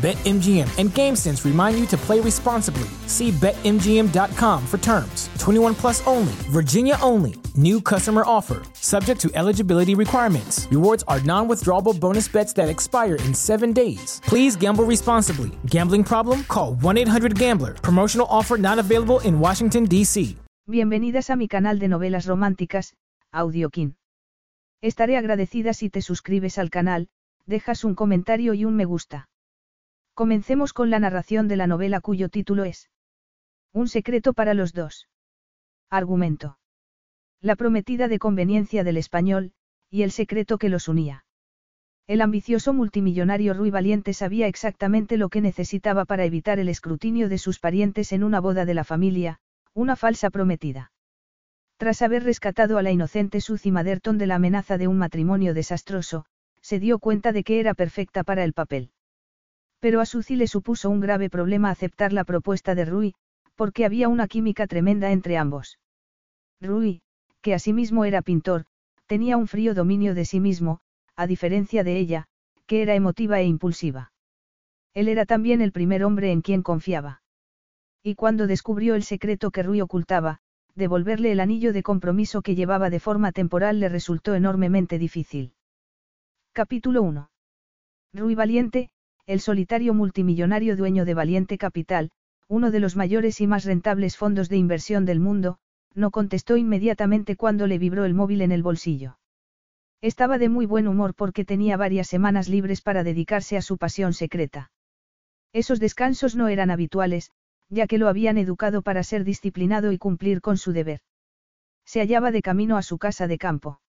BetMGM and GameSense remind you to play responsibly. See BetMGM.com for terms. 21 plus only, Virginia only. New customer offer, subject to eligibility requirements. Rewards are non withdrawable bonus bets that expire in seven days. Please gamble responsibly. Gambling problem? Call 1 800 Gambler. Promotional offer not available in Washington, D.C. Bienvenidas a mi canal de novelas románticas, Audiokin. Estaré agradecida si te suscribes al canal, dejas un comentario y un me gusta. Comencemos con la narración de la novela cuyo título es Un secreto para los dos. Argumento. La prometida de conveniencia del español, y el secreto que los unía. El ambicioso multimillonario Rui Valiente sabía exactamente lo que necesitaba para evitar el escrutinio de sus parientes en una boda de la familia, una falsa prometida. Tras haber rescatado a la inocente Suzy Maderton de la amenaza de un matrimonio desastroso, se dio cuenta de que era perfecta para el papel. Pero a Suzy le supuso un grave problema aceptar la propuesta de Rui, porque había una química tremenda entre ambos. Rui, que asimismo era pintor, tenía un frío dominio de sí mismo, a diferencia de ella, que era emotiva e impulsiva. Él era también el primer hombre en quien confiaba. Y cuando descubrió el secreto que Rui ocultaba, devolverle el anillo de compromiso que llevaba de forma temporal le resultó enormemente difícil. Capítulo 1. Rui Valiente, el solitario multimillonario dueño de Valiente Capital, uno de los mayores y más rentables fondos de inversión del mundo, no contestó inmediatamente cuando le vibró el móvil en el bolsillo. Estaba de muy buen humor porque tenía varias semanas libres para dedicarse a su pasión secreta. Esos descansos no eran habituales, ya que lo habían educado para ser disciplinado y cumplir con su deber. Se hallaba de camino a su casa de campo.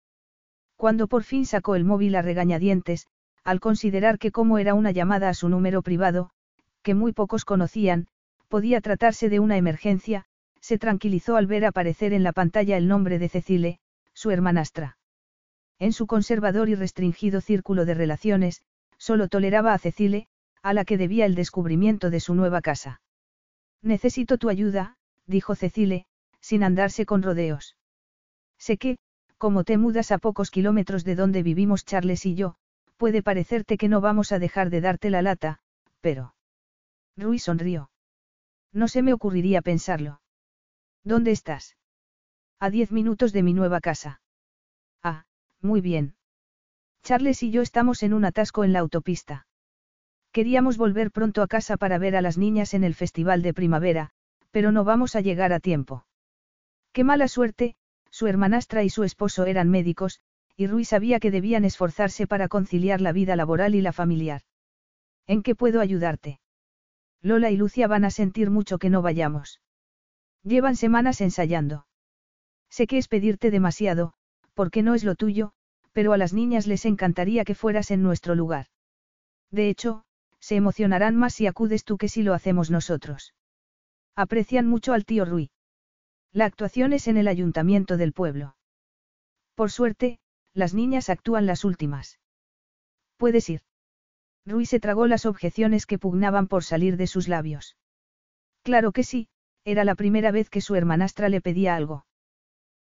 Cuando por fin sacó el móvil a regañadientes, al considerar que como era una llamada a su número privado, que muy pocos conocían, podía tratarse de una emergencia, se tranquilizó al ver aparecer en la pantalla el nombre de Cecile, su hermanastra. En su conservador y restringido círculo de relaciones, solo toleraba a Cecile, a la que debía el descubrimiento de su nueva casa. Necesito tu ayuda, dijo Cecile, sin andarse con rodeos. Sé que, como te mudas a pocos kilómetros de donde vivimos Charles y yo, puede parecerte que no vamos a dejar de darte la lata, pero... Rui sonrió. No se me ocurriría pensarlo. ¿Dónde estás? A diez minutos de mi nueva casa. Ah, muy bien. Charles y yo estamos en un atasco en la autopista. Queríamos volver pronto a casa para ver a las niñas en el festival de primavera, pero no vamos a llegar a tiempo. Qué mala suerte, su hermanastra y su esposo eran médicos, y Rui sabía que debían esforzarse para conciliar la vida laboral y la familiar. ¿En qué puedo ayudarte? Lola y Lucia van a sentir mucho que no vayamos. Llevan semanas ensayando. Sé que es pedirte demasiado, porque no es lo tuyo, pero a las niñas les encantaría que fueras en nuestro lugar. De hecho, se emocionarán más si acudes tú que si lo hacemos nosotros. Aprecian mucho al tío Rui. La actuación es en el ayuntamiento del pueblo. Por suerte, las niñas actúan las últimas. Puedes ir. Rui se tragó las objeciones que pugnaban por salir de sus labios. Claro que sí, era la primera vez que su hermanastra le pedía algo.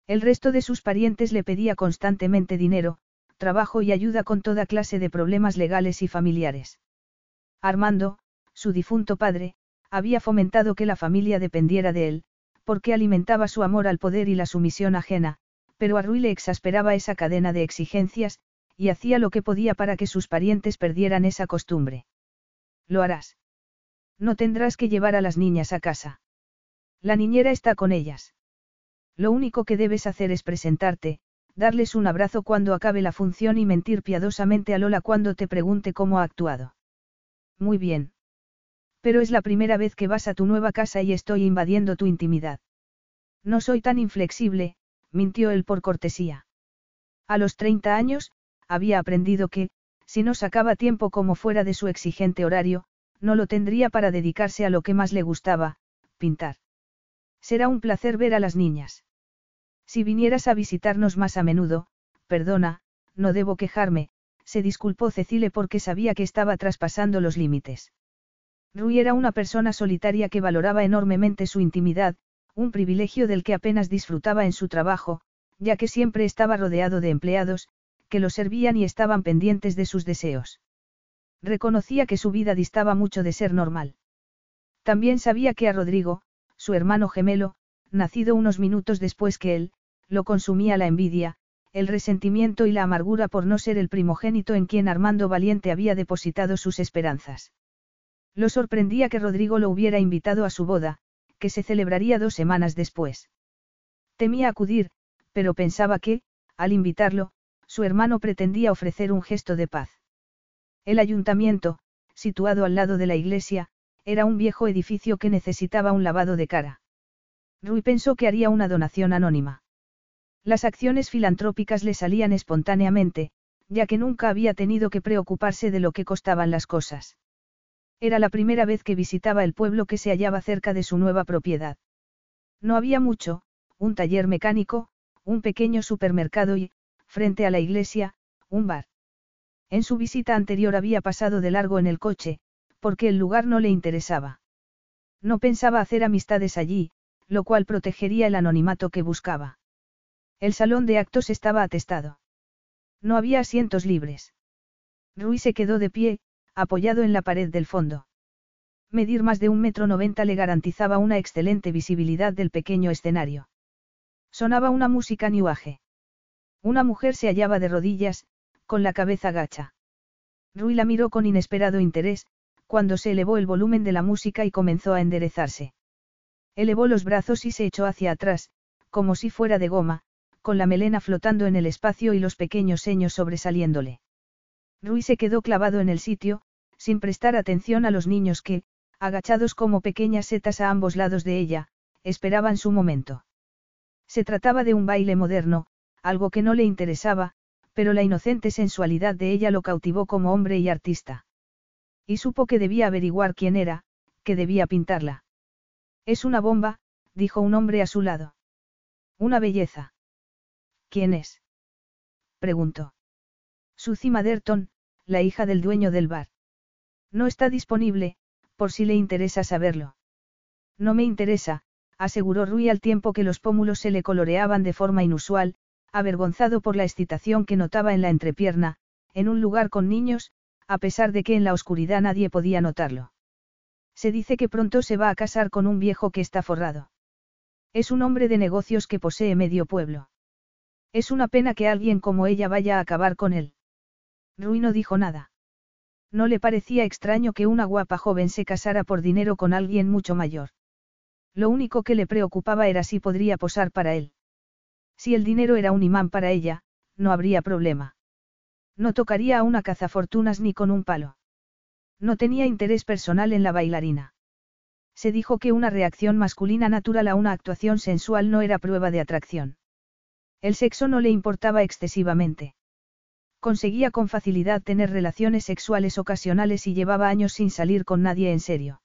El resto de sus parientes le pedía constantemente dinero, trabajo y ayuda con toda clase de problemas legales y familiares. Armando, su difunto padre, había fomentado que la familia dependiera de él, porque alimentaba su amor al poder y la sumisión ajena, pero a Rui le exasperaba esa cadena de exigencias, y hacía lo que podía para que sus parientes perdieran esa costumbre. Lo harás. No tendrás que llevar a las niñas a casa. La niñera está con ellas. Lo único que debes hacer es presentarte, darles un abrazo cuando acabe la función y mentir piadosamente a Lola cuando te pregunte cómo ha actuado. Muy bien. Pero es la primera vez que vas a tu nueva casa y estoy invadiendo tu intimidad. No soy tan inflexible, mintió él por cortesía. A los 30 años, había aprendido que, si no sacaba tiempo como fuera de su exigente horario, no lo tendría para dedicarse a lo que más le gustaba, pintar. Será un placer ver a las niñas. Si vinieras a visitarnos más a menudo, perdona, no debo quejarme, se disculpó Cecile porque sabía que estaba traspasando los límites. Rui era una persona solitaria que valoraba enormemente su intimidad, un privilegio del que apenas disfrutaba en su trabajo, ya que siempre estaba rodeado de empleados, que lo servían y estaban pendientes de sus deseos. Reconocía que su vida distaba mucho de ser normal. También sabía que a Rodrigo, su hermano gemelo, nacido unos minutos después que él, lo consumía la envidia, el resentimiento y la amargura por no ser el primogénito en quien Armando Valiente había depositado sus esperanzas. Lo sorprendía que Rodrigo lo hubiera invitado a su boda, que se celebraría dos semanas después. Temía acudir, pero pensaba que, al invitarlo, su hermano pretendía ofrecer un gesto de paz. El ayuntamiento, situado al lado de la iglesia, era un viejo edificio que necesitaba un lavado de cara. Rui pensó que haría una donación anónima. Las acciones filantrópicas le salían espontáneamente, ya que nunca había tenido que preocuparse de lo que costaban las cosas. Era la primera vez que visitaba el pueblo que se hallaba cerca de su nueva propiedad. No había mucho, un taller mecánico, un pequeño supermercado y, frente a la iglesia, un bar. En su visita anterior había pasado de largo en el coche, porque el lugar no le interesaba. No pensaba hacer amistades allí, lo cual protegería el anonimato que buscaba. El salón de actos estaba atestado. No había asientos libres. Rui se quedó de pie, apoyado en la pared del fondo. Medir más de un metro noventa le garantizaba una excelente visibilidad del pequeño escenario. Sonaba una música niuaje. Una mujer se hallaba de rodillas, con la cabeza gacha. Rui la miró con inesperado interés, cuando se elevó el volumen de la música y comenzó a enderezarse. Elevó los brazos y se echó hacia atrás, como si fuera de goma, con la melena flotando en el espacio y los pequeños seños sobresaliéndole. Rui se quedó clavado en el sitio, sin prestar atención a los niños que, agachados como pequeñas setas a ambos lados de ella, esperaban su momento. Se trataba de un baile moderno, algo que no le interesaba, pero la inocente sensualidad de ella lo cautivó como hombre y artista. Y supo que debía averiguar quién era, que debía pintarla. Es una bomba, dijo un hombre a su lado. Una belleza. ¿Quién es? preguntó. Suzy Maderton, la hija del dueño del bar. No está disponible, por si le interesa saberlo. No me interesa, aseguró Rui al tiempo que los pómulos se le coloreaban de forma inusual, avergonzado por la excitación que notaba en la entrepierna, en un lugar con niños, a pesar de que en la oscuridad nadie podía notarlo. Se dice que pronto se va a casar con un viejo que está forrado. Es un hombre de negocios que posee medio pueblo. Es una pena que alguien como ella vaya a acabar con él. Rui no dijo nada. No le parecía extraño que una guapa joven se casara por dinero con alguien mucho mayor. Lo único que le preocupaba era si podría posar para él. Si el dinero era un imán para ella, no habría problema. No tocaría a una cazafortunas ni con un palo. No tenía interés personal en la bailarina. Se dijo que una reacción masculina natural a una actuación sensual no era prueba de atracción. El sexo no le importaba excesivamente. Conseguía con facilidad tener relaciones sexuales ocasionales y llevaba años sin salir con nadie en serio.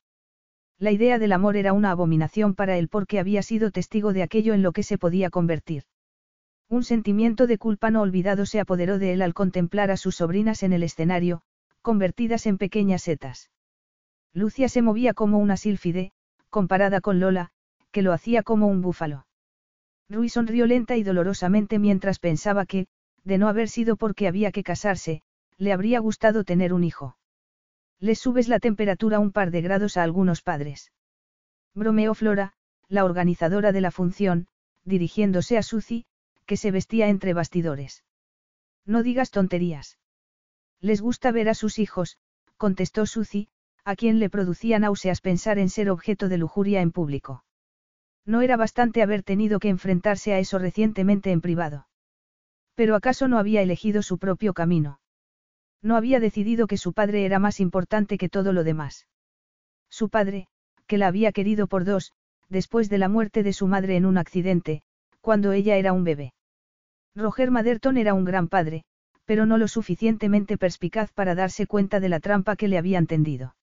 La idea del amor era una abominación para él porque había sido testigo de aquello en lo que se podía convertir. Un sentimiento de culpa no olvidado se apoderó de él al contemplar a sus sobrinas en el escenario, convertidas en pequeñas setas. Lucia se movía como una sílfide, comparada con Lola, que lo hacía como un búfalo. Rui sonrió lenta y dolorosamente mientras pensaba que, de no haber sido porque había que casarse, le habría gustado tener un hijo. Le subes la temperatura un par de grados a algunos padres. Bromeó Flora, la organizadora de la función, dirigiéndose a Suzy, que se vestía entre bastidores. No digas tonterías. Les gusta ver a sus hijos, contestó Suzy, a quien le producía náuseas pensar en ser objeto de lujuria en público. No era bastante haber tenido que enfrentarse a eso recientemente en privado. Pero acaso no había elegido su propio camino. No había decidido que su padre era más importante que todo lo demás. Su padre, que la había querido por dos, después de la muerte de su madre en un accidente, cuando ella era un bebé. Roger Maderton era un gran padre, pero no lo suficientemente perspicaz para darse cuenta de la trampa que le habían tendido.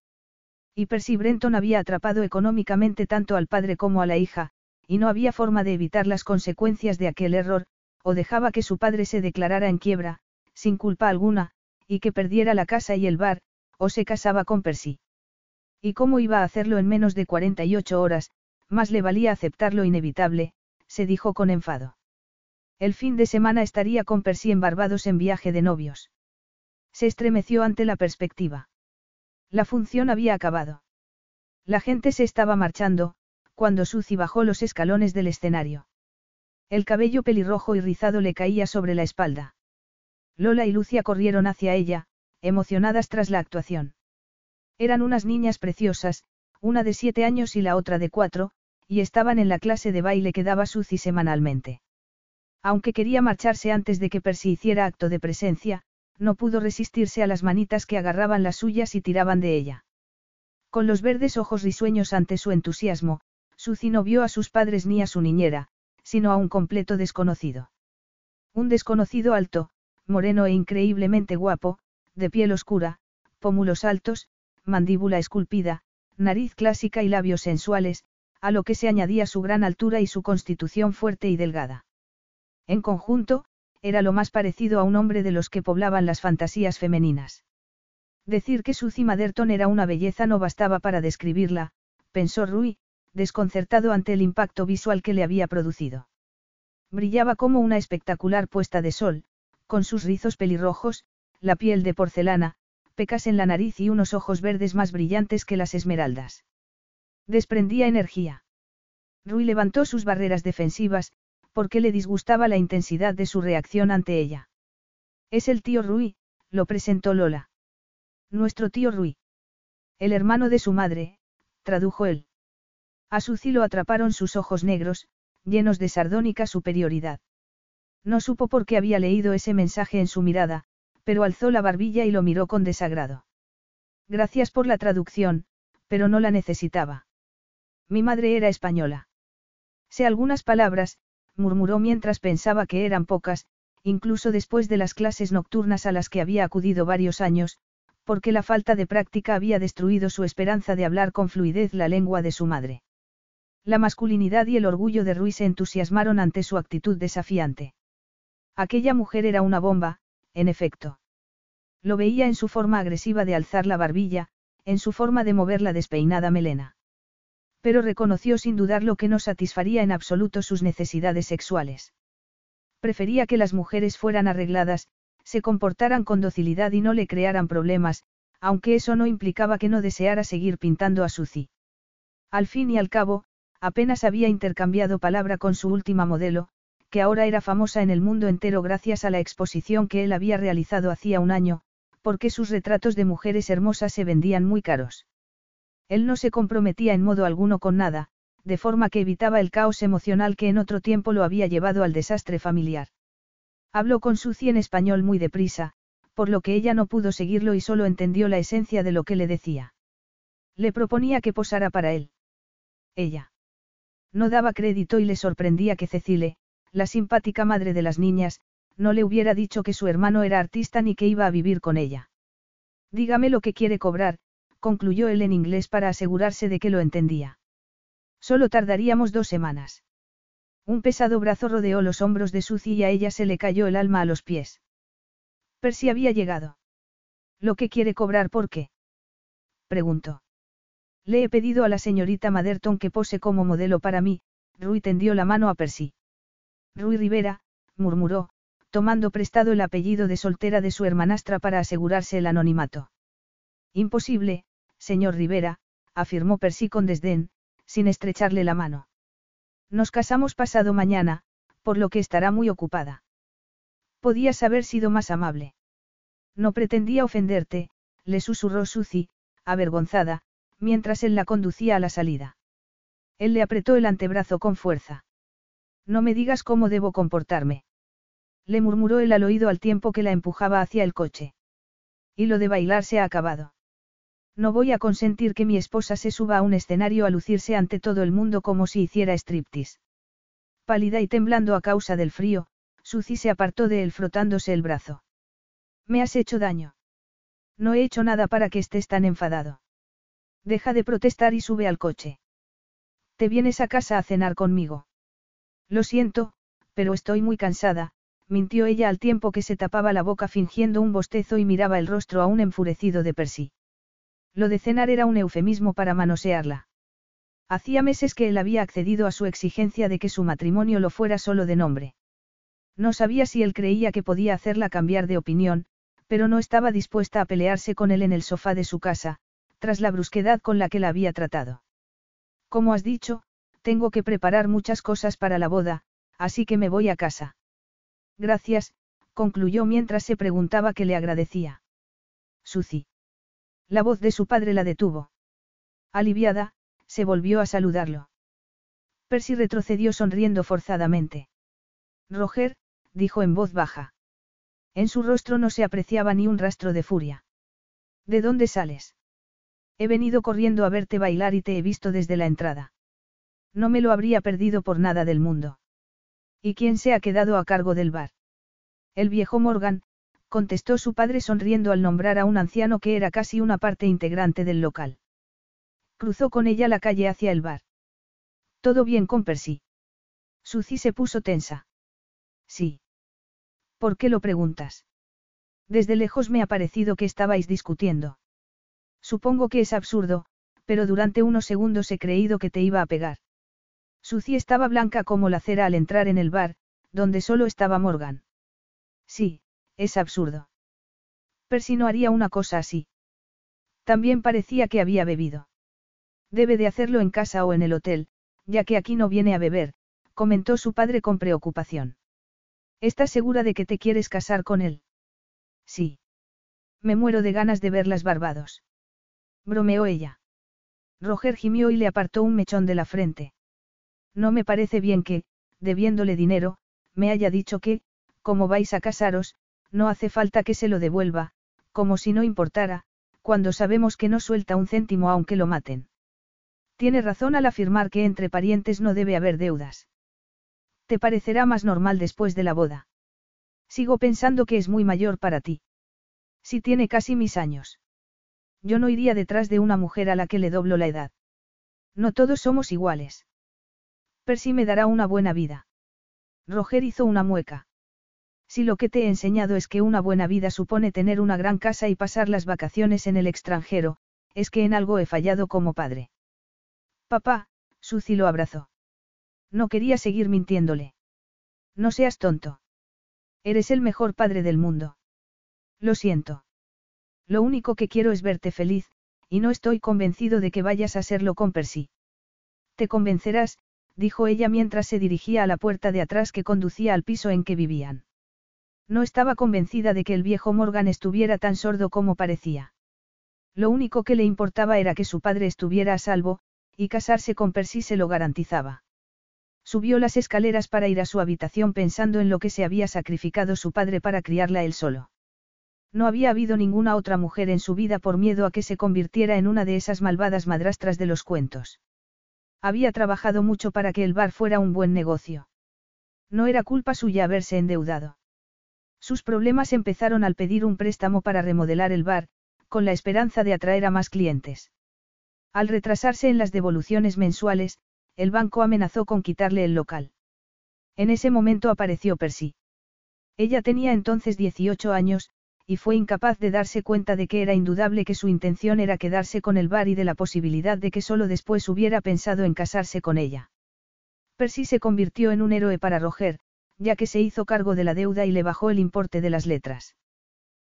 Y Percy Brenton había atrapado económicamente tanto al padre como a la hija, y no había forma de evitar las consecuencias de aquel error, o dejaba que su padre se declarara en quiebra, sin culpa alguna, y que perdiera la casa y el bar, o se casaba con Percy. ¿Y cómo iba a hacerlo en menos de 48 horas? Más le valía aceptar lo inevitable, se dijo con enfado. El fin de semana estaría con Percy en Barbados en viaje de novios. Se estremeció ante la perspectiva. La función había acabado. La gente se estaba marchando, cuando Suzy bajó los escalones del escenario. El cabello pelirrojo y rizado le caía sobre la espalda. Lola y Lucia corrieron hacia ella, emocionadas tras la actuación. Eran unas niñas preciosas, una de siete años y la otra de cuatro, y estaban en la clase de baile que daba Suzy semanalmente. Aunque quería marcharse antes de que Percy hiciera acto de presencia, no pudo resistirse a las manitas que agarraban las suyas y tiraban de ella. Con los verdes ojos risueños ante su entusiasmo, Suzy no vio a sus padres ni a su niñera, sino a un completo desconocido. Un desconocido alto, moreno e increíblemente guapo, de piel oscura, pómulos altos, mandíbula esculpida, nariz clásica y labios sensuales, a lo que se añadía su gran altura y su constitución fuerte y delgada. En conjunto, era lo más parecido a un hombre de los que poblaban las fantasías femeninas. Decir que Suzy Maderton era una belleza no bastaba para describirla, pensó Rui, desconcertado ante el impacto visual que le había producido. Brillaba como una espectacular puesta de sol, con sus rizos pelirrojos, la piel de porcelana, pecas en la nariz y unos ojos verdes más brillantes que las esmeraldas. Desprendía energía. Rui levantó sus barreras defensivas, porque le disgustaba la intensidad de su reacción ante ella. Es el tío Rui, lo presentó Lola. Nuestro tío Rui. El hermano de su madre, tradujo él. A Suzy lo atraparon sus ojos negros, llenos de sardónica superioridad. No supo por qué había leído ese mensaje en su mirada, pero alzó la barbilla y lo miró con desagrado. Gracias por la traducción, pero no la necesitaba. Mi madre era española. Sé algunas palabras, murmuró mientras pensaba que eran pocas, incluso después de las clases nocturnas a las que había acudido varios años, porque la falta de práctica había destruido su esperanza de hablar con fluidez la lengua de su madre. La masculinidad y el orgullo de Ruiz se entusiasmaron ante su actitud desafiante. Aquella mujer era una bomba, en efecto. Lo veía en su forma agresiva de alzar la barbilla, en su forma de mover la despeinada melena pero reconoció sin dudarlo que no satisfaría en absoluto sus necesidades sexuales. Prefería que las mujeres fueran arregladas, se comportaran con docilidad y no le crearan problemas, aunque eso no implicaba que no deseara seguir pintando a Suzy. Al fin y al cabo, apenas había intercambiado palabra con su última modelo, que ahora era famosa en el mundo entero gracias a la exposición que él había realizado hacía un año, porque sus retratos de mujeres hermosas se vendían muy caros. Él no se comprometía en modo alguno con nada, de forma que evitaba el caos emocional que en otro tiempo lo había llevado al desastre familiar. Habló con Suzy en español muy deprisa, por lo que ella no pudo seguirlo y solo entendió la esencia de lo que le decía. Le proponía que posara para él. Ella. No daba crédito y le sorprendía que Cecile, la simpática madre de las niñas, no le hubiera dicho que su hermano era artista ni que iba a vivir con ella. Dígame lo que quiere cobrar, concluyó él en inglés para asegurarse de que lo entendía. Solo tardaríamos dos semanas. Un pesado brazo rodeó los hombros de Suzy y a ella se le cayó el alma a los pies. Percy había llegado. ¿Lo que quiere cobrar por qué? preguntó. Le he pedido a la señorita Maderton que pose como modelo para mí, Rui tendió la mano a Percy. Rui Rivera, murmuró, tomando prestado el apellido de soltera de su hermanastra para asegurarse el anonimato. Imposible, señor Rivera, afirmó Percy con desdén, sin estrecharle la mano. Nos casamos pasado mañana, por lo que estará muy ocupada. Podías haber sido más amable. No pretendía ofenderte, le susurró Suzy, avergonzada, mientras él la conducía a la salida. Él le apretó el antebrazo con fuerza. No me digas cómo debo comportarme. Le murmuró él al oído al tiempo que la empujaba hacia el coche. Y lo de bailar se ha acabado. No voy a consentir que mi esposa se suba a un escenario a lucirse ante todo el mundo como si hiciera striptease. Pálida y temblando a causa del frío, Suzy se apartó de él frotándose el brazo. Me has hecho daño. No he hecho nada para que estés tan enfadado. Deja de protestar y sube al coche. Te vienes a casa a cenar conmigo. Lo siento, pero estoy muy cansada, mintió ella al tiempo que se tapaba la boca fingiendo un bostezo y miraba el rostro aún enfurecido de Percy. Lo de cenar era un eufemismo para manosearla. Hacía meses que él había accedido a su exigencia de que su matrimonio lo fuera solo de nombre. No sabía si él creía que podía hacerla cambiar de opinión, pero no estaba dispuesta a pelearse con él en el sofá de su casa, tras la brusquedad con la que la había tratado. Como has dicho, tengo que preparar muchas cosas para la boda, así que me voy a casa. Gracias, concluyó mientras se preguntaba qué le agradecía. Suci. La voz de su padre la detuvo. Aliviada, se volvió a saludarlo. Percy retrocedió sonriendo forzadamente. Roger, dijo en voz baja. En su rostro no se apreciaba ni un rastro de furia. ¿De dónde sales? He venido corriendo a verte bailar y te he visto desde la entrada. No me lo habría perdido por nada del mundo. ¿Y quién se ha quedado a cargo del bar? El viejo Morgan, contestó su padre sonriendo al nombrar a un anciano que era casi una parte integrante del local. Cruzó con ella la calle hacia el bar. Todo bien con Percy. Suzy se puso tensa. Sí. ¿Por qué lo preguntas? Desde lejos me ha parecido que estabais discutiendo. Supongo que es absurdo, pero durante unos segundos he creído que te iba a pegar. Suzy estaba blanca como la cera al entrar en el bar, donde solo estaba Morgan. Sí, es absurdo. Percy no haría una cosa así. También parecía que había bebido. Debe de hacerlo en casa o en el hotel, ya que aquí no viene a beber, comentó su padre con preocupación. ¿Estás segura de que te quieres casar con él? Sí. Me muero de ganas de verlas Barbados. Bromeó ella. Roger gimió y le apartó un mechón de la frente. No me parece bien que, debiéndole dinero, me haya dicho que, como vais a casaros, no hace falta que se lo devuelva, como si no importara, cuando sabemos que no suelta un céntimo aunque lo maten. Tiene razón al afirmar que entre parientes no debe haber deudas. Te parecerá más normal después de la boda. Sigo pensando que es muy mayor para ti. Si tiene casi mis años. Yo no iría detrás de una mujer a la que le doblo la edad. No todos somos iguales. Percy me dará una buena vida. Roger hizo una mueca. Si lo que te he enseñado es que una buena vida supone tener una gran casa y pasar las vacaciones en el extranjero, es que en algo he fallado como padre. Papá, Suzy lo abrazó. No quería seguir mintiéndole. No seas tonto. Eres el mejor padre del mundo. Lo siento. Lo único que quiero es verte feliz, y no estoy convencido de que vayas a serlo con Percy. Te convencerás, dijo ella mientras se dirigía a la puerta de atrás que conducía al piso en que vivían. No estaba convencida de que el viejo Morgan estuviera tan sordo como parecía. Lo único que le importaba era que su padre estuviera a salvo, y casarse con Percy se lo garantizaba. Subió las escaleras para ir a su habitación pensando en lo que se había sacrificado su padre para criarla él solo. No había habido ninguna otra mujer en su vida por miedo a que se convirtiera en una de esas malvadas madrastras de los cuentos. Había trabajado mucho para que el bar fuera un buen negocio. No era culpa suya haberse endeudado. Sus problemas empezaron al pedir un préstamo para remodelar el bar, con la esperanza de atraer a más clientes. Al retrasarse en las devoluciones mensuales, el banco amenazó con quitarle el local. En ese momento apareció Percy. Ella tenía entonces 18 años, y fue incapaz de darse cuenta de que era indudable que su intención era quedarse con el bar y de la posibilidad de que solo después hubiera pensado en casarse con ella. Percy se convirtió en un héroe para Roger, ya que se hizo cargo de la deuda y le bajó el importe de las letras.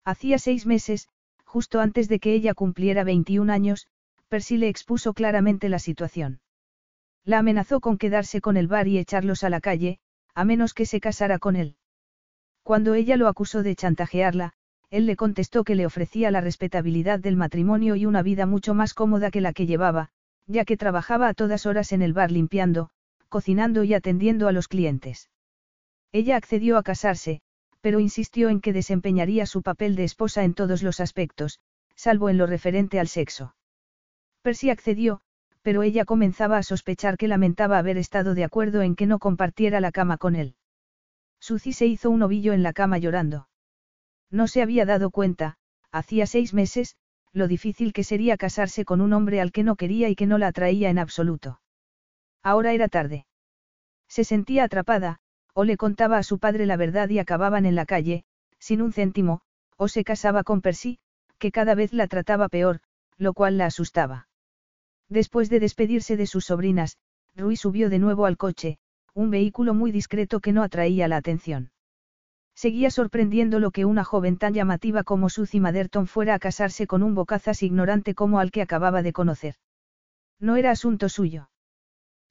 Hacía seis meses, justo antes de que ella cumpliera 21 años, Percy le expuso claramente la situación. La amenazó con quedarse con el bar y echarlos a la calle, a menos que se casara con él. Cuando ella lo acusó de chantajearla, él le contestó que le ofrecía la respetabilidad del matrimonio y una vida mucho más cómoda que la que llevaba, ya que trabajaba a todas horas en el bar limpiando, cocinando y atendiendo a los clientes. Ella accedió a casarse, pero insistió en que desempeñaría su papel de esposa en todos los aspectos, salvo en lo referente al sexo. Percy accedió, pero ella comenzaba a sospechar que lamentaba haber estado de acuerdo en que no compartiera la cama con él. Suzy se hizo un ovillo en la cama llorando. No se había dado cuenta, hacía seis meses, lo difícil que sería casarse con un hombre al que no quería y que no la atraía en absoluto. Ahora era tarde. Se sentía atrapada, o le contaba a su padre la verdad y acababan en la calle, sin un céntimo, o se casaba con Percy, que cada vez la trataba peor, lo cual la asustaba. Después de despedirse de sus sobrinas, Rui subió de nuevo al coche, un vehículo muy discreto que no atraía la atención. Seguía sorprendiendo lo que una joven tan llamativa como Suzy Maderton fuera a casarse con un bocazas ignorante como al que acababa de conocer. No era asunto suyo.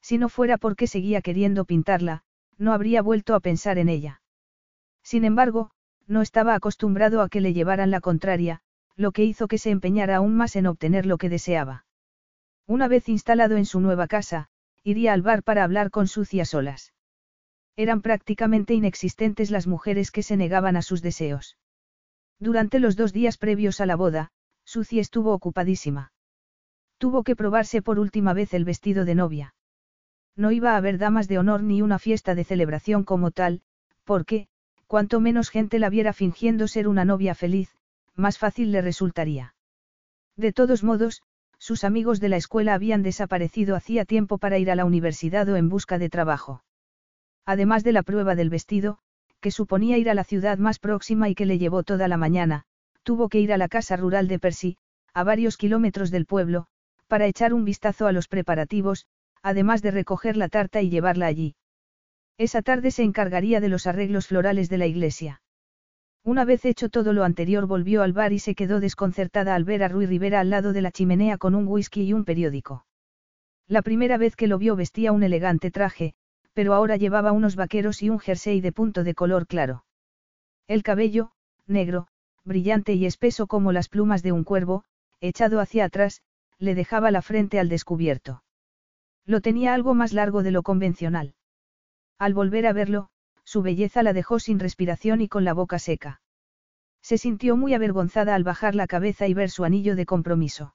Si no fuera porque seguía queriendo pintarla, no habría vuelto a pensar en ella. Sin embargo, no estaba acostumbrado a que le llevaran la contraria, lo que hizo que se empeñara aún más en obtener lo que deseaba. Una vez instalado en su nueva casa, iría al bar para hablar con Sucia solas. Eran prácticamente inexistentes las mujeres que se negaban a sus deseos. Durante los dos días previos a la boda, Sucia estuvo ocupadísima. Tuvo que probarse por última vez el vestido de novia. No iba a haber damas de honor ni una fiesta de celebración como tal, porque, cuanto menos gente la viera fingiendo ser una novia feliz, más fácil le resultaría. De todos modos, sus amigos de la escuela habían desaparecido hacía tiempo para ir a la universidad o en busca de trabajo. Además de la prueba del vestido, que suponía ir a la ciudad más próxima y que le llevó toda la mañana, tuvo que ir a la casa rural de Percy, a varios kilómetros del pueblo, para echar un vistazo a los preparativos, además de recoger la tarta y llevarla allí. Esa tarde se encargaría de los arreglos florales de la iglesia. Una vez hecho todo lo anterior volvió al bar y se quedó desconcertada al ver a Rui Rivera al lado de la chimenea con un whisky y un periódico. La primera vez que lo vio vestía un elegante traje, pero ahora llevaba unos vaqueros y un jersey de punto de color claro. El cabello, negro, brillante y espeso como las plumas de un cuervo, echado hacia atrás, le dejaba la frente al descubierto. Lo tenía algo más largo de lo convencional. Al volver a verlo, su belleza la dejó sin respiración y con la boca seca. Se sintió muy avergonzada al bajar la cabeza y ver su anillo de compromiso.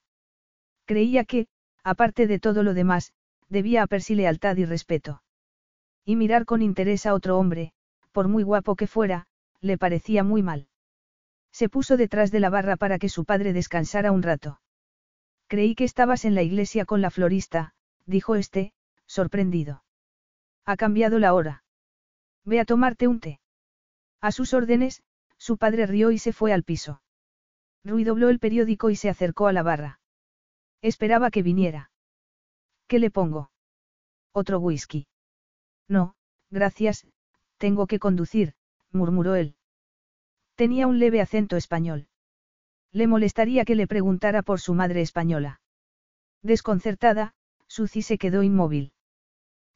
Creía que, aparte de todo lo demás, debía a Percy lealtad y respeto. Y mirar con interés a otro hombre, por muy guapo que fuera, le parecía muy mal. Se puso detrás de la barra para que su padre descansara un rato. Creí que estabas en la iglesia con la florista, dijo este, sorprendido. Ha cambiado la hora. Ve a tomarte un té. A sus órdenes, su padre rió y se fue al piso. Rui dobló el periódico y se acercó a la barra. Esperaba que viniera. ¿Qué le pongo? Otro whisky. No, gracias, tengo que conducir, murmuró él. Tenía un leve acento español. Le molestaría que le preguntara por su madre española. Desconcertada, Suzy se quedó inmóvil.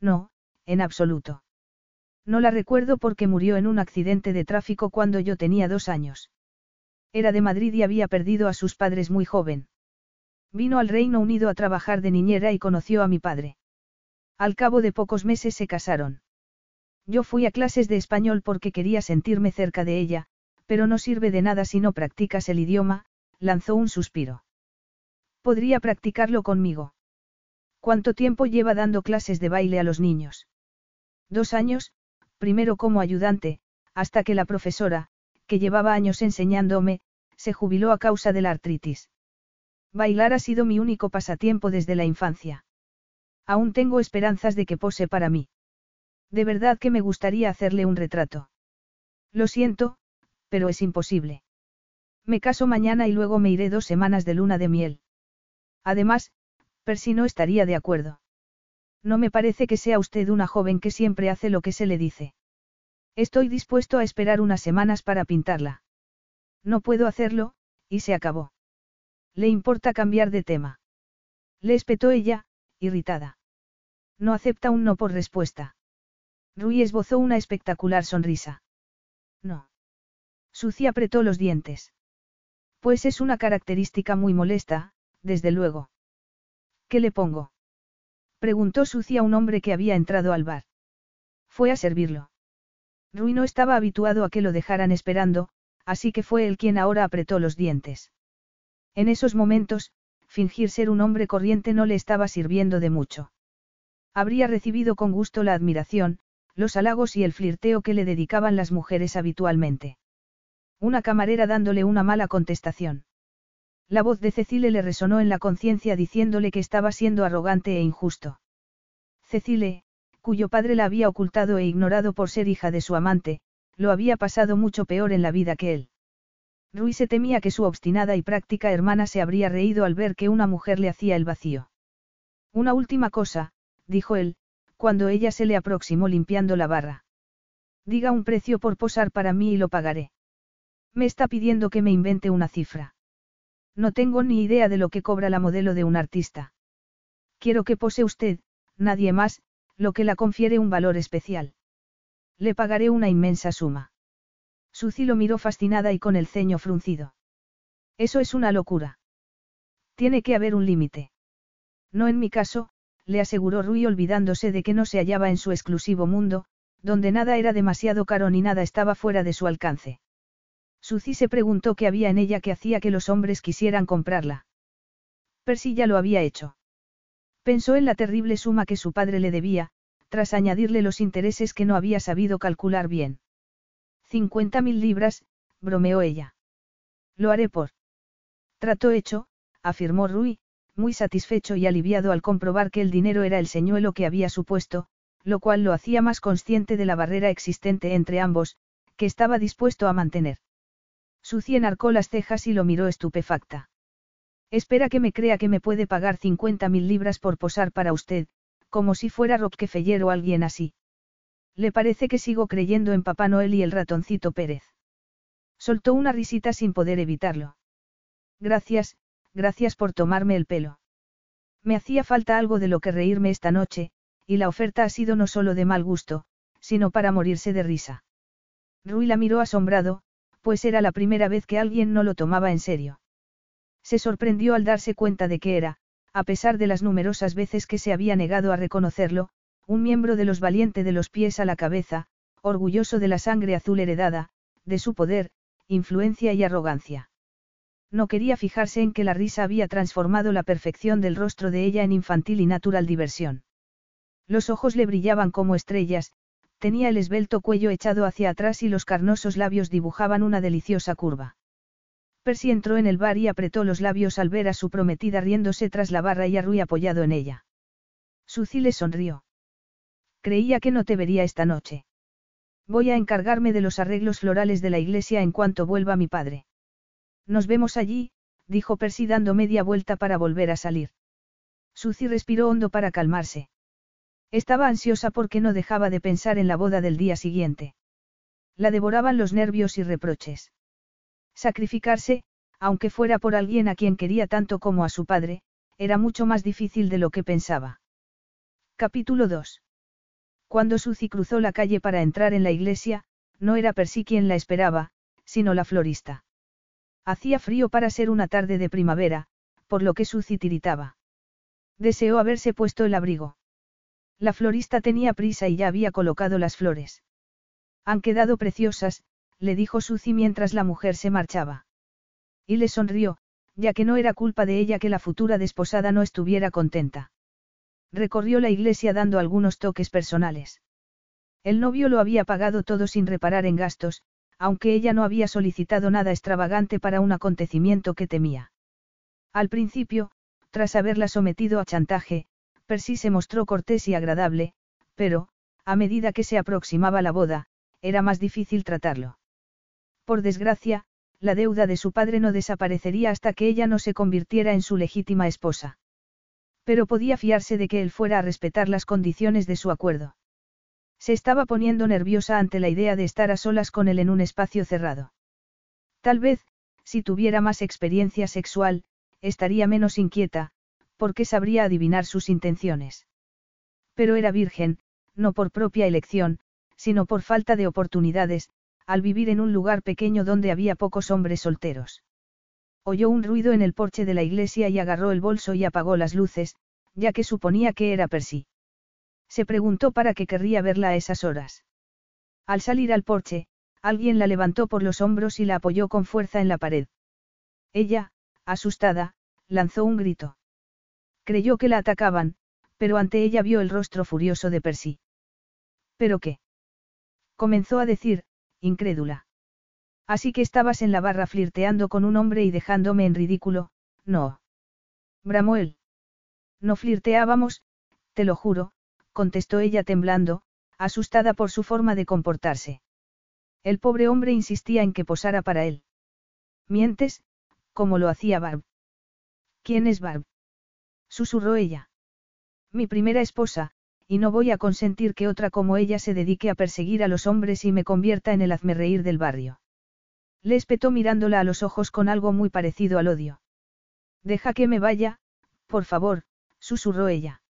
No, en absoluto. No la recuerdo porque murió en un accidente de tráfico cuando yo tenía dos años. Era de Madrid y había perdido a sus padres muy joven. Vino al Reino Unido a trabajar de niñera y conoció a mi padre. Al cabo de pocos meses se casaron. Yo fui a clases de español porque quería sentirme cerca de ella, pero no sirve de nada si no practicas el idioma, lanzó un suspiro. Podría practicarlo conmigo. ¿Cuánto tiempo lleva dando clases de baile a los niños? Dos años, primero como ayudante, hasta que la profesora, que llevaba años enseñándome, se jubiló a causa de la artritis. Bailar ha sido mi único pasatiempo desde la infancia. Aún tengo esperanzas de que pose para mí. De verdad que me gustaría hacerle un retrato. Lo siento, pero es imposible. Me caso mañana y luego me iré dos semanas de luna de miel. Además, Percy no estaría de acuerdo. No me parece que sea usted una joven que siempre hace lo que se le dice. Estoy dispuesto a esperar unas semanas para pintarla. No puedo hacerlo, y se acabó. ¿Le importa cambiar de tema? Le espetó ella, irritada. No acepta un no por respuesta. Rui esbozó una espectacular sonrisa. No. Sucia apretó los dientes. Pues es una característica muy molesta, desde luego. ¿Qué le pongo? Preguntó Sucia a un hombre que había entrado al bar. Fue a servirlo. Rui no estaba habituado a que lo dejaran esperando, así que fue él quien ahora apretó los dientes. En esos momentos, fingir ser un hombre corriente no le estaba sirviendo de mucho. Habría recibido con gusto la admiración, los halagos y el flirteo que le dedicaban las mujeres habitualmente. Una camarera dándole una mala contestación. La voz de Cecile le resonó en la conciencia diciéndole que estaba siendo arrogante e injusto. Cecile, cuyo padre la había ocultado e ignorado por ser hija de su amante, lo había pasado mucho peor en la vida que él. Rui se temía que su obstinada y práctica hermana se habría reído al ver que una mujer le hacía el vacío. Una última cosa, dijo él, cuando ella se le aproximó limpiando la barra. Diga un precio por posar para mí y lo pagaré. Me está pidiendo que me invente una cifra. No tengo ni idea de lo que cobra la modelo de un artista. Quiero que pose usted, nadie más, lo que la confiere un valor especial. Le pagaré una inmensa suma. Suci lo miró fascinada y con el ceño fruncido. Eso es una locura. Tiene que haber un límite. No en mi caso, le aseguró Rui olvidándose de que no se hallaba en su exclusivo mundo, donde nada era demasiado caro ni nada estaba fuera de su alcance. Suzy se preguntó qué había en ella que hacía que los hombres quisieran comprarla. Percy ya lo había hecho. Pensó en la terrible suma que su padre le debía, tras añadirle los intereses que no había sabido calcular bien. Cincuenta mil libras, bromeó ella. Lo haré por. Trato hecho, afirmó Rui, muy satisfecho y aliviado al comprobar que el dinero era el señuelo que había supuesto, lo cual lo hacía más consciente de la barrera existente entre ambos, que estaba dispuesto a mantener. Suci enarcó las cejas y lo miró estupefacta. Espera que me crea que me puede pagar cincuenta mil libras por posar para usted, como si fuera Rockefeller o alguien así. Le parece que sigo creyendo en Papá Noel y el ratoncito Pérez. Soltó una risita sin poder evitarlo. Gracias, gracias por tomarme el pelo. Me hacía falta algo de lo que reírme esta noche, y la oferta ha sido no solo de mal gusto, sino para morirse de risa. Rui la miró asombrado, pues era la primera vez que alguien no lo tomaba en serio. Se sorprendió al darse cuenta de que era, a pesar de las numerosas veces que se había negado a reconocerlo, un miembro de los valientes de los pies a la cabeza, orgulloso de la sangre azul heredada, de su poder, influencia y arrogancia. No quería fijarse en que la risa había transformado la perfección del rostro de ella en infantil y natural diversión. Los ojos le brillaban como estrellas, tenía el esbelto cuello echado hacia atrás y los carnosos labios dibujaban una deliciosa curva. Percy entró en el bar y apretó los labios al ver a su prometida riéndose tras la barra y a Rui apoyado en ella. Suzy le sonrió. Creía que no te vería esta noche. Voy a encargarme de los arreglos florales de la iglesia en cuanto vuelva mi padre. Nos vemos allí, dijo Percy dando media vuelta para volver a salir. Suzy respiró hondo para calmarse. Estaba ansiosa porque no dejaba de pensar en la boda del día siguiente. La devoraban los nervios y reproches. Sacrificarse, aunque fuera por alguien a quien quería tanto como a su padre, era mucho más difícil de lo que pensaba. Capítulo 2. Cuando Suzy cruzó la calle para entrar en la iglesia, no era Percy quien la esperaba, sino la florista. Hacía frío para ser una tarde de primavera, por lo que Suzy tiritaba. Deseó haberse puesto el abrigo. La florista tenía prisa y ya había colocado las flores. Han quedado preciosas, le dijo Suzy mientras la mujer se marchaba. Y le sonrió, ya que no era culpa de ella que la futura desposada no estuviera contenta. Recorrió la iglesia dando algunos toques personales. El novio lo había pagado todo sin reparar en gastos, aunque ella no había solicitado nada extravagante para un acontecimiento que temía. Al principio, tras haberla sometido a chantaje, Percy se mostró cortés y agradable, pero, a medida que se aproximaba la boda, era más difícil tratarlo. Por desgracia, la deuda de su padre no desaparecería hasta que ella no se convirtiera en su legítima esposa. Pero podía fiarse de que él fuera a respetar las condiciones de su acuerdo. Se estaba poniendo nerviosa ante la idea de estar a solas con él en un espacio cerrado. Tal vez, si tuviera más experiencia sexual, estaría menos inquieta, porque sabría adivinar sus intenciones. Pero era virgen, no por propia elección, sino por falta de oportunidades, al vivir en un lugar pequeño donde había pocos hombres solteros. Oyó un ruido en el porche de la iglesia y agarró el bolso y apagó las luces, ya que suponía que era Percy. Se preguntó para qué querría verla a esas horas. Al salir al porche, alguien la levantó por los hombros y la apoyó con fuerza en la pared. Ella, asustada, lanzó un grito. Creyó que la atacaban, pero ante ella vio el rostro furioso de Percy. ¿Pero qué? Comenzó a decir, incrédula. Así que estabas en la barra flirteando con un hombre y dejándome en ridículo, no. Bramó él. No flirteábamos, te lo juro, contestó ella temblando, asustada por su forma de comportarse. El pobre hombre insistía en que posara para él. Mientes, como lo hacía Barb. ¿Quién es Barb? susurró ella. Mi primera esposa, y no voy a consentir que otra como ella se dedique a perseguir a los hombres y me convierta en el hazmerreír del barrio. Le espetó mirándola a los ojos con algo muy parecido al odio. Deja que me vaya, por favor, susurró ella.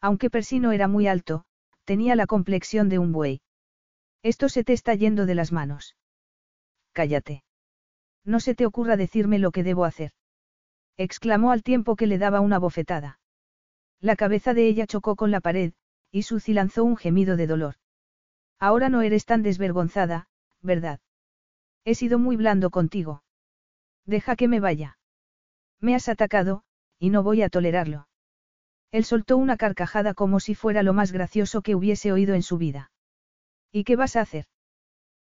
Aunque Percy no era muy alto, tenía la complexión de un buey. Esto se te está yendo de las manos. Cállate. No se te ocurra decirme lo que debo hacer. Exclamó al tiempo que le daba una bofetada. La cabeza de ella chocó con la pared, y Suzy lanzó un gemido de dolor. Ahora no eres tan desvergonzada, ¿verdad? He sido muy blando contigo. Deja que me vaya. Me has atacado, y no voy a tolerarlo. Él soltó una carcajada como si fuera lo más gracioso que hubiese oído en su vida. ¿Y qué vas a hacer?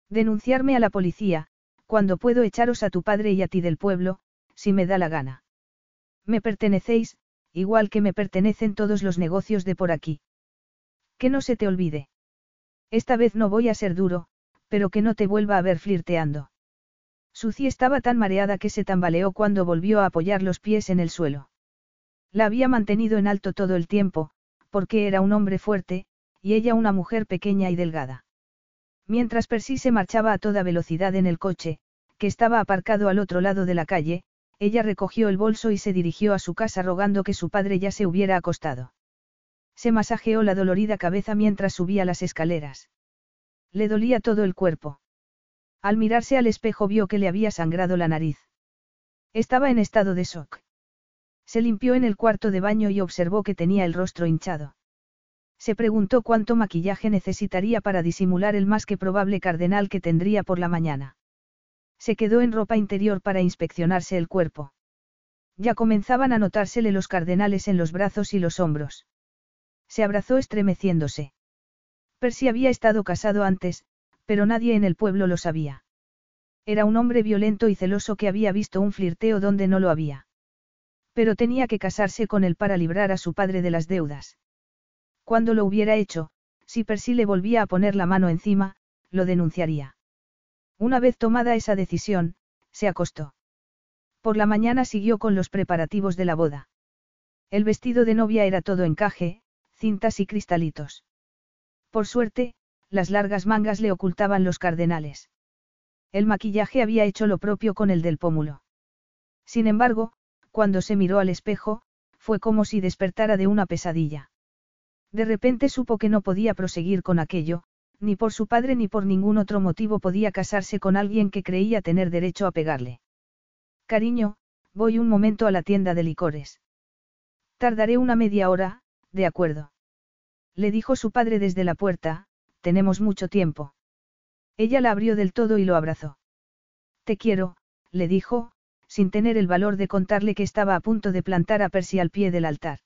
Denunciarme a la policía, cuando puedo echaros a tu padre y a ti del pueblo, si me da la gana. Me pertenecéis, igual que me pertenecen todos los negocios de por aquí. Que no se te olvide. Esta vez no voy a ser duro, pero que no te vuelva a ver flirteando. Suci estaba tan mareada que se tambaleó cuando volvió a apoyar los pies en el suelo. La había mantenido en alto todo el tiempo, porque era un hombre fuerte, y ella una mujer pequeña y delgada. Mientras Percy se marchaba a toda velocidad en el coche, que estaba aparcado al otro lado de la calle, ella recogió el bolso y se dirigió a su casa rogando que su padre ya se hubiera acostado. Se masajeó la dolorida cabeza mientras subía las escaleras. Le dolía todo el cuerpo. Al mirarse al espejo vio que le había sangrado la nariz. Estaba en estado de shock. Se limpió en el cuarto de baño y observó que tenía el rostro hinchado. Se preguntó cuánto maquillaje necesitaría para disimular el más que probable cardenal que tendría por la mañana. Se quedó en ropa interior para inspeccionarse el cuerpo. Ya comenzaban a notársele los cardenales en los brazos y los hombros. Se abrazó estremeciéndose. Percy había estado casado antes, pero nadie en el pueblo lo sabía. Era un hombre violento y celoso que había visto un flirteo donde no lo había. Pero tenía que casarse con él para librar a su padre de las deudas. Cuando lo hubiera hecho, si Percy le volvía a poner la mano encima, lo denunciaría. Una vez tomada esa decisión, se acostó. Por la mañana siguió con los preparativos de la boda. El vestido de novia era todo encaje, cintas y cristalitos. Por suerte, las largas mangas le ocultaban los cardenales. El maquillaje había hecho lo propio con el del pómulo. Sin embargo, cuando se miró al espejo, fue como si despertara de una pesadilla. De repente supo que no podía proseguir con aquello, ni por su padre ni por ningún otro motivo podía casarse con alguien que creía tener derecho a pegarle. Cariño, voy un momento a la tienda de licores. Tardaré una media hora, de acuerdo. Le dijo su padre desde la puerta, tenemos mucho tiempo. Ella la abrió del todo y lo abrazó. Te quiero, le dijo, sin tener el valor de contarle que estaba a punto de plantar a Percy al pie del altar.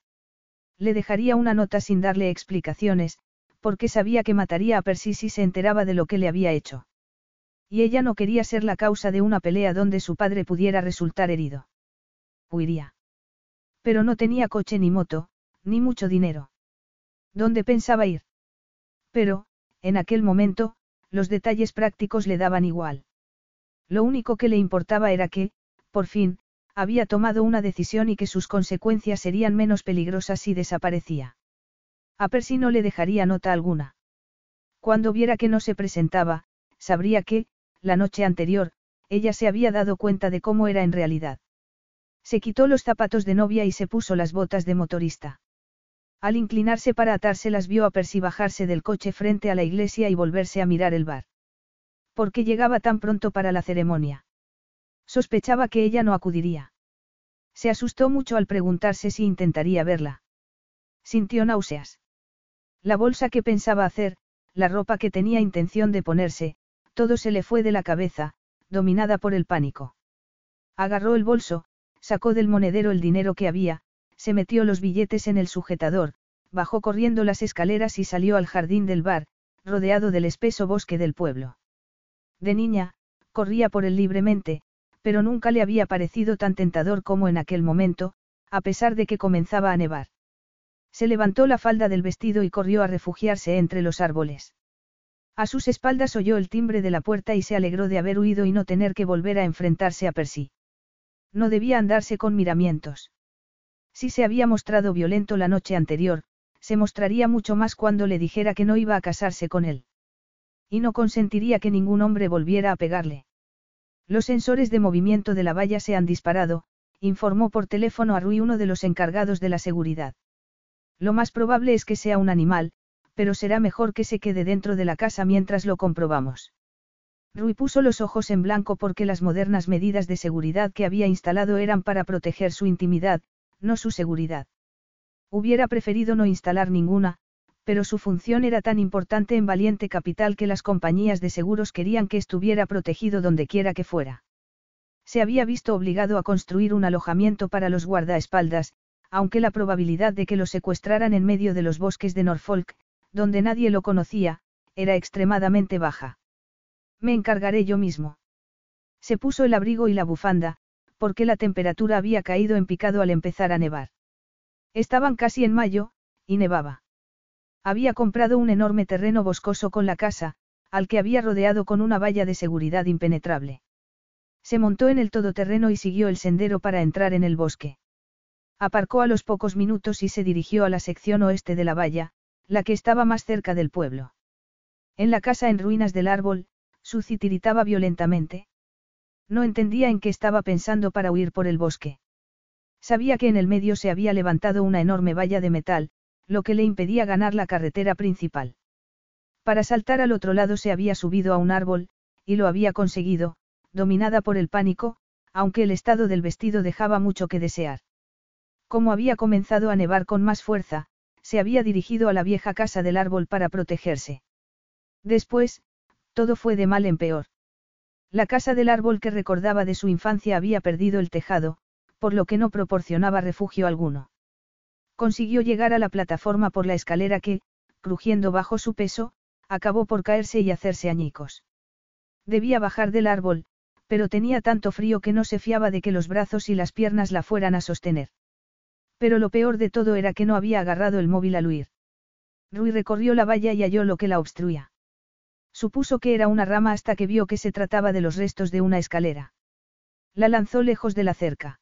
Le dejaría una nota sin darle explicaciones, porque sabía que mataría a Percy si se enteraba de lo que le había hecho. Y ella no quería ser la causa de una pelea donde su padre pudiera resultar herido. Huiría. Pero no tenía coche ni moto, ni mucho dinero. ¿Dónde pensaba ir? Pero, en aquel momento, los detalles prácticos le daban igual. Lo único que le importaba era que, por fin, había tomado una decisión y que sus consecuencias serían menos peligrosas si desaparecía. A Percy no le dejaría nota alguna. Cuando viera que no se presentaba, sabría que, la noche anterior, ella se había dado cuenta de cómo era en realidad. Se quitó los zapatos de novia y se puso las botas de motorista. Al inclinarse para atárselas vio a Percy bajarse del coche frente a la iglesia y volverse a mirar el bar. ¿Por qué llegaba tan pronto para la ceremonia? Sospechaba que ella no acudiría. Se asustó mucho al preguntarse si intentaría verla. Sintió náuseas. La bolsa que pensaba hacer, la ropa que tenía intención de ponerse, todo se le fue de la cabeza, dominada por el pánico. Agarró el bolso, Sacó del monedero el dinero que había, se metió los billetes en el sujetador, bajó corriendo las escaleras y salió al jardín del bar, rodeado del espeso bosque del pueblo. De niña, corría por él libremente, pero nunca le había parecido tan tentador como en aquel momento, a pesar de que comenzaba a nevar. Se levantó la falda del vestido y corrió a refugiarse entre los árboles. A sus espaldas oyó el timbre de la puerta y se alegró de haber huido y no tener que volver a enfrentarse a Percy. No debía andarse con miramientos. Si se había mostrado violento la noche anterior, se mostraría mucho más cuando le dijera que no iba a casarse con él. Y no consentiría que ningún hombre volviera a pegarle. Los sensores de movimiento de la valla se han disparado, informó por teléfono a Rui uno de los encargados de la seguridad. Lo más probable es que sea un animal, pero será mejor que se quede dentro de la casa mientras lo comprobamos. Rui puso los ojos en blanco porque las modernas medidas de seguridad que había instalado eran para proteger su intimidad, no su seguridad. Hubiera preferido no instalar ninguna, pero su función era tan importante en Valiente Capital que las compañías de seguros querían que estuviera protegido donde quiera que fuera. Se había visto obligado a construir un alojamiento para los guardaespaldas, aunque la probabilidad de que lo secuestraran en medio de los bosques de Norfolk, donde nadie lo conocía, era extremadamente baja. Me encargaré yo mismo. Se puso el abrigo y la bufanda, porque la temperatura había caído en picado al empezar a nevar. Estaban casi en mayo, y nevaba. Había comprado un enorme terreno boscoso con la casa, al que había rodeado con una valla de seguridad impenetrable. Se montó en el todoterreno y siguió el sendero para entrar en el bosque. Aparcó a los pocos minutos y se dirigió a la sección oeste de la valla, la que estaba más cerca del pueblo. En la casa en ruinas del árbol, Suzy tiritaba violentamente. No entendía en qué estaba pensando para huir por el bosque. Sabía que en el medio se había levantado una enorme valla de metal, lo que le impedía ganar la carretera principal. Para saltar al otro lado se había subido a un árbol, y lo había conseguido, dominada por el pánico, aunque el estado del vestido dejaba mucho que desear. Como había comenzado a nevar con más fuerza, se había dirigido a la vieja casa del árbol para protegerse. Después, todo fue de mal en peor. La casa del árbol que recordaba de su infancia había perdido el tejado, por lo que no proporcionaba refugio alguno. Consiguió llegar a la plataforma por la escalera que, crujiendo bajo su peso, acabó por caerse y hacerse añicos. Debía bajar del árbol, pero tenía tanto frío que no se fiaba de que los brazos y las piernas la fueran a sostener. Pero lo peor de todo era que no había agarrado el móvil al huir. Rui recorrió la valla y halló lo que la obstruía. Supuso que era una rama hasta que vio que se trataba de los restos de una escalera. La lanzó lejos de la cerca.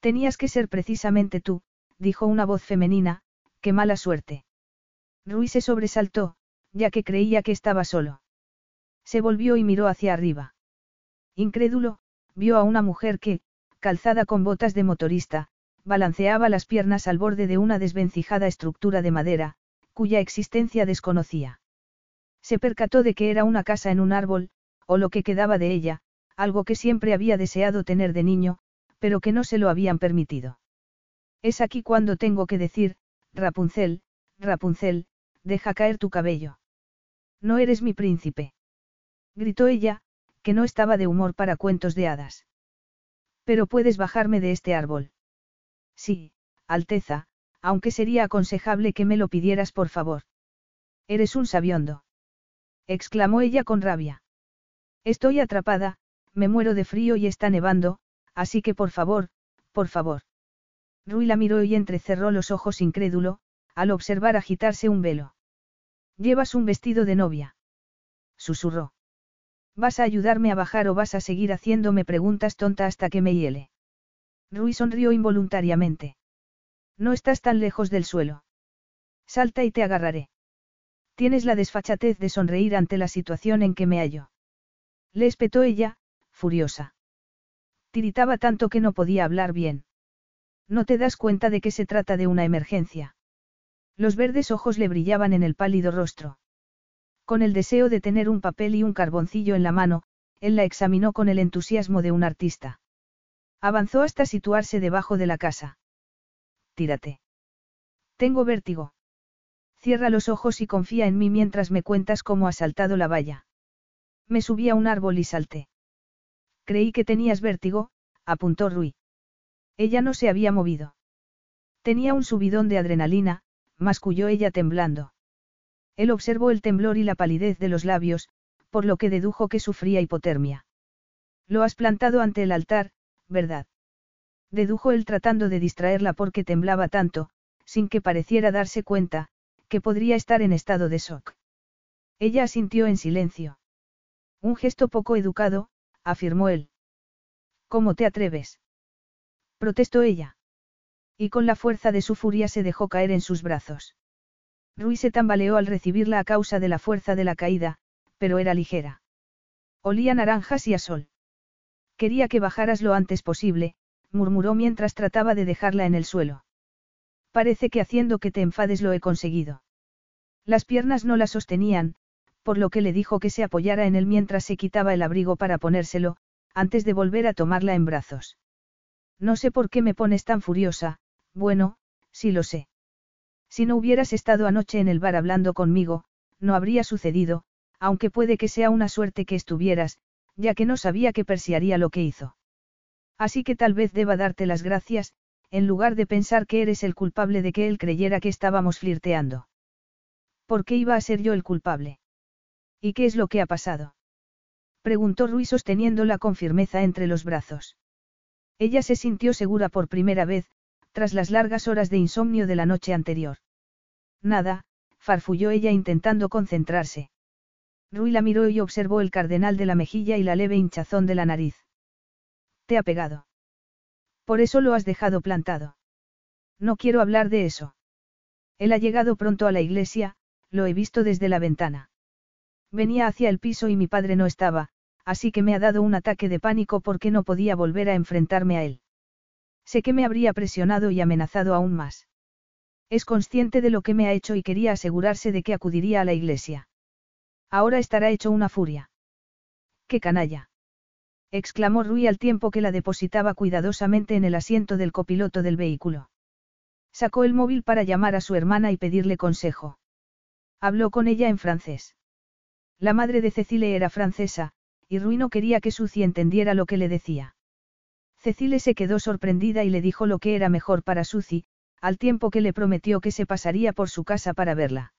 Tenías que ser precisamente tú, dijo una voz femenina, qué mala suerte. Rui se sobresaltó, ya que creía que estaba solo. Se volvió y miró hacia arriba. Incrédulo, vio a una mujer que, calzada con botas de motorista, balanceaba las piernas al borde de una desvencijada estructura de madera, cuya existencia desconocía. Se percató de que era una casa en un árbol, o lo que quedaba de ella, algo que siempre había deseado tener de niño, pero que no se lo habían permitido. Es aquí cuando tengo que decir, Rapunzel, Rapunzel, deja caer tu cabello. No eres mi príncipe. Gritó ella, que no estaba de humor para cuentos de hadas. Pero puedes bajarme de este árbol. Sí, Alteza, aunque sería aconsejable que me lo pidieras por favor. Eres un sabiondo. Exclamó ella con rabia. Estoy atrapada, me muero de frío y está nevando, así que por favor, por favor. Rui la miró y entrecerró los ojos incrédulo, al observar agitarse un velo. Llevas un vestido de novia. Susurró. ¿Vas a ayudarme a bajar o vas a seguir haciéndome preguntas tontas hasta que me hiele? Rui sonrió involuntariamente. No estás tan lejos del suelo. Salta y te agarraré. Tienes la desfachatez de sonreír ante la situación en que me hallo. Le espetó ella, furiosa. Tiritaba tanto que no podía hablar bien. No te das cuenta de que se trata de una emergencia. Los verdes ojos le brillaban en el pálido rostro. Con el deseo de tener un papel y un carboncillo en la mano, él la examinó con el entusiasmo de un artista. Avanzó hasta situarse debajo de la casa. Tírate. Tengo vértigo. Cierra los ojos y confía en mí mientras me cuentas cómo has saltado la valla. Me subí a un árbol y salté. Creí que tenías vértigo, apuntó Rui. Ella no se había movido. Tenía un subidón de adrenalina, masculló ella temblando. Él observó el temblor y la palidez de los labios, por lo que dedujo que sufría hipotermia. Lo has plantado ante el altar, ¿verdad? Dedujo él tratando de distraerla porque temblaba tanto, sin que pareciera darse cuenta, que podría estar en estado de shock. Ella asintió en silencio. Un gesto poco educado, afirmó él. ¿Cómo te atreves? protestó ella. Y con la fuerza de su furia se dejó caer en sus brazos. Rui se tambaleó al recibirla a causa de la fuerza de la caída, pero era ligera. Olía naranjas y a sol. Quería que bajaras lo antes posible, murmuró mientras trataba de dejarla en el suelo. Parece que haciendo que te enfades lo he conseguido. Las piernas no la sostenían, por lo que le dijo que se apoyara en él mientras se quitaba el abrigo para ponérselo, antes de volver a tomarla en brazos. No sé por qué me pones tan furiosa, bueno, sí lo sé. Si no hubieras estado anoche en el bar hablando conmigo, no habría sucedido, aunque puede que sea una suerte que estuvieras, ya que no sabía que persiaría lo que hizo. Así que tal vez deba darte las gracias, en lugar de pensar que eres el culpable de que él creyera que estábamos flirteando. ¿Por qué iba a ser yo el culpable? ¿Y qué es lo que ha pasado? Preguntó Rui sosteniéndola con firmeza entre los brazos. Ella se sintió segura por primera vez, tras las largas horas de insomnio de la noche anterior. Nada, farfulló ella intentando concentrarse. Rui la miró y observó el cardenal de la mejilla y la leve hinchazón de la nariz. Te ha pegado. Por eso lo has dejado plantado. No quiero hablar de eso. Él ha llegado pronto a la iglesia, lo he visto desde la ventana. Venía hacia el piso y mi padre no estaba, así que me ha dado un ataque de pánico porque no podía volver a enfrentarme a él. Sé que me habría presionado y amenazado aún más. Es consciente de lo que me ha hecho y quería asegurarse de que acudiría a la iglesia. Ahora estará hecho una furia. ¡Qué canalla! Exclamó Rui al tiempo que la depositaba cuidadosamente en el asiento del copiloto del vehículo. Sacó el móvil para llamar a su hermana y pedirle consejo. Habló con ella en francés. La madre de Cecile era francesa, y Rui no quería que Suzy entendiera lo que le decía. Cecile se quedó sorprendida y le dijo lo que era mejor para Suzy, al tiempo que le prometió que se pasaría por su casa para verla.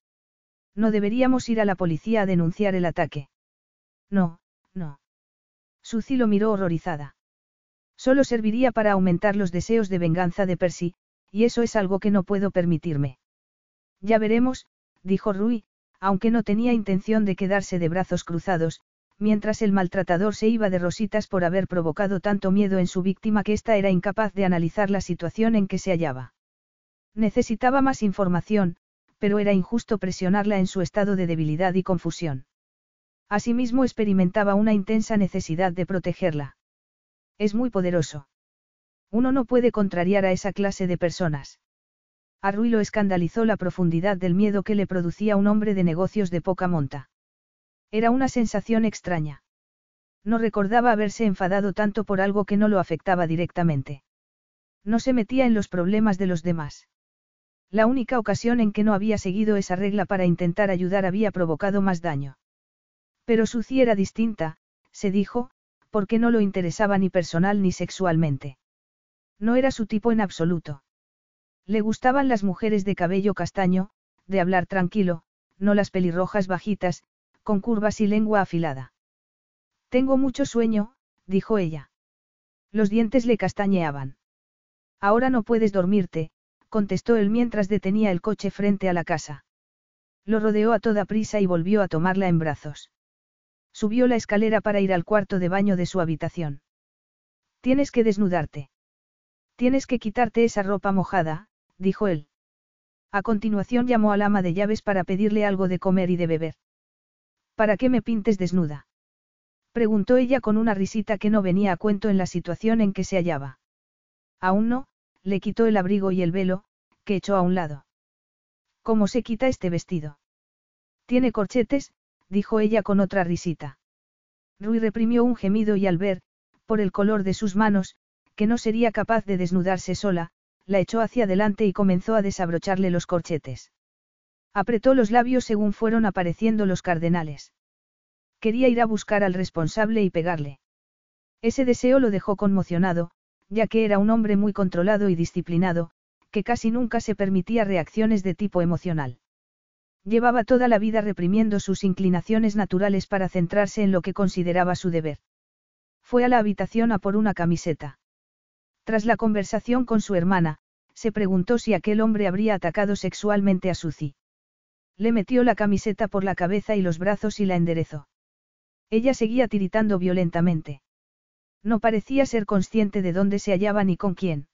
No deberíamos ir a la policía a denunciar el ataque. No, no. Suzy lo miró horrorizada. Solo serviría para aumentar los deseos de venganza de Percy, y eso es algo que no puedo permitirme. Ya veremos, dijo Rui, aunque no tenía intención de quedarse de brazos cruzados, mientras el maltratador se iba de rositas por haber provocado tanto miedo en su víctima que ésta era incapaz de analizar la situación en que se hallaba. Necesitaba más información, pero era injusto presionarla en su estado de debilidad y confusión. Asimismo experimentaba una intensa necesidad de protegerla. Es muy poderoso. Uno no puede contrariar a esa clase de personas. A Rui lo escandalizó la profundidad del miedo que le producía un hombre de negocios de poca monta. Era una sensación extraña. No recordaba haberse enfadado tanto por algo que no lo afectaba directamente. No se metía en los problemas de los demás. La única ocasión en que no había seguido esa regla para intentar ayudar había provocado más daño. Pero Suzy era distinta, se dijo, porque no lo interesaba ni personal ni sexualmente. No era su tipo en absoluto. Le gustaban las mujeres de cabello castaño, de hablar tranquilo, no las pelirrojas bajitas, con curvas y lengua afilada. Tengo mucho sueño, dijo ella. Los dientes le castañeaban. Ahora no puedes dormirte, contestó él mientras detenía el coche frente a la casa. Lo rodeó a toda prisa y volvió a tomarla en brazos. Subió la escalera para ir al cuarto de baño de su habitación. Tienes que desnudarte. Tienes que quitarte esa ropa mojada, dijo él. A continuación llamó al ama de llaves para pedirle algo de comer y de beber. ¿Para qué me pintes desnuda? Preguntó ella con una risita que no venía a cuento en la situación en que se hallaba. Aún no, le quitó el abrigo y el velo, que echó a un lado. ¿Cómo se quita este vestido? Tiene corchetes, dijo ella con otra risita. Rui reprimió un gemido y al ver, por el color de sus manos, que no sería capaz de desnudarse sola, la echó hacia adelante y comenzó a desabrocharle los corchetes. Apretó los labios según fueron apareciendo los cardenales. Quería ir a buscar al responsable y pegarle. Ese deseo lo dejó conmocionado, ya que era un hombre muy controlado y disciplinado, que casi nunca se permitía reacciones de tipo emocional. Llevaba toda la vida reprimiendo sus inclinaciones naturales para centrarse en lo que consideraba su deber. Fue a la habitación a por una camiseta. Tras la conversación con su hermana, se preguntó si aquel hombre habría atacado sexualmente a Suzy. Le metió la camiseta por la cabeza y los brazos y la enderezó. Ella seguía tiritando violentamente. No parecía ser consciente de dónde se hallaba ni con quién.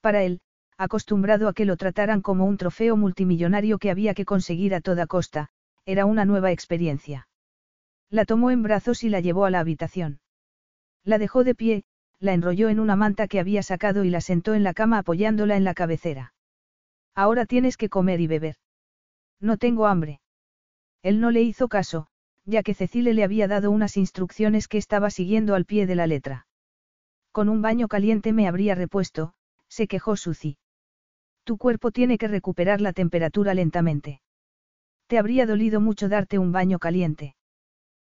Para él, acostumbrado a que lo trataran como un trofeo multimillonario que había que conseguir a toda costa, era una nueva experiencia. La tomó en brazos y la llevó a la habitación. La dejó de pie, la enrolló en una manta que había sacado y la sentó en la cama apoyándola en la cabecera. Ahora tienes que comer y beber. No tengo hambre. Él no le hizo caso, ya que Cecile le había dado unas instrucciones que estaba siguiendo al pie de la letra. Con un baño caliente me habría repuesto, se quejó Suzy. Tu cuerpo tiene que recuperar la temperatura lentamente. Te habría dolido mucho darte un baño caliente.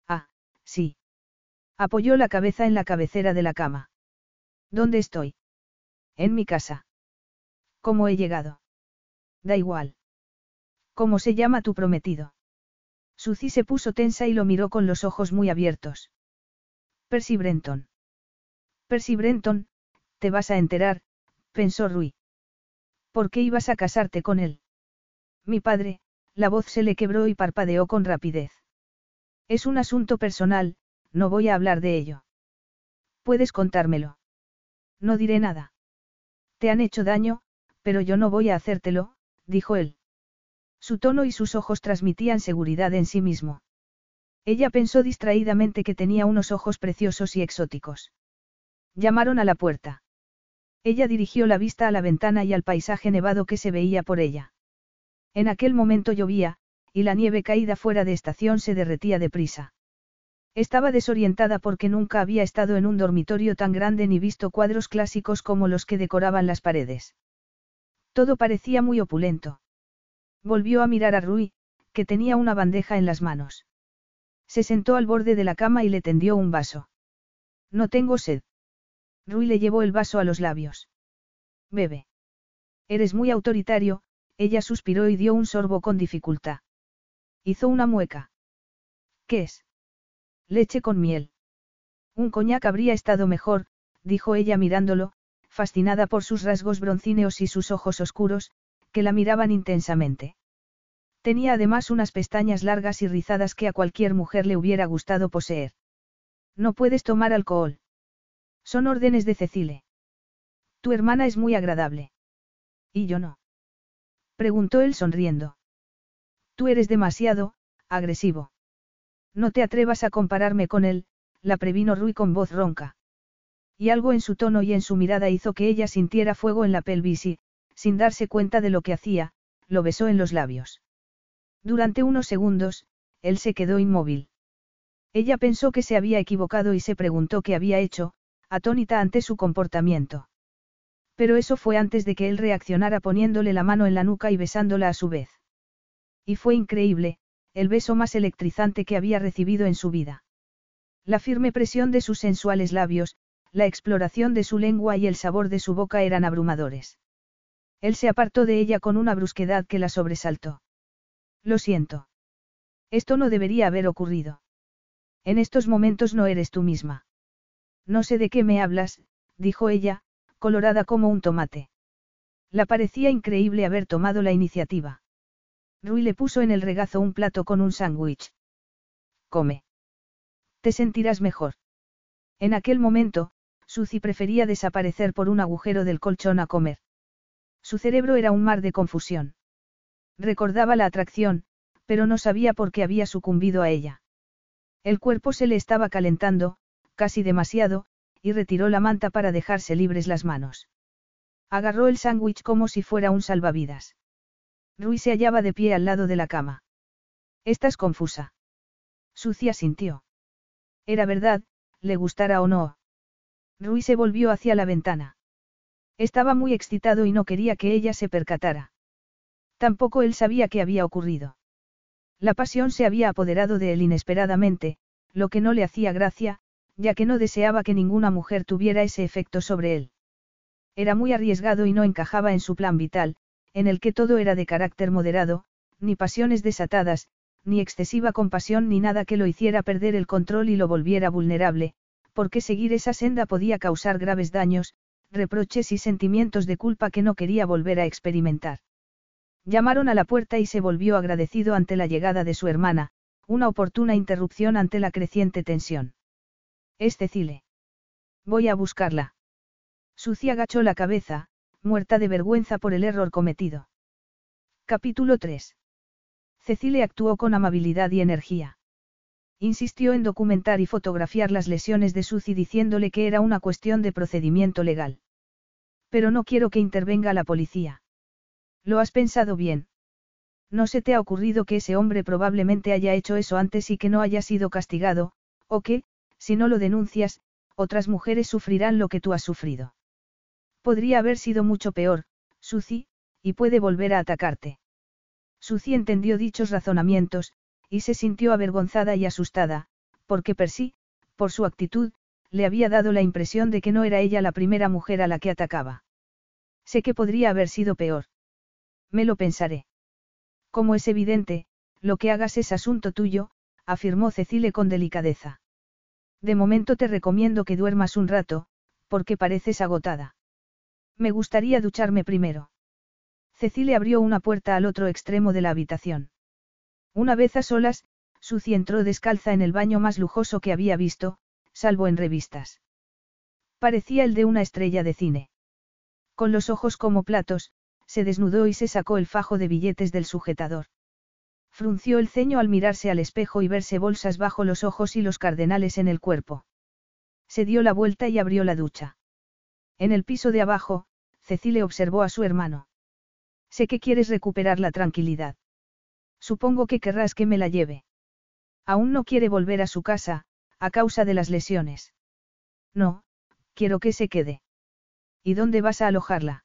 Ah, sí. Apoyó la cabeza en la cabecera de la cama. ¿Dónde estoy? En mi casa. ¿Cómo he llegado? Da igual. ¿Cómo se llama tu prometido? Suzy se puso tensa y lo miró con los ojos muy abiertos. Percy Brenton. Percy Brenton, te vas a enterar, pensó Rui. ¿Por qué ibas a casarte con él? Mi padre, la voz se le quebró y parpadeó con rapidez. Es un asunto personal, no voy a hablar de ello. Puedes contármelo. No diré nada. Te han hecho daño, pero yo no voy a hacértelo, dijo él. Su tono y sus ojos transmitían seguridad en sí mismo. Ella pensó distraídamente que tenía unos ojos preciosos y exóticos. Llamaron a la puerta. Ella dirigió la vista a la ventana y al paisaje nevado que se veía por ella. En aquel momento llovía, y la nieve caída fuera de estación se derretía deprisa. Estaba desorientada porque nunca había estado en un dormitorio tan grande ni visto cuadros clásicos como los que decoraban las paredes. Todo parecía muy opulento. Volvió a mirar a Rui, que tenía una bandeja en las manos. Se sentó al borde de la cama y le tendió un vaso. No tengo sed. Rui le llevó el vaso a los labios. Bebe. Eres muy autoritario, ella suspiró y dio un sorbo con dificultad. Hizo una mueca. ¿Qué es? Leche con miel. Un coñac habría estado mejor, dijo ella mirándolo, fascinada por sus rasgos broncíneos y sus ojos oscuros, que la miraban intensamente. Tenía además unas pestañas largas y rizadas que a cualquier mujer le hubiera gustado poseer. No puedes tomar alcohol. Son órdenes de Cecile. Tu hermana es muy agradable. ¿Y yo no? Preguntó él sonriendo. Tú eres demasiado, agresivo. No te atrevas a compararme con él, la previno Rui con voz ronca. Y algo en su tono y en su mirada hizo que ella sintiera fuego en la pelvis y, sin darse cuenta de lo que hacía, lo besó en los labios. Durante unos segundos, él se quedó inmóvil. Ella pensó que se había equivocado y se preguntó qué había hecho, atónita ante su comportamiento. Pero eso fue antes de que él reaccionara poniéndole la mano en la nuca y besándola a su vez. Y fue increíble, el beso más electrizante que había recibido en su vida. La firme presión de sus sensuales labios, la exploración de su lengua y el sabor de su boca eran abrumadores. Él se apartó de ella con una brusquedad que la sobresaltó. Lo siento. Esto no debería haber ocurrido. En estos momentos no eres tú misma. No sé de qué me hablas, dijo ella, colorada como un tomate. La parecía increíble haber tomado la iniciativa. Rui le puso en el regazo un plato con un sándwich. Come. Te sentirás mejor. En aquel momento, Suzy prefería desaparecer por un agujero del colchón a comer. Su cerebro era un mar de confusión. Recordaba la atracción, pero no sabía por qué había sucumbido a ella. El cuerpo se le estaba calentando, casi demasiado, y retiró la manta para dejarse libres las manos. Agarró el sándwich como si fuera un salvavidas. Rui se hallaba de pie al lado de la cama. Estás confusa. Sucia sintió. Era verdad, le gustara o no. Rui se volvió hacia la ventana. Estaba muy excitado y no quería que ella se percatara. Tampoco él sabía qué había ocurrido. La pasión se había apoderado de él inesperadamente, lo que no le hacía gracia, ya que no deseaba que ninguna mujer tuviera ese efecto sobre él. Era muy arriesgado y no encajaba en su plan vital, en el que todo era de carácter moderado, ni pasiones desatadas, ni excesiva compasión ni nada que lo hiciera perder el control y lo volviera vulnerable, porque seguir esa senda podía causar graves daños, reproches y sentimientos de culpa que no quería volver a experimentar. Llamaron a la puerta y se volvió agradecido ante la llegada de su hermana, una oportuna interrupción ante la creciente tensión. Es Cecile. Voy a buscarla. Sucia agachó la cabeza, muerta de vergüenza por el error cometido. Capítulo 3. Cecile actuó con amabilidad y energía. Insistió en documentar y fotografiar las lesiones de Suzy diciéndole que era una cuestión de procedimiento legal. Pero no quiero que intervenga la policía. ¿Lo has pensado bien? ¿No se te ha ocurrido que ese hombre probablemente haya hecho eso antes y que no haya sido castigado, o que, si no lo denuncias, otras mujeres sufrirán lo que tú has sufrido? Podría haber sido mucho peor, Suzy, y puede volver a atacarte. Suzy entendió dichos razonamientos, y se sintió avergonzada y asustada, porque Percy, por su actitud, le había dado la impresión de que no era ella la primera mujer a la que atacaba. Sé que podría haber sido peor. Me lo pensaré. Como es evidente, lo que hagas es asunto tuyo, afirmó Cecile con delicadeza. De momento te recomiendo que duermas un rato, porque pareces agotada. Me gustaría ducharme primero. Cecile abrió una puerta al otro extremo de la habitación. Una vez a solas, Suzy entró descalza en el baño más lujoso que había visto, salvo en revistas. Parecía el de una estrella de cine. Con los ojos como platos, se desnudó y se sacó el fajo de billetes del sujetador. Frunció el ceño al mirarse al espejo y verse bolsas bajo los ojos y los cardenales en el cuerpo. Se dio la vuelta y abrió la ducha. En el piso de abajo, Cecile observó a su hermano. Sé que quieres recuperar la tranquilidad. Supongo que querrás que me la lleve. Aún no quiere volver a su casa, a causa de las lesiones. No, quiero que se quede. ¿Y dónde vas a alojarla?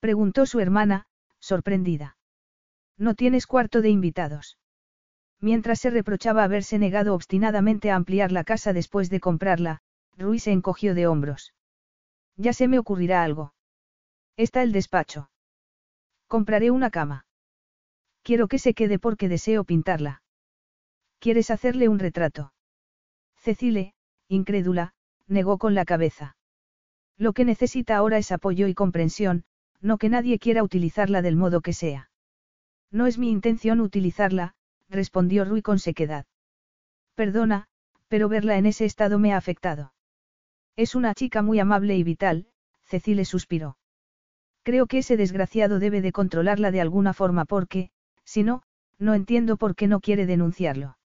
Preguntó su hermana, sorprendida. No tienes cuarto de invitados. Mientras se reprochaba haberse negado obstinadamente a ampliar la casa después de comprarla, Ruiz se encogió de hombros. Ya se me ocurrirá algo. Está el despacho. Compraré una cama. Quiero que se quede porque deseo pintarla. ¿Quieres hacerle un retrato? Cecile, incrédula, negó con la cabeza. Lo que necesita ahora es apoyo y comprensión, no que nadie quiera utilizarla del modo que sea. No es mi intención utilizarla, respondió Rui con sequedad. Perdona, pero verla en ese estado me ha afectado. Es una chica muy amable y vital, Cecile suspiró. Creo que ese desgraciado debe de controlarla de alguna forma porque, si no, no entiendo por qué no quiere denunciarlo.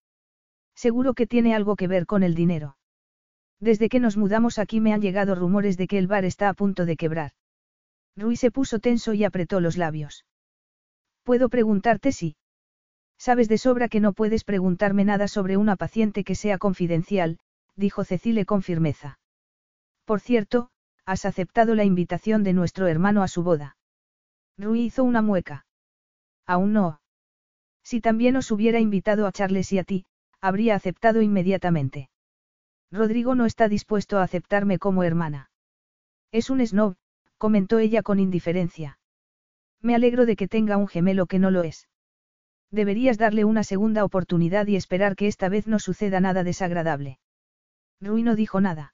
Seguro que tiene algo que ver con el dinero. Desde que nos mudamos aquí me han llegado rumores de que el bar está a punto de quebrar. Rui se puso tenso y apretó los labios. ¿Puedo preguntarte si? Sabes de sobra que no puedes preguntarme nada sobre una paciente que sea confidencial, dijo Cecile con firmeza. Por cierto, has aceptado la invitación de nuestro hermano a su boda. Rui hizo una mueca. Aún no. Si también os hubiera invitado a Charles y a ti, habría aceptado inmediatamente. Rodrigo no está dispuesto a aceptarme como hermana. Es un snob, comentó ella con indiferencia. Me alegro de que tenga un gemelo que no lo es. Deberías darle una segunda oportunidad y esperar que esta vez no suceda nada desagradable. Rui no dijo nada.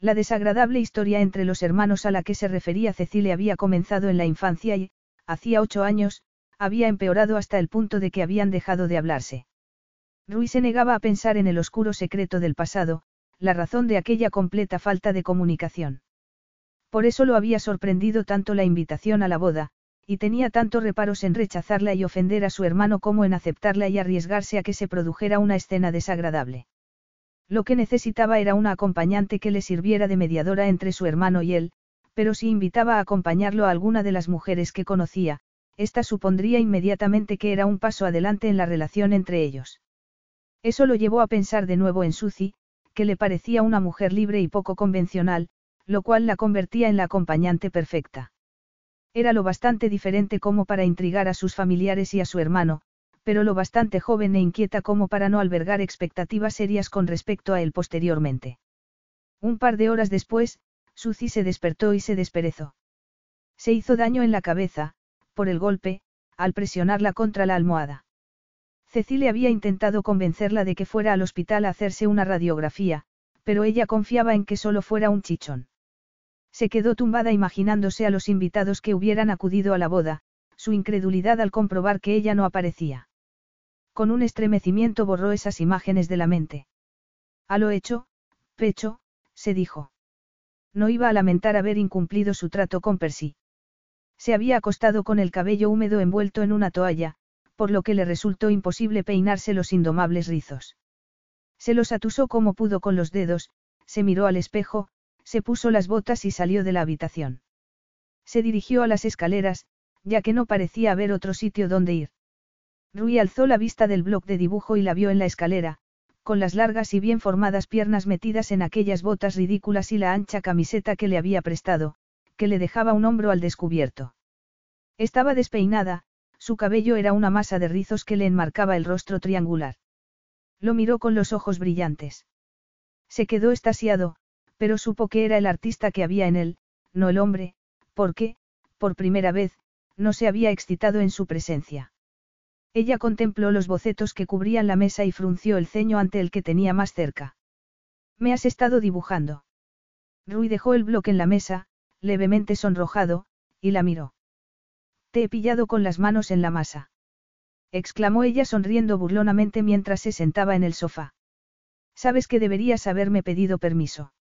La desagradable historia entre los hermanos a la que se refería Cecilia había comenzado en la infancia y, hacía ocho años, había empeorado hasta el punto de que habían dejado de hablarse. Rui se negaba a pensar en el oscuro secreto del pasado, la razón de aquella completa falta de comunicación. Por eso lo había sorprendido tanto la invitación a la boda, y tenía tantos reparos en rechazarla y ofender a su hermano como en aceptarla y arriesgarse a que se produjera una escena desagradable. Lo que necesitaba era una acompañante que le sirviera de mediadora entre su hermano y él, pero si invitaba a acompañarlo a alguna de las mujeres que conocía, ésta supondría inmediatamente que era un paso adelante en la relación entre ellos. Eso lo llevó a pensar de nuevo en Suzy, que le parecía una mujer libre y poco convencional, lo cual la convertía en la acompañante perfecta. Era lo bastante diferente como para intrigar a sus familiares y a su hermano, pero lo bastante joven e inquieta como para no albergar expectativas serias con respecto a él posteriormente. Un par de horas después, Suzy se despertó y se desperezó. Se hizo daño en la cabeza, por el golpe, al presionarla contra la almohada. Cecilia había intentado convencerla de que fuera al hospital a hacerse una radiografía, pero ella confiaba en que solo fuera un chichón. Se quedó tumbada imaginándose a los invitados que hubieran acudido a la boda, su incredulidad al comprobar que ella no aparecía. Con un estremecimiento borró esas imágenes de la mente. A lo hecho, pecho, se dijo. No iba a lamentar haber incumplido su trato con Percy. Se había acostado con el cabello húmedo envuelto en una toalla, por lo que le resultó imposible peinarse los indomables rizos. Se los atusó como pudo con los dedos, se miró al espejo, se puso las botas y salió de la habitación. Se dirigió a las escaleras, ya que no parecía haber otro sitio donde ir. Rui alzó la vista del bloc de dibujo y la vio en la escalera, con las largas y bien formadas piernas metidas en aquellas botas ridículas y la ancha camiseta que le había prestado, que le dejaba un hombro al descubierto. Estaba despeinada, su cabello era una masa de rizos que le enmarcaba el rostro triangular. Lo miró con los ojos brillantes. Se quedó estasiado, pero supo que era el artista que había en él, no el hombre, porque, por primera vez, no se había excitado en su presencia. Ella contempló los bocetos que cubrían la mesa y frunció el ceño ante el que tenía más cerca. Me has estado dibujando. Rui dejó el bloque en la mesa, levemente sonrojado, y la miró. Te he pillado con las manos en la masa. exclamó ella sonriendo burlonamente mientras se sentaba en el sofá. Sabes que deberías haberme pedido permiso.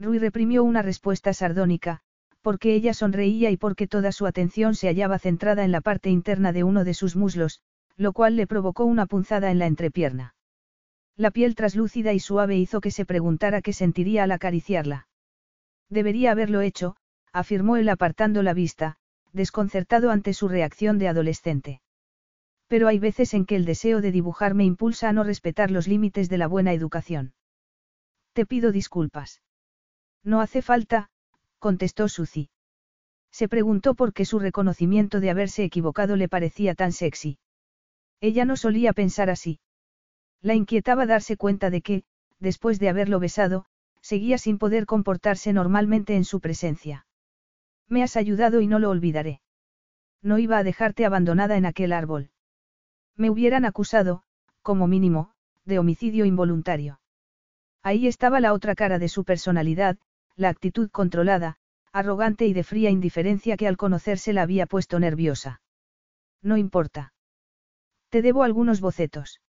Rui reprimió una respuesta sardónica, porque ella sonreía y porque toda su atención se hallaba centrada en la parte interna de uno de sus muslos, lo cual le provocó una punzada en la entrepierna. La piel traslúcida y suave hizo que se preguntara qué sentiría al acariciarla. Debería haberlo hecho, afirmó él apartando la vista, desconcertado ante su reacción de adolescente. Pero hay veces en que el deseo de dibujar me impulsa a no respetar los límites de la buena educación. Te pido disculpas. No hace falta, contestó Suzy. Se preguntó por qué su reconocimiento de haberse equivocado le parecía tan sexy. Ella no solía pensar así. La inquietaba darse cuenta de que, después de haberlo besado, seguía sin poder comportarse normalmente en su presencia. Me has ayudado y no lo olvidaré. No iba a dejarte abandonada en aquel árbol. Me hubieran acusado, como mínimo, de homicidio involuntario. Ahí estaba la otra cara de su personalidad, la actitud controlada, arrogante y de fría indiferencia que al conocerse la había puesto nerviosa. No importa. Te debo algunos bocetos.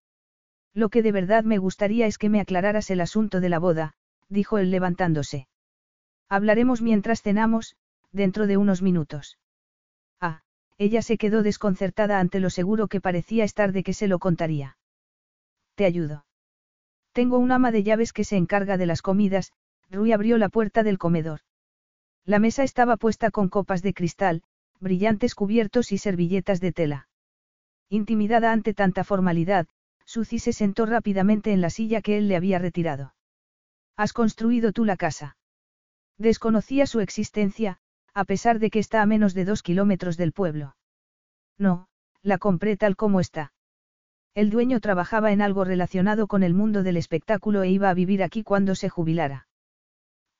Lo que de verdad me gustaría es que me aclararas el asunto de la boda, dijo él levantándose. Hablaremos mientras cenamos, dentro de unos minutos. Ah, ella se quedó desconcertada ante lo seguro que parecía estar de que se lo contaría. Te ayudo. Tengo un ama de llaves que se encarga de las comidas, Rui abrió la puerta del comedor. La mesa estaba puesta con copas de cristal, brillantes cubiertos y servilletas de tela. Intimidada ante tanta formalidad, Suzy se sentó rápidamente en la silla que él le había retirado. ¿Has construido tú la casa? Desconocía su existencia, a pesar de que está a menos de dos kilómetros del pueblo. No, la compré tal como está. El dueño trabajaba en algo relacionado con el mundo del espectáculo e iba a vivir aquí cuando se jubilara.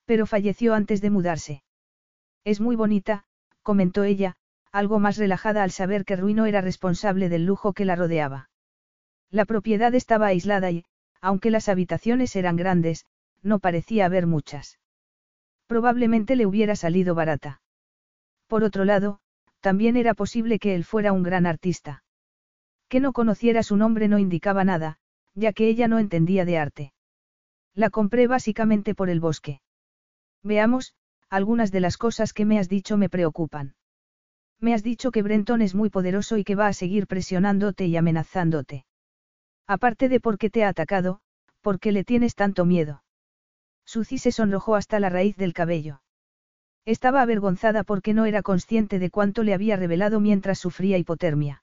Pero falleció antes de mudarse. Es muy bonita, comentó ella, algo más relajada al saber que Ruino era responsable del lujo que la rodeaba. La propiedad estaba aislada y, aunque las habitaciones eran grandes, no parecía haber muchas. Probablemente le hubiera salido barata. Por otro lado, también era posible que él fuera un gran artista. Que no conociera su nombre no indicaba nada, ya que ella no entendía de arte. La compré básicamente por el bosque. Veamos, algunas de las cosas que me has dicho me preocupan. Me has dicho que Brenton es muy poderoso y que va a seguir presionándote y amenazándote. Aparte de por qué te ha atacado, ¿por qué le tienes tanto miedo? Suzy se sonrojó hasta la raíz del cabello. Estaba avergonzada porque no era consciente de cuánto le había revelado mientras sufría hipotermia.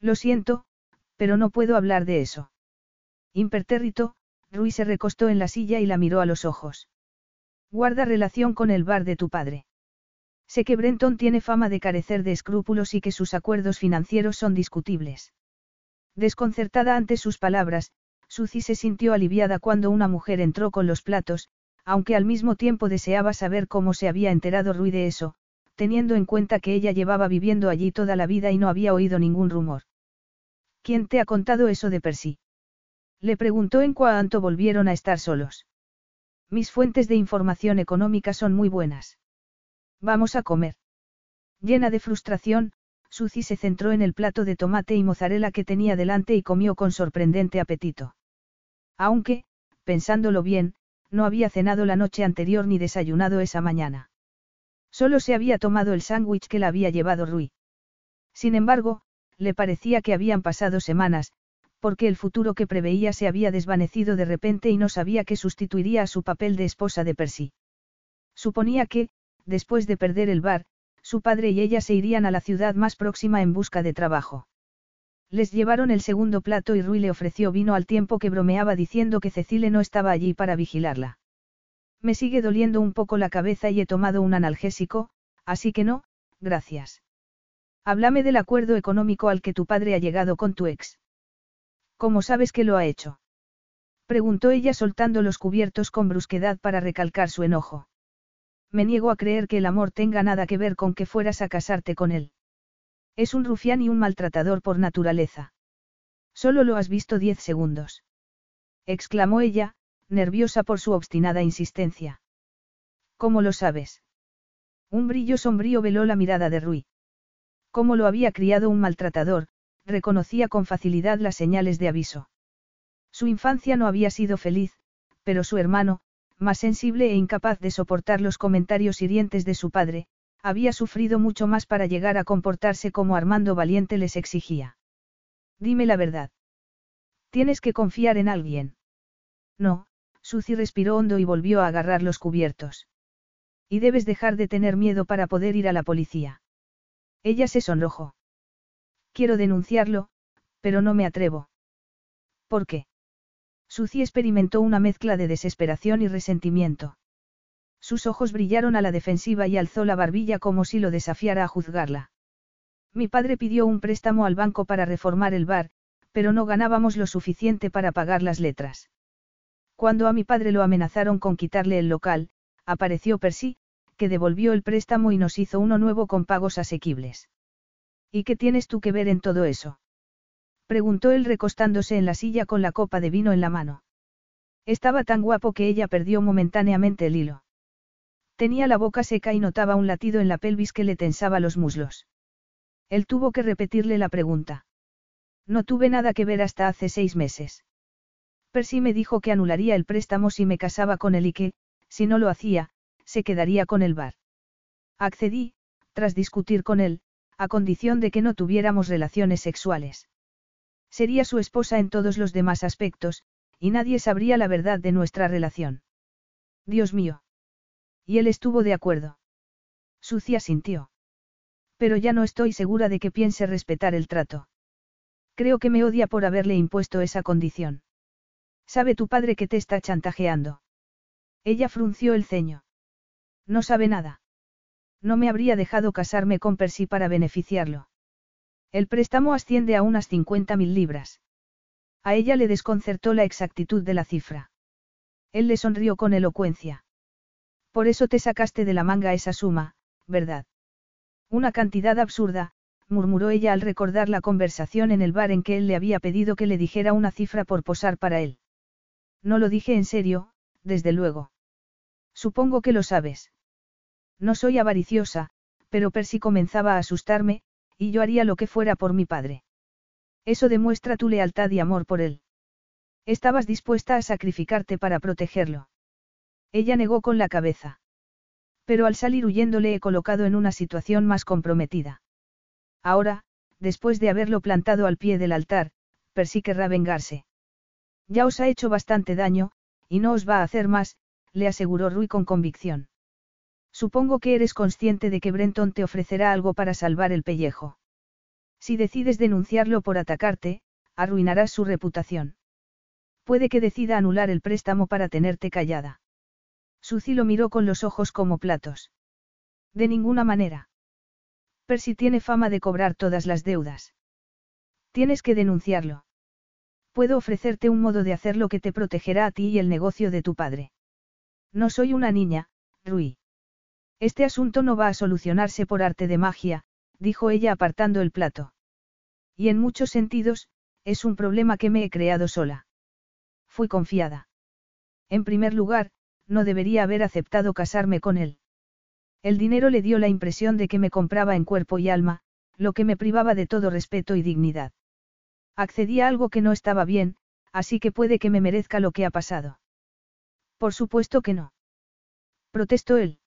Lo siento, pero no puedo hablar de eso. Impertérrito, Rui se recostó en la silla y la miró a los ojos. Guarda relación con el bar de tu padre. Sé que Brenton tiene fama de carecer de escrúpulos y que sus acuerdos financieros son discutibles. Desconcertada ante sus palabras, Suzy se sintió aliviada cuando una mujer entró con los platos, aunque al mismo tiempo deseaba saber cómo se había enterado Rui de eso, teniendo en cuenta que ella llevaba viviendo allí toda la vida y no había oído ningún rumor. ¿Quién te ha contado eso de Percy? Le preguntó en cuanto volvieron a estar solos. Mis fuentes de información económica son muy buenas. Vamos a comer. Llena de frustración, Suzy se centró en el plato de tomate y mozzarella que tenía delante y comió con sorprendente apetito. Aunque, pensándolo bien, no había cenado la noche anterior ni desayunado esa mañana. Solo se había tomado el sándwich que la había llevado Rui. Sin embargo, le parecía que habían pasado semanas, porque el futuro que preveía se había desvanecido de repente y no sabía qué sustituiría a su papel de esposa de Percy. Suponía que, después de perder el bar, su padre y ella se irían a la ciudad más próxima en busca de trabajo. Les llevaron el segundo plato y Rui le ofreció vino al tiempo que bromeaba diciendo que Cecile no estaba allí para vigilarla. Me sigue doliendo un poco la cabeza y he tomado un analgésico, así que no, gracias. Háblame del acuerdo económico al que tu padre ha llegado con tu ex. ¿Cómo sabes que lo ha hecho? Preguntó ella soltando los cubiertos con brusquedad para recalcar su enojo. Me niego a creer que el amor tenga nada que ver con que fueras a casarte con él. Es un rufián y un maltratador por naturaleza. Solo lo has visto diez segundos. Exclamó ella, nerviosa por su obstinada insistencia. ¿Cómo lo sabes? Un brillo sombrío veló la mirada de Rui. Como lo había criado un maltratador, reconocía con facilidad las señales de aviso. Su infancia no había sido feliz, pero su hermano, más sensible e incapaz de soportar los comentarios hirientes de su padre, había sufrido mucho más para llegar a comportarse como Armando Valiente les exigía. Dime la verdad. Tienes que confiar en alguien. No, Suzy respiró hondo y volvió a agarrar los cubiertos. Y debes dejar de tener miedo para poder ir a la policía. Ella se sonrojó. Quiero denunciarlo, pero no me atrevo. ¿Por qué? Suzy experimentó una mezcla de desesperación y resentimiento. Sus ojos brillaron a la defensiva y alzó la barbilla como si lo desafiara a juzgarla. Mi padre pidió un préstamo al banco para reformar el bar, pero no ganábamos lo suficiente para pagar las letras. Cuando a mi padre lo amenazaron con quitarle el local, apareció Percy, que devolvió el préstamo y nos hizo uno nuevo con pagos asequibles. ¿Y qué tienes tú que ver en todo eso? Preguntó él recostándose en la silla con la copa de vino en la mano. Estaba tan guapo que ella perdió momentáneamente el hilo. Tenía la boca seca y notaba un latido en la pelvis que le tensaba los muslos. Él tuvo que repetirle la pregunta. No tuve nada que ver hasta hace seis meses. Percy me dijo que anularía el préstamo si me casaba con él y que, si no lo hacía, se quedaría con el bar. Accedí, tras discutir con él, a condición de que no tuviéramos relaciones sexuales. Sería su esposa en todos los demás aspectos, y nadie sabría la verdad de nuestra relación. Dios mío. Y él estuvo de acuerdo. Sucia sintió. Pero ya no estoy segura de que piense respetar el trato. Creo que me odia por haberle impuesto esa condición. ¿Sabe tu padre que te está chantajeando? Ella frunció el ceño. No sabe nada. No me habría dejado casarme con Percy para beneficiarlo. El préstamo asciende a unas 50.000 libras. A ella le desconcertó la exactitud de la cifra. Él le sonrió con elocuencia. Por eso te sacaste de la manga esa suma, ¿verdad? Una cantidad absurda, murmuró ella al recordar la conversación en el bar en que él le había pedido que le dijera una cifra por posar para él. No lo dije en serio, desde luego. Supongo que lo sabes. No soy avariciosa, pero Percy comenzaba a asustarme, y yo haría lo que fuera por mi padre. Eso demuestra tu lealtad y amor por él. Estabas dispuesta a sacrificarte para protegerlo. Ella negó con la cabeza. Pero al salir huyendo le he colocado en una situación más comprometida. Ahora, después de haberlo plantado al pie del altar, Percy querrá vengarse. Ya os ha hecho bastante daño, y no os va a hacer más, le aseguró Rui con convicción. Supongo que eres consciente de que Brenton te ofrecerá algo para salvar el pellejo. Si decides denunciarlo por atacarte, arruinarás su reputación. Puede que decida anular el préstamo para tenerte callada. Suzy lo miró con los ojos como platos. De ninguna manera. Percy tiene fama de cobrar todas las deudas. Tienes que denunciarlo. Puedo ofrecerte un modo de hacerlo que te protegerá a ti y el negocio de tu padre. No soy una niña, Rui. Este asunto no va a solucionarse por arte de magia, dijo ella apartando el plato. Y en muchos sentidos, es un problema que me he creado sola. Fui confiada. En primer lugar, no debería haber aceptado casarme con él. El dinero le dio la impresión de que me compraba en cuerpo y alma, lo que me privaba de todo respeto y dignidad. Accedí a algo que no estaba bien, así que puede que me merezca lo que ha pasado. Por supuesto que no. Protestó él.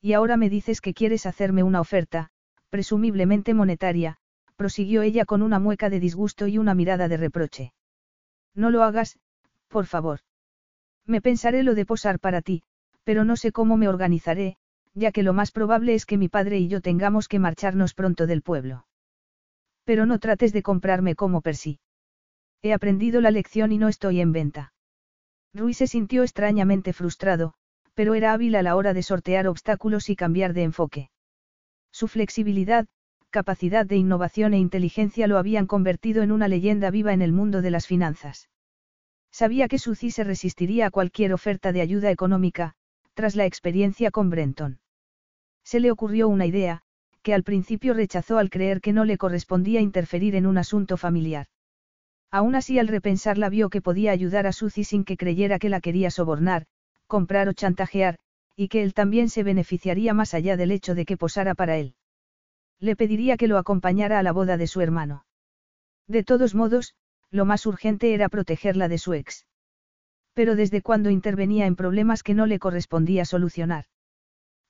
Y ahora me dices que quieres hacerme una oferta, presumiblemente monetaria, prosiguió ella con una mueca de disgusto y una mirada de reproche. No lo hagas, por favor. Me pensaré lo de posar para ti, pero no sé cómo me organizaré, ya que lo más probable es que mi padre y yo tengamos que marcharnos pronto del pueblo. Pero no trates de comprarme como Percy. He aprendido la lección y no estoy en venta. Rui se sintió extrañamente frustrado, pero era hábil a la hora de sortear obstáculos y cambiar de enfoque. Su flexibilidad, capacidad de innovación e inteligencia lo habían convertido en una leyenda viva en el mundo de las finanzas. Sabía que Suzy se resistiría a cualquier oferta de ayuda económica, tras la experiencia con Brenton. Se le ocurrió una idea, que al principio rechazó al creer que no le correspondía interferir en un asunto familiar. Aún así al repensarla vio que podía ayudar a Suzy sin que creyera que la quería sobornar, comprar o chantajear, y que él también se beneficiaría más allá del hecho de que posara para él. Le pediría que lo acompañara a la boda de su hermano. De todos modos, lo más urgente era protegerla de su ex. Pero desde cuando intervenía en problemas que no le correspondía solucionar.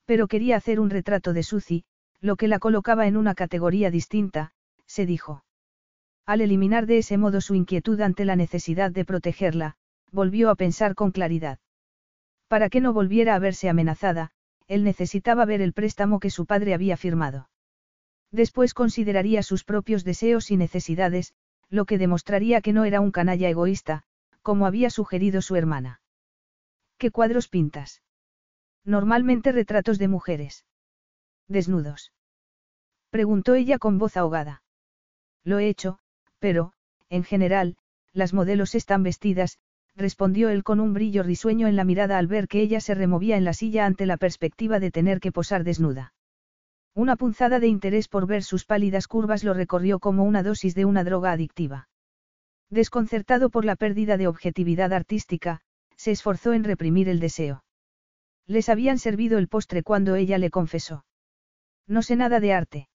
Pero quería hacer un retrato de Suzy, lo que la colocaba en una categoría distinta, se dijo. Al eliminar de ese modo su inquietud ante la necesidad de protegerla, volvió a pensar con claridad. Para que no volviera a verse amenazada, él necesitaba ver el préstamo que su padre había firmado. Después consideraría sus propios deseos y necesidades, lo que demostraría que no era un canalla egoísta, como había sugerido su hermana. ¿Qué cuadros pintas? Normalmente retratos de mujeres. Desnudos. Preguntó ella con voz ahogada. Lo he hecho, pero, en general, las modelos están vestidas, respondió él con un brillo risueño en la mirada al ver que ella se removía en la silla ante la perspectiva de tener que posar desnuda. Una punzada de interés por ver sus pálidas curvas lo recorrió como una dosis de una droga adictiva. Desconcertado por la pérdida de objetividad artística, se esforzó en reprimir el deseo. Les habían servido el postre cuando ella le confesó. No sé nada de arte.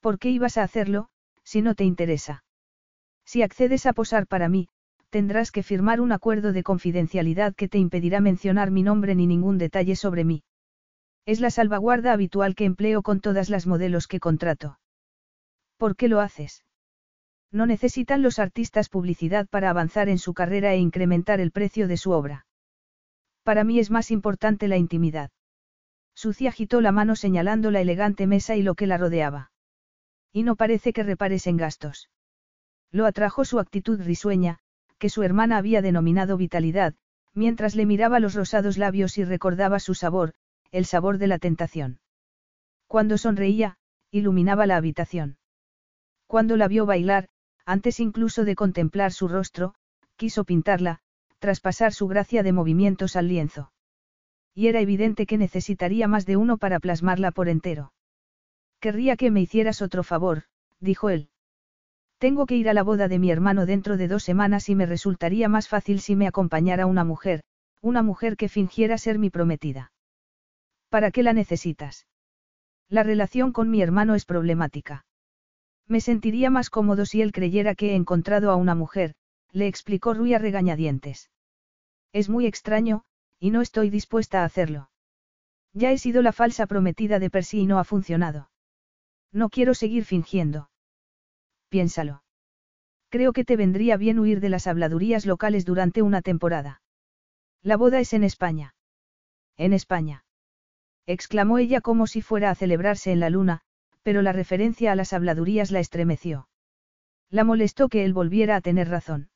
¿Por qué ibas a hacerlo, si no te interesa? Si accedes a posar para mí, tendrás que firmar un acuerdo de confidencialidad que te impedirá mencionar mi nombre ni ningún detalle sobre mí. Es la salvaguarda habitual que empleo con todas las modelos que contrato. ¿Por qué lo haces? No necesitan los artistas publicidad para avanzar en su carrera e incrementar el precio de su obra. Para mí es más importante la intimidad. Sucia agitó la mano señalando la elegante mesa y lo que la rodeaba. Y no parece que repares en gastos. Lo atrajo su actitud risueña, que su hermana había denominado vitalidad, mientras le miraba los rosados labios y recordaba su sabor, el sabor de la tentación. Cuando sonreía, iluminaba la habitación. Cuando la vio bailar, antes incluso de contemplar su rostro, quiso pintarla, traspasar su gracia de movimientos al lienzo. Y era evidente que necesitaría más de uno para plasmarla por entero. Querría que me hicieras otro favor, dijo él. Tengo que ir a la boda de mi hermano dentro de dos semanas y me resultaría más fácil si me acompañara una mujer, una mujer que fingiera ser mi prometida. ¿Para qué la necesitas? La relación con mi hermano es problemática. Me sentiría más cómodo si él creyera que he encontrado a una mujer, le explicó Rui a regañadientes. Es muy extraño, y no estoy dispuesta a hacerlo. Ya he sido la falsa prometida de Percy y no ha funcionado. No quiero seguir fingiendo piénsalo. Creo que te vendría bien huir de las habladurías locales durante una temporada. La boda es en España. En España. exclamó ella como si fuera a celebrarse en la luna, pero la referencia a las habladurías la estremeció. La molestó que él volviera a tener razón.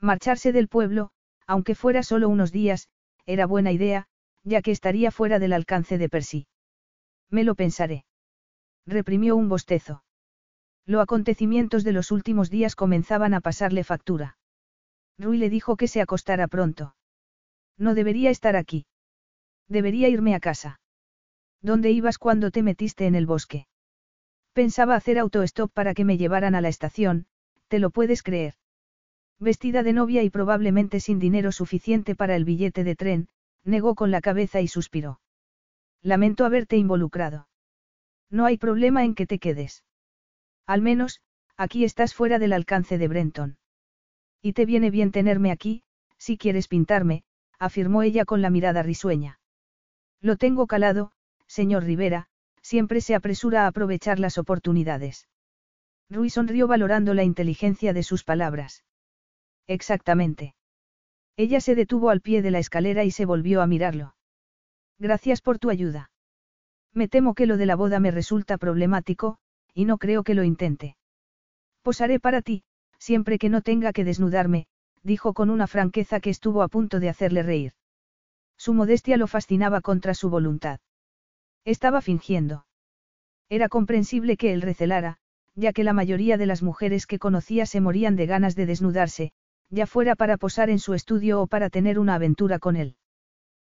Marcharse del pueblo, aunque fuera solo unos días, era buena idea, ya que estaría fuera del alcance de Percy. Me lo pensaré. Reprimió un bostezo. Los acontecimientos de los últimos días comenzaban a pasarle factura. Rui le dijo que se acostara pronto. No debería estar aquí. Debería irme a casa. ¿Dónde ibas cuando te metiste en el bosque? Pensaba hacer autostop para que me llevaran a la estación, ¿te lo puedes creer? Vestida de novia y probablemente sin dinero suficiente para el billete de tren, negó con la cabeza y suspiró. Lamento haberte involucrado. No hay problema en que te quedes. Al menos, aquí estás fuera del alcance de Brenton. Y te viene bien tenerme aquí, si quieres pintarme, afirmó ella con la mirada risueña. Lo tengo calado, señor Rivera, siempre se apresura a aprovechar las oportunidades. Rui sonrió valorando la inteligencia de sus palabras. Exactamente. Ella se detuvo al pie de la escalera y se volvió a mirarlo. Gracias por tu ayuda. Me temo que lo de la boda me resulta problemático, y no creo que lo intente. Posaré para ti, siempre que no tenga que desnudarme, dijo con una franqueza que estuvo a punto de hacerle reír. Su modestia lo fascinaba contra su voluntad. Estaba fingiendo. Era comprensible que él recelara, ya que la mayoría de las mujeres que conocía se morían de ganas de desnudarse, ya fuera para posar en su estudio o para tener una aventura con él.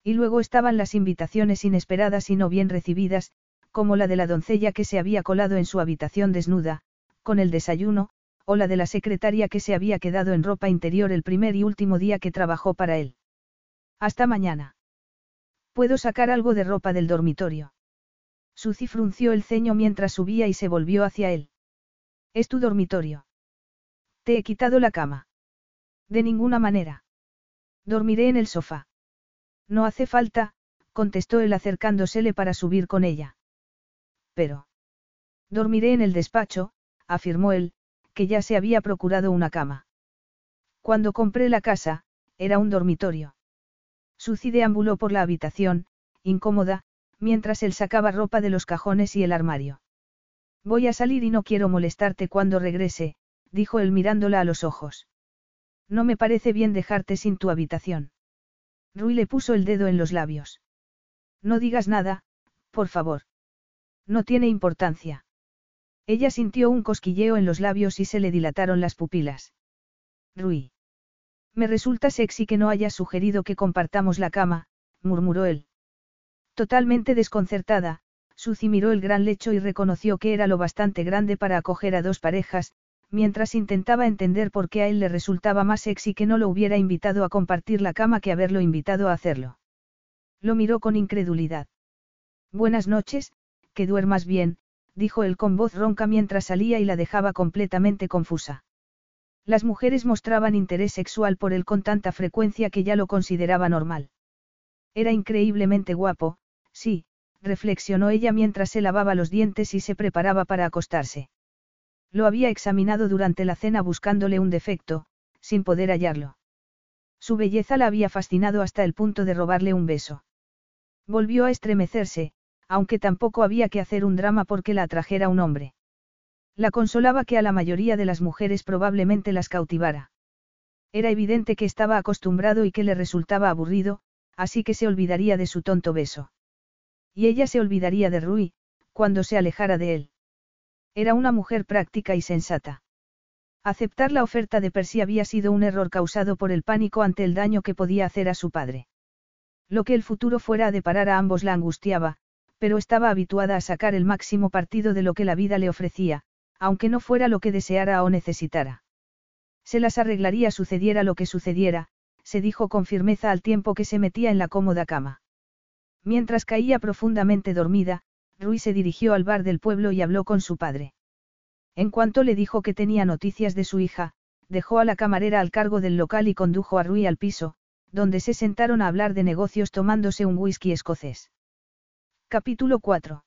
Y luego estaban las invitaciones inesperadas y no bien recibidas, como la de la doncella que se había colado en su habitación desnuda, con el desayuno, o la de la secretaria que se había quedado en ropa interior el primer y último día que trabajó para él. Hasta mañana. ¿Puedo sacar algo de ropa del dormitorio? Suzy frunció el ceño mientras subía y se volvió hacia él. ¿Es tu dormitorio? Te he quitado la cama. De ninguna manera. Dormiré en el sofá. No hace falta, contestó él acercándosele para subir con ella. Pero. Dormiré en el despacho, afirmó él, que ya se había procurado una cama. Cuando compré la casa, era un dormitorio. Suzy deambuló por la habitación, incómoda, mientras él sacaba ropa de los cajones y el armario. Voy a salir y no quiero molestarte cuando regrese, dijo él mirándola a los ojos. No me parece bien dejarte sin tu habitación. Rui le puso el dedo en los labios. No digas nada, por favor. No tiene importancia. Ella sintió un cosquilleo en los labios y se le dilataron las pupilas. Rui. Me resulta sexy que no hayas sugerido que compartamos la cama, murmuró él. Totalmente desconcertada, Suzy miró el gran lecho y reconoció que era lo bastante grande para acoger a dos parejas, mientras intentaba entender por qué a él le resultaba más sexy que no lo hubiera invitado a compartir la cama que haberlo invitado a hacerlo. Lo miró con incredulidad. Buenas noches, que duermas bien, dijo él con voz ronca mientras salía y la dejaba completamente confusa. Las mujeres mostraban interés sexual por él con tanta frecuencia que ya lo consideraba normal. Era increíblemente guapo, sí, reflexionó ella mientras se lavaba los dientes y se preparaba para acostarse. Lo había examinado durante la cena buscándole un defecto, sin poder hallarlo. Su belleza la había fascinado hasta el punto de robarle un beso. Volvió a estremecerse, aunque tampoco había que hacer un drama porque la atrajera un hombre. La consolaba que a la mayoría de las mujeres probablemente las cautivara. Era evidente que estaba acostumbrado y que le resultaba aburrido, así que se olvidaría de su tonto beso. Y ella se olvidaría de Rui, cuando se alejara de él. Era una mujer práctica y sensata. Aceptar la oferta de Percy había sido un error causado por el pánico ante el daño que podía hacer a su padre. Lo que el futuro fuera a deparar a ambos la angustiaba, pero estaba habituada a sacar el máximo partido de lo que la vida le ofrecía, aunque no fuera lo que deseara o necesitara. Se las arreglaría sucediera lo que sucediera, se dijo con firmeza al tiempo que se metía en la cómoda cama. Mientras caía profundamente dormida, Rui se dirigió al bar del pueblo y habló con su padre. En cuanto le dijo que tenía noticias de su hija, dejó a la camarera al cargo del local y condujo a Rui al piso, donde se sentaron a hablar de negocios tomándose un whisky escocés. Capítulo 4.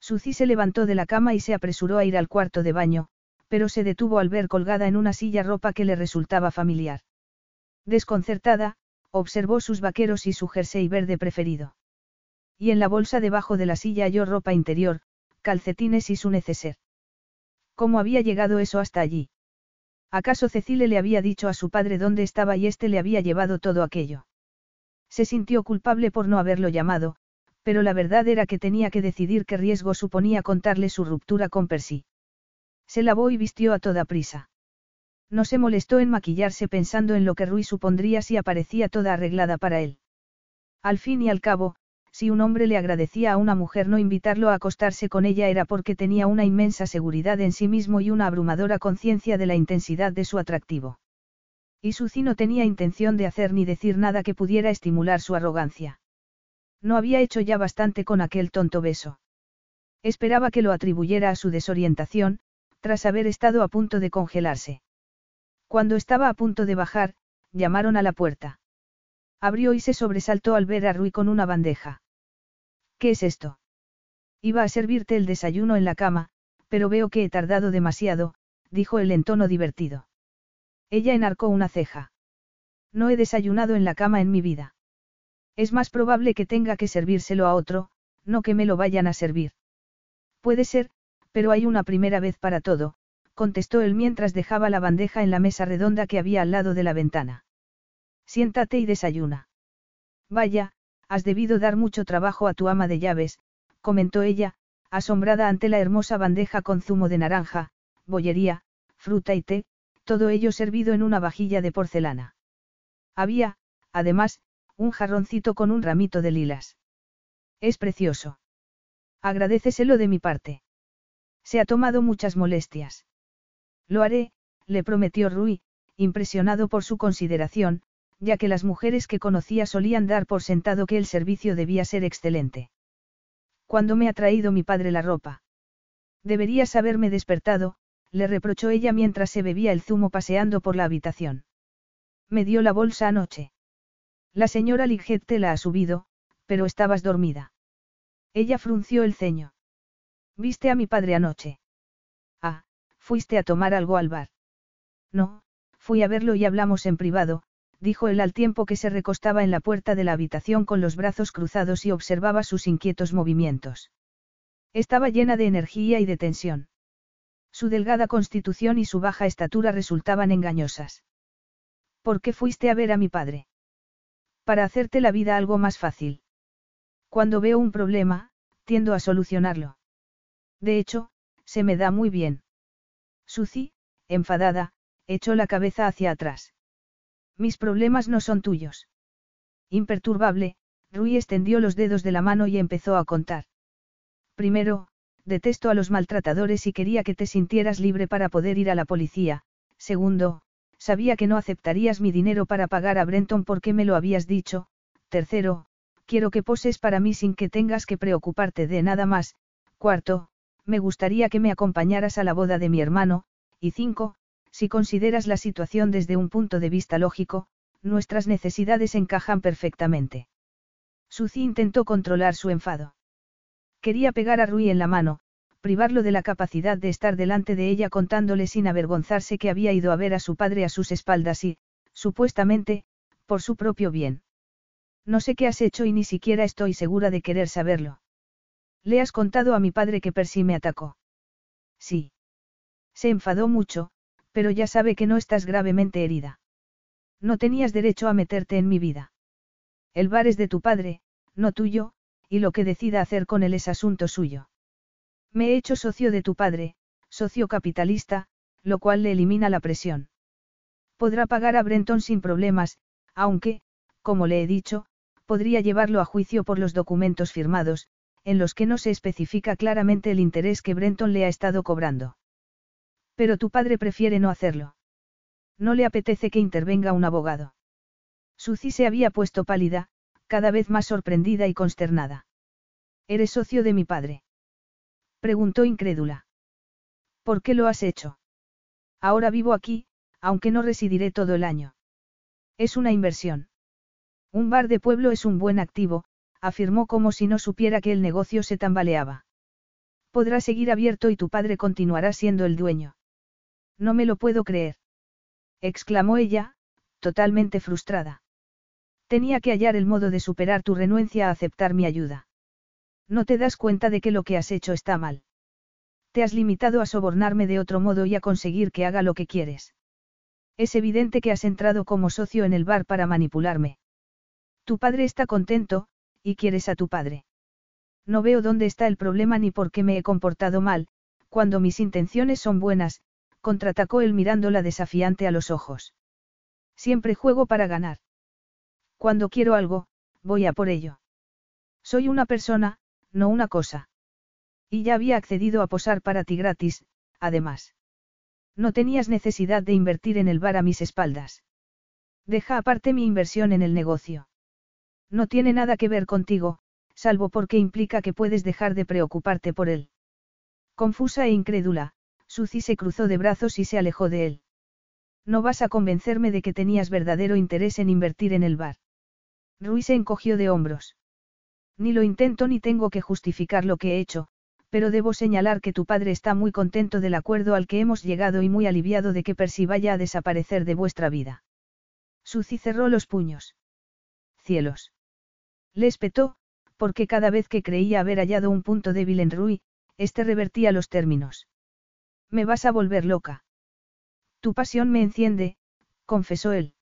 Suzy se levantó de la cama y se apresuró a ir al cuarto de baño, pero se detuvo al ver colgada en una silla ropa que le resultaba familiar. Desconcertada, observó sus vaqueros y su jersey verde preferido. Y en la bolsa debajo de la silla halló ropa interior, calcetines y su neceser. ¿Cómo había llegado eso hasta allí? ¿Acaso Cecile le había dicho a su padre dónde estaba y éste le había llevado todo aquello? Se sintió culpable por no haberlo llamado, pero la verdad era que tenía que decidir qué riesgo suponía contarle su ruptura con Percy. Se lavó y vistió a toda prisa. No se molestó en maquillarse pensando en lo que Rui supondría si aparecía toda arreglada para él. Al fin y al cabo, si un hombre le agradecía a una mujer no invitarlo a acostarse con ella era porque tenía una inmensa seguridad en sí mismo y una abrumadora conciencia de la intensidad de su atractivo. Y Suzy no tenía intención de hacer ni decir nada que pudiera estimular su arrogancia. No había hecho ya bastante con aquel tonto beso. Esperaba que lo atribuyera a su desorientación, tras haber estado a punto de congelarse. Cuando estaba a punto de bajar, llamaron a la puerta. Abrió y se sobresaltó al ver a Rui con una bandeja. ¿Qué es esto? Iba a servirte el desayuno en la cama, pero veo que he tardado demasiado, dijo él en tono divertido. Ella enarcó una ceja. No he desayunado en la cama en mi vida. Es más probable que tenga que servírselo a otro, no que me lo vayan a servir. Puede ser, pero hay una primera vez para todo, contestó él mientras dejaba la bandeja en la mesa redonda que había al lado de la ventana. Siéntate y desayuna. Vaya, has debido dar mucho trabajo a tu ama de llaves, comentó ella, asombrada ante la hermosa bandeja con zumo de naranja, bollería, fruta y té, todo ello servido en una vajilla de porcelana. Había, además, un jarroncito con un ramito de lilas. Es precioso. Agradeceselo de mi parte. Se ha tomado muchas molestias. Lo haré, le prometió Rui, impresionado por su consideración, ya que las mujeres que conocía solían dar por sentado que el servicio debía ser excelente. ¿Cuándo me ha traído mi padre la ropa? Deberías haberme despertado, le reprochó ella mientras se bebía el zumo paseando por la habitación. Me dio la bolsa anoche. La señora Liget te la ha subido, pero estabas dormida. Ella frunció el ceño. ¿Viste a mi padre anoche? Ah, fuiste a tomar algo al bar. No, fui a verlo y hablamos en privado, dijo él al tiempo que se recostaba en la puerta de la habitación con los brazos cruzados y observaba sus inquietos movimientos. Estaba llena de energía y de tensión. Su delgada constitución y su baja estatura resultaban engañosas. ¿Por qué fuiste a ver a mi padre? Para hacerte la vida algo más fácil. Cuando veo un problema, tiendo a solucionarlo. De hecho, se me da muy bien. Suzy, enfadada, echó la cabeza hacia atrás. Mis problemas no son tuyos. Imperturbable, Rui extendió los dedos de la mano y empezó a contar. Primero, detesto a los maltratadores y quería que te sintieras libre para poder ir a la policía. Segundo, sabía que no aceptarías mi dinero para pagar a Brenton porque me lo habías dicho. Tercero, quiero que poses para mí sin que tengas que preocuparte de nada más. Cuarto, me gustaría que me acompañaras a la boda de mi hermano. Y cinco, si consideras la situación desde un punto de vista lógico, nuestras necesidades encajan perfectamente. Suzy intentó controlar su enfado. Quería pegar a Rui en la mano, privarlo de la capacidad de estar delante de ella contándole sin avergonzarse que había ido a ver a su padre a sus espaldas y, supuestamente, por su propio bien. No sé qué has hecho y ni siquiera estoy segura de querer saberlo. Le has contado a mi padre que Percy me atacó. Sí. Se enfadó mucho, pero ya sabe que no estás gravemente herida. No tenías derecho a meterte en mi vida. El bar es de tu padre, no tuyo, y lo que decida hacer con él es asunto suyo. Me he hecho socio de tu padre, socio capitalista, lo cual le elimina la presión. Podrá pagar a Brenton sin problemas, aunque, como le he dicho, podría llevarlo a juicio por los documentos firmados, en los que no se especifica claramente el interés que Brenton le ha estado cobrando. Pero tu padre prefiere no hacerlo. No le apetece que intervenga un abogado. Suzy se había puesto pálida, cada vez más sorprendida y consternada. ¿Eres socio de mi padre? Preguntó incrédula. ¿Por qué lo has hecho? Ahora vivo aquí, aunque no residiré todo el año. Es una inversión. Un bar de pueblo es un buen activo, afirmó como si no supiera que el negocio se tambaleaba. Podrá seguir abierto y tu padre continuará siendo el dueño. No me lo puedo creer. exclamó ella, totalmente frustrada. Tenía que hallar el modo de superar tu renuencia a aceptar mi ayuda. No te das cuenta de que lo que has hecho está mal. Te has limitado a sobornarme de otro modo y a conseguir que haga lo que quieres. Es evidente que has entrado como socio en el bar para manipularme. Tu padre está contento, y quieres a tu padre. No veo dónde está el problema ni por qué me he comportado mal, cuando mis intenciones son buenas, contraatacó él mirándola desafiante a los ojos. Siempre juego para ganar. Cuando quiero algo, voy a por ello. Soy una persona, no una cosa. Y ya había accedido a posar para ti gratis, además. No tenías necesidad de invertir en el bar a mis espaldas. Deja aparte mi inversión en el negocio. No tiene nada que ver contigo, salvo porque implica que puedes dejar de preocuparte por él. Confusa e incrédula, Suzy se cruzó de brazos y se alejó de él. No vas a convencerme de que tenías verdadero interés en invertir en el bar. Rui se encogió de hombros. Ni lo intento ni tengo que justificar lo que he hecho, pero debo señalar que tu padre está muy contento del acuerdo al que hemos llegado y muy aliviado de que Percy vaya a desaparecer de vuestra vida. Suzy cerró los puños. Cielos. Le espetó, porque cada vez que creía haber hallado un punto débil en Rui, éste revertía los términos. Me vas a volver loca. Tu pasión me enciende, confesó él.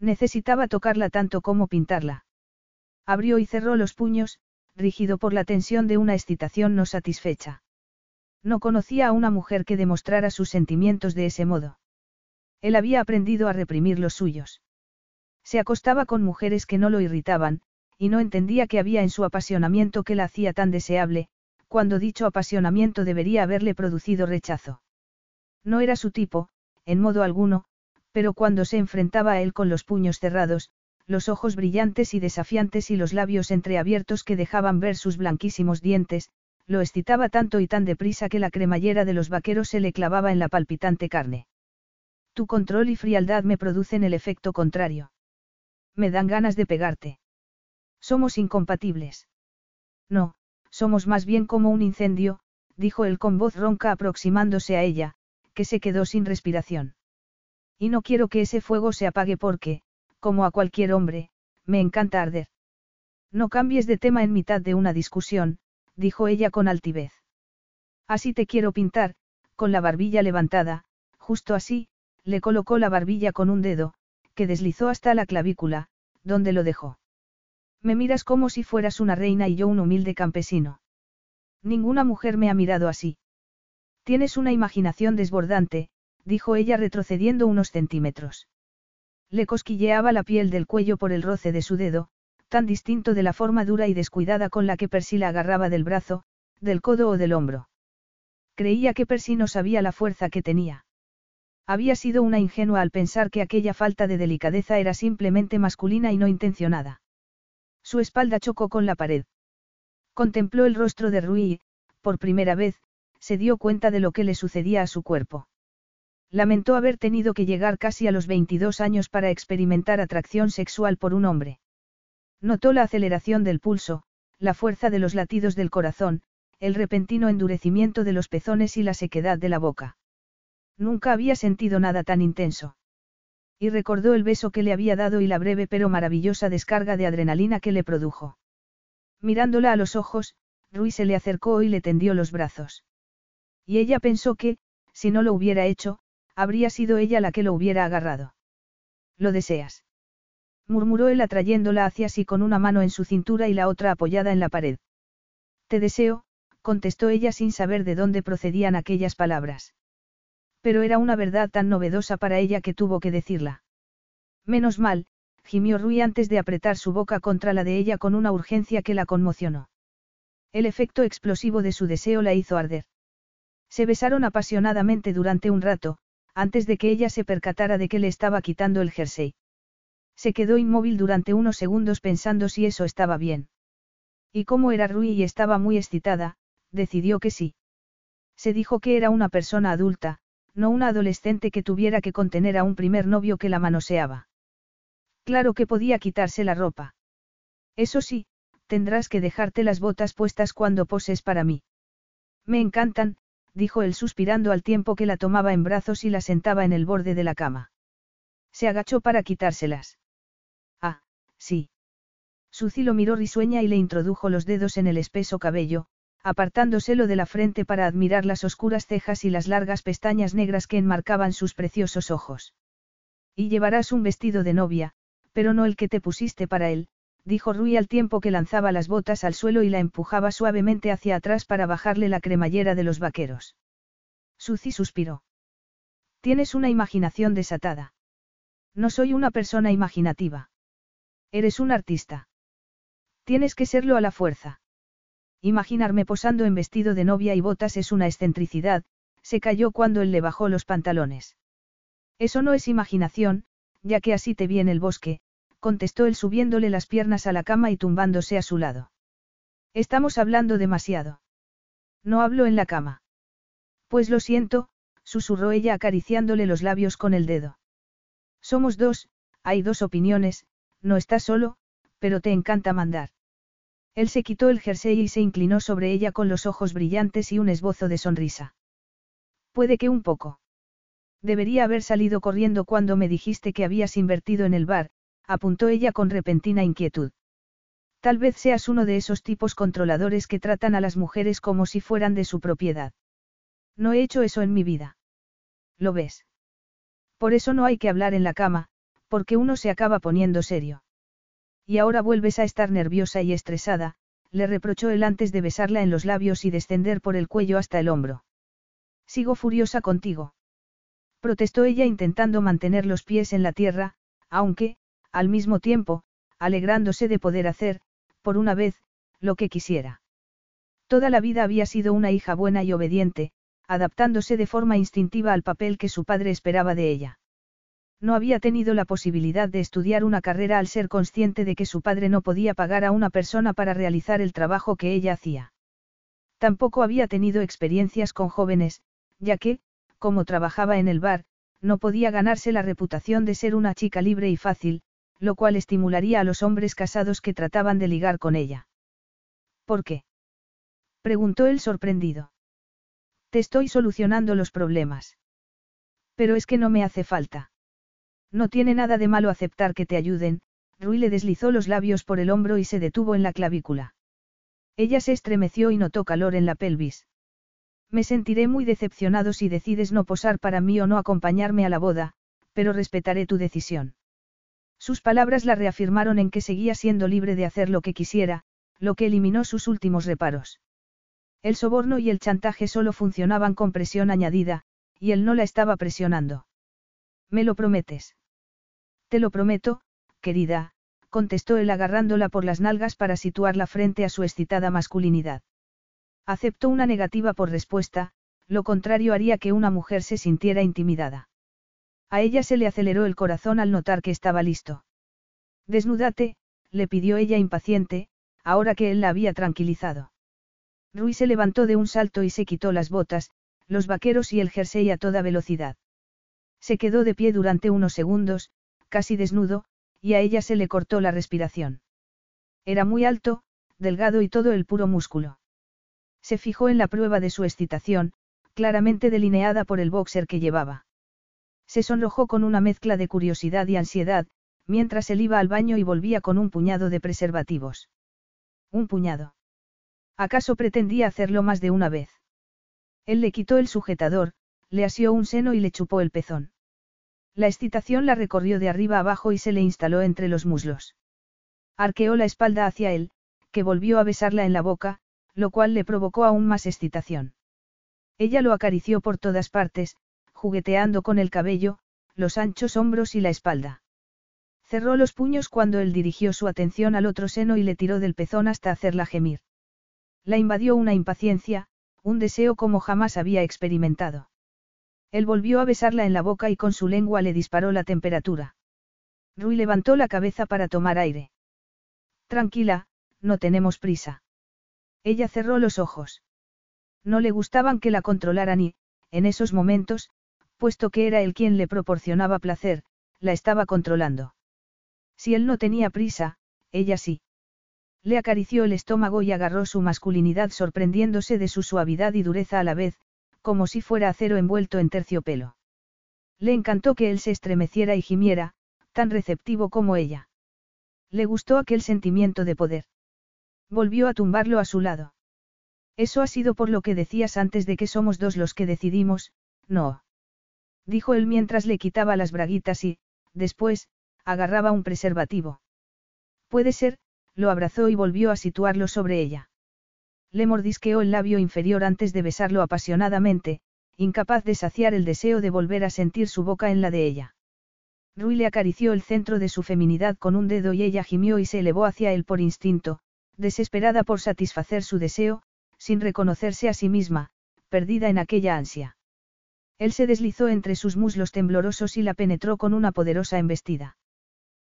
Necesitaba tocarla tanto como pintarla. Abrió y cerró los puños, rígido por la tensión de una excitación no satisfecha. No conocía a una mujer que demostrara sus sentimientos de ese modo. Él había aprendido a reprimir los suyos. Se acostaba con mujeres que no lo irritaban, y no entendía qué había en su apasionamiento que la hacía tan deseable, cuando dicho apasionamiento debería haberle producido rechazo. No era su tipo, en modo alguno, pero cuando se enfrentaba a él con los puños cerrados, los ojos brillantes y desafiantes y los labios entreabiertos que dejaban ver sus blanquísimos dientes, lo excitaba tanto y tan deprisa que la cremallera de los vaqueros se le clavaba en la palpitante carne. Tu control y frialdad me producen el efecto contrario. Me dan ganas de pegarte. Somos incompatibles. No, somos más bien como un incendio, dijo él con voz ronca aproximándose a ella, que se quedó sin respiración. Y no quiero que ese fuego se apague porque, como a cualquier hombre, me encanta arder. No cambies de tema en mitad de una discusión, dijo ella con altivez. Así te quiero pintar, con la barbilla levantada, justo así, le colocó la barbilla con un dedo, que deslizó hasta la clavícula, donde lo dejó. Me miras como si fueras una reina y yo un humilde campesino. Ninguna mujer me ha mirado así. Tienes una imaginación desbordante, dijo ella retrocediendo unos centímetros. Le cosquilleaba la piel del cuello por el roce de su dedo, tan distinto de la forma dura y descuidada con la que Percy la agarraba del brazo, del codo o del hombro. Creía que Percy no sabía la fuerza que tenía. Había sido una ingenua al pensar que aquella falta de delicadeza era simplemente masculina y no intencionada. Su espalda chocó con la pared. Contempló el rostro de Rui y, por primera vez, se dio cuenta de lo que le sucedía a su cuerpo. Lamentó haber tenido que llegar casi a los 22 años para experimentar atracción sexual por un hombre. Notó la aceleración del pulso, la fuerza de los latidos del corazón, el repentino endurecimiento de los pezones y la sequedad de la boca. Nunca había sentido nada tan intenso. Y recordó el beso que le había dado y la breve pero maravillosa descarga de adrenalina que le produjo. Mirándola a los ojos, Rui se le acercó y le tendió los brazos. Y ella pensó que, si no lo hubiera hecho, habría sido ella la que lo hubiera agarrado. ¿Lo deseas? murmuró él atrayéndola hacia sí con una mano en su cintura y la otra apoyada en la pared. Te deseo, contestó ella sin saber de dónde procedían aquellas palabras. Pero era una verdad tan novedosa para ella que tuvo que decirla. Menos mal, gimió Rui antes de apretar su boca contra la de ella con una urgencia que la conmocionó. El efecto explosivo de su deseo la hizo arder. Se besaron apasionadamente durante un rato, antes de que ella se percatara de que le estaba quitando el jersey. Se quedó inmóvil durante unos segundos pensando si eso estaba bien. Y como era Rui y estaba muy excitada, decidió que sí. Se dijo que era una persona adulta, no una adolescente que tuviera que contener a un primer novio que la manoseaba. Claro que podía quitarse la ropa. Eso sí, tendrás que dejarte las botas puestas cuando poses para mí. Me encantan, dijo él suspirando al tiempo que la tomaba en brazos y la sentaba en el borde de la cama. Se agachó para quitárselas. Ah, sí. Suzy lo miró risueña y le introdujo los dedos en el espeso cabello, apartándoselo de la frente para admirar las oscuras cejas y las largas pestañas negras que enmarcaban sus preciosos ojos. Y llevarás un vestido de novia, pero no el que te pusiste para él, dijo Rui al tiempo que lanzaba las botas al suelo y la empujaba suavemente hacia atrás para bajarle la cremallera de los vaqueros. Suzy suspiró. Tienes una imaginación desatada. No soy una persona imaginativa. Eres un artista. Tienes que serlo a la fuerza. Imaginarme posando en vestido de novia y botas es una excentricidad, se cayó cuando él le bajó los pantalones. Eso no es imaginación, ya que así te vi en el bosque, contestó él subiéndole las piernas a la cama y tumbándose a su lado. Estamos hablando demasiado. No hablo en la cama. Pues lo siento, susurró ella acariciándole los labios con el dedo. Somos dos, hay dos opiniones, no estás solo, pero te encanta mandar. Él se quitó el jersey y se inclinó sobre ella con los ojos brillantes y un esbozo de sonrisa. Puede que un poco. Debería haber salido corriendo cuando me dijiste que habías invertido en el bar, apuntó ella con repentina inquietud. Tal vez seas uno de esos tipos controladores que tratan a las mujeres como si fueran de su propiedad. No he hecho eso en mi vida. ¿Lo ves? Por eso no hay que hablar en la cama, porque uno se acaba poniendo serio. Y ahora vuelves a estar nerviosa y estresada, le reprochó él antes de besarla en los labios y descender por el cuello hasta el hombro. Sigo furiosa contigo. Protestó ella intentando mantener los pies en la tierra, aunque, al mismo tiempo, alegrándose de poder hacer, por una vez, lo que quisiera. Toda la vida había sido una hija buena y obediente, adaptándose de forma instintiva al papel que su padre esperaba de ella. No había tenido la posibilidad de estudiar una carrera al ser consciente de que su padre no podía pagar a una persona para realizar el trabajo que ella hacía. Tampoco había tenido experiencias con jóvenes, ya que, como trabajaba en el bar, no podía ganarse la reputación de ser una chica libre y fácil, lo cual estimularía a los hombres casados que trataban de ligar con ella. ¿Por qué? preguntó él sorprendido. Te estoy solucionando los problemas. Pero es que no me hace falta. No tiene nada de malo aceptar que te ayuden, Rui le deslizó los labios por el hombro y se detuvo en la clavícula. Ella se estremeció y notó calor en la pelvis. Me sentiré muy decepcionado si decides no posar para mí o no acompañarme a la boda, pero respetaré tu decisión. Sus palabras la reafirmaron en que seguía siendo libre de hacer lo que quisiera, lo que eliminó sus últimos reparos. El soborno y el chantaje solo funcionaban con presión añadida, y él no la estaba presionando. ¿Me lo prometes? Te lo prometo, querida, contestó él agarrándola por las nalgas para situarla frente a su excitada masculinidad. Aceptó una negativa por respuesta, lo contrario haría que una mujer se sintiera intimidada. A ella se le aceleró el corazón al notar que estaba listo. Desnúdate, le pidió ella impaciente, ahora que él la había tranquilizado. Rui se levantó de un salto y se quitó las botas, los vaqueros y el jersey a toda velocidad. Se quedó de pie durante unos segundos, casi desnudo, y a ella se le cortó la respiración. Era muy alto, delgado y todo el puro músculo. Se fijó en la prueba de su excitación, claramente delineada por el boxer que llevaba. Se sonrojó con una mezcla de curiosidad y ansiedad, mientras él iba al baño y volvía con un puñado de preservativos. Un puñado. ¿Acaso pretendía hacerlo más de una vez? Él le quitó el sujetador, le asió un seno y le chupó el pezón. La excitación la recorrió de arriba abajo y se le instaló entre los muslos. Arqueó la espalda hacia él, que volvió a besarla en la boca, lo cual le provocó aún más excitación. Ella lo acarició por todas partes, jugueteando con el cabello, los anchos hombros y la espalda. Cerró los puños cuando él dirigió su atención al otro seno y le tiró del pezón hasta hacerla gemir. La invadió una impaciencia, un deseo como jamás había experimentado. Él volvió a besarla en la boca y con su lengua le disparó la temperatura. Rui levantó la cabeza para tomar aire. Tranquila, no tenemos prisa. Ella cerró los ojos. No le gustaban que la controlaran y, en esos momentos, puesto que era él quien le proporcionaba placer, la estaba controlando. Si él no tenía prisa, ella sí. Le acarició el estómago y agarró su masculinidad sorprendiéndose de su suavidad y dureza a la vez, como si fuera acero envuelto en terciopelo. Le encantó que él se estremeciera y gimiera, tan receptivo como ella. Le gustó aquel sentimiento de poder. Volvió a tumbarlo a su lado. Eso ha sido por lo que decías antes de que somos dos los que decidimos, no. Dijo él mientras le quitaba las braguitas y, después, agarraba un preservativo. Puede ser, lo abrazó y volvió a situarlo sobre ella. Le mordisqueó el labio inferior antes de besarlo apasionadamente, incapaz de saciar el deseo de volver a sentir su boca en la de ella. Rui le acarició el centro de su feminidad con un dedo y ella gimió y se elevó hacia él por instinto, desesperada por satisfacer su deseo, sin reconocerse a sí misma, perdida en aquella ansia. Él se deslizó entre sus muslos temblorosos y la penetró con una poderosa embestida.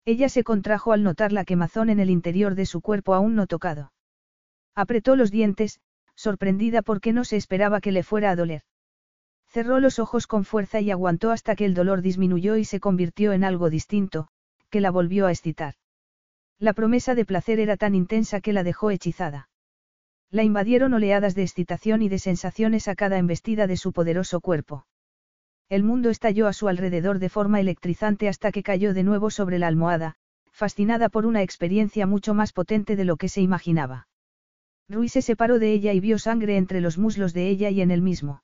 Ella se contrajo al notar la quemazón en el interior de su cuerpo aún no tocado. Apretó los dientes, sorprendida porque no se esperaba que le fuera a doler. Cerró los ojos con fuerza y aguantó hasta que el dolor disminuyó y se convirtió en algo distinto, que la volvió a excitar. La promesa de placer era tan intensa que la dejó hechizada. La invadieron oleadas de excitación y de sensaciones a cada embestida de su poderoso cuerpo. El mundo estalló a su alrededor de forma electrizante hasta que cayó de nuevo sobre la almohada, fascinada por una experiencia mucho más potente de lo que se imaginaba. Rui se separó de ella y vio sangre entre los muslos de ella y en él mismo.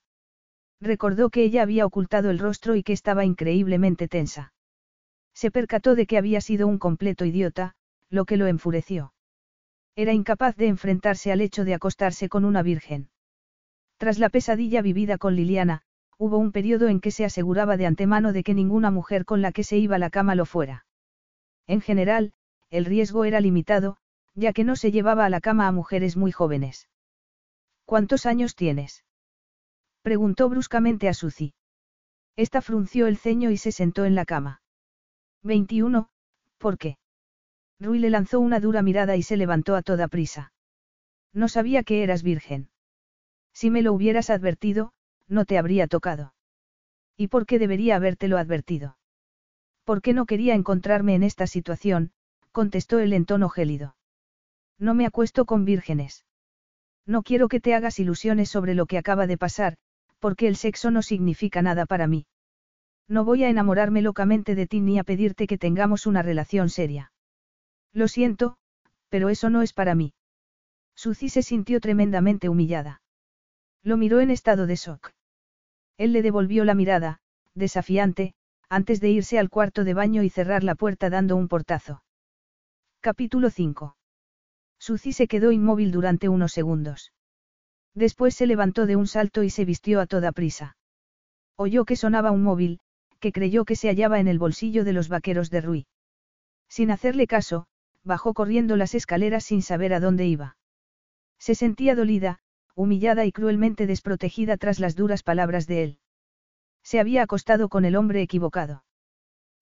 Recordó que ella había ocultado el rostro y que estaba increíblemente tensa. Se percató de que había sido un completo idiota, lo que lo enfureció. Era incapaz de enfrentarse al hecho de acostarse con una virgen. Tras la pesadilla vivida con Liliana, hubo un periodo en que se aseguraba de antemano de que ninguna mujer con la que se iba a la cama lo fuera. En general, el riesgo era limitado, ya que no se llevaba a la cama a mujeres muy jóvenes. ¿Cuántos años tienes? Preguntó bruscamente a Suzy. Esta frunció el ceño y se sentó en la cama. 21, ¿por qué? Rui le lanzó una dura mirada y se levantó a toda prisa. No sabía que eras virgen. Si me lo hubieras advertido, no te habría tocado. ¿Y por qué debería habértelo advertido? ¿Por qué no quería encontrarme en esta situación? contestó él en tono gélido. No me acuesto con vírgenes. No quiero que te hagas ilusiones sobre lo que acaba de pasar, porque el sexo no significa nada para mí. No voy a enamorarme locamente de ti ni a pedirte que tengamos una relación seria. Lo siento, pero eso no es para mí. Suzy se sintió tremendamente humillada. Lo miró en estado de shock. Él le devolvió la mirada, desafiante, antes de irse al cuarto de baño y cerrar la puerta dando un portazo. Capítulo 5. Suzy se quedó inmóvil durante unos segundos. Después se levantó de un salto y se vistió a toda prisa. Oyó que sonaba un móvil, que creyó que se hallaba en el bolsillo de los vaqueros de Rui. Sin hacerle caso, bajó corriendo las escaleras sin saber a dónde iba. Se sentía dolida, humillada y cruelmente desprotegida tras las duras palabras de él. Se había acostado con el hombre equivocado.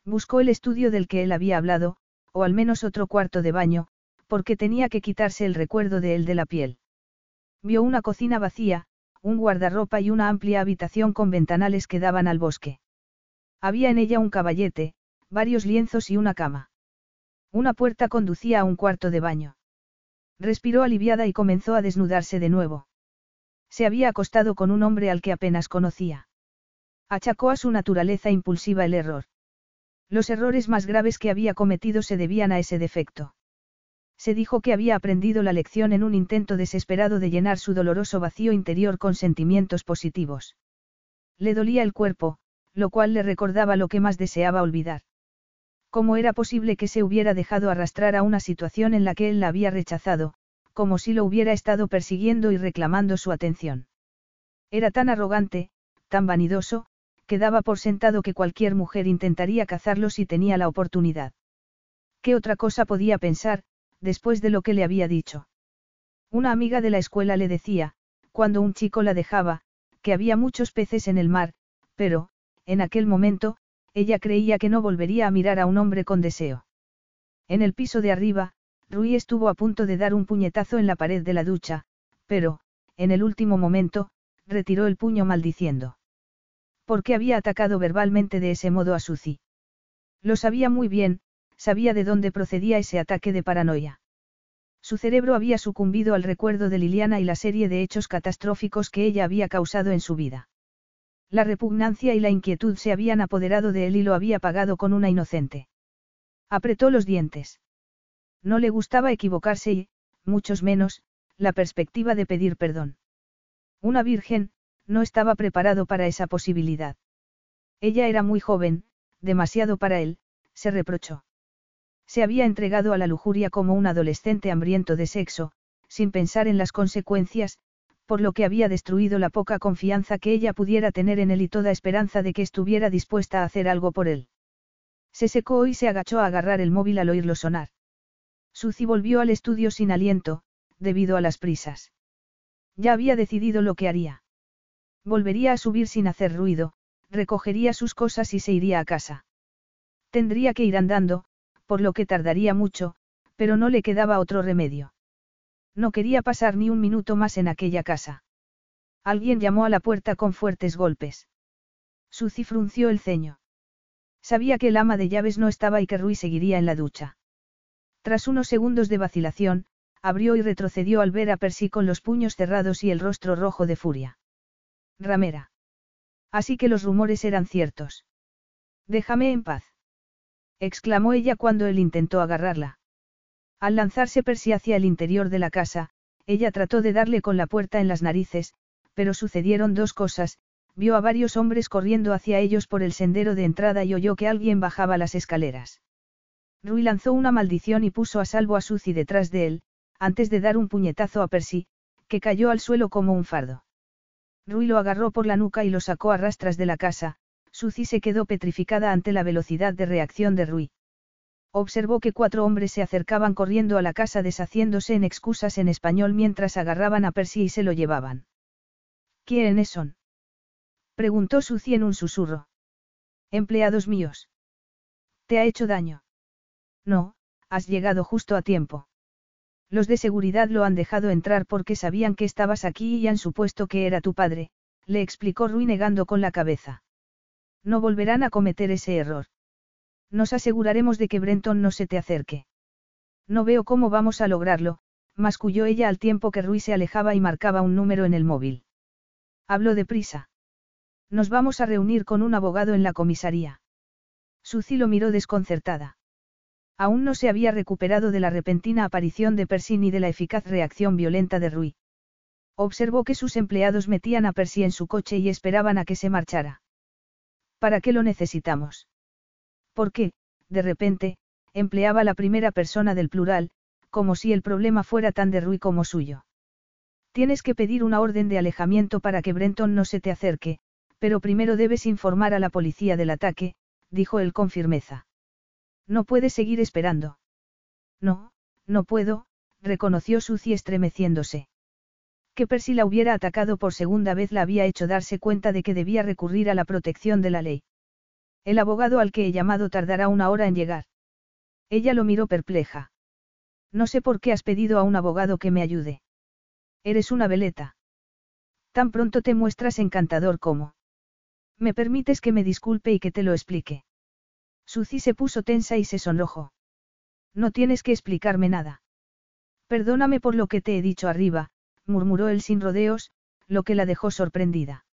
Buscó el estudio del que él había hablado, o al menos otro cuarto de baño, porque tenía que quitarse el recuerdo de él de la piel. Vio una cocina vacía, un guardarropa y una amplia habitación con ventanales que daban al bosque. Había en ella un caballete, varios lienzos y una cama. Una puerta conducía a un cuarto de baño. Respiró aliviada y comenzó a desnudarse de nuevo. Se había acostado con un hombre al que apenas conocía. Achacó a su naturaleza impulsiva el error. Los errores más graves que había cometido se debían a ese defecto. Se dijo que había aprendido la lección en un intento desesperado de llenar su doloroso vacío interior con sentimientos positivos. Le dolía el cuerpo, lo cual le recordaba lo que más deseaba olvidar. ¿Cómo era posible que se hubiera dejado arrastrar a una situación en la que él la había rechazado, como si lo hubiera estado persiguiendo y reclamando su atención? Era tan arrogante, tan vanidoso, que daba por sentado que cualquier mujer intentaría cazarlo si tenía la oportunidad. ¿Qué otra cosa podía pensar, después de lo que le había dicho. Una amiga de la escuela le decía, cuando un chico la dejaba, que había muchos peces en el mar, pero, en aquel momento, ella creía que no volvería a mirar a un hombre con deseo. En el piso de arriba, Rui estuvo a punto de dar un puñetazo en la pared de la ducha, pero, en el último momento, retiró el puño maldiciendo. ¿Por qué había atacado verbalmente de ese modo a Suzy? Lo sabía muy bien, sabía de dónde procedía ese ataque de paranoia. Su cerebro había sucumbido al recuerdo de Liliana y la serie de hechos catastróficos que ella había causado en su vida. La repugnancia y la inquietud se habían apoderado de él y lo había pagado con una inocente. Apretó los dientes. No le gustaba equivocarse y, muchos menos, la perspectiva de pedir perdón. Una virgen, no estaba preparado para esa posibilidad. Ella era muy joven, demasiado para él, se reprochó. Se había entregado a la lujuria como un adolescente hambriento de sexo, sin pensar en las consecuencias, por lo que había destruido la poca confianza que ella pudiera tener en él y toda esperanza de que estuviera dispuesta a hacer algo por él. Se secó y se agachó a agarrar el móvil al oírlo sonar. Suzy volvió al estudio sin aliento, debido a las prisas. Ya había decidido lo que haría. Volvería a subir sin hacer ruido, recogería sus cosas y se iría a casa. Tendría que ir andando, por lo que tardaría mucho, pero no le quedaba otro remedio. No quería pasar ni un minuto más en aquella casa. Alguien llamó a la puerta con fuertes golpes. Suzy frunció el ceño. Sabía que el ama de llaves no estaba y que Rui seguiría en la ducha. Tras unos segundos de vacilación, abrió y retrocedió al ver a Percy con los puños cerrados y el rostro rojo de furia. Ramera. Así que los rumores eran ciertos. Déjame en paz. exclamó ella cuando él intentó agarrarla. Al lanzarse Percy hacia el interior de la casa, ella trató de darle con la puerta en las narices, pero sucedieron dos cosas, vio a varios hombres corriendo hacia ellos por el sendero de entrada y oyó que alguien bajaba las escaleras. Rui lanzó una maldición y puso a salvo a Suzy detrás de él, antes de dar un puñetazo a Percy, que cayó al suelo como un fardo. Rui lo agarró por la nuca y lo sacó a rastras de la casa, Suzy se quedó petrificada ante la velocidad de reacción de Rui. Observó que cuatro hombres se acercaban corriendo a la casa deshaciéndose en excusas en español mientras agarraban a Percy y se lo llevaban. ¿Quiénes son? Preguntó Suzy en un susurro. Empleados míos. ¿Te ha hecho daño? No, has llegado justo a tiempo. Los de seguridad lo han dejado entrar porque sabían que estabas aquí y han supuesto que era tu padre, le explicó Rui negando con la cabeza. No volverán a cometer ese error. Nos aseguraremos de que Brenton no se te acerque. No veo cómo vamos a lograrlo, masculló ella al tiempo que Rui se alejaba y marcaba un número en el móvil. Habló deprisa. Nos vamos a reunir con un abogado en la comisaría. Suzy lo miró desconcertada. Aún no se había recuperado de la repentina aparición de Percy ni de la eficaz reacción violenta de Rui. Observó que sus empleados metían a Percy en su coche y esperaban a que se marchara. ¿Para qué lo necesitamos? Porque, de repente, empleaba la primera persona del plural, como si el problema fuera tan de Rui como suyo. Tienes que pedir una orden de alejamiento para que Brenton no se te acerque, pero primero debes informar a la policía del ataque, dijo él con firmeza. No puedes seguir esperando. No, no puedo, reconoció Suzy estremeciéndose. Que Percy la hubiera atacado por segunda vez la había hecho darse cuenta de que debía recurrir a la protección de la ley. El abogado al que he llamado tardará una hora en llegar. Ella lo miró perpleja. No sé por qué has pedido a un abogado que me ayude. Eres una veleta. Tan pronto te muestras encantador como. ¿Me permites que me disculpe y que te lo explique? Suzy se puso tensa y se sonrojó. No tienes que explicarme nada. Perdóname por lo que te he dicho arriba, murmuró él sin rodeos, lo que la dejó sorprendida.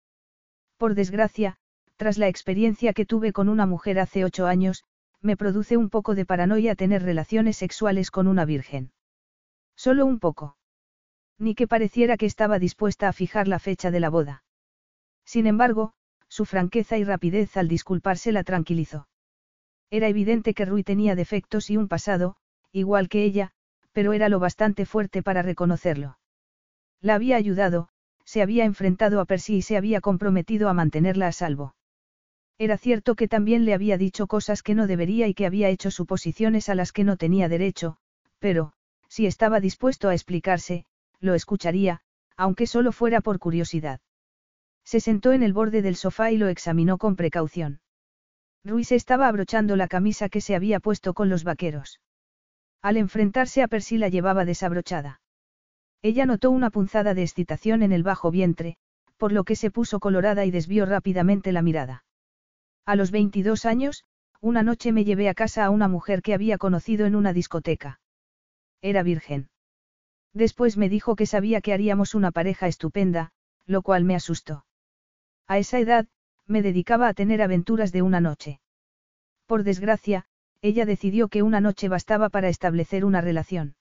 Por desgracia, tras la experiencia que tuve con una mujer hace ocho años, me produce un poco de paranoia tener relaciones sexuales con una virgen. Solo un poco. Ni que pareciera que estaba dispuesta a fijar la fecha de la boda. Sin embargo, su franqueza y rapidez al disculparse la tranquilizó. Era evidente que Rui tenía defectos y un pasado, igual que ella, pero era lo bastante fuerte para reconocerlo. La había ayudado, se había enfrentado a Percy y se había comprometido a mantenerla a salvo. Era cierto que también le había dicho cosas que no debería y que había hecho suposiciones a las que no tenía derecho, pero, si estaba dispuesto a explicarse, lo escucharía, aunque solo fuera por curiosidad. Se sentó en el borde del sofá y lo examinó con precaución. Ruiz estaba abrochando la camisa que se había puesto con los vaqueros. Al enfrentarse a Percy la llevaba desabrochada. Ella notó una punzada de excitación en el bajo vientre, por lo que se puso colorada y desvió rápidamente la mirada. A los 22 años, una noche me llevé a casa a una mujer que había conocido en una discoteca. Era virgen. Después me dijo que sabía que haríamos una pareja estupenda, lo cual me asustó. A esa edad, me dedicaba a tener aventuras de una noche. Por desgracia, ella decidió que una noche bastaba para establecer una relación.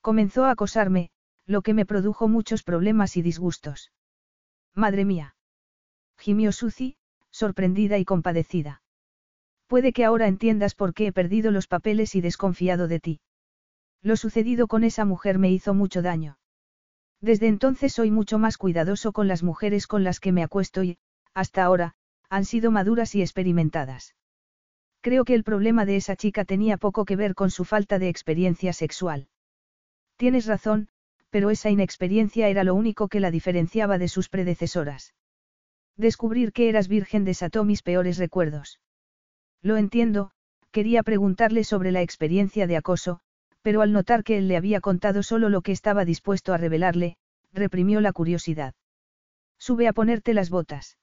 Comenzó a acosarme, lo que me produjo muchos problemas y disgustos. Madre mía. Gimió Suzy, sorprendida y compadecida. Puede que ahora entiendas por qué he perdido los papeles y desconfiado de ti. Lo sucedido con esa mujer me hizo mucho daño. Desde entonces soy mucho más cuidadoso con las mujeres con las que me acuesto y, hasta ahora, han sido maduras y experimentadas. Creo que el problema de esa chica tenía poco que ver con su falta de experiencia sexual. Tienes razón, pero esa inexperiencia era lo único que la diferenciaba de sus predecesoras. Descubrir que eras virgen desató mis peores recuerdos. Lo entiendo, quería preguntarle sobre la experiencia de acoso, pero al notar que él le había contado solo lo que estaba dispuesto a revelarle, reprimió la curiosidad. Sube a ponerte las botas.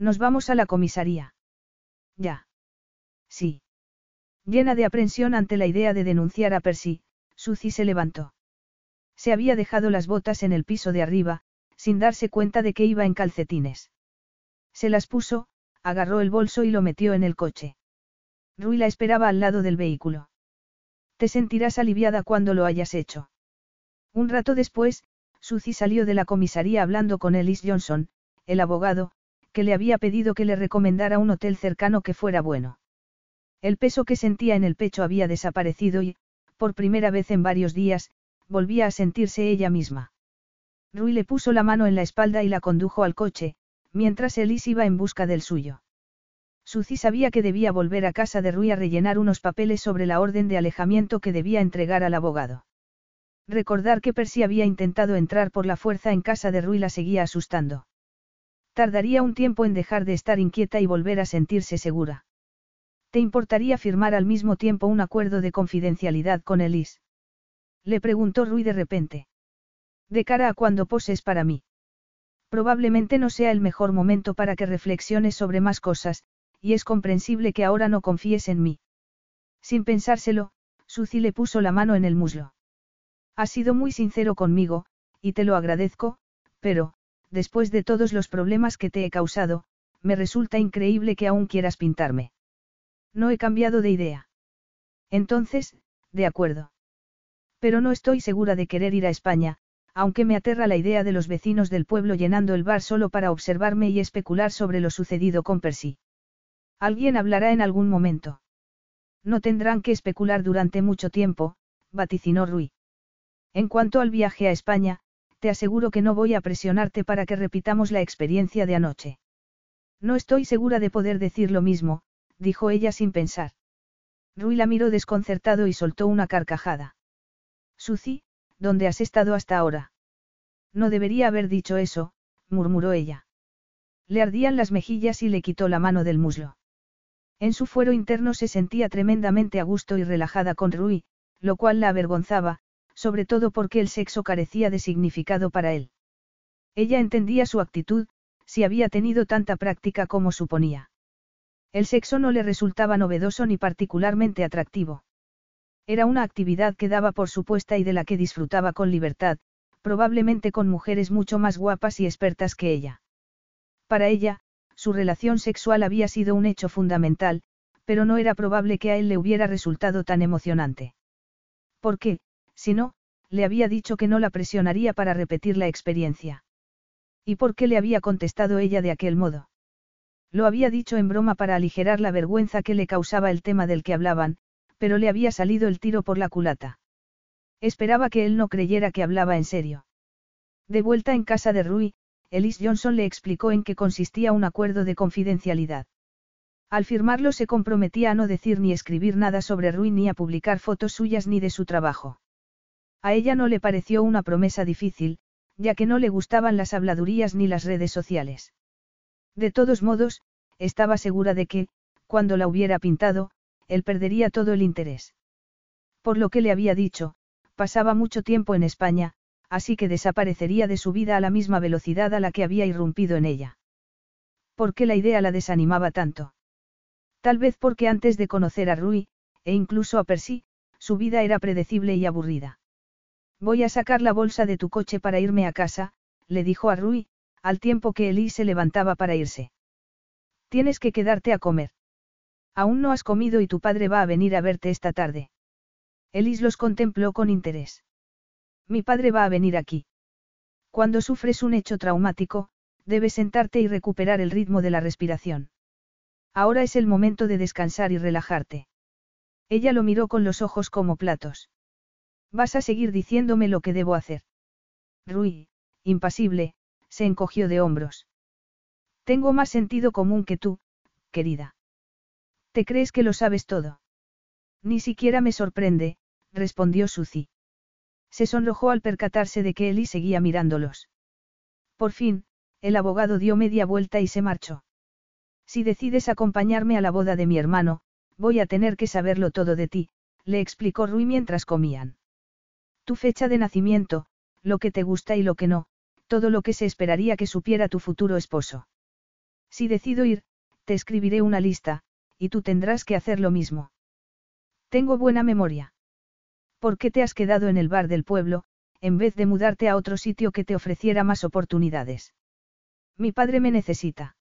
Nos vamos a la comisaría. Ya. Sí. Llena de aprensión ante la idea de denunciar a Percy, Suzy se levantó. Se había dejado las botas en el piso de arriba, sin darse cuenta de que iba en calcetines. Se las puso, agarró el bolso y lo metió en el coche. Rui la esperaba al lado del vehículo. Te sentirás aliviada cuando lo hayas hecho. Un rato después, Suzy salió de la comisaría hablando con Ellis Johnson, el abogado, que le había pedido que le recomendara un hotel cercano que fuera bueno. El peso que sentía en el pecho había desaparecido y, por primera vez en varios días, volvía a sentirse ella misma. Rui le puso la mano en la espalda y la condujo al coche, mientras Ellis iba en busca del suyo. Suzy sabía que debía volver a casa de Rui a rellenar unos papeles sobre la orden de alejamiento que debía entregar al abogado. Recordar que Percy había intentado entrar por la fuerza en casa de Rui la seguía asustando. Tardaría un tiempo en dejar de estar inquieta y volver a sentirse segura. ¿Te importaría firmar al mismo tiempo un acuerdo de confidencialidad con Elise? Le preguntó Rui de repente. De cara a cuando poses para mí. Probablemente no sea el mejor momento para que reflexiones sobre más cosas, y es comprensible que ahora no confíes en mí. Sin pensárselo, Suzy le puso la mano en el muslo. Has sido muy sincero conmigo, y te lo agradezco, pero, después de todos los problemas que te he causado, me resulta increíble que aún quieras pintarme. No he cambiado de idea. Entonces, de acuerdo. Pero no estoy segura de querer ir a España, aunque me aterra la idea de los vecinos del pueblo llenando el bar solo para observarme y especular sobre lo sucedido con Percy. Alguien hablará en algún momento. No tendrán que especular durante mucho tiempo, vaticinó Rui. En cuanto al viaje a España, te aseguro que no voy a presionarte para que repitamos la experiencia de anoche. No estoy segura de poder decir lo mismo, dijo ella sin pensar. Rui la miró desconcertado y soltó una carcajada. Suzy, ¿dónde has estado hasta ahora? No debería haber dicho eso, murmuró ella. Le ardían las mejillas y le quitó la mano del muslo. En su fuero interno se sentía tremendamente a gusto y relajada con Rui, lo cual la avergonzaba, sobre todo porque el sexo carecía de significado para él. Ella entendía su actitud, si había tenido tanta práctica como suponía. El sexo no le resultaba novedoso ni particularmente atractivo. Era una actividad que daba por supuesta y de la que disfrutaba con libertad, probablemente con mujeres mucho más guapas y expertas que ella. Para ella, su relación sexual había sido un hecho fundamental, pero no era probable que a él le hubiera resultado tan emocionante. ¿Por qué, si no, le había dicho que no la presionaría para repetir la experiencia. ¿Y por qué le había contestado ella de aquel modo? Lo había dicho en broma para aligerar la vergüenza que le causaba el tema del que hablaban, pero le había salido el tiro por la culata. Esperaba que él no creyera que hablaba en serio. De vuelta en casa de Rui, Elise Johnson le explicó en qué consistía un acuerdo de confidencialidad. Al firmarlo se comprometía a no decir ni escribir nada sobre Rui ni a publicar fotos suyas ni de su trabajo. A ella no le pareció una promesa difícil, ya que no le gustaban las habladurías ni las redes sociales. De todos modos, estaba segura de que, cuando la hubiera pintado, él perdería todo el interés. Por lo que le había dicho, pasaba mucho tiempo en España, así que desaparecería de su vida a la misma velocidad a la que había irrumpido en ella. ¿Por qué la idea la desanimaba tanto? Tal vez porque antes de conocer a Rui, e incluso a Percy, su vida era predecible y aburrida. Voy a sacar la bolsa de tu coche para irme a casa, le dijo a Rui, al tiempo que Elise se levantaba para irse. Tienes que quedarte a comer. Aún no has comido y tu padre va a venir a verte esta tarde. Elise los contempló con interés. Mi padre va a venir aquí. Cuando sufres un hecho traumático, debes sentarte y recuperar el ritmo de la respiración. Ahora es el momento de descansar y relajarte. Ella lo miró con los ojos como platos. Vas a seguir diciéndome lo que debo hacer. Rui, impasible, se encogió de hombros. Tengo más sentido común que tú, querida. ¿Te crees que lo sabes todo? Ni siquiera me sorprende, respondió Suzy. Se sonrojó al percatarse de que Eli seguía mirándolos. Por fin, el abogado dio media vuelta y se marchó. Si decides acompañarme a la boda de mi hermano, voy a tener que saberlo todo de ti, le explicó Rui mientras comían. Tu fecha de nacimiento, lo que te gusta y lo que no, todo lo que se esperaría que supiera tu futuro esposo. Si decido ir, te escribiré una lista, y tú tendrás que hacer lo mismo. Tengo buena memoria. ¿Por qué te has quedado en el bar del pueblo, en vez de mudarte a otro sitio que te ofreciera más oportunidades? Mi padre me necesita.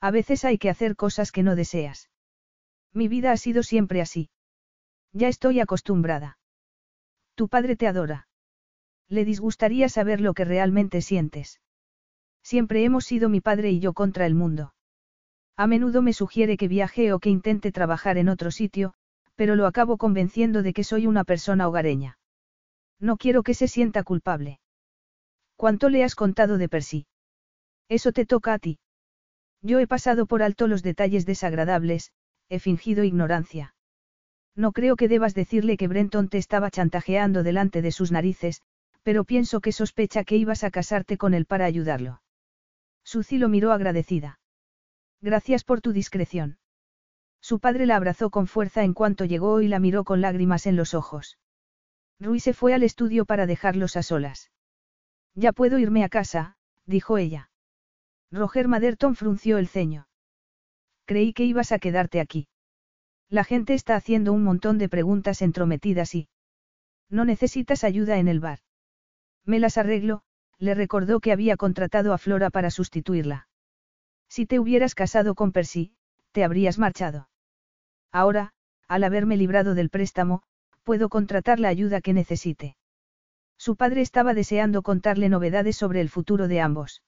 A veces hay que hacer cosas que no deseas. Mi vida ha sido siempre así. Ya estoy acostumbrada. Tu padre te adora. Le disgustaría saber lo que realmente sientes. Siempre hemos sido mi padre y yo contra el mundo. A menudo me sugiere que viaje o que intente trabajar en otro sitio, pero lo acabo convenciendo de que soy una persona hogareña. No quiero que se sienta culpable. ¿Cuánto le has contado de Percy? Eso te toca a ti. Yo he pasado por alto los detalles desagradables, he fingido ignorancia. No creo que debas decirle que Brenton te estaba chantajeando delante de sus narices, pero pienso que sospecha que ibas a casarte con él para ayudarlo. Suzy lo miró agradecida. Gracias por tu discreción. Su padre la abrazó con fuerza en cuanto llegó y la miró con lágrimas en los ojos. Rui se fue al estudio para dejarlos a solas. Ya puedo irme a casa, dijo ella. Roger Maderton frunció el ceño. Creí que ibas a quedarte aquí. La gente está haciendo un montón de preguntas entrometidas y... No necesitas ayuda en el bar. Me las arreglo, le recordó que había contratado a Flora para sustituirla. Si te hubieras casado con Percy, te habrías marchado. Ahora, al haberme librado del préstamo, puedo contratar la ayuda que necesite. Su padre estaba deseando contarle novedades sobre el futuro de ambos.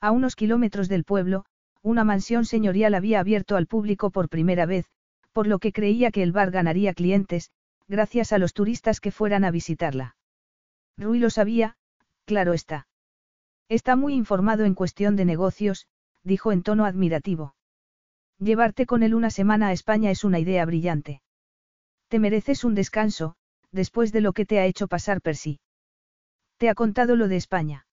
A unos kilómetros del pueblo, una mansión señorial había abierto al público por primera vez, por lo que creía que el bar ganaría clientes, gracias a los turistas que fueran a visitarla. Rui lo sabía, claro está. Está muy informado en cuestión de negocios, dijo en tono admirativo. Llevarte con él una semana a España es una idea brillante. Te mereces un descanso, después de lo que te ha hecho pasar Percy. Te ha contado lo de España.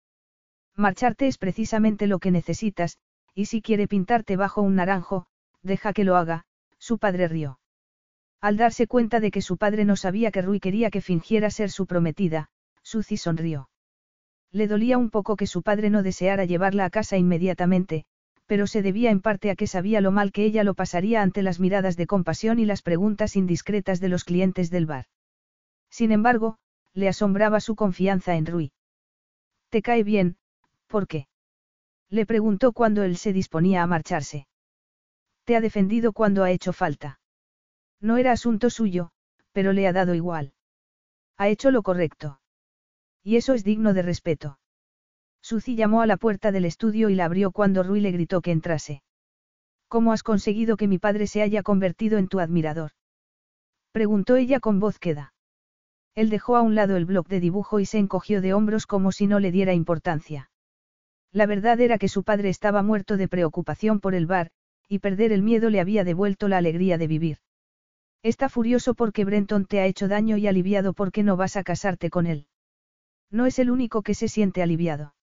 Marcharte es precisamente lo que necesitas, y si quiere pintarte bajo un naranjo, deja que lo haga, su padre rió. Al darse cuenta de que su padre no sabía que Rui quería que fingiera ser su prometida, Suzy sonrió. Le dolía un poco que su padre no deseara llevarla a casa inmediatamente, pero se debía en parte a que sabía lo mal que ella lo pasaría ante las miradas de compasión y las preguntas indiscretas de los clientes del bar. Sin embargo, le asombraba su confianza en Rui. ¿Te cae bien? ¿Por qué? Le preguntó cuando él se disponía a marcharse. Te ha defendido cuando ha hecho falta. No era asunto suyo, pero le ha dado igual. Ha hecho lo correcto. Y eso es digno de respeto. Suzy llamó a la puerta del estudio y la abrió cuando Rui le gritó que entrase. ¿Cómo has conseguido que mi padre se haya convertido en tu admirador? Preguntó ella con voz queda. Él dejó a un lado el bloc de dibujo y se encogió de hombros como si no le diera importancia. La verdad era que su padre estaba muerto de preocupación por el bar, y perder el miedo le había devuelto la alegría de vivir. Está furioso porque Brenton te ha hecho daño y aliviado porque no vas a casarte con él. No es el único que se siente aliviado.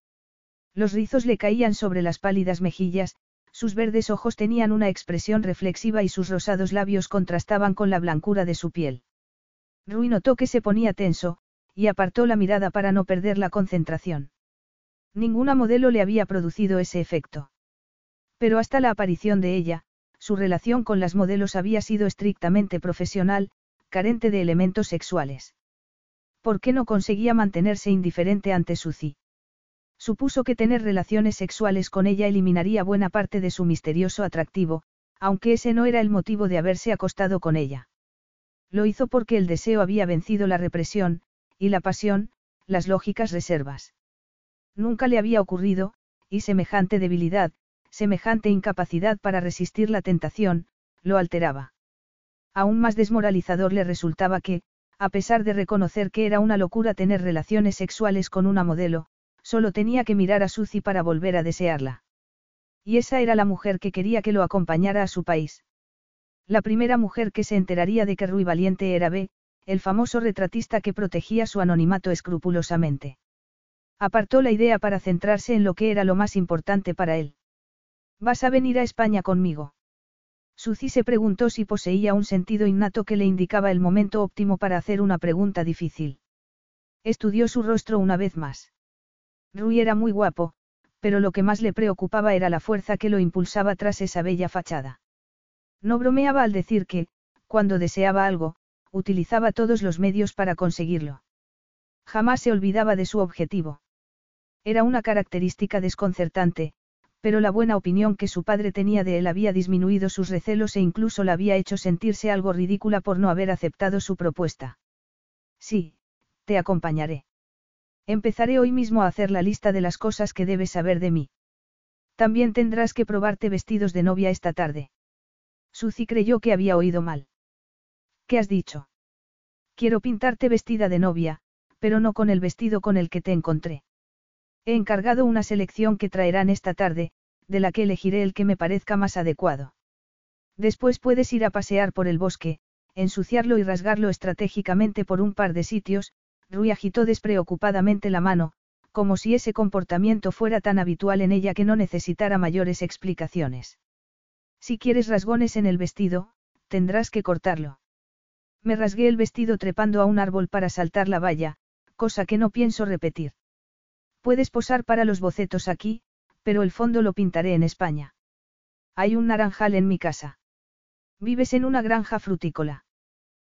Los rizos le caían sobre las pálidas mejillas, sus verdes ojos tenían una expresión reflexiva y sus rosados labios contrastaban con la blancura de su piel. Rui notó que se ponía tenso, y apartó la mirada para no perder la concentración. Ninguna modelo le había producido ese efecto. Pero hasta la aparición de ella, su relación con las modelos había sido estrictamente profesional, carente de elementos sexuales. ¿Por qué no conseguía mantenerse indiferente ante Suzy? Supuso que tener relaciones sexuales con ella eliminaría buena parte de su misterioso atractivo, aunque ese no era el motivo de haberse acostado con ella. Lo hizo porque el deseo había vencido la represión, y la pasión, las lógicas reservas. Nunca le había ocurrido, y semejante debilidad, semejante incapacidad para resistir la tentación, lo alteraba. Aún más desmoralizador le resultaba que, a pesar de reconocer que era una locura tener relaciones sexuales con una modelo, solo tenía que mirar a Suzy para volver a desearla. Y esa era la mujer que quería que lo acompañara a su país. La primera mujer que se enteraría de que Rui Valiente era B, el famoso retratista que protegía su anonimato escrupulosamente. Apartó la idea para centrarse en lo que era lo más importante para él. ¿Vas a venir a España conmigo? Suzy se preguntó si poseía un sentido innato que le indicaba el momento óptimo para hacer una pregunta difícil. Estudió su rostro una vez más. Rui era muy guapo, pero lo que más le preocupaba era la fuerza que lo impulsaba tras esa bella fachada. No bromeaba al decir que, cuando deseaba algo, utilizaba todos los medios para conseguirlo. Jamás se olvidaba de su objetivo. Era una característica desconcertante, pero la buena opinión que su padre tenía de él había disminuido sus recelos e incluso la había hecho sentirse algo ridícula por no haber aceptado su propuesta. Sí, te acompañaré. Empezaré hoy mismo a hacer la lista de las cosas que debes saber de mí. También tendrás que probarte vestidos de novia esta tarde. Suzy creyó que había oído mal. ¿Qué has dicho? Quiero pintarte vestida de novia, pero no con el vestido con el que te encontré. He encargado una selección que traerán esta tarde, de la que elegiré el que me parezca más adecuado. Después puedes ir a pasear por el bosque, ensuciarlo y rasgarlo estratégicamente por un par de sitios, Rui agitó despreocupadamente la mano, como si ese comportamiento fuera tan habitual en ella que no necesitara mayores explicaciones. Si quieres rasgones en el vestido, tendrás que cortarlo. Me rasgué el vestido trepando a un árbol para saltar la valla, cosa que no pienso repetir. Puedes posar para los bocetos aquí, pero el fondo lo pintaré en España. Hay un naranjal en mi casa. Vives en una granja frutícola.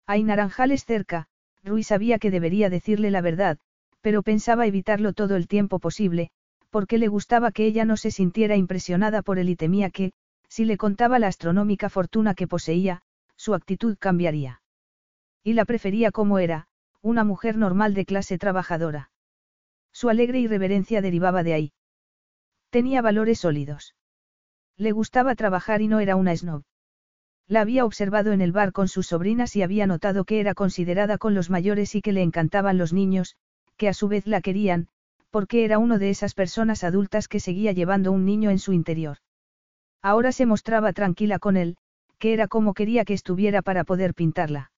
Hay naranjales cerca, Rui sabía que debería decirle la verdad, pero pensaba evitarlo todo el tiempo posible, porque le gustaba que ella no se sintiera impresionada por él y temía que, si le contaba la astronómica fortuna que poseía, su actitud cambiaría. Y la prefería como era, una mujer normal de clase trabajadora. Su alegre irreverencia derivaba de ahí. Tenía valores sólidos. Le gustaba trabajar y no era una snob. La había observado en el bar con sus sobrinas y había notado que era considerada con los mayores y que le encantaban los niños, que a su vez la querían, porque era uno de esas personas adultas que seguía llevando un niño en su interior. Ahora se mostraba tranquila con él, que era como quería que estuviera para poder pintarla.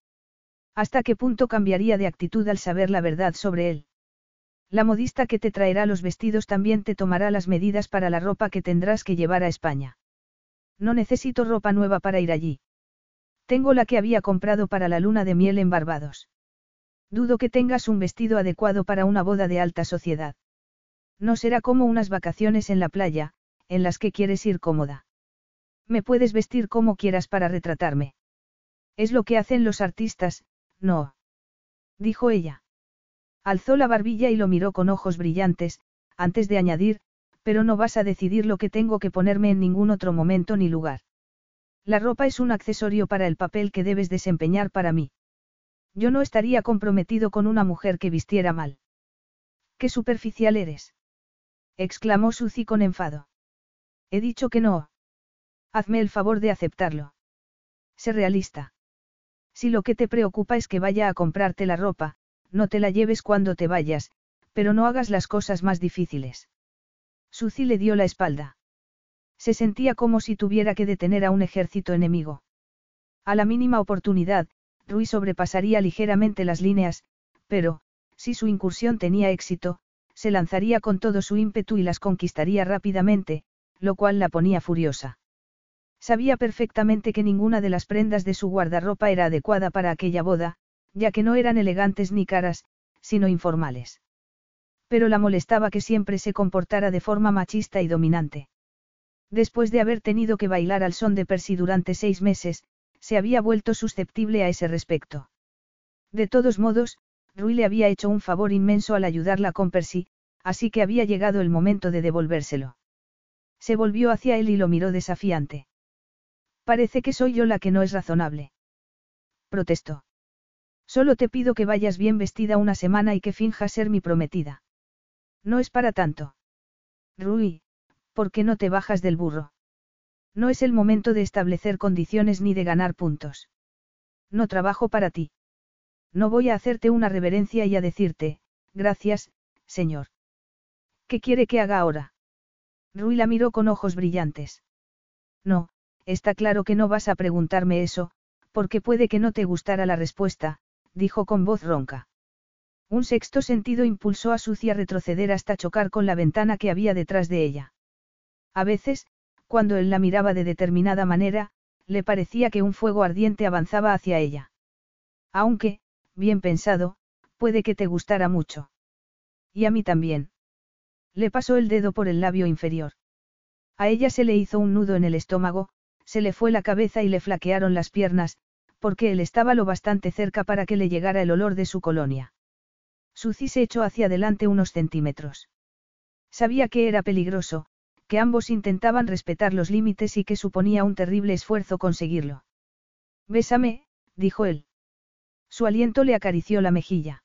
¿Hasta qué punto cambiaría de actitud al saber la verdad sobre él? La modista que te traerá los vestidos también te tomará las medidas para la ropa que tendrás que llevar a España. No necesito ropa nueva para ir allí. Tengo la que había comprado para la luna de miel en Barbados. Dudo que tengas un vestido adecuado para una boda de alta sociedad. No será como unas vacaciones en la playa, en las que quieres ir cómoda. Me puedes vestir como quieras para retratarme. Es lo que hacen los artistas, no. Dijo ella. Alzó la barbilla y lo miró con ojos brillantes, antes de añadir, pero no vas a decidir lo que tengo que ponerme en ningún otro momento ni lugar. La ropa es un accesorio para el papel que debes desempeñar para mí. Yo no estaría comprometido con una mujer que vistiera mal. ¡Qué superficial eres! exclamó Suzy con enfado. He dicho que no. Hazme el favor de aceptarlo. Sé realista. Si lo que te preocupa es que vaya a comprarte la ropa, no te la lleves cuando te vayas, pero no hagas las cosas más difíciles. Suzy le dio la espalda. Se sentía como si tuviera que detener a un ejército enemigo. A la mínima oportunidad, Rui sobrepasaría ligeramente las líneas, pero, si su incursión tenía éxito, se lanzaría con todo su ímpetu y las conquistaría rápidamente, lo cual la ponía furiosa. Sabía perfectamente que ninguna de las prendas de su guardarropa era adecuada para aquella boda, ya que no eran elegantes ni caras, sino informales. Pero la molestaba que siempre se comportara de forma machista y dominante. Después de haber tenido que bailar al son de Percy durante seis meses, se había vuelto susceptible a ese respecto. De todos modos, Rui le había hecho un favor inmenso al ayudarla con Percy, así que había llegado el momento de devolvérselo. Se volvió hacia él y lo miró desafiante. Parece que soy yo la que no es razonable. Protestó. Solo te pido que vayas bien vestida una semana y que finjas ser mi prometida. No es para tanto. Rui, ¿por qué no te bajas del burro? No es el momento de establecer condiciones ni de ganar puntos. No trabajo para ti. No voy a hacerte una reverencia y a decirte, gracias, señor. ¿Qué quiere que haga ahora? Rui la miró con ojos brillantes. No, está claro que no vas a preguntarme eso, porque puede que no te gustara la respuesta, dijo con voz ronca. Un sexto sentido impulsó a Sucia a retroceder hasta chocar con la ventana que había detrás de ella. A veces, cuando él la miraba de determinada manera, le parecía que un fuego ardiente avanzaba hacia ella. Aunque, bien pensado, puede que te gustara mucho. Y a mí también. Le pasó el dedo por el labio inferior. A ella se le hizo un nudo en el estómago, se le fue la cabeza y le flaquearon las piernas, porque él estaba lo bastante cerca para que le llegara el olor de su colonia. Suzy se echó hacia adelante unos centímetros. Sabía que era peligroso, que ambos intentaban respetar los límites y que suponía un terrible esfuerzo conseguirlo. Bésame, dijo él. Su aliento le acarició la mejilla.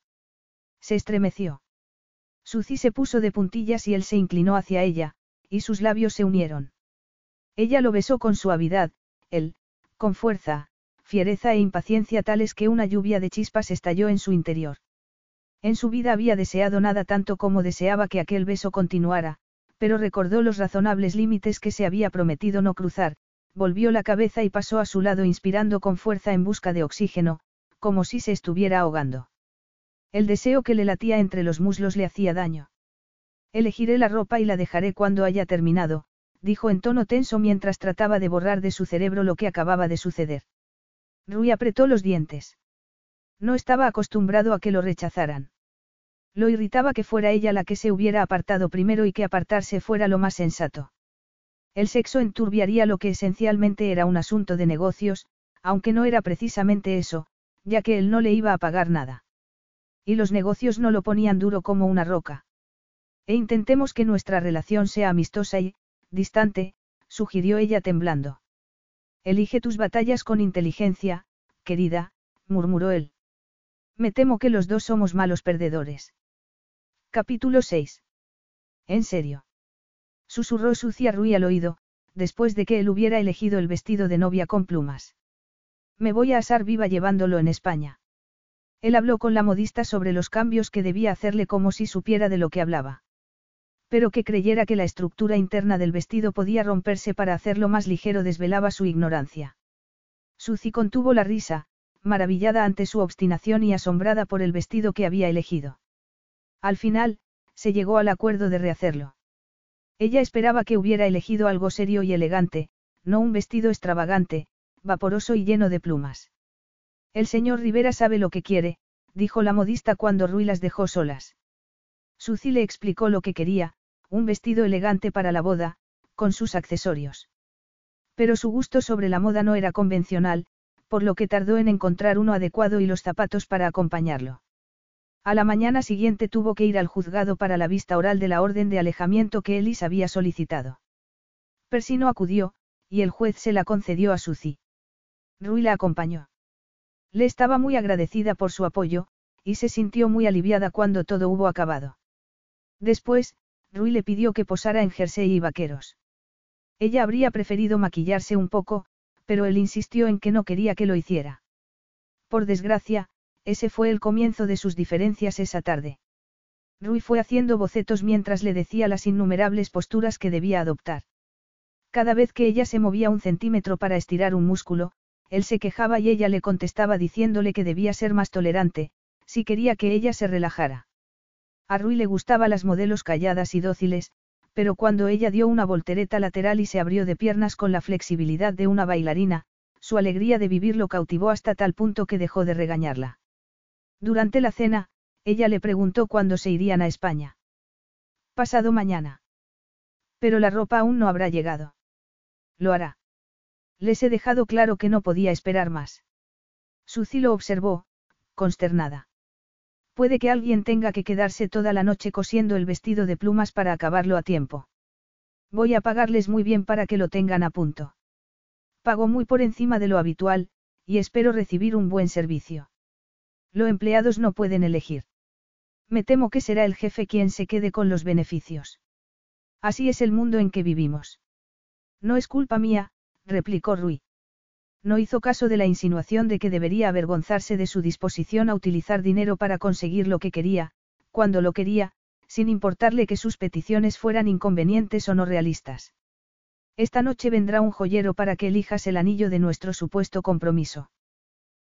Se estremeció. Suzy se puso de puntillas y él se inclinó hacia ella, y sus labios se unieron. Ella lo besó con suavidad, él, con fuerza, fiereza e impaciencia tales que una lluvia de chispas estalló en su interior. En su vida había deseado nada tanto como deseaba que aquel beso continuara, pero recordó los razonables límites que se había prometido no cruzar, volvió la cabeza y pasó a su lado inspirando con fuerza en busca de oxígeno, como si se estuviera ahogando. El deseo que le latía entre los muslos le hacía daño. Elegiré la ropa y la dejaré cuando haya terminado, dijo en tono tenso mientras trataba de borrar de su cerebro lo que acababa de suceder. Rui apretó los dientes. No estaba acostumbrado a que lo rechazaran. Lo irritaba que fuera ella la que se hubiera apartado primero y que apartarse fuera lo más sensato. El sexo enturbiaría lo que esencialmente era un asunto de negocios, aunque no era precisamente eso, ya que él no le iba a pagar nada. Y los negocios no lo ponían duro como una roca. E intentemos que nuestra relación sea amistosa y, distante, sugirió ella temblando. Elige tus batallas con inteligencia, querida, murmuró él. Me temo que los dos somos malos perdedores. Capítulo 6. ¿En serio? Susurró Sucia Rui al oído, después de que él hubiera elegido el vestido de novia con plumas. Me voy a asar viva llevándolo en España. Él habló con la modista sobre los cambios que debía hacerle como si supiera de lo que hablaba pero que creyera que la estructura interna del vestido podía romperse para hacerlo más ligero desvelaba su ignorancia. Suzy contuvo la risa, maravillada ante su obstinación y asombrada por el vestido que había elegido. Al final, se llegó al acuerdo de rehacerlo. Ella esperaba que hubiera elegido algo serio y elegante, no un vestido extravagante, vaporoso y lleno de plumas. El señor Rivera sabe lo que quiere, dijo la modista cuando Rui las dejó solas. Suzy le explicó lo que quería, un vestido elegante para la boda, con sus accesorios. Pero su gusto sobre la moda no era convencional, por lo que tardó en encontrar uno adecuado y los zapatos para acompañarlo. A la mañana siguiente tuvo que ir al juzgado para la vista oral de la orden de alejamiento que Ellis había solicitado. Percy no acudió, y el juez se la concedió a Suzy. Rui la acompañó. Le estaba muy agradecida por su apoyo, y se sintió muy aliviada cuando todo hubo acabado. Después, Rui le pidió que posara en jersey y vaqueros. Ella habría preferido maquillarse un poco, pero él insistió en que no quería que lo hiciera. Por desgracia, ese fue el comienzo de sus diferencias esa tarde. Rui fue haciendo bocetos mientras le decía las innumerables posturas que debía adoptar. Cada vez que ella se movía un centímetro para estirar un músculo, él se quejaba y ella le contestaba diciéndole que debía ser más tolerante, si quería que ella se relajara. A Rui le gustaba las modelos calladas y dóciles, pero cuando ella dio una voltereta lateral y se abrió de piernas con la flexibilidad de una bailarina, su alegría de vivir lo cautivó hasta tal punto que dejó de regañarla. Durante la cena, ella le preguntó cuándo se irían a España. Pasado mañana. Pero la ropa aún no habrá llegado. Lo hará. Les he dejado claro que no podía esperar más. Suzy lo observó, consternada. Puede que alguien tenga que quedarse toda la noche cosiendo el vestido de plumas para acabarlo a tiempo. Voy a pagarles muy bien para que lo tengan a punto. Pago muy por encima de lo habitual, y espero recibir un buen servicio. Los empleados no pueden elegir. Me temo que será el jefe quien se quede con los beneficios. Así es el mundo en que vivimos. No es culpa mía, replicó Rui. No hizo caso de la insinuación de que debería avergonzarse de su disposición a utilizar dinero para conseguir lo que quería, cuando lo quería, sin importarle que sus peticiones fueran inconvenientes o no realistas. Esta noche vendrá un joyero para que elijas el anillo de nuestro supuesto compromiso.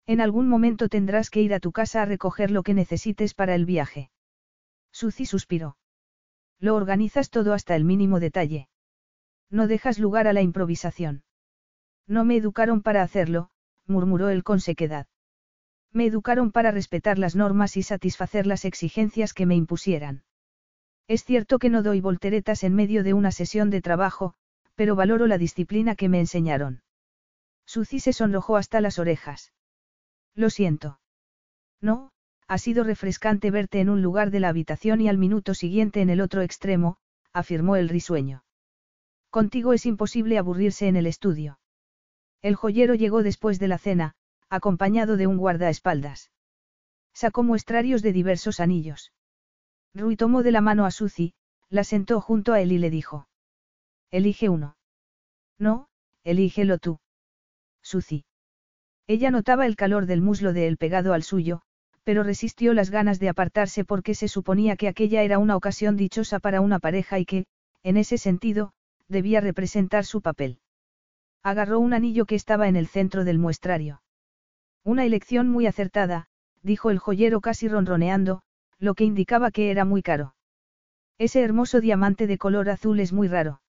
En algún momento tendrás que ir a tu casa a recoger lo que necesites para el viaje. Suzy suspiró. Lo organizas todo hasta el mínimo detalle. No dejas lugar a la improvisación. No me educaron para hacerlo, murmuró él con sequedad. Me educaron para respetar las normas y satisfacer las exigencias que me impusieran. Es cierto que no doy volteretas en medio de una sesión de trabajo, pero valoro la disciplina que me enseñaron. Suzy se sonrojó hasta las orejas. Lo siento. No, ha sido refrescante verte en un lugar de la habitación y al minuto siguiente en el otro extremo, afirmó el risueño. Contigo es imposible aburrirse en el estudio. El joyero llegó después de la cena, acompañado de un guardaespaldas. Sacó muestrarios de diversos anillos. Rui tomó de la mano a Suzy, la sentó junto a él y le dijo. Elige uno. No, elígelo tú. Suzy. Ella notaba el calor del muslo de él pegado al suyo, pero resistió las ganas de apartarse porque se suponía que aquella era una ocasión dichosa para una pareja y que, en ese sentido, debía representar su papel. Agarró un anillo que estaba en el centro del muestrario. Una elección muy acertada, dijo el joyero casi ronroneando, lo que indicaba que era muy caro. Ese hermoso diamante de color azul es muy raro.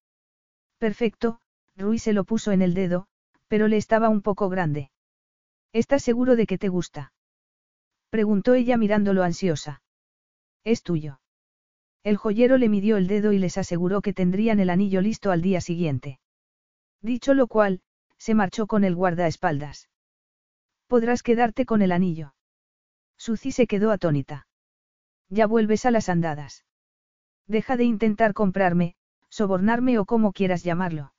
Perfecto, Rui se lo puso en el dedo, pero le estaba un poco grande. ¿Estás seguro de que te gusta? Preguntó ella mirándolo ansiosa. Es tuyo. El joyero le midió el dedo y les aseguró que tendrían el anillo listo al día siguiente. Dicho lo cual, se marchó con el guardaespaldas. Podrás quedarte con el anillo. Suzy se quedó atónita. Ya vuelves a las andadas. Deja de intentar comprarme, sobornarme o como quieras llamarlo.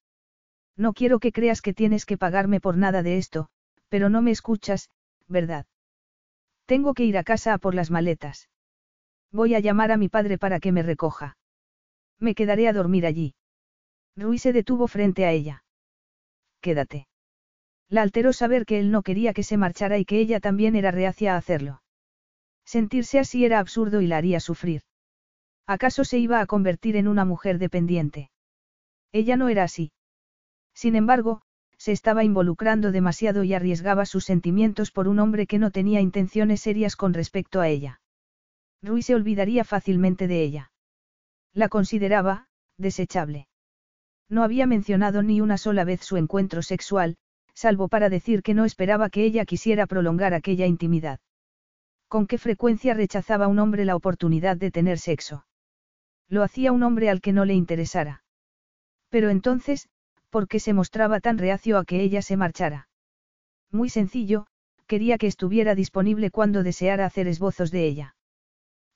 No quiero que creas que tienes que pagarme por nada de esto, pero no me escuchas, ¿verdad? Tengo que ir a casa a por las maletas. Voy a llamar a mi padre para que me recoja. Me quedaré a dormir allí. Rui se detuvo frente a ella. Quédate. La alteró saber que él no quería que se marchara y que ella también era reacia a hacerlo. Sentirse así era absurdo y la haría sufrir. ¿Acaso se iba a convertir en una mujer dependiente? Ella no era así. Sin embargo, se estaba involucrando demasiado y arriesgaba sus sentimientos por un hombre que no tenía intenciones serias con respecto a ella. Rui se olvidaría fácilmente de ella. La consideraba, desechable. No había mencionado ni una sola vez su encuentro sexual, salvo para decir que no esperaba que ella quisiera prolongar aquella intimidad. ¿Con qué frecuencia rechazaba un hombre la oportunidad de tener sexo? Lo hacía un hombre al que no le interesara. Pero entonces, ¿por qué se mostraba tan reacio a que ella se marchara? Muy sencillo, quería que estuviera disponible cuando deseara hacer esbozos de ella.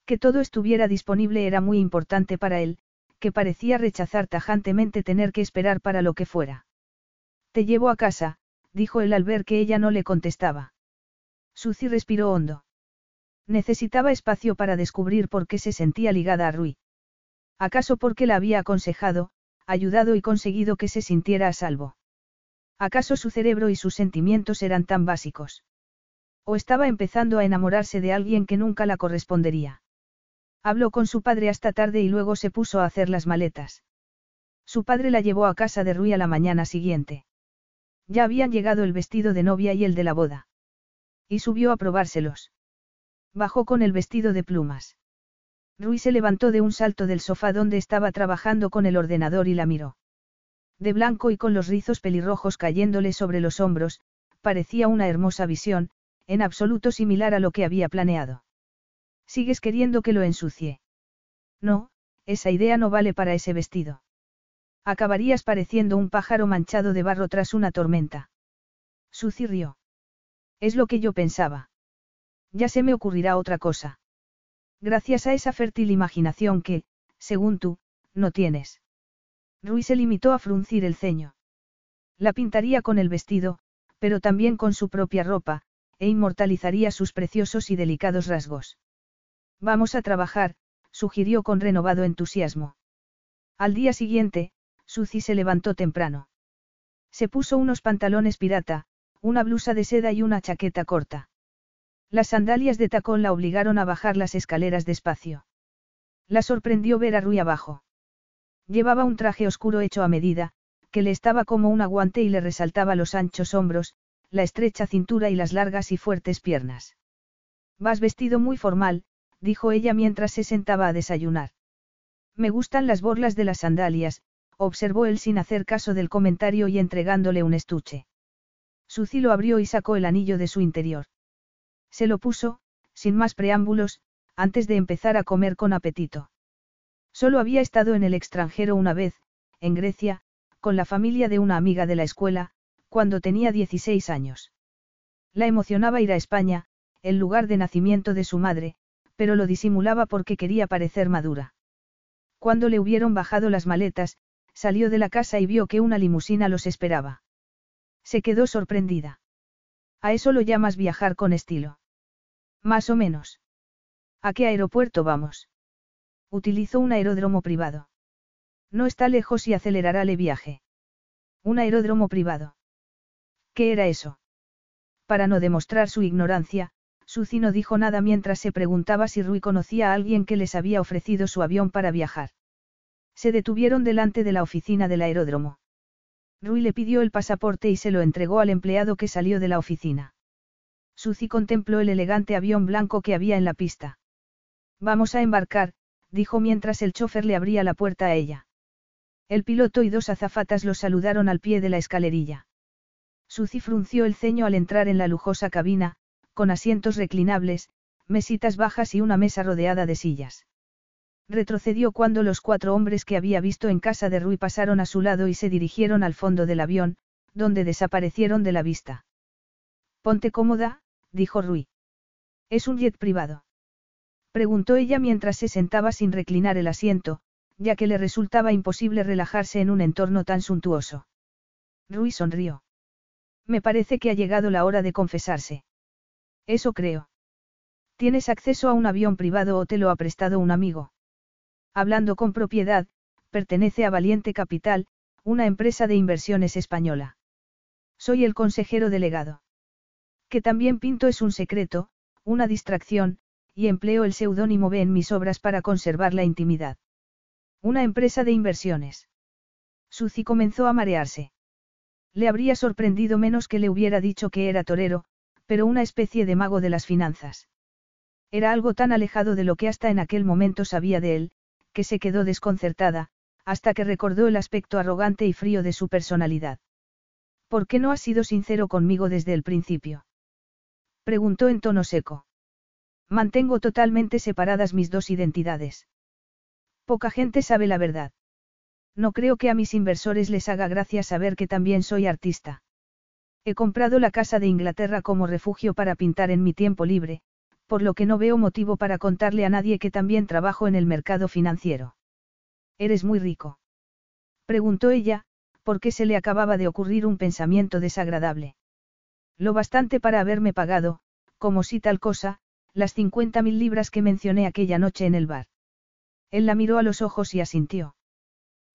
Que todo estuviera disponible era muy importante para él, que parecía rechazar tajantemente tener que esperar para lo que fuera. Te llevo a casa, dijo él al ver que ella no le contestaba. Suzy respiró hondo. Necesitaba espacio para descubrir por qué se sentía ligada a Rui. ¿Acaso porque la había aconsejado, ayudado y conseguido que se sintiera a salvo. ¿Acaso su cerebro y sus sentimientos eran tan básicos? ¿O estaba empezando a enamorarse de alguien que nunca la correspondería? Habló con su padre hasta tarde y luego se puso a hacer las maletas. Su padre la llevó a casa de Rui a la mañana siguiente. Ya habían llegado el vestido de novia y el de la boda. Y subió a probárselos. Bajó con el vestido de plumas. Rui se levantó de un salto del sofá donde estaba trabajando con el ordenador y la miró. De blanco y con los rizos pelirrojos cayéndole sobre los hombros, parecía una hermosa visión, en absoluto similar a lo que había planeado. ¿Sigues queriendo que lo ensucie? No, esa idea no vale para ese vestido. Acabarías pareciendo un pájaro manchado de barro tras una tormenta. Suci rió. Es lo que yo pensaba. Ya se me ocurrirá otra cosa. Gracias a esa fértil imaginación que, según tú, no tienes. Rui se limitó a fruncir el ceño. La pintaría con el vestido, pero también con su propia ropa, e inmortalizaría sus preciosos y delicados rasgos. Vamos a trabajar, sugirió con renovado entusiasmo. Al día siguiente, Suzy se levantó temprano. Se puso unos pantalones pirata, una blusa de seda y una chaqueta corta. Las sandalias de tacón la obligaron a bajar las escaleras despacio. La sorprendió ver a Rui abajo. Llevaba un traje oscuro hecho a medida, que le estaba como un aguante y le resaltaba los anchos hombros, la estrecha cintura y las largas y fuertes piernas. Vas vestido muy formal, dijo ella mientras se sentaba a desayunar. Me gustan las borlas de las sandalias, observó él sin hacer caso del comentario y entregándole un estuche. Suci lo abrió y sacó el anillo de su interior. Se lo puso, sin más preámbulos, antes de empezar a comer con apetito. Solo había estado en el extranjero una vez, en Grecia, con la familia de una amiga de la escuela, cuando tenía 16 años. La emocionaba ir a España, el lugar de nacimiento de su madre, pero lo disimulaba porque quería parecer madura. Cuando le hubieron bajado las maletas, salió de la casa y vio que una limusina los esperaba. Se quedó sorprendida. A eso lo llamas viajar con estilo. Más o menos. ¿A qué aeropuerto vamos? Utilizó un aeródromo privado. No está lejos y acelerará el viaje. Un aeródromo privado. ¿Qué era eso? Para no demostrar su ignorancia, Suzy no dijo nada mientras se preguntaba si Rui conocía a alguien que les había ofrecido su avión para viajar. Se detuvieron delante de la oficina del aeródromo. Rui le pidió el pasaporte y se lo entregó al empleado que salió de la oficina. Suzy contempló el elegante avión blanco que había en la pista. Vamos a embarcar, dijo mientras el chofer le abría la puerta a ella. El piloto y dos azafatas los saludaron al pie de la escalerilla. Suzy frunció el ceño al entrar en la lujosa cabina, con asientos reclinables, mesitas bajas y una mesa rodeada de sillas. Retrocedió cuando los cuatro hombres que había visto en casa de Rui pasaron a su lado y se dirigieron al fondo del avión, donde desaparecieron de la vista. Ponte cómoda, dijo Rui. ¿Es un jet privado? Preguntó ella mientras se sentaba sin reclinar el asiento, ya que le resultaba imposible relajarse en un entorno tan suntuoso. Rui sonrió. Me parece que ha llegado la hora de confesarse. Eso creo. ¿Tienes acceso a un avión privado o te lo ha prestado un amigo? Hablando con propiedad, pertenece a Valiente Capital, una empresa de inversiones española. Soy el consejero delegado. Que también pinto es un secreto, una distracción, y empleo el seudónimo B en mis obras para conservar la intimidad. Una empresa de inversiones. Suzy comenzó a marearse. Le habría sorprendido menos que le hubiera dicho que era torero, pero una especie de mago de las finanzas. Era algo tan alejado de lo que hasta en aquel momento sabía de él, que se quedó desconcertada, hasta que recordó el aspecto arrogante y frío de su personalidad. ¿Por qué no has sido sincero conmigo desde el principio? Preguntó en tono seco. Mantengo totalmente separadas mis dos identidades. Poca gente sabe la verdad. No creo que a mis inversores les haga gracia saber que también soy artista. He comprado la Casa de Inglaterra como refugio para pintar en mi tiempo libre, por lo que no veo motivo para contarle a nadie que también trabajo en el mercado financiero. ¿Eres muy rico? Preguntó ella, porque se le acababa de ocurrir un pensamiento desagradable. Lo bastante para haberme pagado, como si tal cosa, las cincuenta mil libras que mencioné aquella noche en el bar. Él la miró a los ojos y asintió.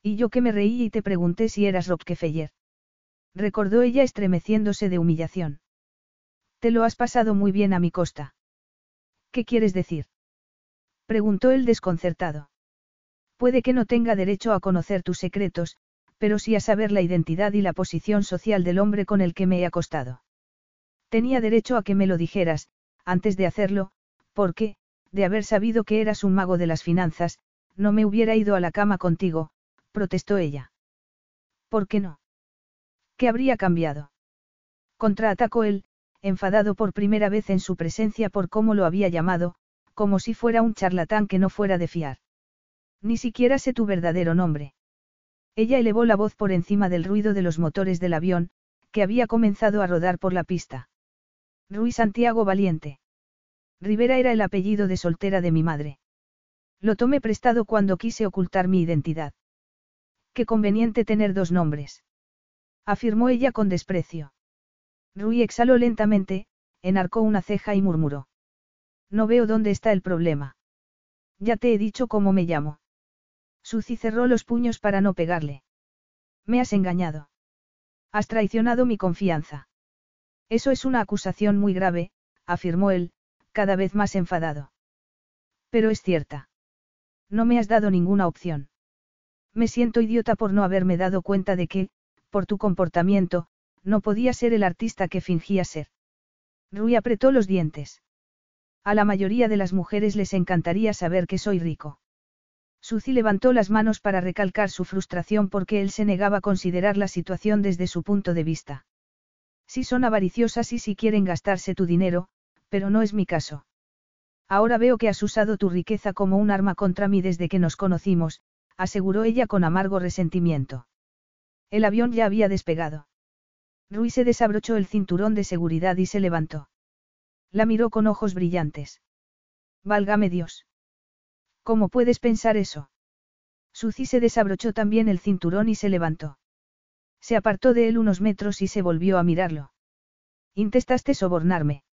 Y yo que me reí y te pregunté si eras Rockefeller. Recordó ella estremeciéndose de humillación. Te lo has pasado muy bien a mi costa. ¿Qué quieres decir? Preguntó él desconcertado. Puede que no tenga derecho a conocer tus secretos, pero sí a saber la identidad y la posición social del hombre con el que me he acostado. Tenía derecho a que me lo dijeras, antes de hacerlo, porque, de haber sabido que eras un mago de las finanzas, no me hubiera ido a la cama contigo, protestó ella. ¿Por qué no? ¿Qué habría cambiado? Contraatacó él, enfadado por primera vez en su presencia por cómo lo había llamado, como si fuera un charlatán que no fuera de fiar. Ni siquiera sé tu verdadero nombre. Ella elevó la voz por encima del ruido de los motores del avión, que había comenzado a rodar por la pista. Ruiz Santiago Valiente. Rivera era el apellido de soltera de mi madre. Lo tomé prestado cuando quise ocultar mi identidad. Qué conveniente tener dos nombres afirmó ella con desprecio. Rui exhaló lentamente, enarcó una ceja y murmuró. No veo dónde está el problema. Ya te he dicho cómo me llamo. Suzy cerró los puños para no pegarle. Me has engañado. Has traicionado mi confianza. Eso es una acusación muy grave, afirmó él, cada vez más enfadado. Pero es cierta. No me has dado ninguna opción. Me siento idiota por no haberme dado cuenta de que, por tu comportamiento, no podía ser el artista que fingía ser. Rui apretó los dientes. A la mayoría de las mujeres les encantaría saber que soy rico. Suzy levantó las manos para recalcar su frustración porque él se negaba a considerar la situación desde su punto de vista. Si son avariciosas y si quieren gastarse tu dinero, pero no es mi caso. Ahora veo que has usado tu riqueza como un arma contra mí desde que nos conocimos, aseguró ella con amargo resentimiento. El avión ya había despegado. Rui se desabrochó el cinturón de seguridad y se levantó. La miró con ojos brillantes. Válgame Dios. ¿Cómo puedes pensar eso? Suzy se desabrochó también el cinturón y se levantó. Se apartó de él unos metros y se volvió a mirarlo. Intestaste sobornarme.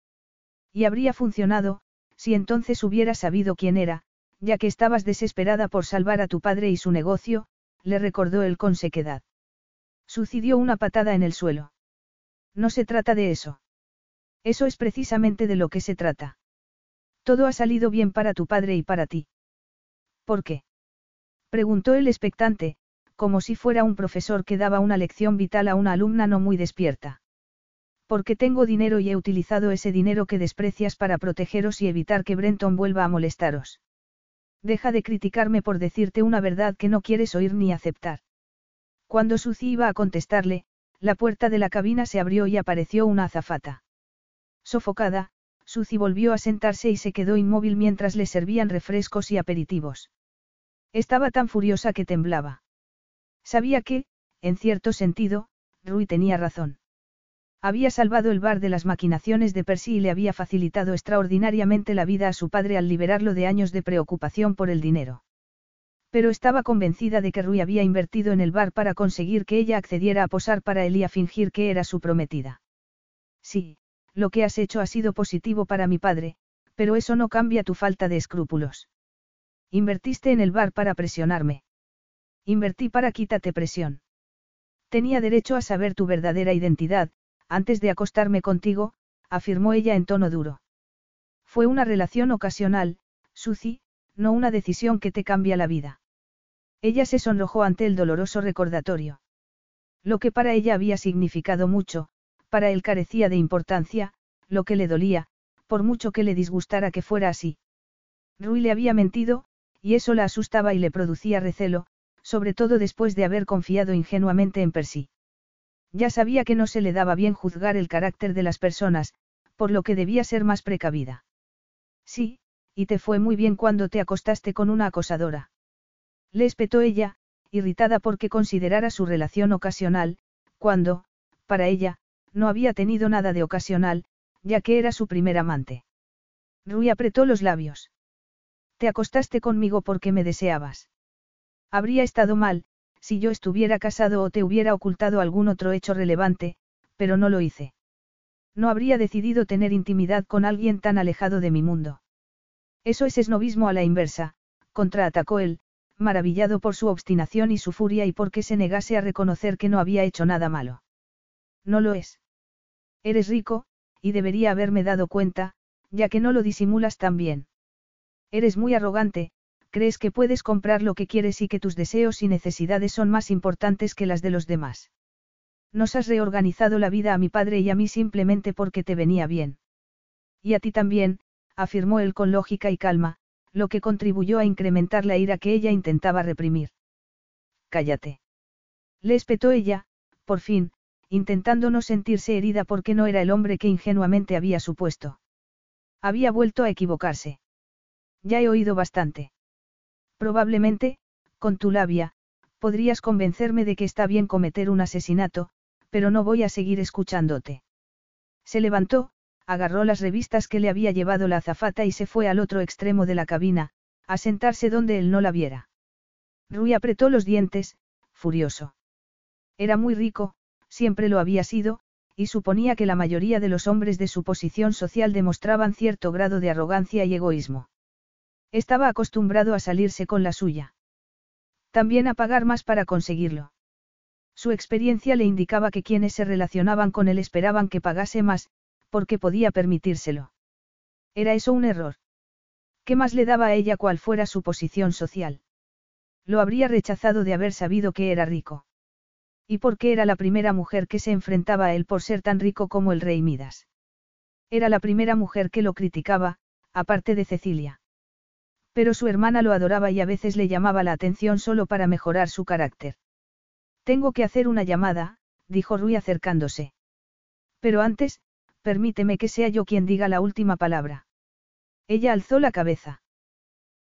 Y habría funcionado, si entonces hubiera sabido quién era, ya que estabas desesperada por salvar a tu padre y su negocio, le recordó él con sequedad. Sucedió una patada en el suelo. No se trata de eso. Eso es precisamente de lo que se trata. Todo ha salido bien para tu padre y para ti. ¿Por qué? Preguntó el expectante, como si fuera un profesor que daba una lección vital a una alumna no muy despierta. Porque tengo dinero y he utilizado ese dinero que desprecias para protegeros y evitar que Brenton vuelva a molestaros. Deja de criticarme por decirte una verdad que no quieres oír ni aceptar. Cuando Suzy iba a contestarle, la puerta de la cabina se abrió y apareció una azafata. Sofocada, Suzy volvió a sentarse y se quedó inmóvil mientras le servían refrescos y aperitivos. Estaba tan furiosa que temblaba. Sabía que, en cierto sentido, Rui tenía razón. Había salvado el bar de las maquinaciones de Percy y le había facilitado extraordinariamente la vida a su padre al liberarlo de años de preocupación por el dinero. Pero estaba convencida de que Rui había invertido en el bar para conseguir que ella accediera a posar para él y a fingir que era su prometida. Sí, lo que has hecho ha sido positivo para mi padre, pero eso no cambia tu falta de escrúpulos. Invertiste en el bar para presionarme. Invertí para quítate presión. Tenía derecho a saber tu verdadera identidad, antes de acostarme contigo, afirmó ella en tono duro. Fue una relación ocasional, Suzy, no una decisión que te cambia la vida. Ella se sonrojó ante el doloroso recordatorio. Lo que para ella había significado mucho, para él carecía de importancia, lo que le dolía, por mucho que le disgustara que fuera así. Rui le había mentido, y eso la asustaba y le producía recelo, sobre todo después de haber confiado ingenuamente en Percy. Ya sabía que no se le daba bien juzgar el carácter de las personas, por lo que debía ser más precavida. Sí, y te fue muy bien cuando te acostaste con una acosadora. Le espetó ella, irritada porque considerara su relación ocasional, cuando, para ella, no había tenido nada de ocasional, ya que era su primer amante. Rui apretó los labios. Te acostaste conmigo porque me deseabas. Habría estado mal, si yo estuviera casado o te hubiera ocultado algún otro hecho relevante, pero no lo hice. No habría decidido tener intimidad con alguien tan alejado de mi mundo. Eso es esnovismo a la inversa, contraatacó él, maravillado por su obstinación y su furia y porque se negase a reconocer que no había hecho nada malo. No lo es. Eres rico, y debería haberme dado cuenta, ya que no lo disimulas tan bien. Eres muy arrogante, crees que puedes comprar lo que quieres y que tus deseos y necesidades son más importantes que las de los demás. Nos has reorganizado la vida a mi padre y a mí simplemente porque te venía bien. Y a ti también, afirmó él con lógica y calma, lo que contribuyó a incrementar la ira que ella intentaba reprimir. Cállate. Le espetó ella, por fin, intentando no sentirse herida porque no era el hombre que ingenuamente había supuesto. Había vuelto a equivocarse. Ya he oído bastante. Probablemente, con tu labia, podrías convencerme de que está bien cometer un asesinato, pero no voy a seguir escuchándote. Se levantó, agarró las revistas que le había llevado la azafata y se fue al otro extremo de la cabina, a sentarse donde él no la viera. Rui apretó los dientes, furioso. Era muy rico, siempre lo había sido, y suponía que la mayoría de los hombres de su posición social demostraban cierto grado de arrogancia y egoísmo. Estaba acostumbrado a salirse con la suya. También a pagar más para conseguirlo. Su experiencia le indicaba que quienes se relacionaban con él esperaban que pagase más, porque podía permitírselo. ¿Era eso un error? ¿Qué más le daba a ella cual fuera su posición social? Lo habría rechazado de haber sabido que era rico. ¿Y por qué era la primera mujer que se enfrentaba a él por ser tan rico como el rey Midas? Era la primera mujer que lo criticaba, aparte de Cecilia. Pero su hermana lo adoraba y a veces le llamaba la atención solo para mejorar su carácter. Tengo que hacer una llamada, dijo Rui acercándose. Pero antes, permíteme que sea yo quien diga la última palabra. Ella alzó la cabeza.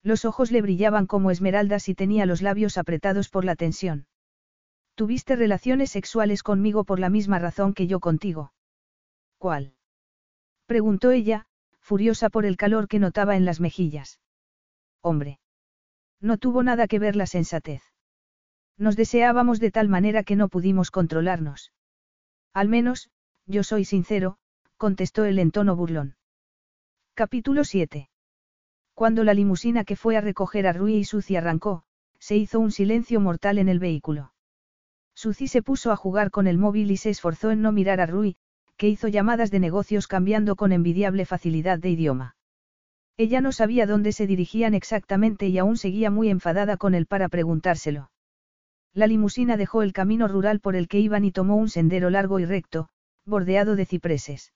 Los ojos le brillaban como esmeraldas y tenía los labios apretados por la tensión. Tuviste relaciones sexuales conmigo por la misma razón que yo contigo. ¿Cuál? preguntó ella, furiosa por el calor que notaba en las mejillas. Hombre. No tuvo nada que ver la sensatez. Nos deseábamos de tal manera que no pudimos controlarnos. Al menos, yo soy sincero, contestó él en tono burlón. Capítulo 7. Cuando la limusina que fue a recoger a Rui y Suzy arrancó, se hizo un silencio mortal en el vehículo. Suzy se puso a jugar con el móvil y se esforzó en no mirar a Rui, que hizo llamadas de negocios cambiando con envidiable facilidad de idioma. Ella no sabía dónde se dirigían exactamente y aún seguía muy enfadada con él para preguntárselo. La limusina dejó el camino rural por el que iban y tomó un sendero largo y recto, bordeado de cipreses.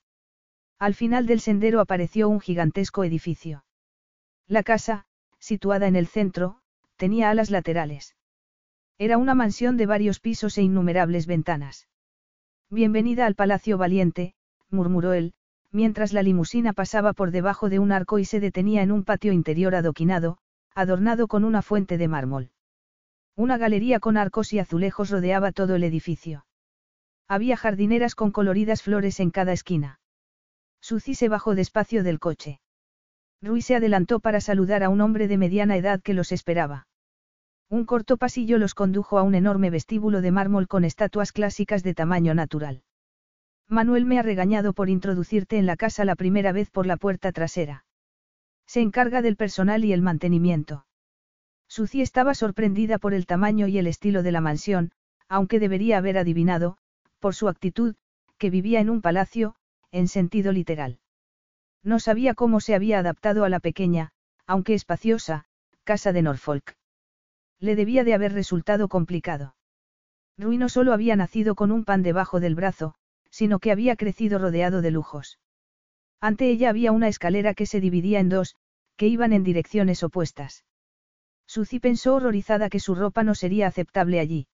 Al final del sendero apareció un gigantesco edificio. La casa, situada en el centro, tenía alas laterales. Era una mansión de varios pisos e innumerables ventanas. Bienvenida al Palacio Valiente, murmuró él, mientras la limusina pasaba por debajo de un arco y se detenía en un patio interior adoquinado, adornado con una fuente de mármol. Una galería con arcos y azulejos rodeaba todo el edificio. Había jardineras con coloridas flores en cada esquina. Suzy se bajó despacio del coche. Rui se adelantó para saludar a un hombre de mediana edad que los esperaba. Un corto pasillo los condujo a un enorme vestíbulo de mármol con estatuas clásicas de tamaño natural. Manuel me ha regañado por introducirte en la casa la primera vez por la puerta trasera. Se encarga del personal y el mantenimiento. Suzy estaba sorprendida por el tamaño y el estilo de la mansión, aunque debería haber adivinado, por su actitud, que vivía en un palacio, en sentido literal. No sabía cómo se había adaptado a la pequeña, aunque espaciosa, casa de Norfolk. Le debía de haber resultado complicado. Rui no solo había nacido con un pan debajo del brazo, sino que había crecido rodeado de lujos. Ante ella había una escalera que se dividía en dos, que iban en direcciones opuestas. Suzy pensó horrorizada que su ropa no sería aceptable allí.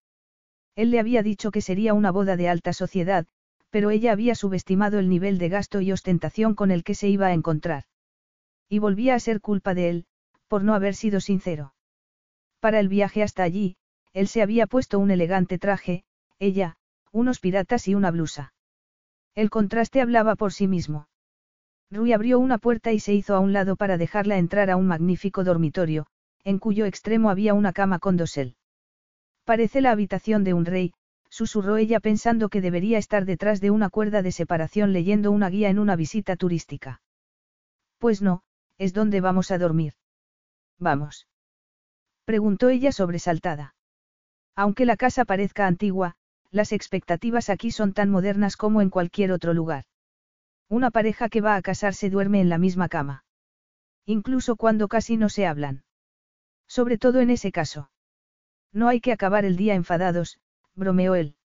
Él le había dicho que sería una boda de alta sociedad, pero ella había subestimado el nivel de gasto y ostentación con el que se iba a encontrar. Y volvía a ser culpa de él, por no haber sido sincero. Para el viaje hasta allí, él se había puesto un elegante traje, ella, unos piratas y una blusa. El contraste hablaba por sí mismo. Rui abrió una puerta y se hizo a un lado para dejarla entrar a un magnífico dormitorio, en cuyo extremo había una cama con dosel. Parece la habitación de un rey, susurró ella pensando que debería estar detrás de una cuerda de separación leyendo una guía en una visita turística. Pues no, es donde vamos a dormir. Vamos. Preguntó ella sobresaltada. Aunque la casa parezca antigua, las expectativas aquí son tan modernas como en cualquier otro lugar. Una pareja que va a casarse duerme en la misma cama. Incluso cuando casi no se hablan. Sobre todo en ese caso. No hay que acabar el día enfadados, bromeó él.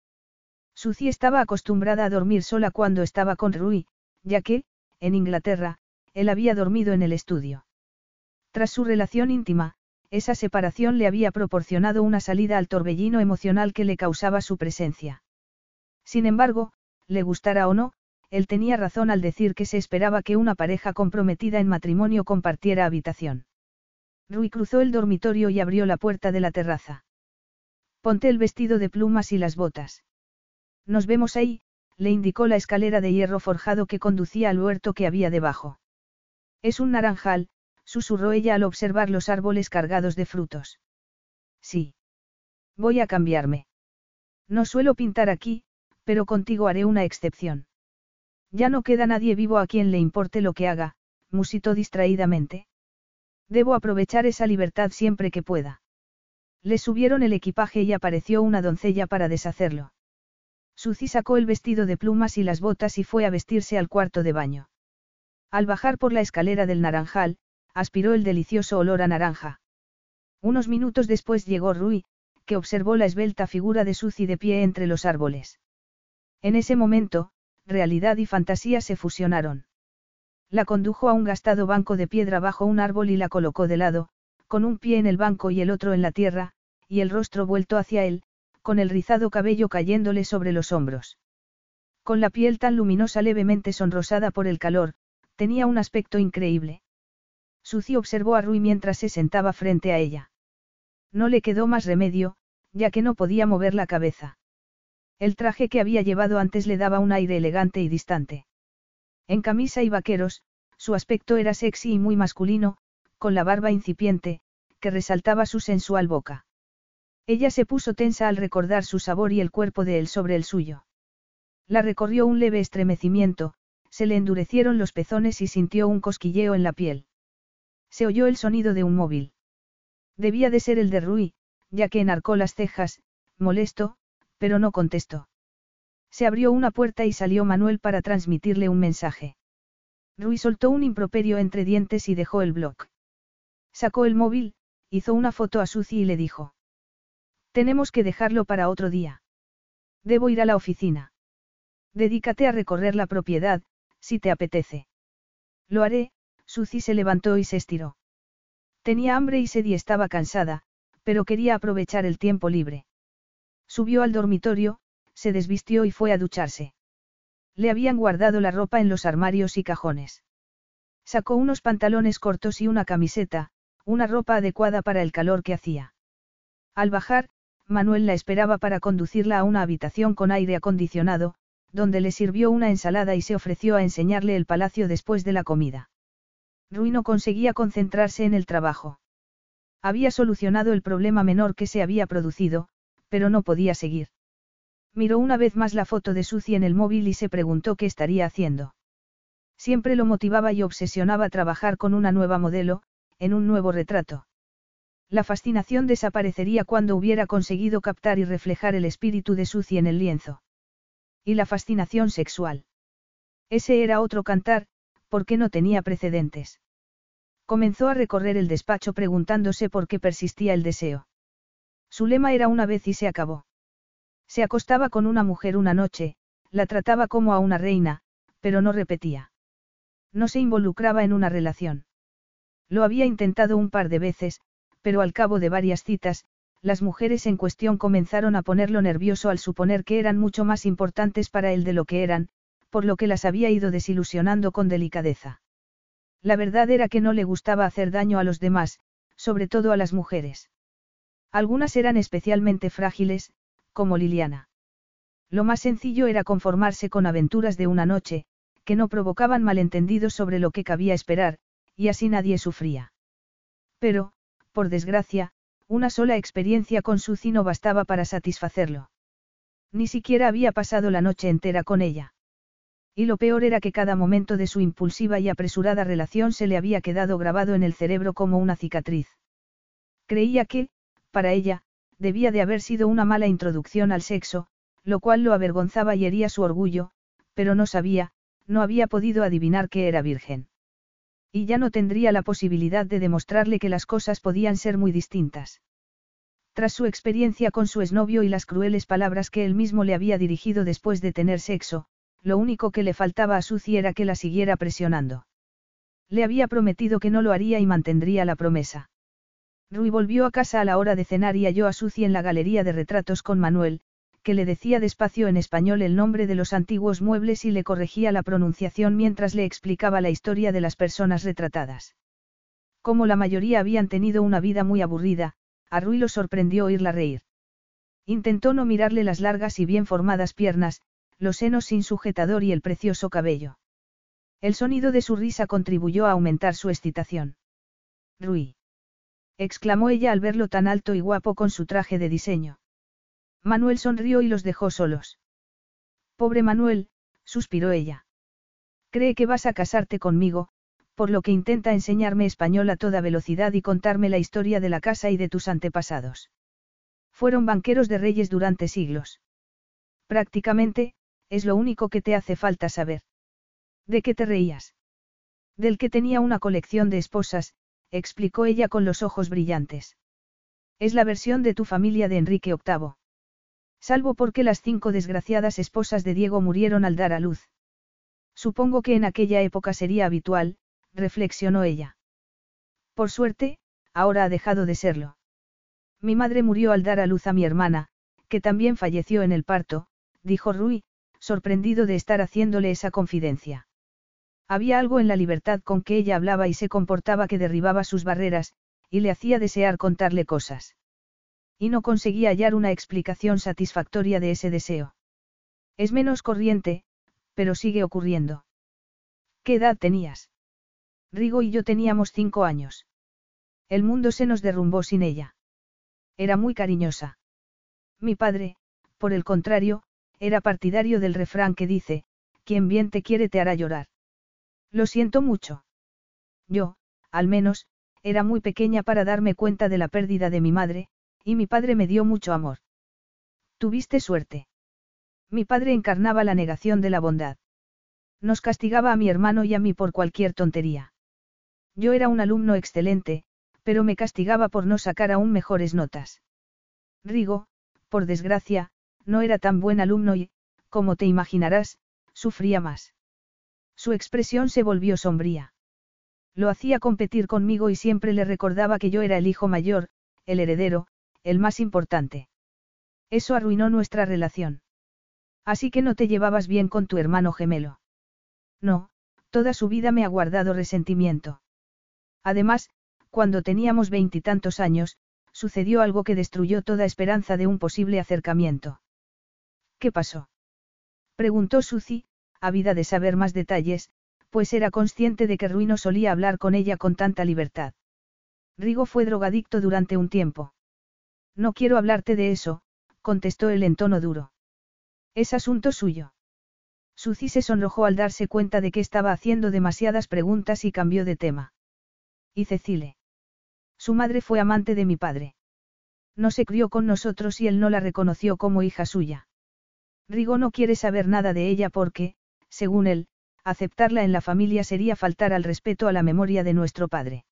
Suzy estaba acostumbrada a dormir sola cuando estaba con Rui, ya que, en Inglaterra, él había dormido en el estudio. Tras su relación íntima, esa separación le había proporcionado una salida al torbellino emocional que le causaba su presencia. Sin embargo, le gustara o no, él tenía razón al decir que se esperaba que una pareja comprometida en matrimonio compartiera habitación. Rui cruzó el dormitorio y abrió la puerta de la terraza. Ponte el vestido de plumas y las botas. Nos vemos ahí, le indicó la escalera de hierro forjado que conducía al huerto que había debajo. Es un naranjal, susurró ella al observar los árboles cargados de frutos. Sí. Voy a cambiarme. No suelo pintar aquí, pero contigo haré una excepción. Ya no queda nadie vivo a quien le importe lo que haga, musitó distraídamente. Debo aprovechar esa libertad siempre que pueda. Le subieron el equipaje y apareció una doncella para deshacerlo. Suzy sacó el vestido de plumas y las botas y fue a vestirse al cuarto de baño. Al bajar por la escalera del naranjal, aspiró el delicioso olor a naranja. Unos minutos después llegó Rui, que observó la esbelta figura de Suzy de pie entre los árboles. En ese momento, realidad y fantasía se fusionaron. La condujo a un gastado banco de piedra bajo un árbol y la colocó de lado, con un pie en el banco y el otro en la tierra, y el rostro vuelto hacia él, con el rizado cabello cayéndole sobre los hombros. Con la piel tan luminosa levemente sonrosada por el calor, tenía un aspecto increíble. Suci observó a Rui mientras se sentaba frente a ella. No le quedó más remedio, ya que no podía mover la cabeza. El traje que había llevado antes le daba un aire elegante y distante. En camisa y vaqueros, su aspecto era sexy y muy masculino, con la barba incipiente, que resaltaba su sensual boca. Ella se puso tensa al recordar su sabor y el cuerpo de él sobre el suyo. La recorrió un leve estremecimiento, se le endurecieron los pezones y sintió un cosquilleo en la piel. Se oyó el sonido de un móvil. Debía de ser el de Rui, ya que enarcó las cejas, molesto, pero no contestó. Se abrió una puerta y salió Manuel para transmitirle un mensaje. Rui soltó un improperio entre dientes y dejó el blog. Sacó el móvil, hizo una foto a Suzy y le dijo. Tenemos que dejarlo para otro día. Debo ir a la oficina. Dedícate a recorrer la propiedad, si te apetece. Lo haré, Suzy se levantó y se estiró. Tenía hambre y sed y estaba cansada, pero quería aprovechar el tiempo libre. Subió al dormitorio, se desvistió y fue a ducharse. Le habían guardado la ropa en los armarios y cajones. Sacó unos pantalones cortos y una camiseta, una ropa adecuada para el calor que hacía. Al bajar, Manuel la esperaba para conducirla a una habitación con aire acondicionado, donde le sirvió una ensalada y se ofreció a enseñarle el palacio después de la comida. Rui no conseguía concentrarse en el trabajo. Había solucionado el problema menor que se había producido, pero no podía seguir. Miró una vez más la foto de Suzy en el móvil y se preguntó qué estaría haciendo. Siempre lo motivaba y obsesionaba trabajar con una nueva modelo, en un nuevo retrato. La fascinación desaparecería cuando hubiera conseguido captar y reflejar el espíritu de Suzy en el lienzo. Y la fascinación sexual. Ese era otro cantar, porque no tenía precedentes. Comenzó a recorrer el despacho preguntándose por qué persistía el deseo. Su lema era una vez y se acabó. Se acostaba con una mujer una noche, la trataba como a una reina, pero no repetía. No se involucraba en una relación. Lo había intentado un par de veces, pero al cabo de varias citas, las mujeres en cuestión comenzaron a ponerlo nervioso al suponer que eran mucho más importantes para él de lo que eran, por lo que las había ido desilusionando con delicadeza. La verdad era que no le gustaba hacer daño a los demás, sobre todo a las mujeres. Algunas eran especialmente frágiles, como Liliana. Lo más sencillo era conformarse con aventuras de una noche, que no provocaban malentendidos sobre lo que cabía esperar, y así nadie sufría. Pero, por desgracia, una sola experiencia con Suzy no bastaba para satisfacerlo. Ni siquiera había pasado la noche entera con ella. Y lo peor era que cada momento de su impulsiva y apresurada relación se le había quedado grabado en el cerebro como una cicatriz. Creía que, para ella, debía de haber sido una mala introducción al sexo, lo cual lo avergonzaba y hería su orgullo, pero no sabía, no había podido adivinar que era virgen. Y ya no tendría la posibilidad de demostrarle que las cosas podían ser muy distintas. Tras su experiencia con su exnovio y las crueles palabras que él mismo le había dirigido después de tener sexo, lo único que le faltaba a Suzy era que la siguiera presionando. Le había prometido que no lo haría y mantendría la promesa. Rui volvió a casa a la hora de cenar y halló a Suzy en la galería de retratos con Manuel, que le decía despacio en español el nombre de los antiguos muebles y le corregía la pronunciación mientras le explicaba la historia de las personas retratadas. Como la mayoría habían tenido una vida muy aburrida, a Rui lo sorprendió oírla reír. Intentó no mirarle las largas y bien formadas piernas, los senos sin sujetador y el precioso cabello. El sonido de su risa contribuyó a aumentar su excitación. Rui. exclamó ella al verlo tan alto y guapo con su traje de diseño. Manuel sonrió y los dejó solos. Pobre Manuel, suspiró ella. Cree que vas a casarte conmigo, por lo que intenta enseñarme español a toda velocidad y contarme la historia de la casa y de tus antepasados. Fueron banqueros de reyes durante siglos. Prácticamente, es lo único que te hace falta saber. ¿De qué te reías? Del que tenía una colección de esposas, explicó ella con los ojos brillantes. Es la versión de tu familia de Enrique VIII. Salvo porque las cinco desgraciadas esposas de Diego murieron al dar a luz. Supongo que en aquella época sería habitual, reflexionó ella. Por suerte, ahora ha dejado de serlo. Mi madre murió al dar a luz a mi hermana, que también falleció en el parto, dijo Rui, sorprendido de estar haciéndole esa confidencia. Había algo en la libertad con que ella hablaba y se comportaba que derribaba sus barreras, y le hacía desear contarle cosas. Y no conseguía hallar una explicación satisfactoria de ese deseo. Es menos corriente, pero sigue ocurriendo. ¿Qué edad tenías? Rigo y yo teníamos cinco años. El mundo se nos derrumbó sin ella. Era muy cariñosa. Mi padre, por el contrario, era partidario del refrán que dice, quien bien te quiere te hará llorar. Lo siento mucho. Yo, al menos, era muy pequeña para darme cuenta de la pérdida de mi madre, y mi padre me dio mucho amor. Tuviste suerte. Mi padre encarnaba la negación de la bondad. Nos castigaba a mi hermano y a mí por cualquier tontería. Yo era un alumno excelente, pero me castigaba por no sacar aún mejores notas. Rigo, por desgracia, no era tan buen alumno y, como te imaginarás, sufría más. Su expresión se volvió sombría. Lo hacía competir conmigo y siempre le recordaba que yo era el hijo mayor, el heredero, el más importante. Eso arruinó nuestra relación. Así que no te llevabas bien con tu hermano gemelo. No, toda su vida me ha guardado resentimiento. Además, cuando teníamos veintitantos años, sucedió algo que destruyó toda esperanza de un posible acercamiento. ¿Qué pasó? Preguntó Suzy, ávida de saber más detalles, pues era consciente de que Ruino solía hablar con ella con tanta libertad. Rigo fue drogadicto durante un tiempo. No quiero hablarte de eso, contestó él en tono duro. Es asunto suyo. Suzy se sonrojó al darse cuenta de que estaba haciendo demasiadas preguntas y cambió de tema. ¿Y Cecile? Su madre fue amante de mi padre. No se crió con nosotros y él no la reconoció como hija suya. Rigo no quiere saber nada de ella porque, según él, aceptarla en la familia sería faltar al respeto a la memoria de nuestro padre.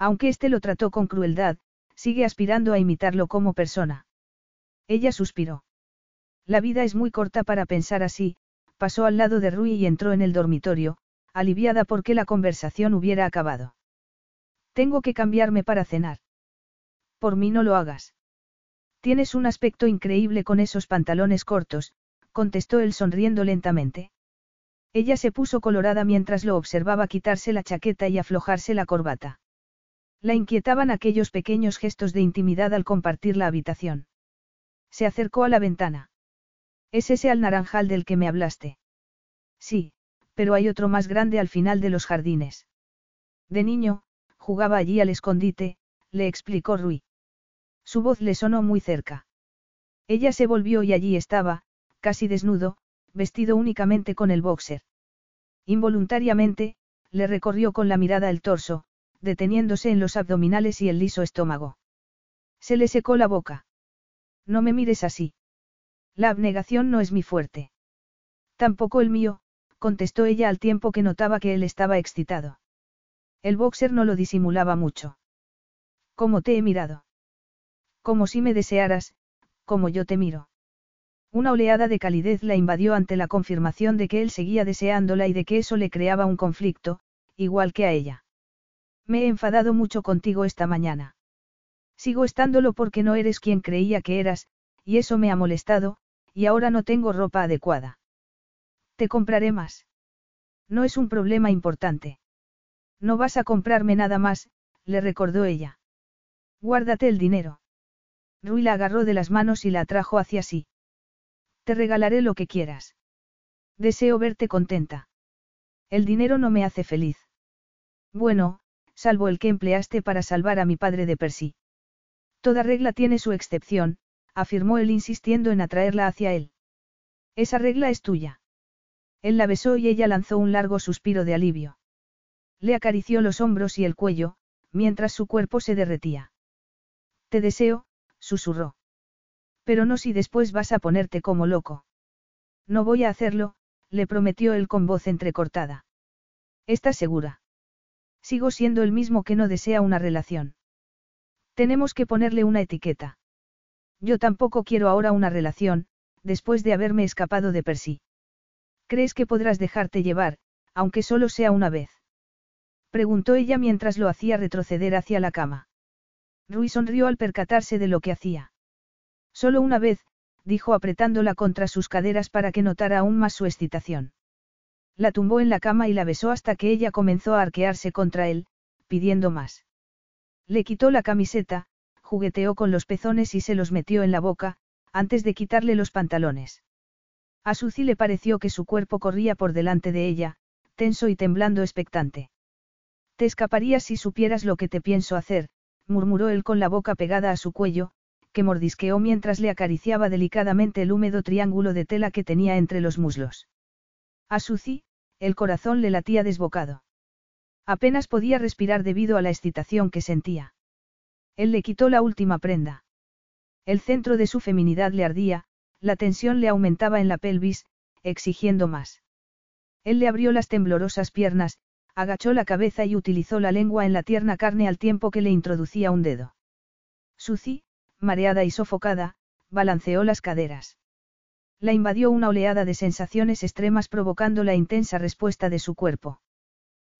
Aunque éste lo trató con crueldad, sigue aspirando a imitarlo como persona. Ella suspiró. La vida es muy corta para pensar así, pasó al lado de Rui y entró en el dormitorio, aliviada porque la conversación hubiera acabado. Tengo que cambiarme para cenar. Por mí no lo hagas. Tienes un aspecto increíble con esos pantalones cortos, contestó él sonriendo lentamente. Ella se puso colorada mientras lo observaba quitarse la chaqueta y aflojarse la corbata. La inquietaban aquellos pequeños gestos de intimidad al compartir la habitación. Se acercó a la ventana. ¿Es ese al naranjal del que me hablaste? Sí, pero hay otro más grande al final de los jardines. De niño, jugaba allí al escondite, le explicó Rui. Su voz le sonó muy cerca. Ella se volvió y allí estaba, casi desnudo, vestido únicamente con el boxer. Involuntariamente, le recorrió con la mirada el torso, deteniéndose en los abdominales y el liso estómago. Se le secó la boca. No me mires así. La abnegación no es mi fuerte. Tampoco el mío, contestó ella al tiempo que notaba que él estaba excitado. El boxer no lo disimulaba mucho. ¿Cómo te he mirado? Como si me desearas, como yo te miro. Una oleada de calidez la invadió ante la confirmación de que él seguía deseándola y de que eso le creaba un conflicto, igual que a ella. Me he enfadado mucho contigo esta mañana. Sigo estándolo porque no eres quien creía que eras, y eso me ha molestado, y ahora no tengo ropa adecuada. Te compraré más. No es un problema importante. No vas a comprarme nada más, le recordó ella. Guárdate el dinero. Rui la agarró de las manos y la atrajo hacia sí. Te regalaré lo que quieras. Deseo verte contenta. El dinero no me hace feliz. Bueno, salvo el que empleaste para salvar a mi padre de Percy. Toda regla tiene su excepción, afirmó él insistiendo en atraerla hacia él. Esa regla es tuya. Él la besó y ella lanzó un largo suspiro de alivio. Le acarició los hombros y el cuello, mientras su cuerpo se derretía. Te deseo, susurró. Pero no si después vas a ponerte como loco. No voy a hacerlo, le prometió él con voz entrecortada. ¿Estás segura? Sigo siendo el mismo que no desea una relación. Tenemos que ponerle una etiqueta. Yo tampoco quiero ahora una relación, después de haberme escapado de Percy. ¿Crees que podrás dejarte llevar, aunque solo sea una vez? Preguntó ella mientras lo hacía retroceder hacia la cama. Rui sonrió al percatarse de lo que hacía. Solo una vez, dijo apretándola contra sus caderas para que notara aún más su excitación. La tumbó en la cama y la besó hasta que ella comenzó a arquearse contra él, pidiendo más. Le quitó la camiseta, jugueteó con los pezones y se los metió en la boca, antes de quitarle los pantalones. A Suzy le pareció que su cuerpo corría por delante de ella, tenso y temblando expectante. Te escaparías si supieras lo que te pienso hacer, murmuró él con la boca pegada a su cuello, que mordisqueó mientras le acariciaba delicadamente el húmedo triángulo de tela que tenía entre los muslos. A Suzy, el corazón le latía desbocado. Apenas podía respirar debido a la excitación que sentía. Él le quitó la última prenda. El centro de su feminidad le ardía, la tensión le aumentaba en la pelvis, exigiendo más. Él le abrió las temblorosas piernas, agachó la cabeza y utilizó la lengua en la tierna carne al tiempo que le introducía un dedo. Suzy, mareada y sofocada, balanceó las caderas. La invadió una oleada de sensaciones extremas provocando la intensa respuesta de su cuerpo.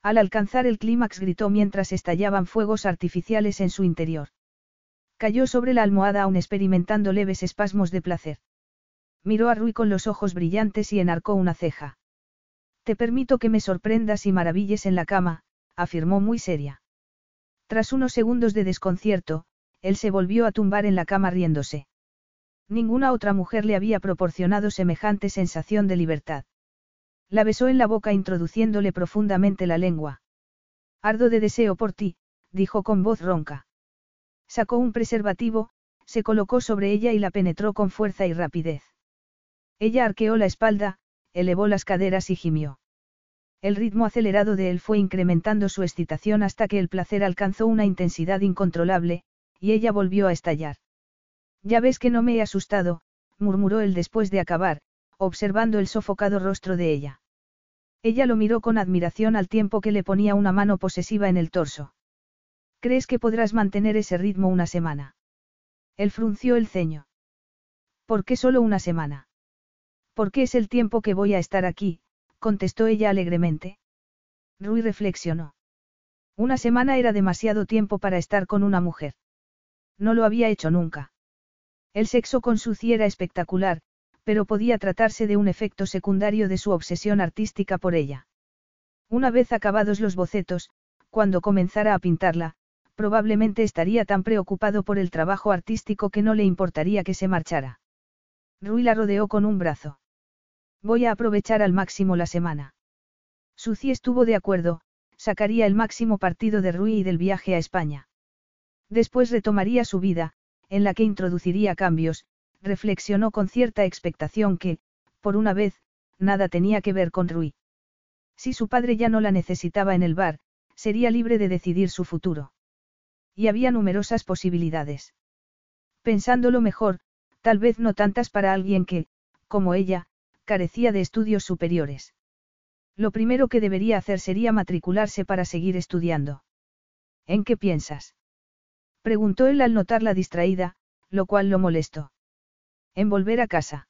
Al alcanzar el clímax gritó mientras estallaban fuegos artificiales en su interior. Cayó sobre la almohada aún experimentando leves espasmos de placer. Miró a Rui con los ojos brillantes y enarcó una ceja. Te permito que me sorprendas y maravilles en la cama, afirmó muy seria. Tras unos segundos de desconcierto, él se volvió a tumbar en la cama riéndose. Ninguna otra mujer le había proporcionado semejante sensación de libertad. La besó en la boca introduciéndole profundamente la lengua. Ardo de deseo por ti, dijo con voz ronca. Sacó un preservativo, se colocó sobre ella y la penetró con fuerza y rapidez. Ella arqueó la espalda, elevó las caderas y gimió. El ritmo acelerado de él fue incrementando su excitación hasta que el placer alcanzó una intensidad incontrolable, y ella volvió a estallar. Ya ves que no me he asustado, murmuró él después de acabar, observando el sofocado rostro de ella. Ella lo miró con admiración al tiempo que le ponía una mano posesiva en el torso. ¿Crees que podrás mantener ese ritmo una semana? Él frunció el ceño. ¿Por qué solo una semana? Porque es el tiempo que voy a estar aquí, contestó ella alegremente. Rui reflexionó. Una semana era demasiado tiempo para estar con una mujer. No lo había hecho nunca. El sexo con Suzy era espectacular, pero podía tratarse de un efecto secundario de su obsesión artística por ella. Una vez acabados los bocetos, cuando comenzara a pintarla, probablemente estaría tan preocupado por el trabajo artístico que no le importaría que se marchara. Rui la rodeó con un brazo. Voy a aprovechar al máximo la semana. Suzy estuvo de acuerdo, sacaría el máximo partido de Rui y del viaje a España. Después retomaría su vida, en la que introduciría cambios, reflexionó con cierta expectación que, por una vez, nada tenía que ver con Rui. Si su padre ya no la necesitaba en el bar, sería libre de decidir su futuro. Y había numerosas posibilidades. Pensándolo mejor, tal vez no tantas para alguien que, como ella, carecía de estudios superiores. Lo primero que debería hacer sería matricularse para seguir estudiando. ¿En qué piensas? Preguntó él al notarla distraída, lo cual lo molestó. En volver a casa.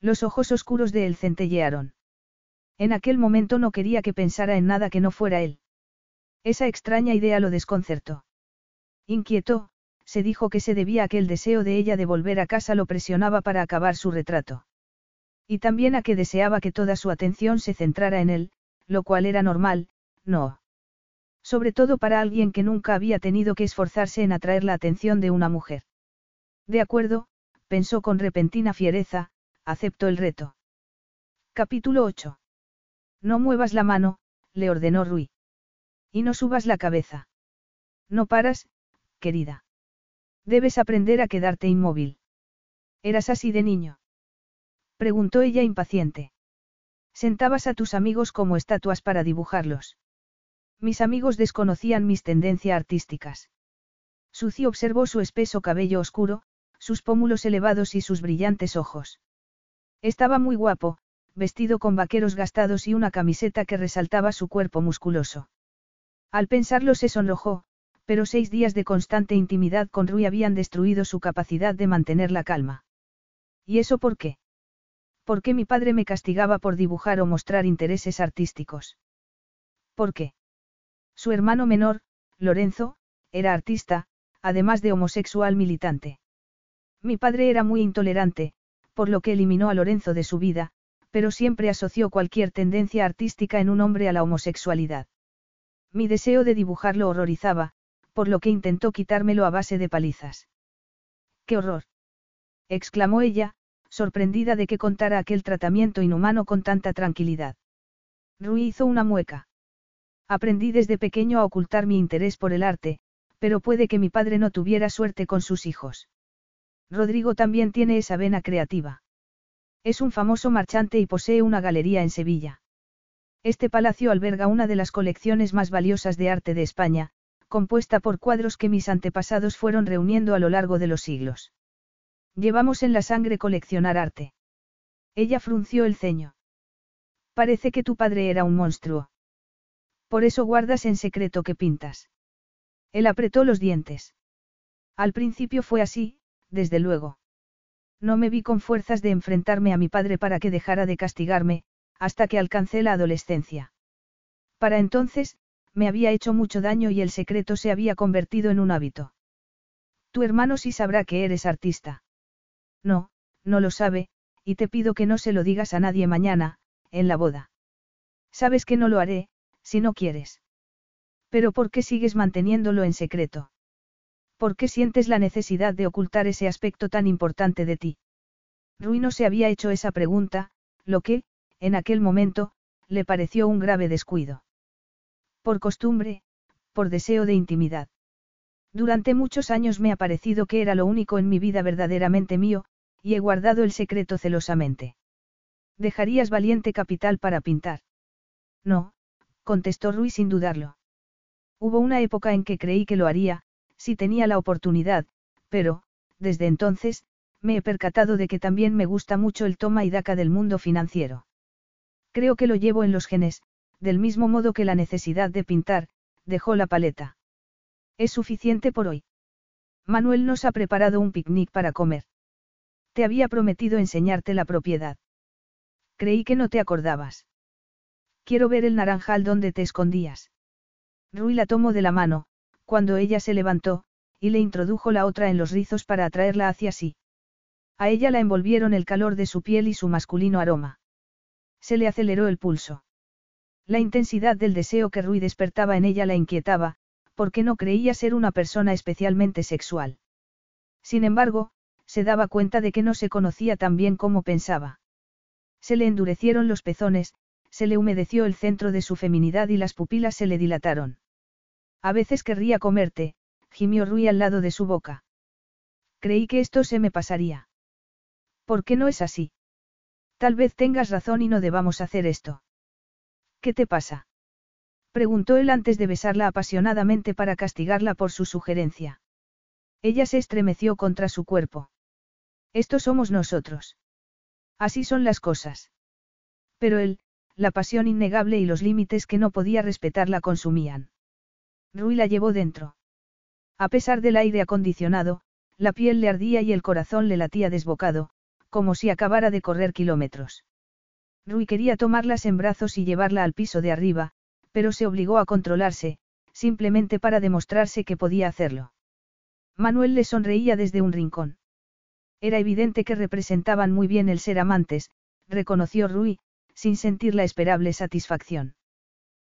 Los ojos oscuros de él centellearon. En aquel momento no quería que pensara en nada que no fuera él. Esa extraña idea lo desconcertó. Inquietó, se dijo que se debía a que el deseo de ella de volver a casa lo presionaba para acabar su retrato. Y también a que deseaba que toda su atención se centrara en él, lo cual era normal, no. Sobre todo para alguien que nunca había tenido que esforzarse en atraer la atención de una mujer. De acuerdo, pensó con repentina fiereza, aceptó el reto. Capítulo 8. No muevas la mano, le ordenó Rui. Y no subas la cabeza. No paras, querida. Debes aprender a quedarte inmóvil. Eras así de niño. Preguntó ella impaciente. Sentabas a tus amigos como estatuas para dibujarlos. Mis amigos desconocían mis tendencias artísticas. Suci observó su espeso cabello oscuro, sus pómulos elevados y sus brillantes ojos. Estaba muy guapo, vestido con vaqueros gastados y una camiseta que resaltaba su cuerpo musculoso. Al pensarlo se sonrojó, pero seis días de constante intimidad con Rui habían destruido su capacidad de mantener la calma. ¿Y eso por qué? ¿Por qué mi padre me castigaba por dibujar o mostrar intereses artísticos? ¿Por qué? Su hermano menor, Lorenzo, era artista, además de homosexual militante. Mi padre era muy intolerante, por lo que eliminó a Lorenzo de su vida, pero siempre asoció cualquier tendencia artística en un hombre a la homosexualidad. Mi deseo de dibujar lo horrorizaba, por lo que intentó quitármelo a base de palizas. ¡Qué horror! exclamó ella, sorprendida de que contara aquel tratamiento inhumano con tanta tranquilidad. Rui hizo una mueca. Aprendí desde pequeño a ocultar mi interés por el arte, pero puede que mi padre no tuviera suerte con sus hijos. Rodrigo también tiene esa vena creativa. Es un famoso marchante y posee una galería en Sevilla. Este palacio alberga una de las colecciones más valiosas de arte de España, compuesta por cuadros que mis antepasados fueron reuniendo a lo largo de los siglos. Llevamos en la sangre coleccionar arte. Ella frunció el ceño. Parece que tu padre era un monstruo. Por eso guardas en secreto que pintas. Él apretó los dientes. Al principio fue así, desde luego. No me vi con fuerzas de enfrentarme a mi padre para que dejara de castigarme, hasta que alcancé la adolescencia. Para entonces, me había hecho mucho daño y el secreto se había convertido en un hábito. Tu hermano sí sabrá que eres artista. No, no lo sabe, y te pido que no se lo digas a nadie mañana, en la boda. Sabes que no lo haré, si no quieres. Pero ¿por qué sigues manteniéndolo en secreto? ¿Por qué sientes la necesidad de ocultar ese aspecto tan importante de ti? Rui no se había hecho esa pregunta, lo que, en aquel momento, le pareció un grave descuido. Por costumbre, por deseo de intimidad. Durante muchos años me ha parecido que era lo único en mi vida verdaderamente mío, y he guardado el secreto celosamente. ¿Dejarías valiente capital para pintar? No, contestó Rui sin dudarlo. Hubo una época en que creí que lo haría, si tenía la oportunidad, pero, desde entonces, me he percatado de que también me gusta mucho el toma y daca del mundo financiero. Creo que lo llevo en los genes, del mismo modo que la necesidad de pintar, dejó la paleta. Es suficiente por hoy. Manuel nos ha preparado un picnic para comer. Te había prometido enseñarte la propiedad. Creí que no te acordabas. Quiero ver el naranjal donde te escondías. Rui la tomó de la mano, cuando ella se levantó, y le introdujo la otra en los rizos para atraerla hacia sí. A ella la envolvieron el calor de su piel y su masculino aroma. Se le aceleró el pulso. La intensidad del deseo que Rui despertaba en ella la inquietaba, porque no creía ser una persona especialmente sexual. Sin embargo, se daba cuenta de que no se conocía tan bien como pensaba. Se le endurecieron los pezones, se le humedeció el centro de su feminidad y las pupilas se le dilataron. A veces querría comerte, gimió Rui al lado de su boca. Creí que esto se me pasaría. ¿Por qué no es así? Tal vez tengas razón y no debamos hacer esto. ¿Qué te pasa? Preguntó él antes de besarla apasionadamente para castigarla por su sugerencia. Ella se estremeció contra su cuerpo. Esto somos nosotros. Así son las cosas. Pero él, la pasión innegable y los límites que no podía respetar la consumían. Rui la llevó dentro. A pesar del aire acondicionado, la piel le ardía y el corazón le latía desbocado, como si acabara de correr kilómetros. Rui quería tomarlas en brazos y llevarla al piso de arriba, pero se obligó a controlarse, simplemente para demostrarse que podía hacerlo. Manuel le sonreía desde un rincón. Era evidente que representaban muy bien el ser amantes, reconoció Rui, sin sentir la esperable satisfacción.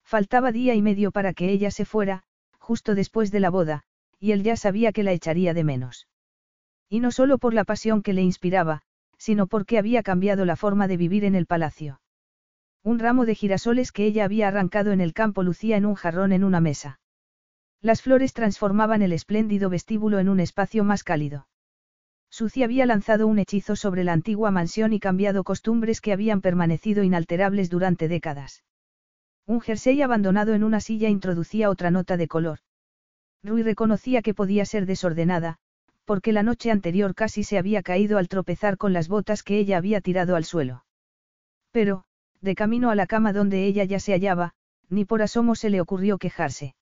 Faltaba día y medio para que ella se fuera, justo después de la boda, y él ya sabía que la echaría de menos. Y no solo por la pasión que le inspiraba, sino porque había cambiado la forma de vivir en el palacio. Un ramo de girasoles que ella había arrancado en el campo lucía en un jarrón en una mesa. Las flores transformaban el espléndido vestíbulo en un espacio más cálido. Sucia había lanzado un hechizo sobre la antigua mansión y cambiado costumbres que habían permanecido inalterables durante décadas. Un jersey abandonado en una silla introducía otra nota de color. Rui reconocía que podía ser desordenada, porque la noche anterior casi se había caído al tropezar con las botas que ella había tirado al suelo. Pero, de camino a la cama donde ella ya se hallaba, ni por asomo se le ocurrió quejarse.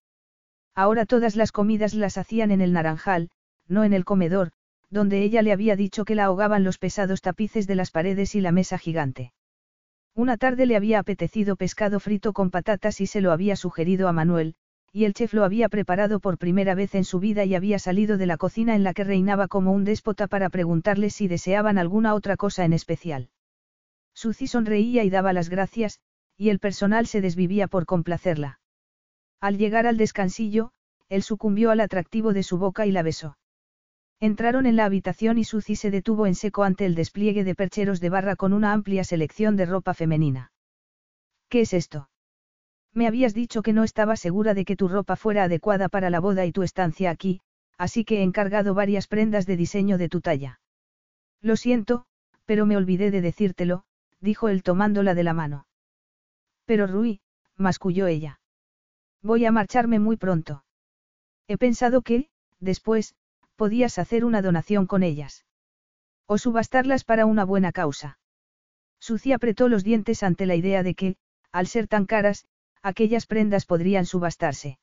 Ahora todas las comidas las hacían en el naranjal, no en el comedor, donde ella le había dicho que la ahogaban los pesados tapices de las paredes y la mesa gigante. Una tarde le había apetecido pescado frito con patatas y se lo había sugerido a Manuel, y el chef lo había preparado por primera vez en su vida y había salido de la cocina en la que reinaba como un déspota para preguntarles si deseaban alguna otra cosa en especial. Suzy sonreía y daba las gracias, y el personal se desvivía por complacerla. Al llegar al descansillo, él sucumbió al atractivo de su boca y la besó. Entraron en la habitación y Suzy se detuvo en seco ante el despliegue de percheros de barra con una amplia selección de ropa femenina. ¿Qué es esto? Me habías dicho que no estaba segura de que tu ropa fuera adecuada para la boda y tu estancia aquí, así que he encargado varias prendas de diseño de tu talla. Lo siento, pero me olvidé de decírtelo, dijo él tomándola de la mano. Pero Rui, masculló ella. Voy a marcharme muy pronto. He pensado que, después, podías hacer una donación con ellas. O subastarlas para una buena causa. Suci apretó los dientes ante la idea de que, al ser tan caras, aquellas prendas podrían subastarse.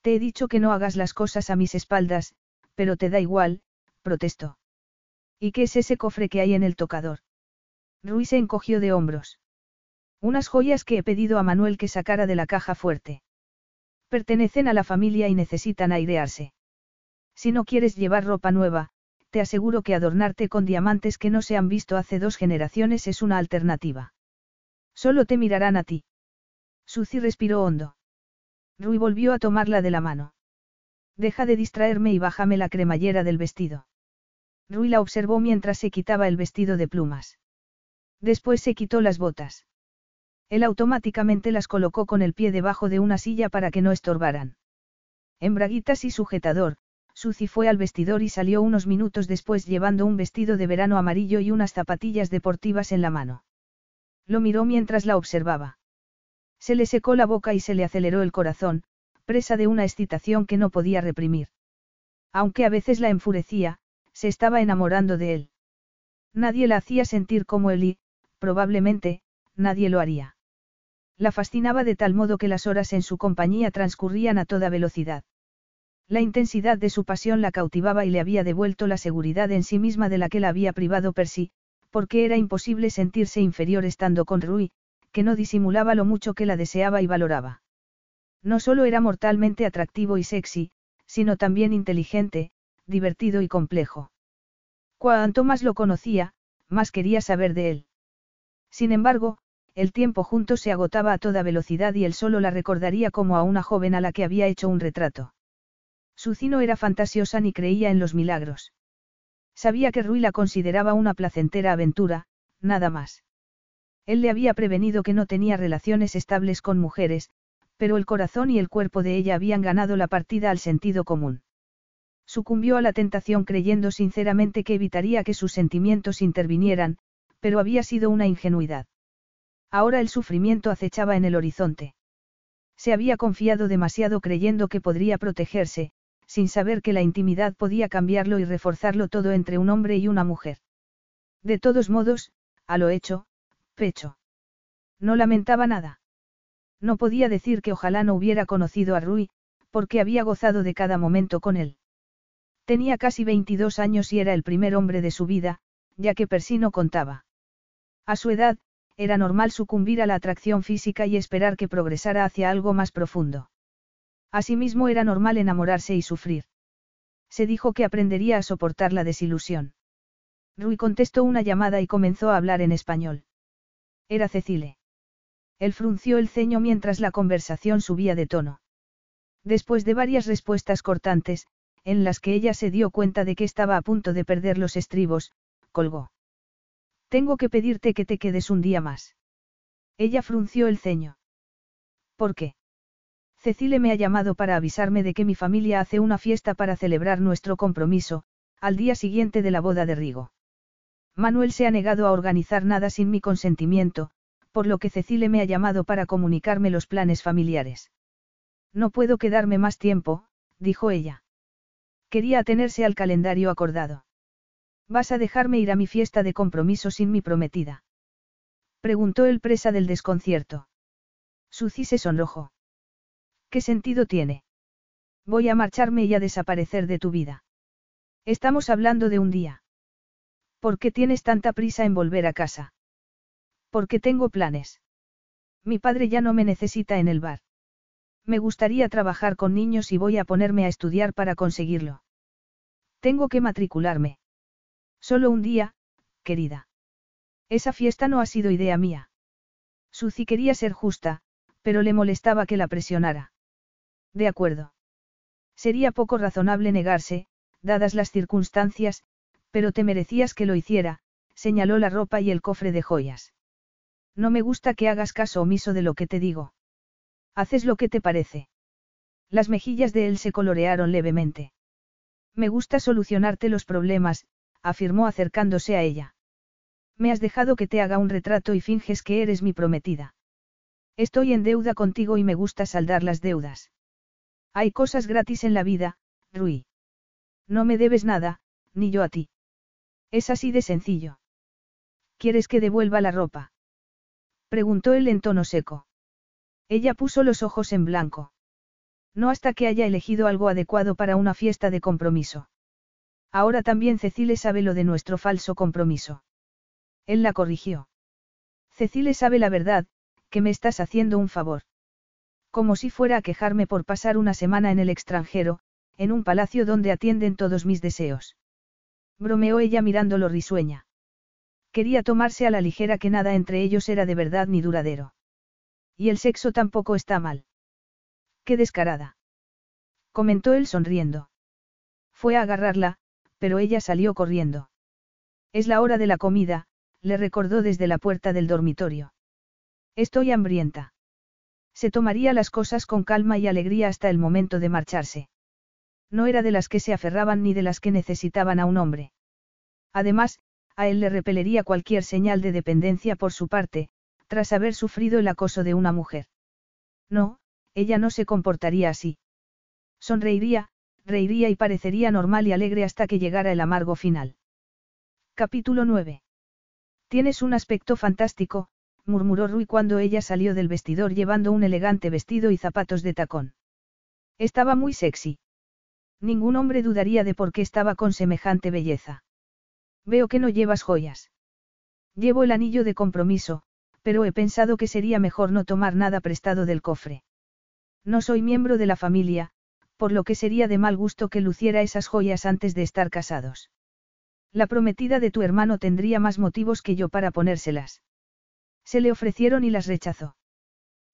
Te he dicho que no hagas las cosas a mis espaldas, pero te da igual, protestó. ¿Y qué es ese cofre que hay en el tocador? Ruiz se encogió de hombros. Unas joyas que he pedido a Manuel que sacara de la caja fuerte. Pertenecen a la familia y necesitan airearse. Si no quieres llevar ropa nueva, te aseguro que adornarte con diamantes que no se han visto hace dos generaciones es una alternativa. Solo te mirarán a ti. Suzy respiró hondo. Rui volvió a tomarla de la mano. Deja de distraerme y bájame la cremallera del vestido. Rui la observó mientras se quitaba el vestido de plumas. Después se quitó las botas. Él automáticamente las colocó con el pie debajo de una silla para que no estorbaran. En braguitas y sujetador, Suzy fue al vestidor y salió unos minutos después llevando un vestido de verano amarillo y unas zapatillas deportivas en la mano. Lo miró mientras la observaba. Se le secó la boca y se le aceleró el corazón, presa de una excitación que no podía reprimir. Aunque a veces la enfurecía, se estaba enamorando de él. Nadie la hacía sentir como él y, probablemente, nadie lo haría. La fascinaba de tal modo que las horas en su compañía transcurrían a toda velocidad. La intensidad de su pasión la cautivaba y le había devuelto la seguridad en sí misma de la que la había privado Percy, porque era imposible sentirse inferior estando con Rui, que no disimulaba lo mucho que la deseaba y valoraba. No solo era mortalmente atractivo y sexy, sino también inteligente, divertido y complejo. Cuanto más lo conocía, más quería saber de él. Sin embargo, el tiempo juntos se agotaba a toda velocidad y él solo la recordaría como a una joven a la que había hecho un retrato. Su no era fantasiosa ni creía en los milagros. Sabía que Rui la consideraba una placentera aventura, nada más. Él le había prevenido que no tenía relaciones estables con mujeres, pero el corazón y el cuerpo de ella habían ganado la partida al sentido común. Sucumbió a la tentación creyendo sinceramente que evitaría que sus sentimientos intervinieran, pero había sido una ingenuidad. Ahora el sufrimiento acechaba en el horizonte. Se había confiado demasiado creyendo que podría protegerse, sin saber que la intimidad podía cambiarlo y reforzarlo todo entre un hombre y una mujer. De todos modos, a lo hecho, pecho. No lamentaba nada. No podía decir que ojalá no hubiera conocido a Rui, porque había gozado de cada momento con él. Tenía casi 22 años y era el primer hombre de su vida, ya que Percy no contaba. A su edad, era normal sucumbir a la atracción física y esperar que progresara hacia algo más profundo. Asimismo era normal enamorarse y sufrir. Se dijo que aprendería a soportar la desilusión. Rui contestó una llamada y comenzó a hablar en español. Era Cecile. Él frunció el ceño mientras la conversación subía de tono. Después de varias respuestas cortantes, en las que ella se dio cuenta de que estaba a punto de perder los estribos, colgó. Tengo que pedirte que te quedes un día más. Ella frunció el ceño. ¿Por qué? Cecile me ha llamado para avisarme de que mi familia hace una fiesta para celebrar nuestro compromiso, al día siguiente de la boda de Rigo. Manuel se ha negado a organizar nada sin mi consentimiento, por lo que Cecile me ha llamado para comunicarme los planes familiares. No puedo quedarme más tiempo, dijo ella. Quería atenerse al calendario acordado. ¿Vas a dejarme ir a mi fiesta de compromiso sin mi prometida? Preguntó el presa del desconcierto. Suzy se sonrojó. ¿Qué sentido tiene? Voy a marcharme y a desaparecer de tu vida. Estamos hablando de un día. ¿Por qué tienes tanta prisa en volver a casa? Porque tengo planes. Mi padre ya no me necesita en el bar. Me gustaría trabajar con niños y voy a ponerme a estudiar para conseguirlo. Tengo que matricularme. Solo un día, querida. Esa fiesta no ha sido idea mía. Suzy quería ser justa, pero le molestaba que la presionara. De acuerdo. Sería poco razonable negarse, dadas las circunstancias, pero te merecías que lo hiciera, señaló la ropa y el cofre de joyas. No me gusta que hagas caso omiso de lo que te digo. Haces lo que te parece. Las mejillas de él se colorearon levemente. Me gusta solucionarte los problemas, afirmó acercándose a ella. Me has dejado que te haga un retrato y finges que eres mi prometida. Estoy en deuda contigo y me gusta saldar las deudas. Hay cosas gratis en la vida, Rui. No me debes nada, ni yo a ti. Es así de sencillo. ¿Quieres que devuelva la ropa? Preguntó él en tono seco. Ella puso los ojos en blanco. No hasta que haya elegido algo adecuado para una fiesta de compromiso. Ahora también Cecile sabe lo de nuestro falso compromiso. Él la corrigió. Cecile sabe la verdad, que me estás haciendo un favor. Como si fuera a quejarme por pasar una semana en el extranjero, en un palacio donde atienden todos mis deseos. Bromeó ella mirándolo risueña. Quería tomarse a la ligera que nada entre ellos era de verdad ni duradero. Y el sexo tampoco está mal. Qué descarada. Comentó él sonriendo. Fue a agarrarla, pero ella salió corriendo. Es la hora de la comida, le recordó desde la puerta del dormitorio. Estoy hambrienta. Se tomaría las cosas con calma y alegría hasta el momento de marcharse. No era de las que se aferraban ni de las que necesitaban a un hombre. Además, a él le repelería cualquier señal de dependencia por su parte, tras haber sufrido el acoso de una mujer. No, ella no se comportaría así. Sonreiría, reiría y parecería normal y alegre hasta que llegara el amargo final. Capítulo 9. Tienes un aspecto fantástico, murmuró Rui cuando ella salió del vestidor llevando un elegante vestido y zapatos de tacón. Estaba muy sexy. Ningún hombre dudaría de por qué estaba con semejante belleza. Veo que no llevas joyas. Llevo el anillo de compromiso, pero he pensado que sería mejor no tomar nada prestado del cofre. No soy miembro de la familia, por lo que sería de mal gusto que luciera esas joyas antes de estar casados. La prometida de tu hermano tendría más motivos que yo para ponérselas. Se le ofrecieron y las rechazó.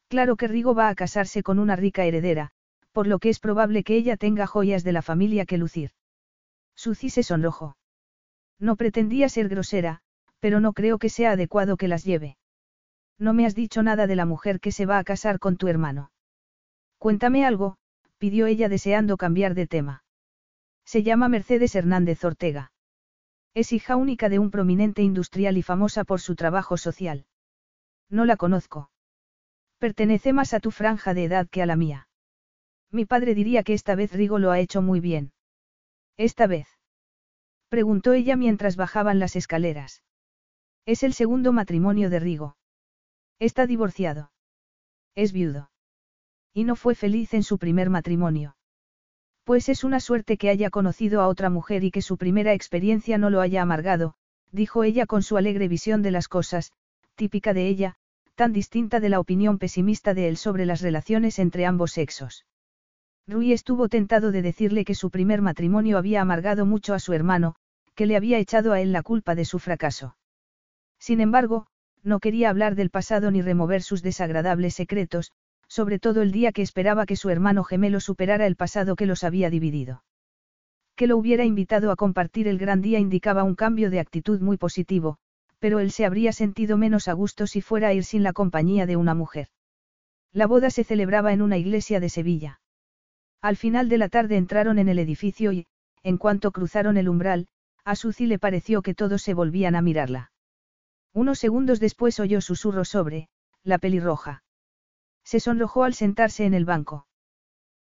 Claro que Rigo va a casarse con una rica heredera, por lo que es probable que ella tenga joyas de la familia que lucir. Suzy se sonrojó. No pretendía ser grosera, pero no creo que sea adecuado que las lleve. No me has dicho nada de la mujer que se va a casar con tu hermano. Cuéntame algo, pidió ella deseando cambiar de tema. Se llama Mercedes Hernández Ortega. Es hija única de un prominente industrial y famosa por su trabajo social. No la conozco. Pertenece más a tu franja de edad que a la mía. Mi padre diría que esta vez Rigo lo ha hecho muy bien. Esta vez. Preguntó ella mientras bajaban las escaleras. Es el segundo matrimonio de Rigo. Está divorciado. Es viudo. Y no fue feliz en su primer matrimonio. Pues es una suerte que haya conocido a otra mujer y que su primera experiencia no lo haya amargado, dijo ella con su alegre visión de las cosas, típica de ella, tan distinta de la opinión pesimista de él sobre las relaciones entre ambos sexos. Rui estuvo tentado de decirle que su primer matrimonio había amargado mucho a su hermano, que le había echado a él la culpa de su fracaso. Sin embargo, no quería hablar del pasado ni remover sus desagradables secretos, sobre todo el día que esperaba que su hermano gemelo superara el pasado que los había dividido. Que lo hubiera invitado a compartir el gran día indicaba un cambio de actitud muy positivo, pero él se habría sentido menos a gusto si fuera a ir sin la compañía de una mujer. La boda se celebraba en una iglesia de Sevilla. Al final de la tarde entraron en el edificio y, en cuanto cruzaron el umbral, a Suzy le pareció que todos se volvían a mirarla. Unos segundos después oyó susurros sobre, la pelirroja. Se sonrojó al sentarse en el banco.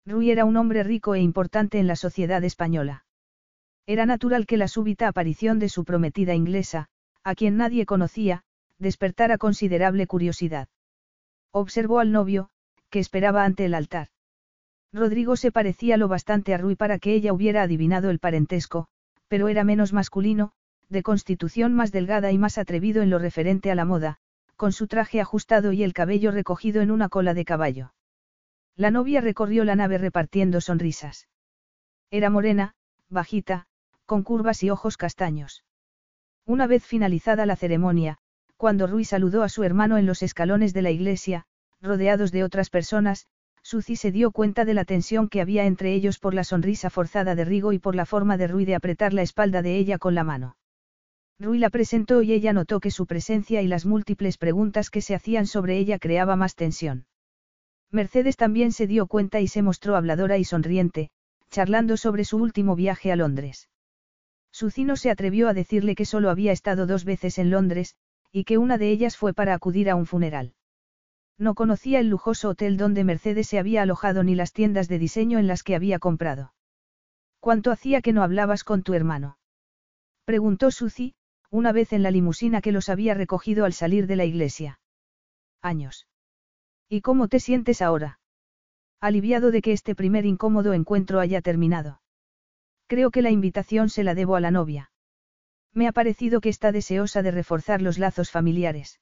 Rui era un hombre rico e importante en la sociedad española. Era natural que la súbita aparición de su prometida inglesa, a quien nadie conocía, despertara considerable curiosidad. Observó al novio, que esperaba ante el altar. Rodrigo se parecía lo bastante a Rui para que ella hubiera adivinado el parentesco, pero era menos masculino, de constitución más delgada y más atrevido en lo referente a la moda, con su traje ajustado y el cabello recogido en una cola de caballo. La novia recorrió la nave repartiendo sonrisas. Era morena, bajita, con curvas y ojos castaños. Una vez finalizada la ceremonia, cuando Rui saludó a su hermano en los escalones de la iglesia, rodeados de otras personas, Suzy se dio cuenta de la tensión que había entre ellos por la sonrisa forzada de Rigo y por la forma de Rui de apretar la espalda de ella con la mano. Rui la presentó y ella notó que su presencia y las múltiples preguntas que se hacían sobre ella creaba más tensión. Mercedes también se dio cuenta y se mostró habladora y sonriente, charlando sobre su último viaje a Londres. Sucino se atrevió a decirle que solo había estado dos veces en Londres, y que una de ellas fue para acudir a un funeral. No conocía el lujoso hotel donde Mercedes se había alojado ni las tiendas de diseño en las que había comprado. ¿Cuánto hacía que no hablabas con tu hermano? Preguntó Suzy, una vez en la limusina que los había recogido al salir de la iglesia. Años. ¿Y cómo te sientes ahora? Aliviado de que este primer incómodo encuentro haya terminado. Creo que la invitación se la debo a la novia. Me ha parecido que está deseosa de reforzar los lazos familiares.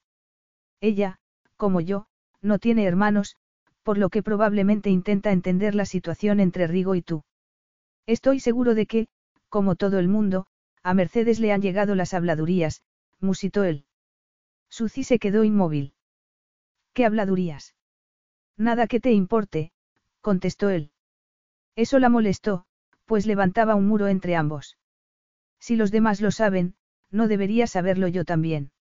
Ella, como yo, no tiene hermanos, por lo que probablemente intenta entender la situación entre Rigo y tú. Estoy seguro de que, como todo el mundo, a Mercedes le han llegado las habladurías, musitó él. Suzy se quedó inmóvil. ¿Qué habladurías? Nada que te importe, contestó él. Eso la molestó, pues levantaba un muro entre ambos. Si los demás lo saben, no debería saberlo yo también.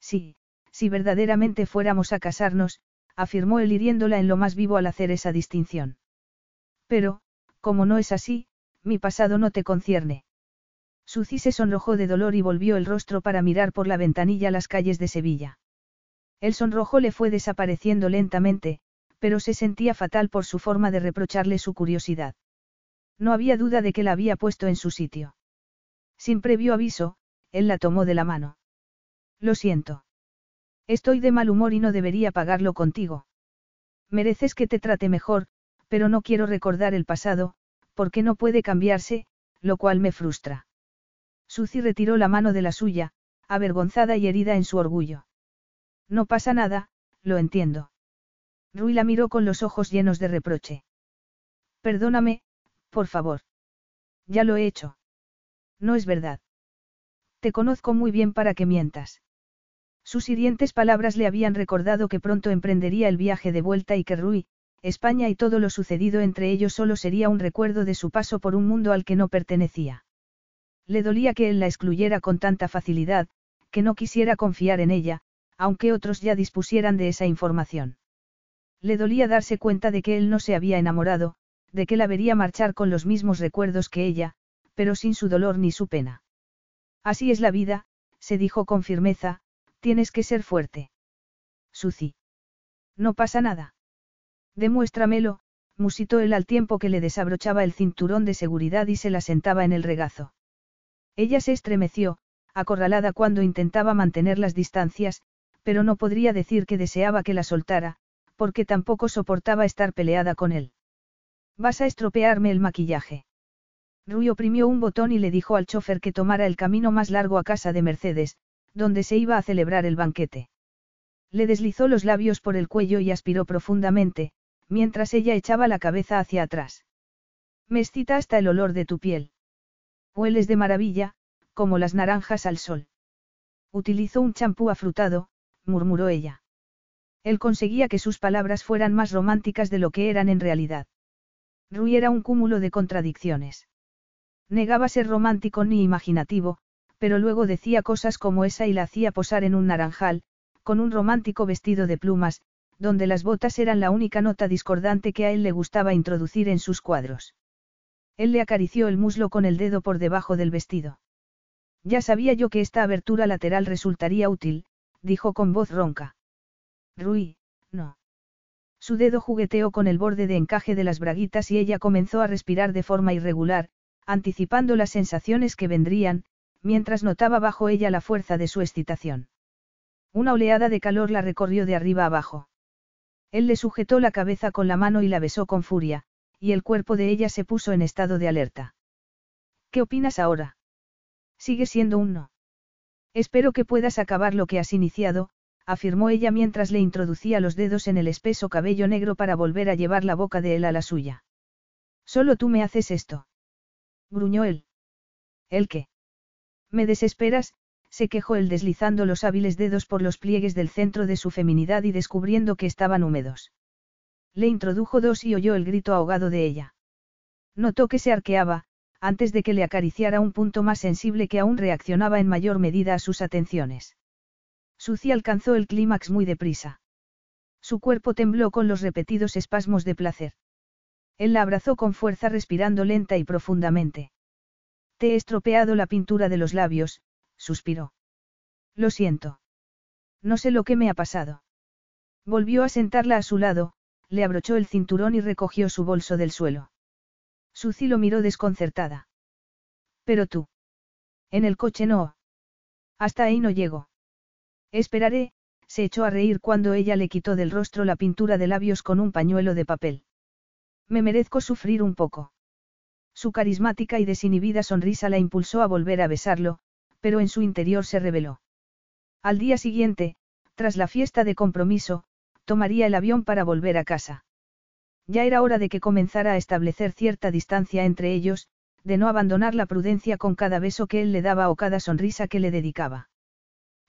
Sí, si verdaderamente fuéramos a casarnos, afirmó él hiriéndola en lo más vivo al hacer esa distinción. Pero, como no es así, mi pasado no te concierne. Suzy se sonrojó de dolor y volvió el rostro para mirar por la ventanilla las calles de Sevilla. El sonrojo le fue desapareciendo lentamente, pero se sentía fatal por su forma de reprocharle su curiosidad. No había duda de que la había puesto en su sitio. Sin previo aviso, él la tomó de la mano. Lo siento. Estoy de mal humor y no debería pagarlo contigo. Mereces que te trate mejor, pero no quiero recordar el pasado, porque no puede cambiarse, lo cual me frustra. Suzy retiró la mano de la suya, avergonzada y herida en su orgullo. No pasa nada, lo entiendo. Rui la miró con los ojos llenos de reproche. Perdóname, por favor. Ya lo he hecho. No es verdad. Te conozco muy bien para que mientas. Sus hirientes palabras le habían recordado que pronto emprendería el viaje de vuelta y que Rui, España y todo lo sucedido entre ellos solo sería un recuerdo de su paso por un mundo al que no pertenecía. Le dolía que él la excluyera con tanta facilidad, que no quisiera confiar en ella, aunque otros ya dispusieran de esa información. Le dolía darse cuenta de que él no se había enamorado, de que la vería marchar con los mismos recuerdos que ella, pero sin su dolor ni su pena. Así es la vida, se dijo con firmeza, Tienes que ser fuerte. Suci. No pasa nada. Demuéstramelo, musitó él al tiempo que le desabrochaba el cinturón de seguridad y se la sentaba en el regazo. Ella se estremeció, acorralada cuando intentaba mantener las distancias, pero no podría decir que deseaba que la soltara, porque tampoco soportaba estar peleada con él. Vas a estropearme el maquillaje. Rui oprimió un botón y le dijo al chofer que tomara el camino más largo a casa de Mercedes, donde se iba a celebrar el banquete. Le deslizó los labios por el cuello y aspiró profundamente, mientras ella echaba la cabeza hacia atrás. Me excita hasta el olor de tu piel. Hueles de maravilla, como las naranjas al sol. Utilizó un champú afrutado, murmuró ella. Él conseguía que sus palabras fueran más románticas de lo que eran en realidad. Rui era un cúmulo de contradicciones. Negaba ser romántico ni imaginativo, pero luego decía cosas como esa y la hacía posar en un naranjal, con un romántico vestido de plumas, donde las botas eran la única nota discordante que a él le gustaba introducir en sus cuadros. Él le acarició el muslo con el dedo por debajo del vestido. Ya sabía yo que esta abertura lateral resultaría útil, dijo con voz ronca. Rui. Su dedo jugueteó con el borde de encaje de las braguitas y ella comenzó a respirar de forma irregular, anticipando las sensaciones que vendrían, mientras notaba bajo ella la fuerza de su excitación. Una oleada de calor la recorrió de arriba abajo. Él le sujetó la cabeza con la mano y la besó con furia, y el cuerpo de ella se puso en estado de alerta. ¿Qué opinas ahora? Sigue siendo un no. Espero que puedas acabar lo que has iniciado, afirmó ella mientras le introducía los dedos en el espeso cabello negro para volver a llevar la boca de él a la suya. Solo tú me haces esto. Gruñó él. ¿El qué? Me desesperas, se quejó él deslizando los hábiles dedos por los pliegues del centro de su feminidad y descubriendo que estaban húmedos. Le introdujo dos y oyó el grito ahogado de ella. Notó que se arqueaba, antes de que le acariciara un punto más sensible que aún reaccionaba en mayor medida a sus atenciones. Suci alcanzó el clímax muy deprisa. Su cuerpo tembló con los repetidos espasmos de placer. Él la abrazó con fuerza respirando lenta y profundamente. Te he estropeado la pintura de los labios, suspiró. Lo siento. No sé lo que me ha pasado. Volvió a sentarla a su lado, le abrochó el cinturón y recogió su bolso del suelo. Suci lo miró desconcertada. Pero tú. En el coche no. Hasta ahí no llego. Esperaré, se echó a reír cuando ella le quitó del rostro la pintura de labios con un pañuelo de papel. Me merezco sufrir un poco. Su carismática y desinhibida sonrisa la impulsó a volver a besarlo, pero en su interior se reveló. Al día siguiente, tras la fiesta de compromiso, tomaría el avión para volver a casa. Ya era hora de que comenzara a establecer cierta distancia entre ellos, de no abandonar la prudencia con cada beso que él le daba o cada sonrisa que le dedicaba.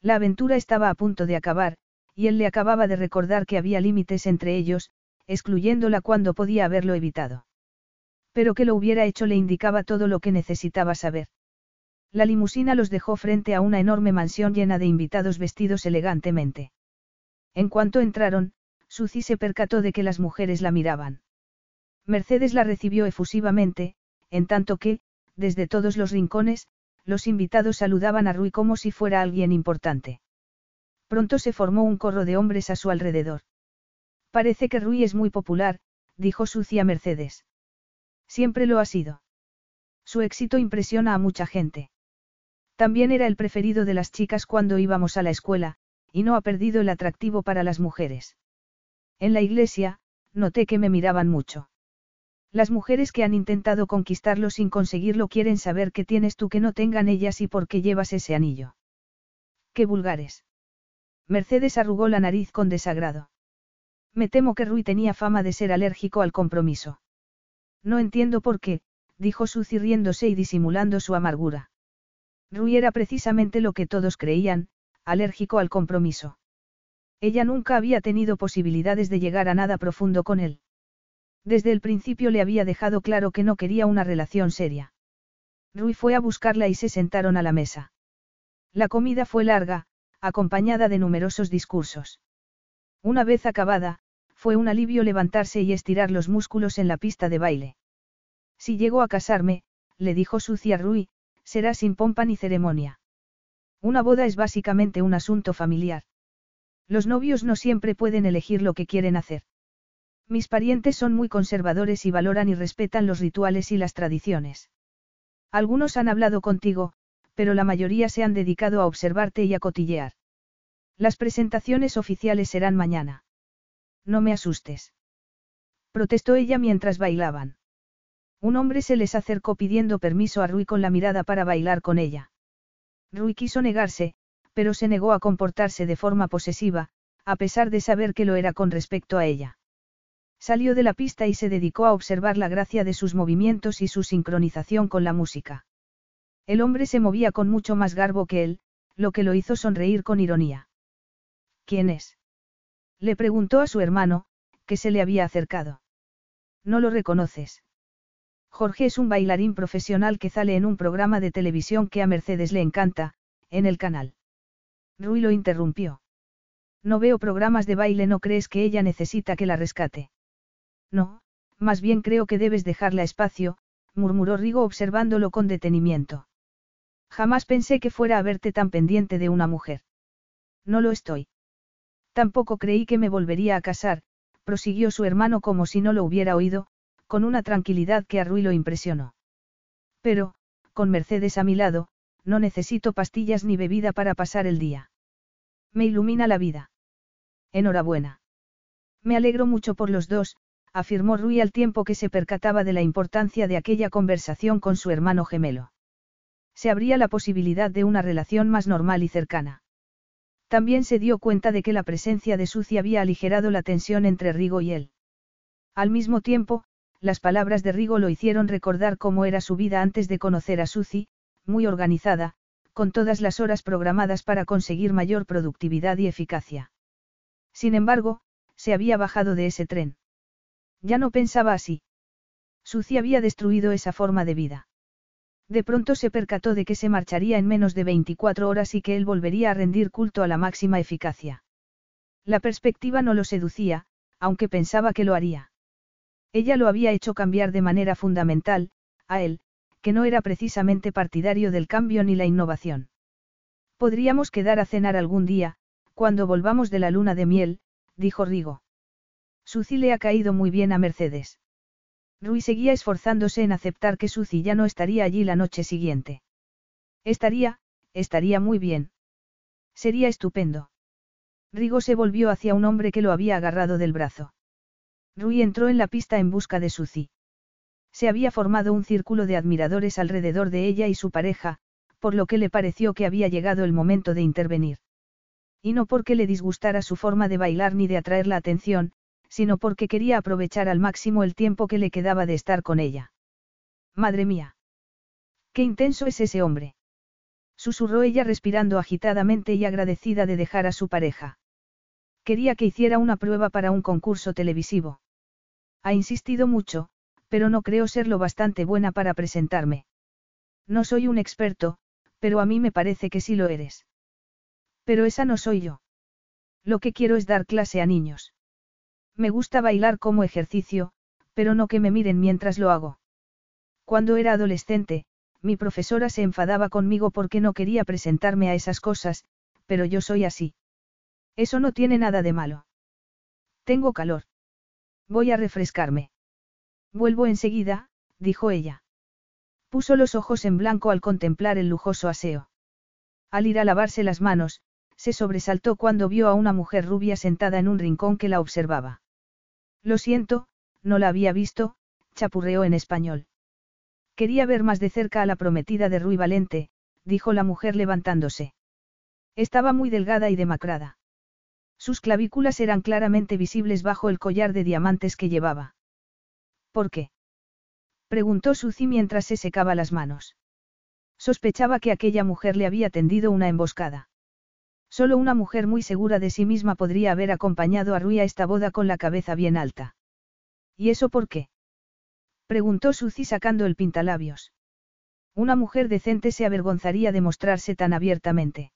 La aventura estaba a punto de acabar, y él le acababa de recordar que había límites entre ellos, excluyéndola cuando podía haberlo evitado. Pero que lo hubiera hecho le indicaba todo lo que necesitaba saber. La limusina los dejó frente a una enorme mansión llena de invitados vestidos elegantemente. En cuanto entraron, Suzy se percató de que las mujeres la miraban. Mercedes la recibió efusivamente, en tanto que, desde todos los rincones, los invitados saludaban a Rui como si fuera alguien importante. Pronto se formó un corro de hombres a su alrededor. Parece que Rui es muy popular, dijo Suzy a Mercedes. Siempre lo ha sido. Su éxito impresiona a mucha gente. También era el preferido de las chicas cuando íbamos a la escuela, y no ha perdido el atractivo para las mujeres. En la iglesia, noté que me miraban mucho. Las mujeres que han intentado conquistarlo sin conseguirlo quieren saber qué tienes tú que no tengan ellas y por qué llevas ese anillo. Qué vulgares. Mercedes arrugó la nariz con desagrado. Me temo que Rui tenía fama de ser alérgico al compromiso. No entiendo por qué, dijo Suzy riéndose y disimulando su amargura. Rui era precisamente lo que todos creían, alérgico al compromiso. Ella nunca había tenido posibilidades de llegar a nada profundo con él. Desde el principio le había dejado claro que no quería una relación seria. Rui fue a buscarla y se sentaron a la mesa. La comida fue larga, acompañada de numerosos discursos. Una vez acabada, fue un alivio levantarse y estirar los músculos en la pista de baile. Si llego a casarme, le dijo Sucia Rui, será sin pompa ni ceremonia. Una boda es básicamente un asunto familiar. Los novios no siempre pueden elegir lo que quieren hacer. Mis parientes son muy conservadores y valoran y respetan los rituales y las tradiciones. Algunos han hablado contigo, pero la mayoría se han dedicado a observarte y a cotillear. Las presentaciones oficiales serán mañana. No me asustes. Protestó ella mientras bailaban. Un hombre se les acercó pidiendo permiso a Rui con la mirada para bailar con ella. Rui quiso negarse, pero se negó a comportarse de forma posesiva, a pesar de saber que lo era con respecto a ella. Salió de la pista y se dedicó a observar la gracia de sus movimientos y su sincronización con la música. El hombre se movía con mucho más garbo que él, lo que lo hizo sonreír con ironía. ¿Quién es? Le preguntó a su hermano, que se le había acercado. No lo reconoces. Jorge es un bailarín profesional que sale en un programa de televisión que a Mercedes le encanta, en el canal. Rui lo interrumpió. No veo programas de baile, ¿no crees que ella necesita que la rescate? No, más bien creo que debes dejarla espacio, murmuró Rigo observándolo con detenimiento. Jamás pensé que fuera a verte tan pendiente de una mujer. No lo estoy. Tampoco creí que me volvería a casar, prosiguió su hermano como si no lo hubiera oído, con una tranquilidad que a Rui lo impresionó. Pero, con Mercedes a mi lado, no necesito pastillas ni bebida para pasar el día. Me ilumina la vida. Enhorabuena. Me alegro mucho por los dos, afirmó Rui al tiempo que se percataba de la importancia de aquella conversación con su hermano gemelo. Se abría la posibilidad de una relación más normal y cercana. También se dio cuenta de que la presencia de Suzy había aligerado la tensión entre Rigo y él. Al mismo tiempo, las palabras de Rigo lo hicieron recordar cómo era su vida antes de conocer a Suzy, muy organizada, con todas las horas programadas para conseguir mayor productividad y eficacia. Sin embargo, se había bajado de ese tren. Ya no pensaba así. Suzy había destruido esa forma de vida. De pronto se percató de que se marcharía en menos de 24 horas y que él volvería a rendir culto a la máxima eficacia. La perspectiva no lo seducía, aunque pensaba que lo haría. Ella lo había hecho cambiar de manera fundamental, a él, que no era precisamente partidario del cambio ni la innovación. Podríamos quedar a cenar algún día, cuando volvamos de la luna de miel, dijo Rigo. Suzy le ha caído muy bien a Mercedes. Rui seguía esforzándose en aceptar que Suzy ya no estaría allí la noche siguiente. Estaría, estaría muy bien. Sería estupendo. Rigo se volvió hacia un hombre que lo había agarrado del brazo. Rui entró en la pista en busca de Suzy. Se había formado un círculo de admiradores alrededor de ella y su pareja, por lo que le pareció que había llegado el momento de intervenir. Y no porque le disgustara su forma de bailar ni de atraer la atención, sino porque quería aprovechar al máximo el tiempo que le quedaba de estar con ella. Madre mía. Qué intenso es ese hombre. Susurró ella respirando agitadamente y agradecida de dejar a su pareja. Quería que hiciera una prueba para un concurso televisivo. Ha insistido mucho, pero no creo ser lo bastante buena para presentarme. No soy un experto, pero a mí me parece que sí lo eres. Pero esa no soy yo. Lo que quiero es dar clase a niños. Me gusta bailar como ejercicio, pero no que me miren mientras lo hago. Cuando era adolescente, mi profesora se enfadaba conmigo porque no quería presentarme a esas cosas, pero yo soy así. Eso no tiene nada de malo. Tengo calor. Voy a refrescarme. Vuelvo enseguida, dijo ella. Puso los ojos en blanco al contemplar el lujoso aseo. Al ir a lavarse las manos, se sobresaltó cuando vio a una mujer rubia sentada en un rincón que la observaba. Lo siento, no la había visto, chapurreó en español. Quería ver más de cerca a la prometida de Rui Valente, dijo la mujer levantándose. Estaba muy delgada y demacrada. Sus clavículas eran claramente visibles bajo el collar de diamantes que llevaba. ¿Por qué? preguntó Suzy mientras se secaba las manos. Sospechaba que aquella mujer le había tendido una emboscada. Solo una mujer muy segura de sí misma podría haber acompañado a Rui a esta boda con la cabeza bien alta. ¿Y eso por qué? preguntó Suzy sacando el pintalabios. Una mujer decente se avergonzaría de mostrarse tan abiertamente.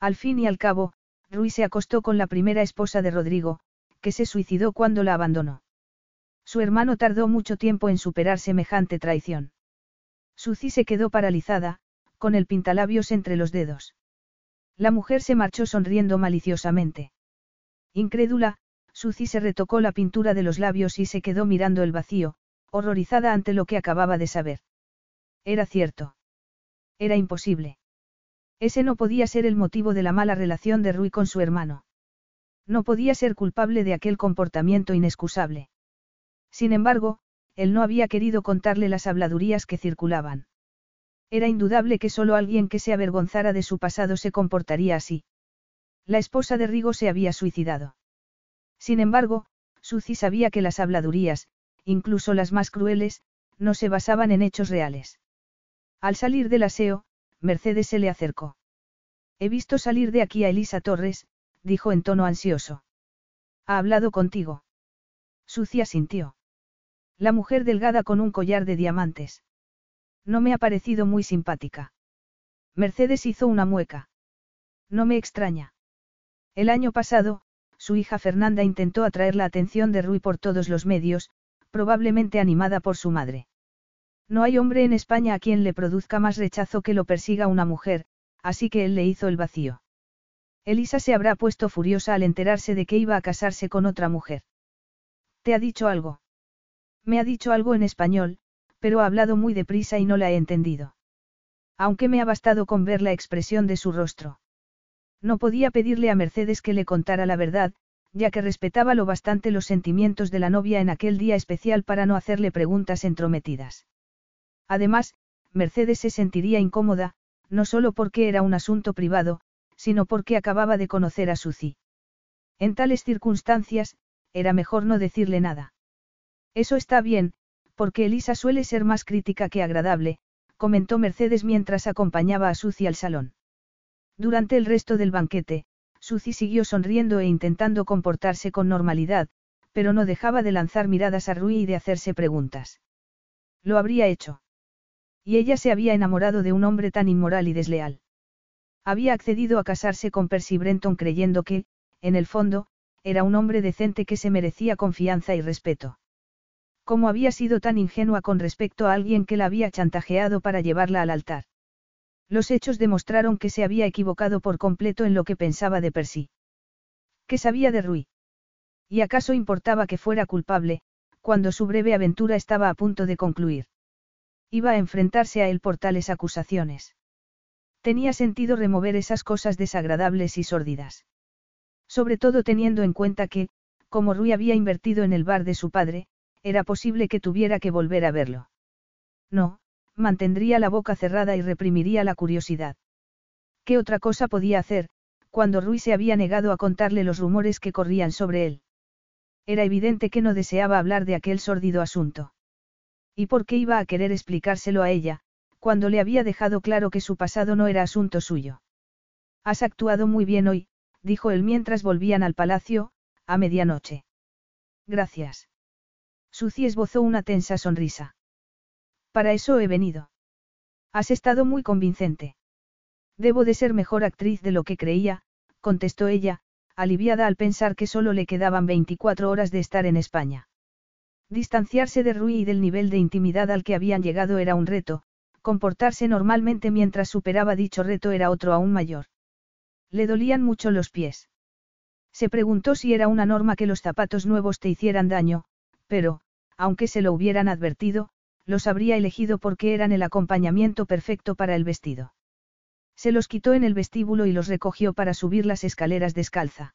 Al fin y al cabo, Rui se acostó con la primera esposa de Rodrigo, que se suicidó cuando la abandonó. Su hermano tardó mucho tiempo en superar semejante traición. Suzy se quedó paralizada, con el pintalabios entre los dedos. La mujer se marchó sonriendo maliciosamente. Incrédula, Suzy se retocó la pintura de los labios y se quedó mirando el vacío, horrorizada ante lo que acababa de saber. Era cierto. Era imposible. Ese no podía ser el motivo de la mala relación de Rui con su hermano. No podía ser culpable de aquel comportamiento inexcusable. Sin embargo, él no había querido contarle las habladurías que circulaban. Era indudable que solo alguien que se avergonzara de su pasado se comportaría así. La esposa de Rigo se había suicidado. Sin embargo, Suzy sabía que las habladurías, incluso las más crueles, no se basaban en hechos reales. Al salir del aseo, Mercedes se le acercó. He visto salir de aquí a Elisa Torres, dijo en tono ansioso. ¿Ha hablado contigo? Sucia sintió. La mujer delgada con un collar de diamantes. No me ha parecido muy simpática. Mercedes hizo una mueca. No me extraña. El año pasado, su hija Fernanda intentó atraer la atención de Rui por todos los medios, probablemente animada por su madre. No hay hombre en España a quien le produzca más rechazo que lo persiga una mujer, así que él le hizo el vacío. Elisa se habrá puesto furiosa al enterarse de que iba a casarse con otra mujer. ¿Te ha dicho algo? Me ha dicho algo en español, Pero ha hablado muy deprisa y no la he entendido. Aunque me ha bastado con ver la expresión de su rostro. No podía pedirle a Mercedes que le contara la verdad, ya que respetaba lo bastante los sentimientos de la novia en aquel día especial para no hacerle preguntas entrometidas. Además, Mercedes se sentiría incómoda, no solo porque era un asunto privado, sino porque acababa de conocer a Suzy. En tales circunstancias, era mejor no decirle nada. Eso está bien, porque Elisa suele ser más crítica que agradable, comentó Mercedes mientras acompañaba a Suzy al salón. Durante el resto del banquete, Suzy siguió sonriendo e intentando comportarse con normalidad, pero no dejaba de lanzar miradas a Rui y de hacerse preguntas. Lo habría hecho. Y ella se había enamorado de un hombre tan inmoral y desleal. Había accedido a casarse con Percy Brenton creyendo que, en el fondo, era un hombre decente que se merecía confianza y respeto. ¿Cómo había sido tan ingenua con respecto a alguien que la había chantajeado para llevarla al altar? Los hechos demostraron que se había equivocado por completo en lo que pensaba de Percy. ¿Qué sabía de Rui? ¿Y acaso importaba que fuera culpable, cuando su breve aventura estaba a punto de concluir? Iba a enfrentarse a él por tales acusaciones. Tenía sentido remover esas cosas desagradables y sórdidas. Sobre todo teniendo en cuenta que, como Rui había invertido en el bar de su padre, era posible que tuviera que volver a verlo. No, mantendría la boca cerrada y reprimiría la curiosidad. ¿Qué otra cosa podía hacer, cuando Rui se había negado a contarle los rumores que corrían sobre él? Era evidente que no deseaba hablar de aquel sórdido asunto. ¿Y por qué iba a querer explicárselo a ella, cuando le había dejado claro que su pasado no era asunto suyo? Has actuado muy bien hoy, dijo él mientras volvían al palacio, a medianoche. Gracias. Suci esbozó una tensa sonrisa. Para eso he venido. Has estado muy convincente. Debo de ser mejor actriz de lo que creía, contestó ella, aliviada al pensar que solo le quedaban 24 horas de estar en España. Distanciarse de Rui y del nivel de intimidad al que habían llegado era un reto, comportarse normalmente mientras superaba dicho reto era otro aún mayor. Le dolían mucho los pies. Se preguntó si era una norma que los zapatos nuevos te hicieran daño, pero, aunque se lo hubieran advertido, los habría elegido porque eran el acompañamiento perfecto para el vestido. Se los quitó en el vestíbulo y los recogió para subir las escaleras descalza.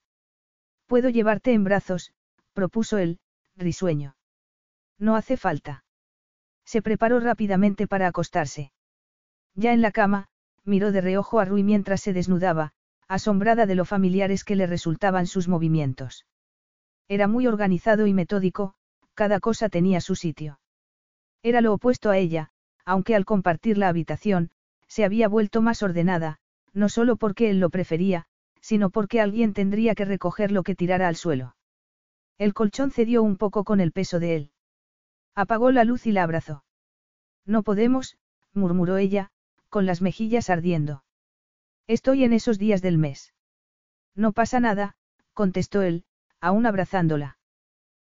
Puedo llevarte en brazos, propuso él, risueño. No hace falta. Se preparó rápidamente para acostarse. Ya en la cama, miró de reojo a Rui mientras se desnudaba, asombrada de lo familiares que le resultaban sus movimientos. Era muy organizado y metódico, cada cosa tenía su sitio. Era lo opuesto a ella, aunque al compartir la habitación, se había vuelto más ordenada, no solo porque él lo prefería, sino porque alguien tendría que recoger lo que tirara al suelo. El colchón cedió un poco con el peso de él. Apagó la luz y la abrazó. No podemos, murmuró ella, con las mejillas ardiendo. Estoy en esos días del mes. No pasa nada, contestó él, aún abrazándola.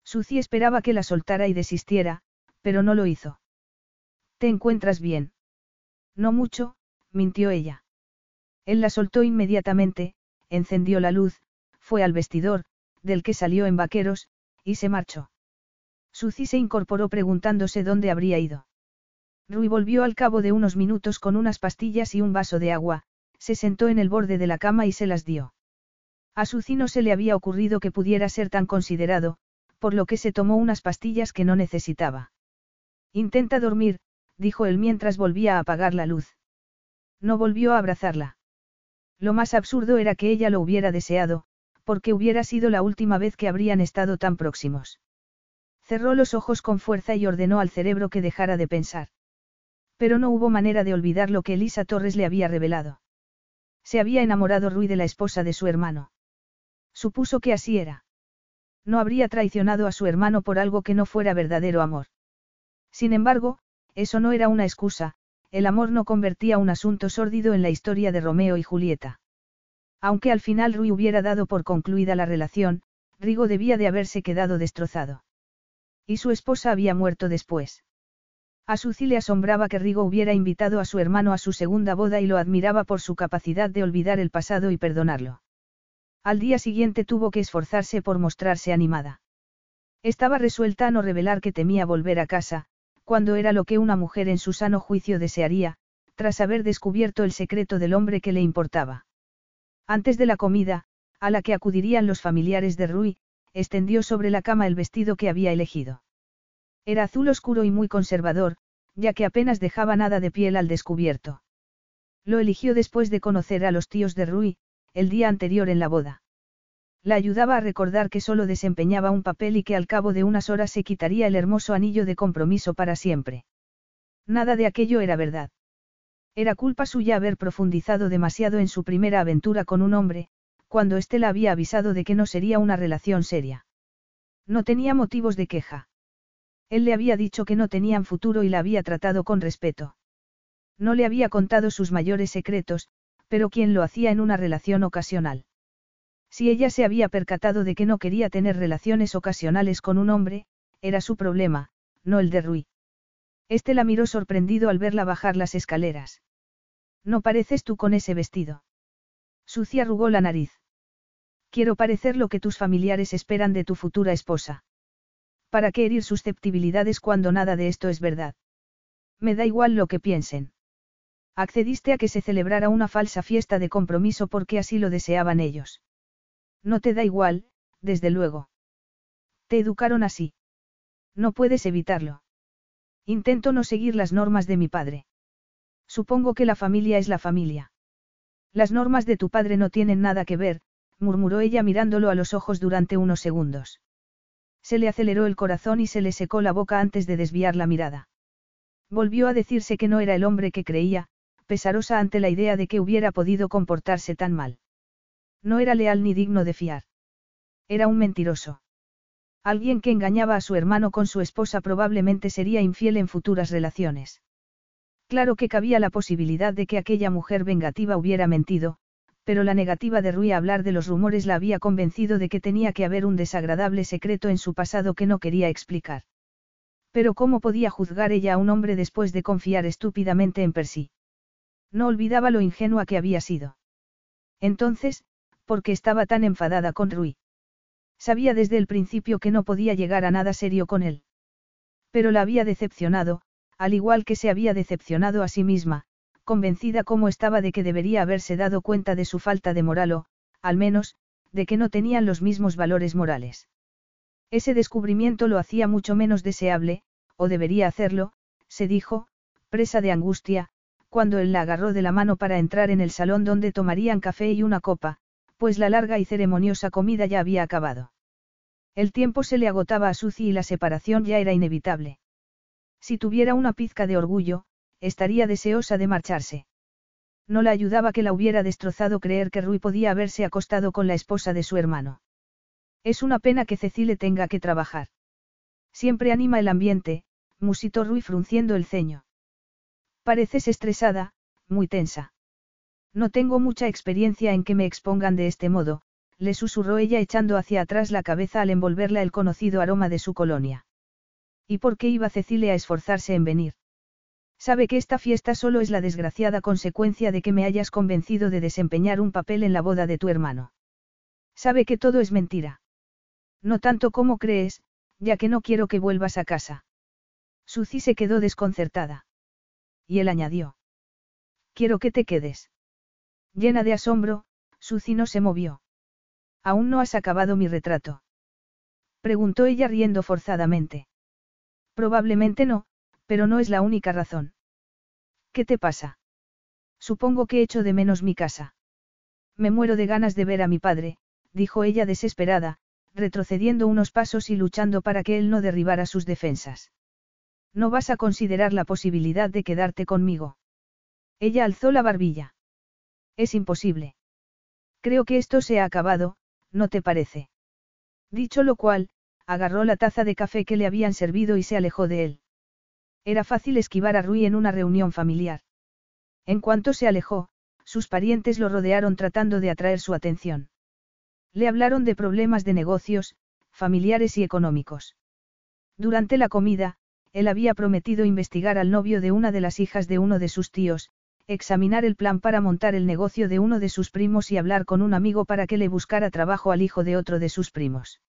Suci esperaba que la soltara y desistiera, pero no lo hizo. ¿Te encuentras bien? No mucho, mintió ella. Él la soltó inmediatamente, encendió la luz, fue al vestidor, del que salió en vaqueros, y se marchó. Suzy se incorporó preguntándose dónde habría ido. Rui volvió al cabo de unos minutos con unas pastillas y un vaso de agua, se sentó en el borde de la cama y se las dio. A Suzy no se le había ocurrido que pudiera ser tan considerado, por lo que se tomó unas pastillas que no necesitaba. Intenta dormir, dijo él mientras volvía a apagar la luz. No volvió a abrazarla. Lo más absurdo era que ella lo hubiera deseado, porque hubiera sido la última vez que habrían estado tan próximos. Cerró los ojos con fuerza y ordenó al cerebro que dejara de pensar. Pero no hubo manera de olvidar lo que Elisa Torres le había revelado. Se había enamorado Rui de la esposa de su hermano. Supuso que así era. No habría traicionado a su hermano por algo que no fuera verdadero amor. Sin embargo, eso no era una excusa, el amor no convertía un asunto sórdido en la historia de Romeo y Julieta. Aunque al final Rui hubiera dado por concluida la relación, Rigo debía de haberse quedado destrozado. Y su esposa había muerto después. A Suzy le asombraba que Rigo hubiera invitado a su hermano a su segunda boda y lo admiraba por su capacidad de olvidar el pasado y perdonarlo. Al día siguiente tuvo que esforzarse por mostrarse animada. Estaba resuelta a no revelar que temía volver a casa, cuando era lo que una mujer en su sano juicio desearía, tras haber descubierto el secreto del hombre que le importaba. Antes de la comida, a la que acudirían los familiares de Rui, extendió sobre la cama el vestido que había elegido. Era azul oscuro y muy conservador, ya que apenas dejaba nada de piel al descubierto. Lo eligió después de conocer a los tíos de Rui, el día anterior en la boda. La ayudaba a recordar que solo desempeñaba un papel y que al cabo de unas horas se quitaría el hermoso anillo de compromiso para siempre. Nada de aquello era verdad. Era culpa suya haber profundizado demasiado en su primera aventura con un hombre, cuando éste la había avisado de que no sería una relación seria. No tenía motivos de queja. Él le había dicho que no tenían futuro y la había tratado con respeto. No le había contado sus mayores secretos, pero ¿quién lo hacía en una relación ocasional? Si ella se había percatado de que no quería tener relaciones ocasionales con un hombre, era su problema, no el de Rui. Este la miró sorprendido al verla bajar las escaleras. No pareces tú con ese vestido. Sucia arrugó la nariz. Quiero parecer lo que tus familiares esperan de tu futura esposa. ¿Para qué herir susceptibilidades cuando nada de esto es verdad? Me da igual lo que piensen. Accediste a que se celebrara una falsa fiesta de compromiso porque así lo deseaban ellos. No te da igual, desde luego. Te educaron así. No puedes evitarlo. Intento no seguir las normas de mi padre. Supongo que la familia es la familia. Las normas de tu padre no tienen nada que ver, murmuró ella mirándolo a los ojos durante unos segundos. Se le aceleró el corazón y se le secó la boca antes de desviar la mirada. Volvió a decirse que no era el hombre que creía, pesarosa ante la idea de que hubiera podido comportarse tan mal. No era leal ni digno de fiar. Era un mentiroso. Alguien que engañaba a su hermano con su esposa probablemente sería infiel en futuras relaciones. Claro que cabía la posibilidad de que aquella mujer vengativa hubiera mentido, pero la negativa de Rui a hablar de los rumores la había convencido de que tenía que haber un desagradable secreto en su pasado que no quería explicar. Pero ¿cómo podía juzgar ella a un hombre después de confiar estúpidamente en Percy? No olvidaba lo ingenua que había sido. Entonces, ¿por qué estaba tan enfadada con Rui? Sabía desde el principio que no podía llegar a nada serio con él. Pero la había decepcionado, al igual que se había decepcionado a sí misma, convencida como estaba de que debería haberse dado cuenta de su falta de moral o, al menos, de que no tenían los mismos valores morales. Ese descubrimiento lo hacía mucho menos deseable, o debería hacerlo, se dijo, presa de angustia, cuando él la agarró de la mano para entrar en el salón donde tomarían café y una copa, pues la larga y ceremoniosa comida ya había acabado. El tiempo se le agotaba a Suzy y la separación ya era inevitable. Si tuviera una pizca de orgullo, estaría deseosa de marcharse. No la ayudaba que la hubiera destrozado creer que Rui podía haberse acostado con la esposa de su hermano. Es una pena que Cecile tenga que trabajar. Siempre anima el ambiente, musitó Rui frunciendo el ceño. Pareces estresada, muy tensa. No tengo mucha experiencia en que me expongan de este modo, le susurró ella echando hacia atrás la cabeza al envolverla el conocido aroma de su colonia. ¿Y por qué iba Cecilia a esforzarse en venir? Sabe que esta fiesta solo es la desgraciada consecuencia de que me hayas convencido de desempeñar un papel en la boda de tu hermano. Sabe que todo es mentira. No tanto como crees, ya que no quiero que vuelvas a casa. Suzy se quedó desconcertada. Y él añadió. Quiero que te quedes. Llena de asombro, Suzy no se movió. ¿Aún no has acabado mi retrato? Preguntó ella riendo forzadamente. Probablemente no, pero no es la única razón. ¿Qué te pasa? Supongo que echo de menos mi casa. Me muero de ganas de ver a mi padre, dijo ella desesperada, retrocediendo unos pasos y luchando para que él no derribara sus defensas. No vas a considerar la posibilidad de quedarte conmigo. Ella alzó la barbilla. Es imposible. Creo que esto se ha acabado, ¿no te parece? Dicho lo cual, agarró la taza de café que le habían servido y se alejó de él. Era fácil esquivar a Rui en una reunión familiar. En cuanto se alejó, sus parientes lo rodearon tratando de atraer su atención. Le hablaron de problemas de negocios, familiares y económicos. Durante la comida, él había prometido investigar al novio de una de las hijas de uno de sus tíos, examinar el plan para montar el negocio de uno de sus primos y hablar con un amigo para que le buscara trabajo al hijo de otro de sus primos.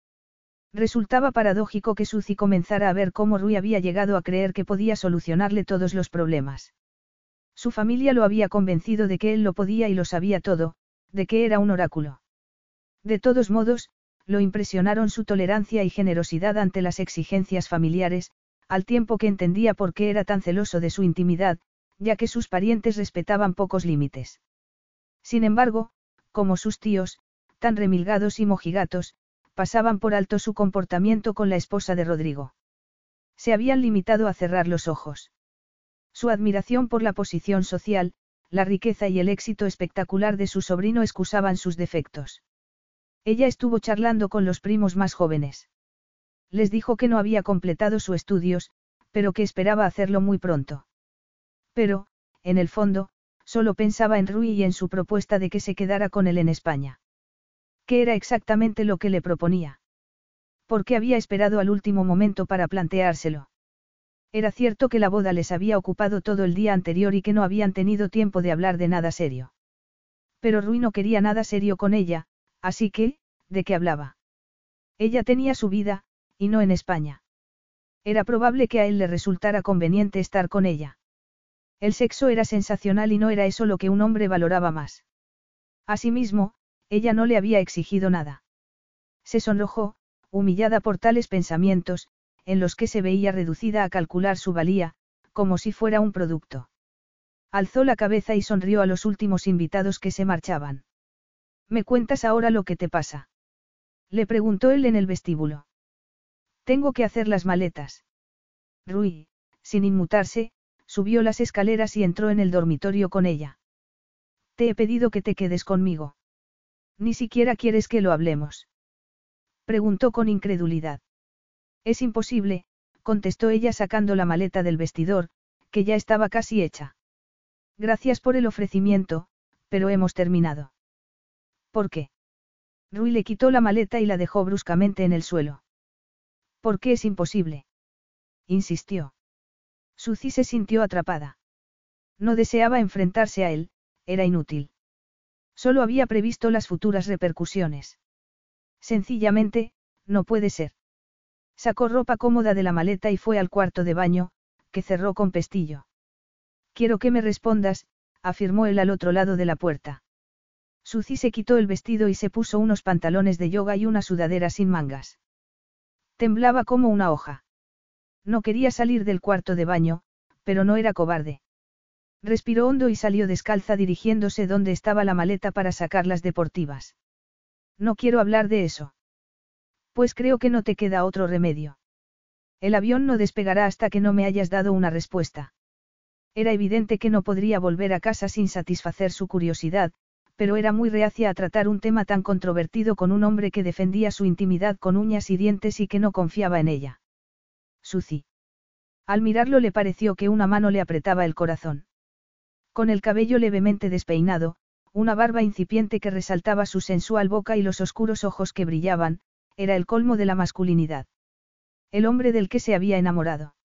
Resultaba paradójico que Suzy comenzara a ver cómo Rui había llegado a creer que podía solucionarle todos los problemas. Su familia lo había convencido de que él lo podía y lo sabía todo, de que era un oráculo. De todos modos, lo impresionaron su tolerancia y generosidad ante las exigencias familiares, al tiempo que entendía por qué era tan celoso de su intimidad, ya que sus parientes respetaban pocos límites. Sin embargo, como sus tíos, tan remilgados y mojigatos, pasaban por alto su comportamiento con la esposa de Rodrigo. Se habían limitado a cerrar los ojos. Su admiración por la posición social, la riqueza y el éxito espectacular de su sobrino excusaban sus defectos. Ella estuvo charlando con los primos más jóvenes. Les dijo que no había completado sus estudios, pero que esperaba hacerlo muy pronto. Pero, en el fondo, solo pensaba en Rui y en su propuesta de que se quedara con él en España. ¿Qué era exactamente lo que le proponía? ¿Por qué había esperado al último momento para planteárselo? Era cierto que la boda les había ocupado todo el día anterior y que no habían tenido tiempo de hablar de nada serio. Pero Rui no quería nada serio con ella, así que, ¿de qué hablaba? Ella tenía su vida, y no en España. Era probable que a él le resultara conveniente estar con ella. El sexo era sensacional y no era eso lo que un hombre valoraba más. Asimismo, ella no le había exigido nada. Se sonrojó, humillada por tales pensamientos, en los que se veía reducida a calcular su valía, como si fuera un producto. Alzó la cabeza y sonrió a los últimos invitados que se marchaban. ¿Me cuentas ahora lo que te pasa? Le preguntó él en el vestíbulo. Tengo que hacer las maletas. Rui, sin inmutarse, subió las escaleras y entró en el dormitorio con ella. Te he pedido que te quedes conmigo. Ni siquiera quieres que lo hablemos. Preguntó con incredulidad. Es imposible, contestó ella sacando la maleta del vestidor, que ya estaba casi hecha. Gracias por el ofrecimiento, pero hemos terminado. ¿Por qué? Rui le quitó la maleta y la dejó bruscamente en el suelo. ¿Por qué es imposible? insistió. Suzy se sintió atrapada. No deseaba enfrentarse a él, era inútil. Solo había previsto las futuras repercusiones. Sencillamente, no puede ser. Sacó ropa cómoda de la maleta y fue al cuarto de baño, que cerró con pestillo. Quiero que me respondas, afirmó él al otro lado de la puerta. Suzy se quitó el vestido y se puso unos pantalones de yoga y una sudadera sin mangas. Temblaba como una hoja. No quería salir del cuarto de baño, pero no era cobarde. Respiró hondo y salió descalza dirigiéndose donde estaba la maleta para sacar las deportivas. No quiero hablar de eso. Pues creo que no te queda otro remedio. El avión no despegará hasta que no me hayas dado una respuesta. Era evidente que no podría volver a casa sin satisfacer su curiosidad, pero era muy reacia a tratar un tema tan controvertido con un hombre que defendía su intimidad con uñas y dientes y que no confiaba en ella. Suci. Al mirarlo le pareció que una mano le apretaba el corazón. Con el cabello levemente despeinado, una barba incipiente que resaltaba su sensual boca y los oscuros ojos que brillaban, era el colmo de la masculinidad. El hombre del que se había enamorado.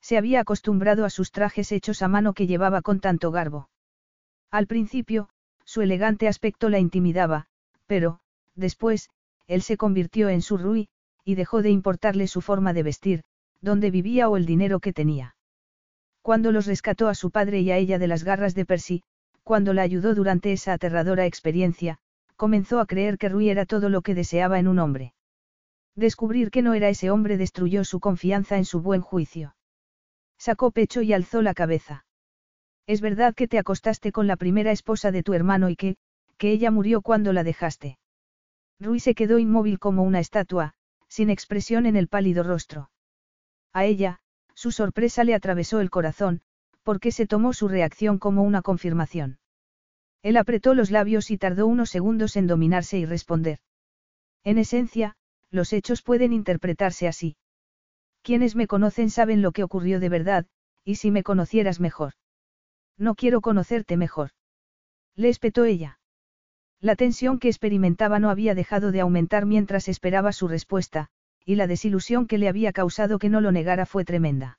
Se había acostumbrado a sus trajes hechos a mano que llevaba con tanto garbo. Al principio, su elegante aspecto la intimidaba, pero, después, él se convirtió en su Rui, y dejó de importarle su forma de vestir, dónde vivía o el dinero que tenía. Cuando los rescató a su padre y a ella de las garras de Percy, cuando la ayudó durante esa aterradora experiencia, comenzó a creer que Rui era todo lo que deseaba en un hombre. Descubrir que no era ese hombre destruyó su confianza en su buen juicio. Sacó pecho y alzó la cabeza. Es verdad que te acostaste con la primera esposa de tu hermano y que, que ella murió cuando la dejaste. Rui se quedó inmóvil como una estatua, sin expresión en el pálido rostro. A ella, su sorpresa le atravesó el corazón, porque se tomó su reacción como una confirmación. Él apretó los labios y tardó unos segundos en dominarse y responder. En esencia, los hechos pueden interpretarse así. Quienes me conocen saben lo que ocurrió de verdad, y si me conocieras mejor. No quiero conocerte mejor. Le espetó ella. La tensión que experimentaba no había dejado de aumentar mientras esperaba su respuesta, y la desilusión que le había causado que no lo negara fue tremenda.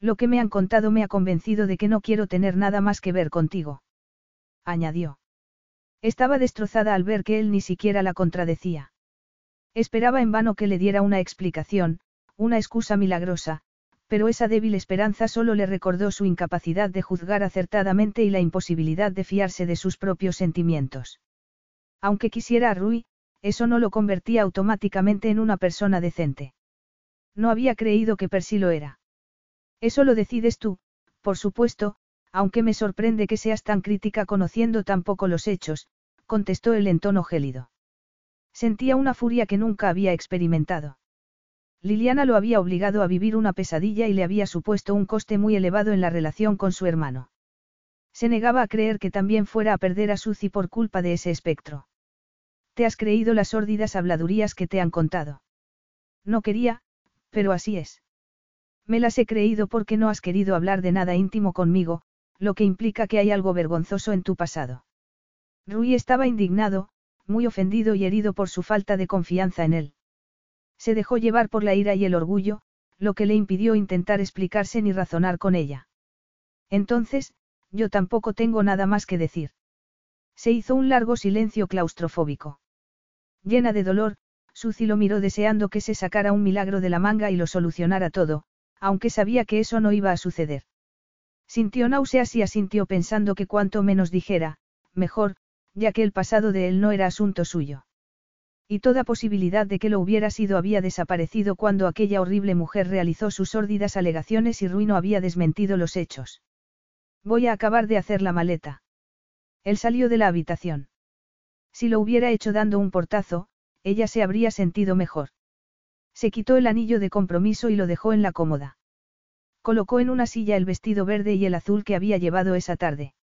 Lo que me han contado me ha convencido de que no quiero tener nada más que ver contigo. Añadió. Estaba destrozada al ver que él ni siquiera la contradecía. Esperaba en vano que le diera una explicación, una excusa milagrosa, pero esa débil esperanza solo le recordó su incapacidad de juzgar acertadamente y la imposibilidad de fiarse de sus propios sentimientos. Aunque quisiera a Rui, eso no lo convertía automáticamente en una persona decente. No había creído que Percy lo era. Eso lo decides tú, por supuesto, aunque me sorprende que seas tan crítica conociendo tan poco los hechos, contestó él en tono gélido. Sentía una furia que nunca había experimentado. Liliana lo había obligado a vivir una pesadilla y le había supuesto un coste muy elevado en la relación con su hermano. Se negaba a creer que también fuera a perder a Suzy por culpa de ese espectro. Te has creído las sórdidas habladurías que te han contado. No quería, pero así es. Me las he creído porque no has querido hablar de nada íntimo conmigo, lo que implica que hay algo vergonzoso en tu pasado. Rui estaba indignado, muy ofendido y herido por su falta de confianza en él. Se dejó llevar por la ira y el orgullo, lo que le impidió intentar explicarse ni razonar con ella. Entonces, yo tampoco tengo nada más que decir. Se hizo un largo silencio claustrofóbico. Llena de dolor, Suzy lo miró deseando que se sacara un milagro de la manga y lo solucionara todo, aunque sabía que eso no iba a suceder. Sintió náuseas y asintió pensando que cuanto menos dijera, mejor, ya que el pasado de él no era asunto suyo. Y toda posibilidad de que lo hubiera sido había desaparecido cuando aquella horrible mujer realizó sus sórdidas alegaciones y Ruino había desmentido los hechos. Voy a acabar de hacer la maleta. Él salió de la habitación. Si lo hubiera hecho dando un portazo, ella se habría sentido mejor. Se quitó el anillo de compromiso y lo dejó en la cómoda. Colocó en una silla el vestido verde y el azul que había llevado esa tarde.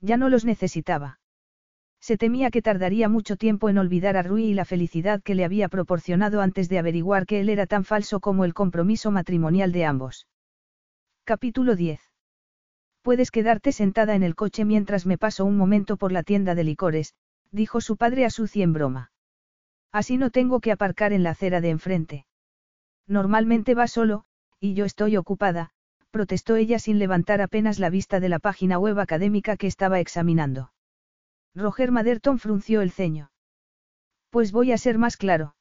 Ya no los necesitaba. Se temía que tardaría mucho tiempo en olvidar a Rui y la felicidad que le había proporcionado antes de averiguar que él era tan falso como el compromiso matrimonial de ambos. Capítulo 10. Puedes quedarte sentada en el coche mientras me paso un momento por la tienda de licores, dijo su padre a Suzy en broma. Así no tengo que aparcar en la acera de enfrente. Normalmente va solo, y yo estoy ocupada, protestó ella sin levantar apenas la vista de la página web académica que estaba examinando. Roger Maderton frunció el ceño. Pues voy a ser más claro.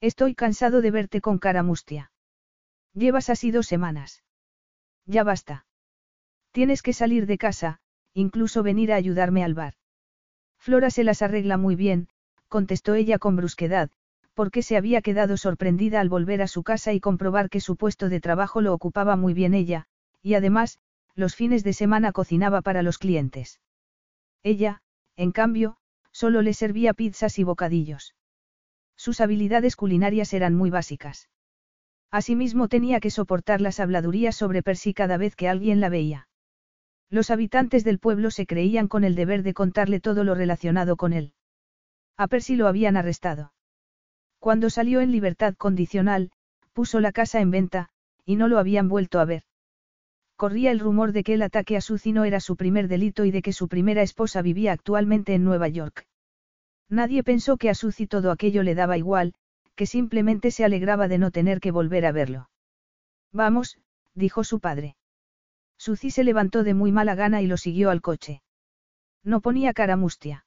Estoy cansado de verte con cara mustia. Llevas así dos semanas. Ya basta. Tienes que salir de casa, incluso venir a ayudarme al bar. Flora se las arregla muy bien, contestó ella con brusquedad, porque se había quedado sorprendida al volver a su casa y comprobar que su puesto de trabajo lo ocupaba muy bien ella, y además, los fines de semana cocinaba para los clientes. Ella, en cambio, solo le servía pizzas y bocadillos. Sus habilidades culinarias eran muy básicas. Asimismo tenía que soportar las habladurías sobre Percy cada vez que alguien la veía. Los habitantes del pueblo se creían con el deber de contarle todo lo relacionado con él. A Percy lo habían arrestado. Cuando salió en libertad condicional, puso la casa en venta, y no lo habían vuelto a ver. Corría el rumor de que el ataque a Suzy no era su primer delito y de que su primera esposa vivía actualmente en Nueva York. Nadie pensó que a Suzy todo aquello le daba igual, que simplemente se alegraba de no tener que volver a verlo. Vamos, dijo su padre. Suzy se levantó de muy mala gana y lo siguió al coche. No ponía cara mustia.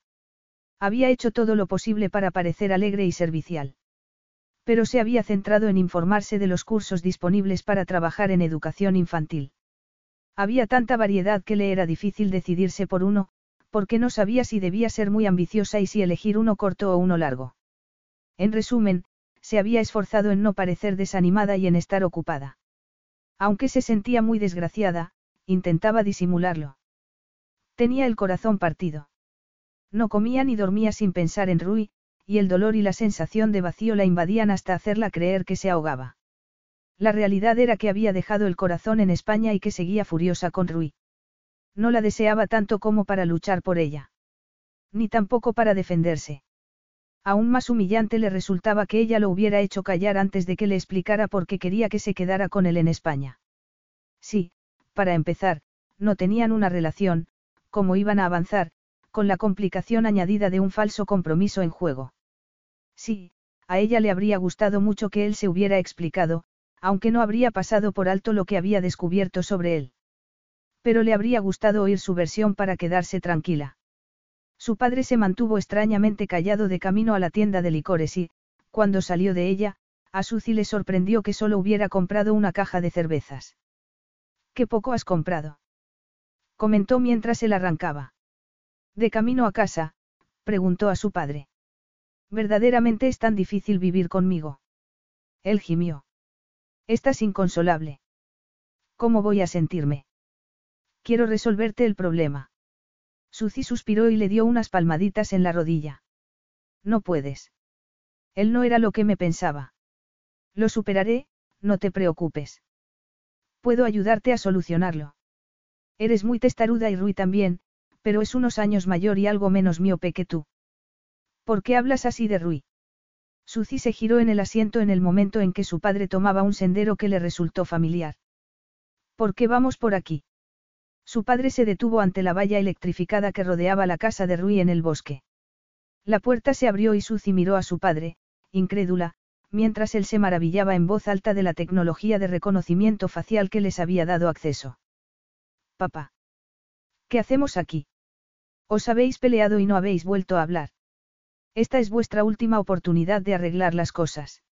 Había hecho todo lo posible para parecer alegre y servicial. Pero se había centrado en informarse de los cursos disponibles para trabajar en educación infantil. Había tanta variedad que le era difícil decidirse por uno, porque no sabía si debía ser muy ambiciosa y si elegir uno corto o uno largo. En resumen, se había esforzado en no parecer desanimada y en estar ocupada. Aunque se sentía muy desgraciada, intentaba disimularlo. Tenía el corazón partido. No comía ni dormía sin pensar en Rui, y el dolor y la sensación de vacío la invadían hasta hacerla creer que se ahogaba. La realidad era que había dejado el corazón en España y que seguía furiosa con Rui. No la deseaba tanto como para luchar por ella. Ni tampoco para defenderse. Aún más humillante le resultaba que ella lo hubiera hecho callar antes de que le explicara por qué quería que se quedara con él en España. Sí, para empezar, no tenían una relación, como iban a avanzar, con la complicación añadida de un falso compromiso en juego. Sí, a ella le habría gustado mucho que él se hubiera explicado, aunque no habría pasado por alto lo que había descubierto sobre él. Pero le habría gustado oír su versión para quedarse tranquila. Su padre se mantuvo extrañamente callado de camino a la tienda de licores y, cuando salió de ella, a Suzy le sorprendió que solo hubiera comprado una caja de cervezas. ¿Qué poco has comprado? comentó mientras él arrancaba. De camino a casa, preguntó a su padre. Verdaderamente es tan difícil vivir conmigo. Él gimió. Estás inconsolable. ¿Cómo voy a sentirme? Quiero resolverte el problema. Suzy suspiró y le dio unas palmaditas en la rodilla. No puedes. Él no era lo que me pensaba. Lo superaré, no te preocupes. Puedo ayudarte a solucionarlo. Eres muy testaruda y Rui también, pero es unos años mayor y algo menos miope que tú. ¿Por qué hablas así de Rui? Suzy se giró en el asiento en el momento en que su padre tomaba un sendero que le resultó familiar. ¿Por qué vamos por aquí? Su padre se detuvo ante la valla electrificada que rodeaba la casa de Rui en el bosque. La puerta se abrió y Suzy miró a su padre, incrédula, mientras él se maravillaba en voz alta de la tecnología de reconocimiento facial que les había dado acceso. Papá. ¿Qué hacemos aquí? Os habéis peleado y no habéis vuelto a hablar. Esta es vuestra última oportunidad de arreglar las cosas.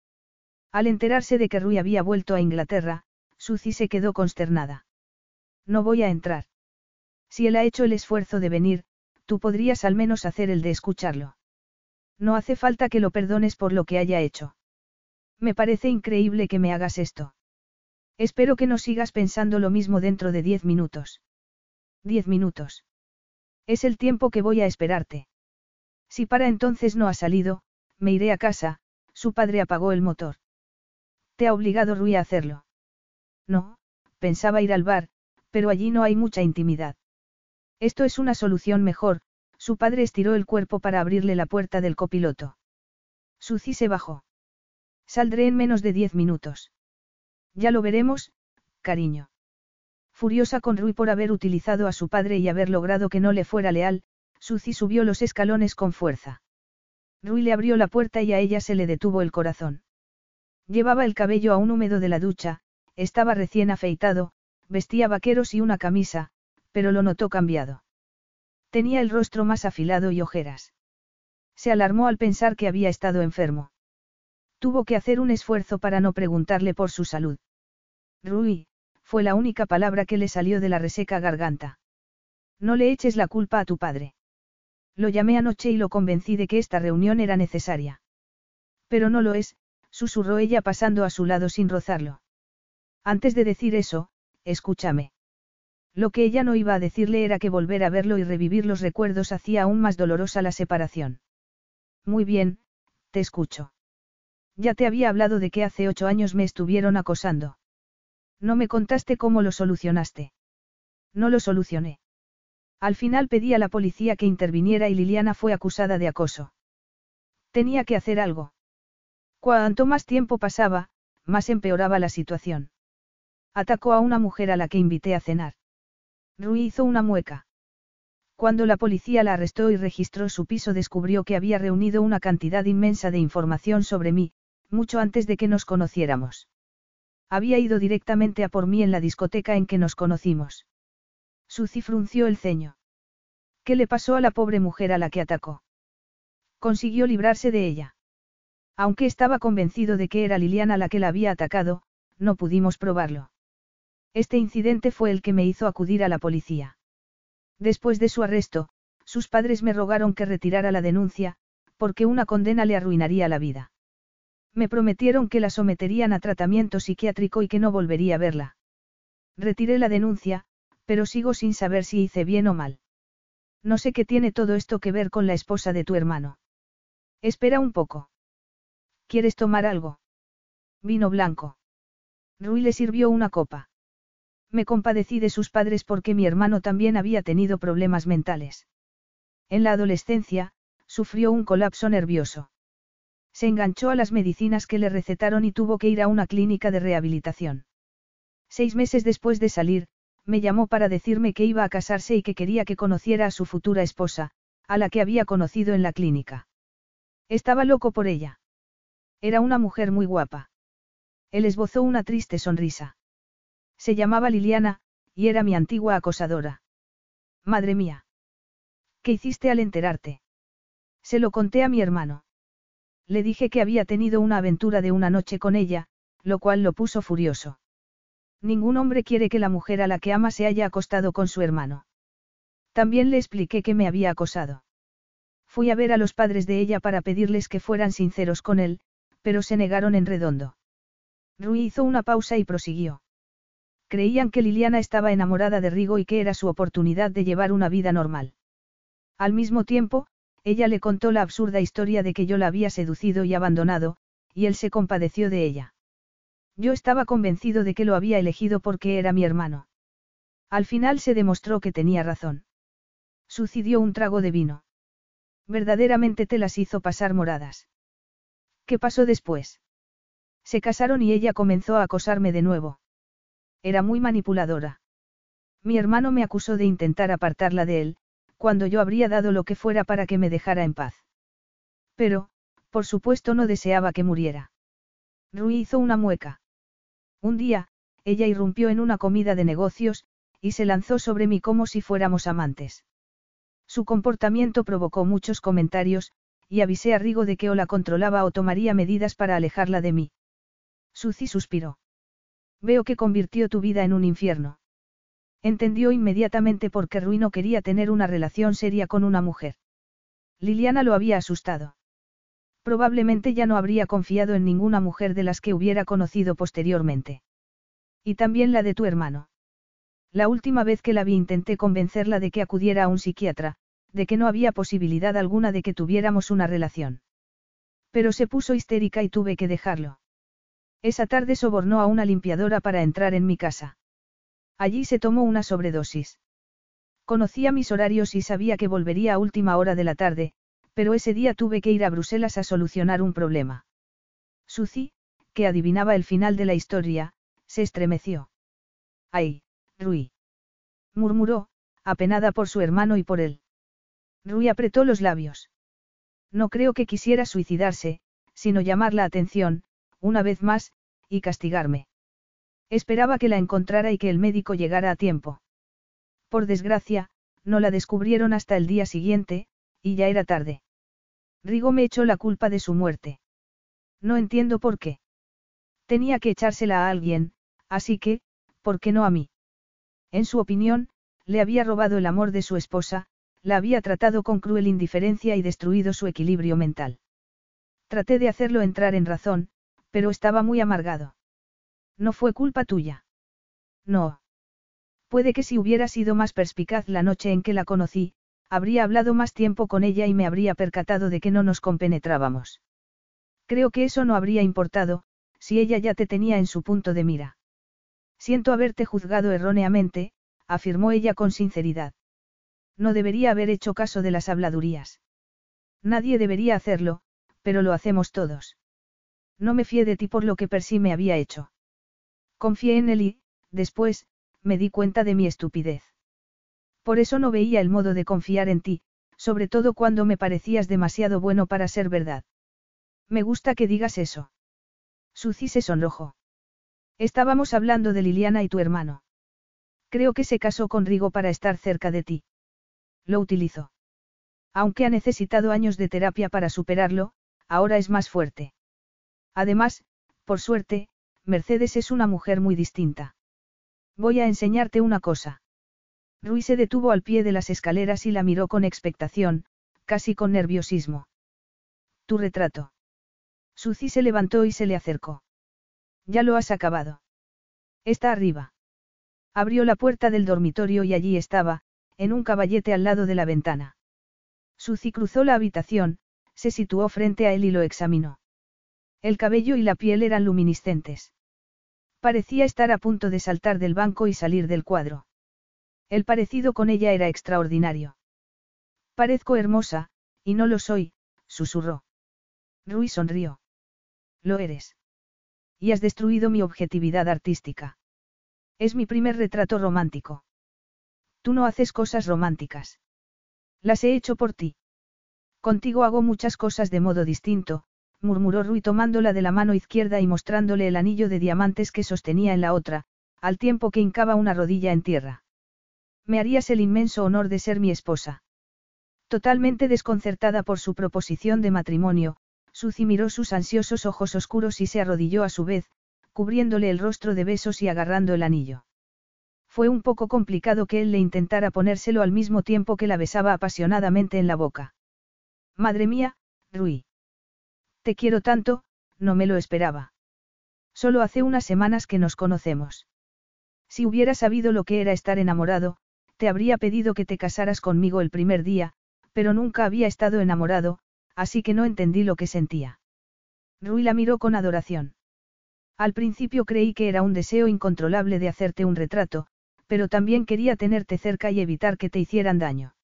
Al enterarse de que Rui había vuelto a Inglaterra, Suzy se quedó consternada. No voy a entrar. Si él ha hecho el esfuerzo de venir, tú podrías al menos hacer el de escucharlo. No hace falta que lo perdones por lo que haya hecho. Me parece increíble que me hagas esto. Espero que no sigas pensando lo mismo dentro de diez minutos. Diez minutos. Es el tiempo que voy a esperarte. Si para entonces no ha salido, me iré a casa, su padre apagó el motor. ¿Te ha obligado Rui a hacerlo? No, pensaba ir al bar, pero allí no hay mucha intimidad. Esto es una solución mejor, su padre estiró el cuerpo para abrirle la puerta del copiloto. Suzy se bajó. Saldré en menos de diez minutos. Ya lo veremos, cariño. Furiosa con Rui por haber utilizado a su padre y haber logrado que no le fuera leal, Suzy subió los escalones con fuerza. Rui le abrió la puerta y a ella se le detuvo el corazón. Llevaba el cabello aún húmedo de la ducha, estaba recién afeitado, vestía vaqueros y una camisa, pero lo notó cambiado. Tenía el rostro más afilado y ojeras. Se alarmó al pensar que había estado enfermo. Tuvo que hacer un esfuerzo para no preguntarle por su salud. Rui, fue la única palabra que le salió de la reseca garganta. No le eches la culpa a tu padre. Lo llamé anoche y lo convencí de que esta reunión era necesaria. Pero no lo es, susurró ella pasando a su lado sin rozarlo. Antes de decir eso, escúchame. Lo que ella no iba a decirle era que volver a verlo y revivir los recuerdos hacía aún más dolorosa la separación. Muy bien, te escucho. Ya te había hablado de que hace ocho años me estuvieron acosando. No me contaste cómo lo solucionaste. No lo solucioné. Al final pedí a la policía que interviniera y Liliana fue acusada de acoso. Tenía que hacer algo. Cuanto más tiempo pasaba, más empeoraba la situación. Atacó a una mujer a la que invité a cenar. Rui hizo una mueca. Cuando la policía la arrestó y registró su piso descubrió que había reunido una cantidad inmensa de información sobre mí, mucho antes de que nos conociéramos. Había ido directamente a por mí en la discoteca en que nos conocimos. Suzy frunció el ceño. ¿Qué le pasó a la pobre mujer a la que atacó? Consiguió librarse de ella. Aunque estaba convencido de que era Liliana la que la había atacado, no pudimos probarlo. Este incidente fue el que me hizo acudir a la policía. Después de su arresto, sus padres me rogaron que retirara la denuncia, porque una condena le arruinaría la vida. Me prometieron que la someterían a tratamiento psiquiátrico y que no volvería a verla. Retiré la denuncia, pero sigo sin saber si hice bien o mal. No sé qué tiene todo esto que ver con la esposa de tu hermano. Espera un poco. ¿Quieres tomar algo? Vino blanco. Rui le sirvió una copa. Me compadecí de sus padres porque mi hermano también había tenido problemas mentales. En la adolescencia, sufrió un colapso nervioso. Se enganchó a las medicinas que le recetaron y tuvo que ir a una clínica de rehabilitación. Seis meses después de salir, me llamó para decirme que iba a casarse y que quería que conociera a su futura esposa, a la que había conocido en la clínica. Estaba loco por ella. Era una mujer muy guapa. Él esbozó una triste sonrisa. Se llamaba Liliana, y era mi antigua acosadora. Madre mía. ¿Qué hiciste al enterarte? Se lo conté a mi hermano. Le dije que había tenido una aventura de una noche con ella, lo cual lo puso furioso. Ningún hombre quiere que la mujer a la que ama se haya acostado con su hermano. También le expliqué que me había acosado. Fui a ver a los padres de ella para pedirles que fueran sinceros con él, pero se negaron en redondo. Rui hizo una pausa y prosiguió. Creían que Liliana estaba enamorada de Rigo y que era su oportunidad de llevar una vida normal. Al mismo tiempo, ella le contó la absurda historia de que yo la había seducido y abandonado, y él se compadeció de ella. Yo estaba convencido de que lo había elegido porque era mi hermano. Al final se demostró que tenía razón. Sucedió un trago de vino. Verdaderamente te las hizo pasar moradas. ¿Qué pasó después? Se casaron y ella comenzó a acosarme de nuevo. Era muy manipuladora. Mi hermano me acusó de intentar apartarla de él, cuando yo habría dado lo que fuera para que me dejara en paz. Pero, por supuesto no deseaba que muriera. Rui hizo una mueca. Un día, ella irrumpió en una comida de negocios, y se lanzó sobre mí como si fuéramos amantes. Su comportamiento provocó muchos comentarios, y avisé a Rigo de que o la controlaba o tomaría medidas para alejarla de mí. Suzy suspiró. Veo que convirtió tu vida en un infierno. Entendió inmediatamente por qué Rui no quería tener una relación seria con una mujer. Liliana lo había asustado. Probablemente ya no habría confiado en ninguna mujer de las que hubiera conocido posteriormente. Y también la de tu hermano. La última vez que la vi intenté convencerla de que acudiera a un psiquiatra, de que no había posibilidad alguna de que tuviéramos una relación. Pero se puso histérica y tuve que dejarlo. Esa tarde sobornó a una limpiadora para entrar en mi casa. Allí se tomó una sobredosis. Conocía mis horarios y sabía que volvería a última hora de la tarde, pero ese día tuve que ir a Bruselas a solucionar un problema. Suzy, que adivinaba el final de la historia, se estremeció. ¡Ay, Rui! murmuró, apenada por su hermano y por él. Rui apretó los labios. No creo que quisiera suicidarse, sino llamar la atención, una vez más, y castigarme. Esperaba que la encontrara y que el médico llegara a tiempo. Por desgracia, no la descubrieron hasta el día siguiente, y ya era tarde. Rigo me echó la culpa de su muerte. No entiendo por qué. Tenía que echársela a alguien, así que, ¿por qué no a mí? En su opinión, le había robado el amor de su esposa, la había tratado con cruel indiferencia y destruido su equilibrio mental. Traté de hacerlo entrar en razón, pero estaba muy amargado. No fue culpa tuya. No. Puede que si hubiera sido más perspicaz la noche en que la conocí, habría hablado más tiempo con ella y me habría percatado de que no nos compenetrábamos. Creo que eso no habría importado, si ella ya te tenía en su punto de mira. Siento haberte juzgado erróneamente, afirmó ella con sinceridad. No debería haber hecho caso de las habladurías. Nadie debería hacerlo, pero lo hacemos todos. No me fié de ti por lo que Percy me había hecho. Confié en él y, después, me di cuenta de mi estupidez. Por eso no veía el modo de confiar en ti, sobre todo cuando me parecías demasiado bueno para ser verdad. Me gusta que digas eso. Suzy se sonrojó. Estábamos hablando de Liliana y tu hermano. Creo que se casó con Rigo para estar cerca de ti. Lo utilizó. Aunque ha necesitado años de terapia para superarlo, ahora es más fuerte. Además, por suerte, Mercedes es una mujer muy distinta. Voy a enseñarte una cosa. Rui se detuvo al pie de las escaleras y la miró con expectación, casi con nerviosismo. Tu retrato. Suzy se levantó y se le acercó. Ya lo has acabado. Está arriba. Abrió la puerta del dormitorio y allí estaba, en un caballete al lado de la ventana. Suzy cruzó la habitación, se situó frente a él y lo examinó. El cabello y la piel eran luminiscentes. Parecía estar a punto de saltar del banco y salir del cuadro. El parecido con ella era extraordinario. Parezco hermosa, y no lo soy, susurró. Rui sonrió. Lo eres. Y has destruido mi objetividad artística. Es mi primer retrato romántico. Tú no haces cosas románticas. Las he hecho por ti. Contigo hago muchas cosas de modo distinto, murmuró Rui tomándola de la mano izquierda y mostrándole el anillo de diamantes que sostenía en la otra, al tiempo que hincaba una rodilla en tierra. Me harías el inmenso honor de ser mi esposa. Totalmente desconcertada por su proposición de matrimonio, Suzy miró sus ansiosos ojos oscuros y se arrodilló a su vez, cubriéndole el rostro de besos y agarrando el anillo. Fue un poco complicado que él le intentara ponérselo al mismo tiempo que la besaba apasionadamente en la boca. Madre mía, Rui. Te quiero tanto, no me lo esperaba. Solo hace unas semanas que nos conocemos. Si hubiera sabido lo que era estar enamorado, te habría pedido que te casaras conmigo el primer día, pero nunca había estado enamorado, así que no entendí lo que sentía. Rui la miró con adoración. Al principio creí que era un deseo incontrolable de hacerte un retrato, pero también quería tenerte cerca y evitar que te hicieran daño.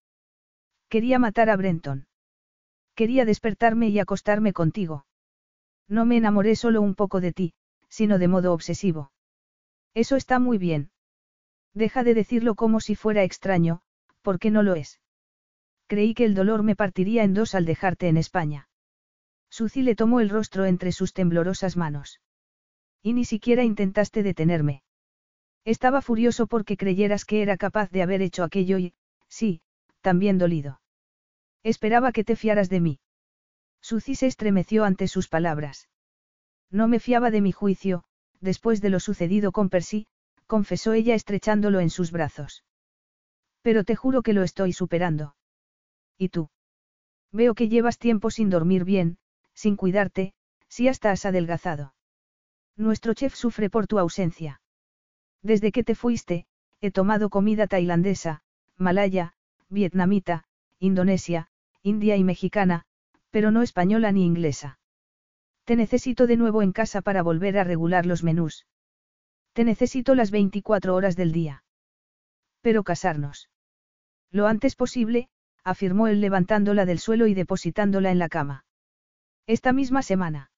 Quería matar a Brenton. Quería despertarme y acostarme contigo. No me enamoré solo un poco de ti, sino de modo obsesivo. Eso está muy bien. Deja de decirlo como si fuera extraño, porque no lo es. Creí que el dolor me partiría en dos al dejarte en España. Suzy le tomó el rostro entre sus temblorosas manos. Y ni siquiera intentaste detenerme. Estaba furioso porque creyeras que era capaz de haber hecho aquello y, sí, también dolido. Esperaba que te fiaras de mí. Suzy se estremeció ante sus palabras. No me fiaba de mi juicio, después de lo sucedido con Percy, confesó ella estrechándolo en sus brazos. Pero te juro que lo estoy superando. ¿Y tú? Veo que llevas tiempo sin dormir bien, sin cuidarte, si hasta has adelgazado. Nuestro chef sufre por tu ausencia. Desde que te fuiste, he tomado comida tailandesa, malaya, vietnamita, indonesia, india y mexicana, pero no española ni inglesa. Te necesito de nuevo en casa para volver a regular los menús. Te necesito las 24 horas del día. Pero casarnos. Lo antes posible, afirmó él levantándola del suelo y depositándola en la cama. Esta misma semana.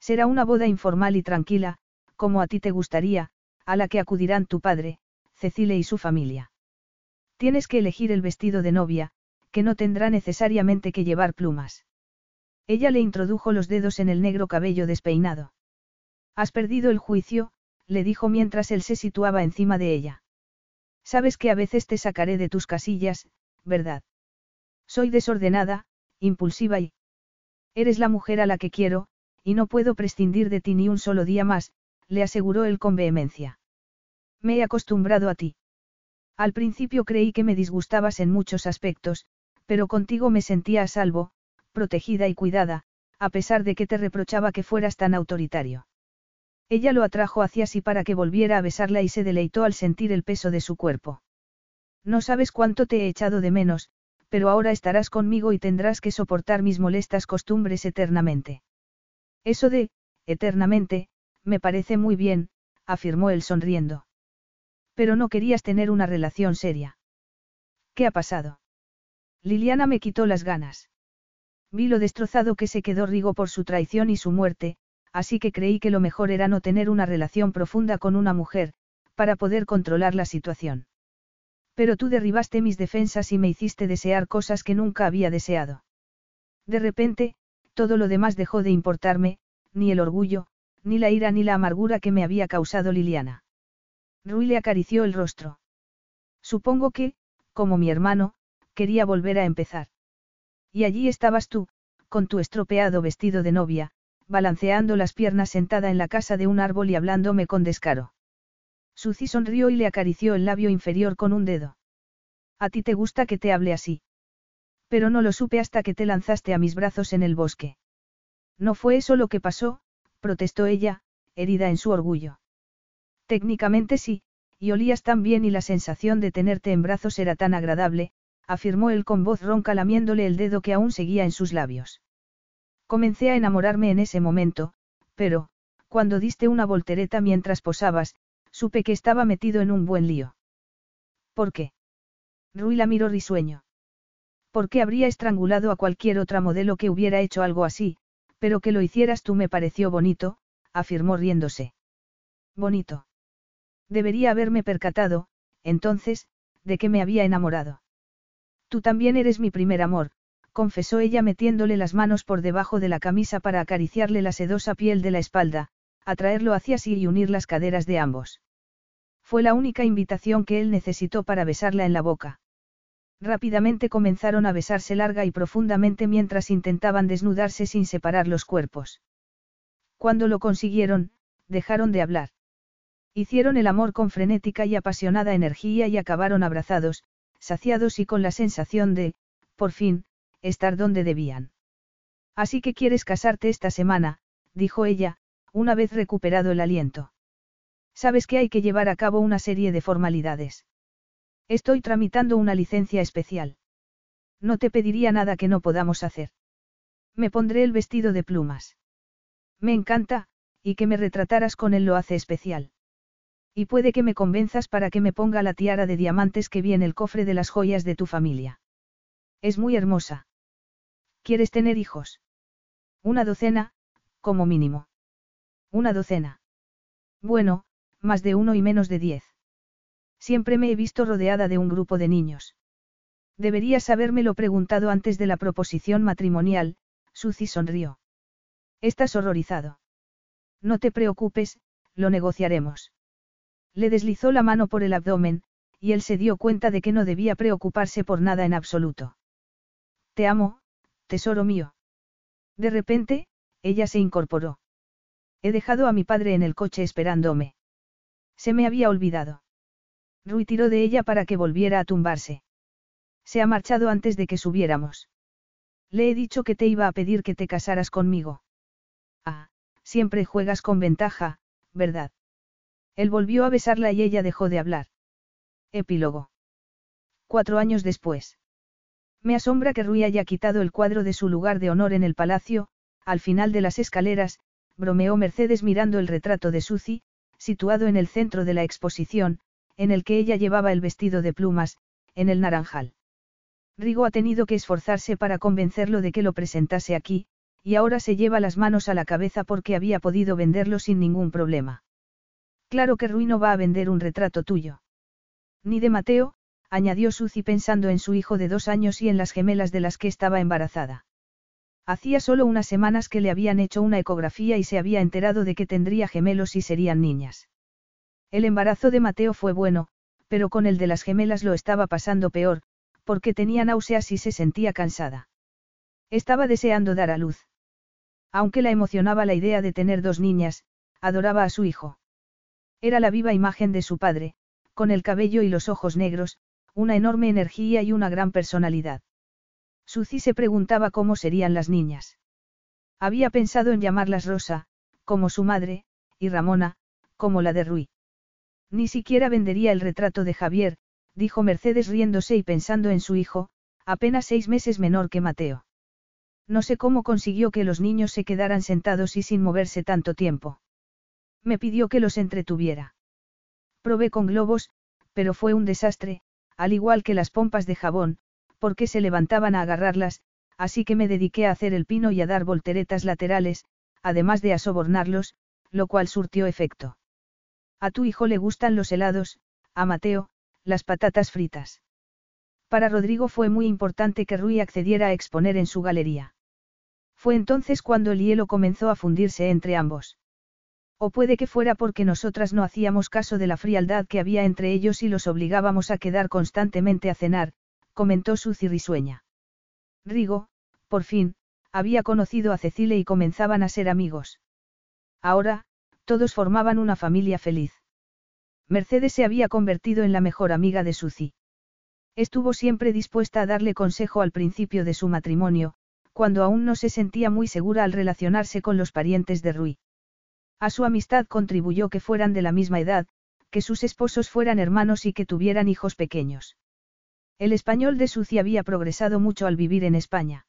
Será una boda informal y tranquila, como a ti te gustaría, a la que acudirán tu padre, Cecile y su familia. Tienes que elegir el vestido de novia, que no tendrá necesariamente que llevar plumas. Ella le introdujo los dedos en el negro cabello despeinado. Has perdido el juicio, le dijo mientras él se situaba encima de ella. Sabes que a veces te sacaré de tus casillas, ¿verdad? Soy desordenada, impulsiva y... Eres la mujer a la que quiero, y no puedo prescindir de ti ni un solo día más, le aseguró él con vehemencia. Me he acostumbrado a ti. Al principio creí que me disgustabas en muchos aspectos, pero contigo me sentía a salvo, protegida y cuidada, a pesar de que te reprochaba que fueras tan autoritario. Ella lo atrajo hacia sí para que volviera a besarla y se deleitó al sentir el peso de su cuerpo. No sabes cuánto te he echado de menos, pero ahora estarás conmigo y tendrás que soportar mis molestas costumbres eternamente. Eso de, eternamente, me parece muy bien, afirmó él sonriendo. Pero no querías tener una relación seria. ¿Qué ha pasado? Liliana me quitó las ganas. Vi lo destrozado que se quedó Rigo por su traición y su muerte, así que creí que lo mejor era no tener una relación profunda con una mujer, para poder controlar la situación. Pero tú derribaste mis defensas y me hiciste desear cosas que nunca había deseado. De repente, todo lo demás dejó de importarme, ni el orgullo, ni la ira ni la amargura que me había causado Liliana. Rui le acarició el rostro. Supongo que, como mi hermano, quería volver a empezar. Y allí estabas tú, con tu estropeado vestido de novia, balanceando las piernas sentada en la casa de un árbol y hablándome con descaro. Suzy sonrió y le acarició el labio inferior con un dedo. A ti te gusta que te hable así. Pero no lo supe hasta que te lanzaste a mis brazos en el bosque. No fue eso lo que pasó, protestó ella, herida en su orgullo. Técnicamente sí, y olías tan bien y la sensación de tenerte en brazos era tan agradable, afirmó él con voz ronca lamiéndole el dedo que aún seguía en sus labios. Comencé a enamorarme en ese momento, pero, cuando diste una voltereta mientras posabas, Supe que estaba metido en un buen lío. ¿Por qué? Rui la miró risueño. ¿Por qué habría estrangulado a cualquier otra modelo que hubiera hecho algo así, pero que lo hicieras tú me pareció bonito, afirmó riéndose. Bonito. Debería haberme percatado, entonces, de que me había enamorado. Tú también eres mi primer amor, confesó ella metiéndole las manos por debajo de la camisa para acariciarle la sedosa piel de la espalda, atraerlo hacia sí y unir las caderas de ambos. Fue la única invitación que él necesitó para besarla en la boca. Rápidamente comenzaron a besarse larga y profundamente mientras intentaban desnudarse sin separar los cuerpos. Cuando lo consiguieron, dejaron de hablar. Hicieron el amor con frenética y apasionada energía y acabaron abrazados, saciados y con la sensación de, por fin, estar donde debían. Así que quieres casarte esta semana, dijo ella, una vez recuperado el aliento. Sabes que hay que llevar a cabo una serie de formalidades. Estoy tramitando una licencia especial. No te pediría nada que no podamos hacer. Me pondré el vestido de plumas. Me encanta, y que me retrataras con él lo hace especial. Y puede que me convenzas para que me ponga la tiara de diamantes que vi en el cofre de las joyas de tu familia. Es muy hermosa. ¿Quieres tener hijos? Una docena, como mínimo. Una docena. Bueno, más de uno y menos de diez. Siempre me he visto rodeada de un grupo de niños. Deberías habérmelo preguntado antes de la proposición matrimonial, Suzy sonrió. Estás horrorizado. No te preocupes, lo negociaremos. Le deslizó la mano por el abdomen, y él se dio cuenta de que no debía preocuparse por nada en absoluto. Te amo, tesoro mío. De repente, ella se incorporó. He dejado a mi padre en el coche esperándome. Se me había olvidado. Rui tiró de ella para que volviera a tumbarse. Se ha marchado antes de que subiéramos. Le he dicho que te iba a pedir que te casaras conmigo. Ah, siempre juegas con ventaja, ¿verdad? Él volvió a besarla y ella dejó de hablar. Epílogo. Cuatro años después. Me asombra que Rui haya quitado el cuadro de su lugar de honor en el palacio, al final de las escaleras, bromeó Mercedes mirando el retrato de Suzy, situado en el centro de la exposición, en el que ella llevaba el vestido de plumas, en el naranjal. Rigo ha tenido que esforzarse para convencerlo de que lo presentase aquí, y ahora se lleva las manos a la cabeza porque había podido venderlo sin ningún problema. Claro que Rui no va a vender un retrato tuyo. Ni de Mateo, añadió Suzy pensando en su hijo de dos años y en las gemelas de las que estaba embarazada. Hacía solo unas semanas que le habían hecho una ecografía y se había enterado de que tendría gemelos y serían niñas. El embarazo de Mateo fue bueno, pero con el de las gemelas lo estaba pasando peor, porque tenía náuseas y se sentía cansada. Estaba deseando dar a luz. Aunque la emocionaba la idea de tener dos niñas, adoraba a su hijo. Era la viva imagen de su padre, con el cabello y los ojos negros, una enorme energía y una gran personalidad. Suzy se preguntaba cómo serían las niñas. Había pensado en llamarlas Rosa, como su madre, y Ramona, como la de Rui. Ni siquiera vendería el retrato de Javier, dijo Mercedes riéndose y pensando en su hijo, apenas seis meses menor que Mateo. No sé cómo consiguió que los niños se quedaran sentados y sin moverse tanto tiempo. Me pidió que los entretuviera. Probé con globos, pero fue un desastre, al igual que las pompas de jabón, porque se levantaban a agarrarlas, así que me dediqué a hacer el pino y a dar volteretas laterales, además de a sobornarlos, lo cual surtió efecto. A tu hijo le gustan los helados, a Mateo, las patatas fritas. Para Rodrigo fue muy importante que Rui accediera a exponer en su galería. Fue entonces cuando el hielo comenzó a fundirse entre ambos. O puede que fuera porque nosotras no hacíamos caso de la frialdad que había entre ellos y los obligábamos a quedar constantemente a cenar, comentó Suzy risueña. Rigo, por fin, había conocido a Cecile y comenzaban a ser amigos. Ahora, todos formaban una familia feliz. Mercedes se había convertido en la mejor amiga de Suzy. Estuvo siempre dispuesta a darle consejo al principio de su matrimonio, cuando aún no se sentía muy segura al relacionarse con los parientes de Rui. A su amistad contribuyó que fueran de la misma edad, que sus esposos fueran hermanos y que tuvieran hijos pequeños. El español de Suci había progresado mucho al vivir en España.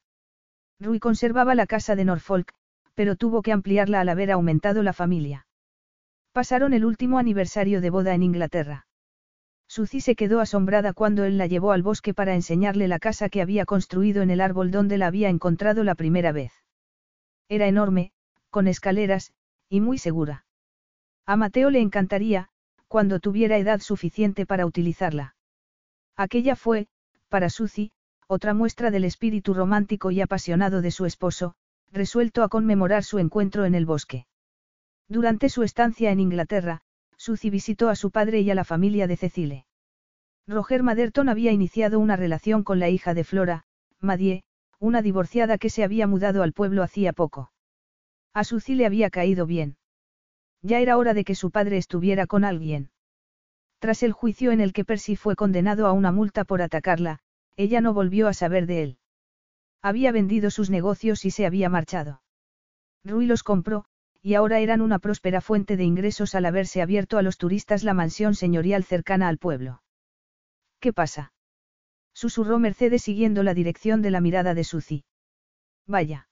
Rui conservaba la casa de Norfolk, pero tuvo que ampliarla al haber aumentado la familia. Pasaron el último aniversario de boda en Inglaterra. Suzy se quedó asombrada cuando él la llevó al bosque para enseñarle la casa que había construido en el árbol donde la había encontrado la primera vez. Era enorme, con escaleras, y muy segura. A Mateo le encantaría, cuando tuviera edad suficiente para utilizarla. Aquella fue, para Suzy, otra muestra del espíritu romántico y apasionado de su esposo, resuelto a conmemorar su encuentro en el bosque. Durante su estancia en Inglaterra, Suzy visitó a su padre y a la familia de Cecile. Roger Maderton había iniciado una relación con la hija de Flora, Madie, una divorciada que se había mudado al pueblo hacía poco. A Suzy le había caído bien. Ya era hora de que su padre estuviera con alguien. Tras el juicio en el que Percy fue condenado a una multa por atacarla, ella no volvió a saber de él. Había vendido sus negocios y se había marchado. Rui los compró, y ahora eran una próspera fuente de ingresos al haberse abierto a los turistas la mansión señorial cercana al pueblo. ¿Qué pasa? Susurró Mercedes siguiendo la dirección de la mirada de Suzy. Vaya.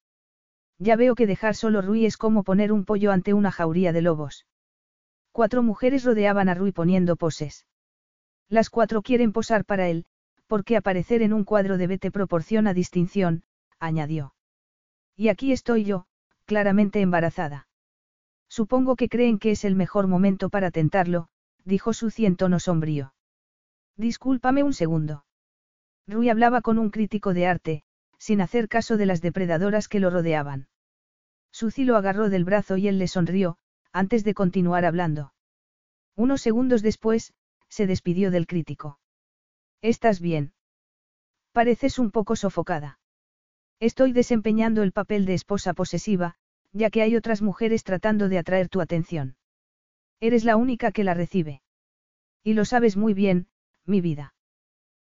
Ya veo que dejar solo Rui es como poner un pollo ante una jauría de lobos. Cuatro mujeres rodeaban a Rui poniendo poses. Las cuatro quieren posar para él, porque aparecer en un cuadro de Bete proporciona distinción, añadió. Y aquí estoy yo, claramente embarazada. Supongo que creen que es el mejor momento para tentarlo, dijo Suzy en tono sombrío. Discúlpame un segundo. Rui hablaba con un crítico de arte, sin hacer caso de las depredadoras que lo rodeaban. Suzy lo agarró del brazo y él le sonrió, antes de continuar hablando. Unos segundos después, se despidió del crítico. ¿Estás bien? Pareces un poco sofocada. Estoy desempeñando el papel de esposa posesiva, ya que hay otras mujeres tratando de atraer tu atención. Eres la única que la recibe. Y lo sabes muy bien, mi vida.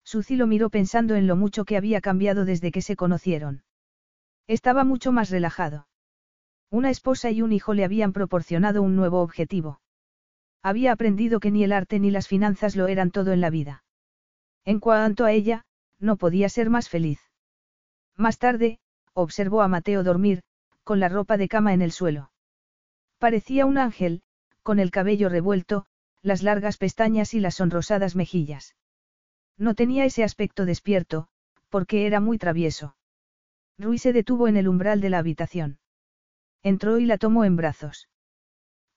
Suzy lo miró pensando en lo mucho que había cambiado desde que se conocieron. Estaba mucho más relajado. Una esposa y un hijo le habían proporcionado un nuevo objetivo. Había aprendido que ni el arte ni las finanzas lo eran todo en la vida. En cuanto a ella, no podía ser más feliz. Más tarde, observó a Mateo dormir, con la ropa de cama en el suelo. Parecía un ángel, con el cabello revuelto, las largas pestañas y las sonrosadas mejillas. No tenía ese aspecto despierto, porque era muy travieso. Rui se detuvo en el umbral de la habitación. Entró y la tomó en brazos.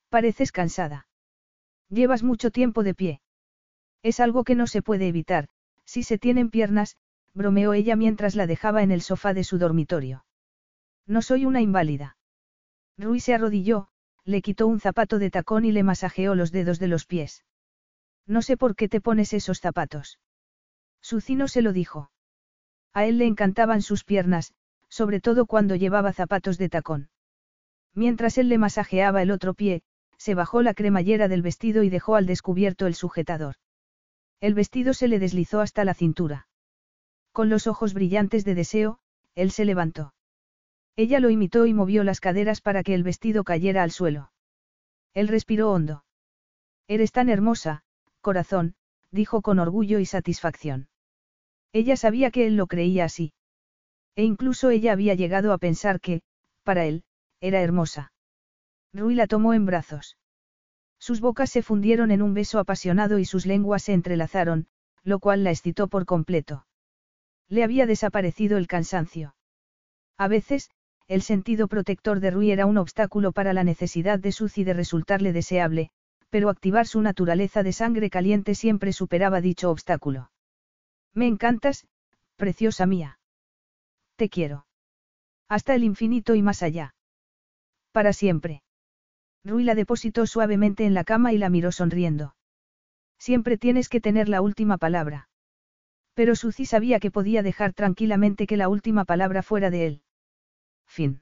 Pareces cansada. Llevas mucho tiempo de pie. Es algo que no se puede evitar, si se tienen piernas, bromeó ella mientras la dejaba en el sofá de su dormitorio. No soy una inválida. Rui se arrodilló, le quitó un zapato de tacón y le masajeó los dedos de los pies. No sé por qué te pones esos zapatos. Sucino se lo dijo. A él le encantaban sus piernas, sobre todo cuando llevaba zapatos de tacón. Mientras él le masajeaba el otro pie, se bajó la cremallera del vestido y dejó al descubierto el sujetador. El vestido se le deslizó hasta la cintura. Con los ojos brillantes de deseo, él se levantó. Ella lo imitó y movió las caderas para que el vestido cayera al suelo. Él respiró hondo. Eres tan hermosa, corazón, dijo con orgullo y satisfacción. Ella sabía que él lo creía así. E incluso ella había llegado a pensar que, para él, era hermosa. Rui la tomó en brazos. Sus bocas se fundieron en un beso apasionado y sus lenguas se entrelazaron, lo cual la excitó por completo. Le había desaparecido el cansancio. A veces, el sentido protector de Rui era un obstáculo para la necesidad de Suzy de resultarle deseable, pero activar su naturaleza de sangre caliente siempre superaba dicho obstáculo. Me encantas, preciosa mía. Te quiero. Hasta el infinito y más allá. Para siempre. Rui la depositó suavemente en la cama y la miró sonriendo. Siempre tienes que tener la última palabra. Pero Suzy sabía que podía dejar tranquilamente que la última palabra fuera de él. Fin.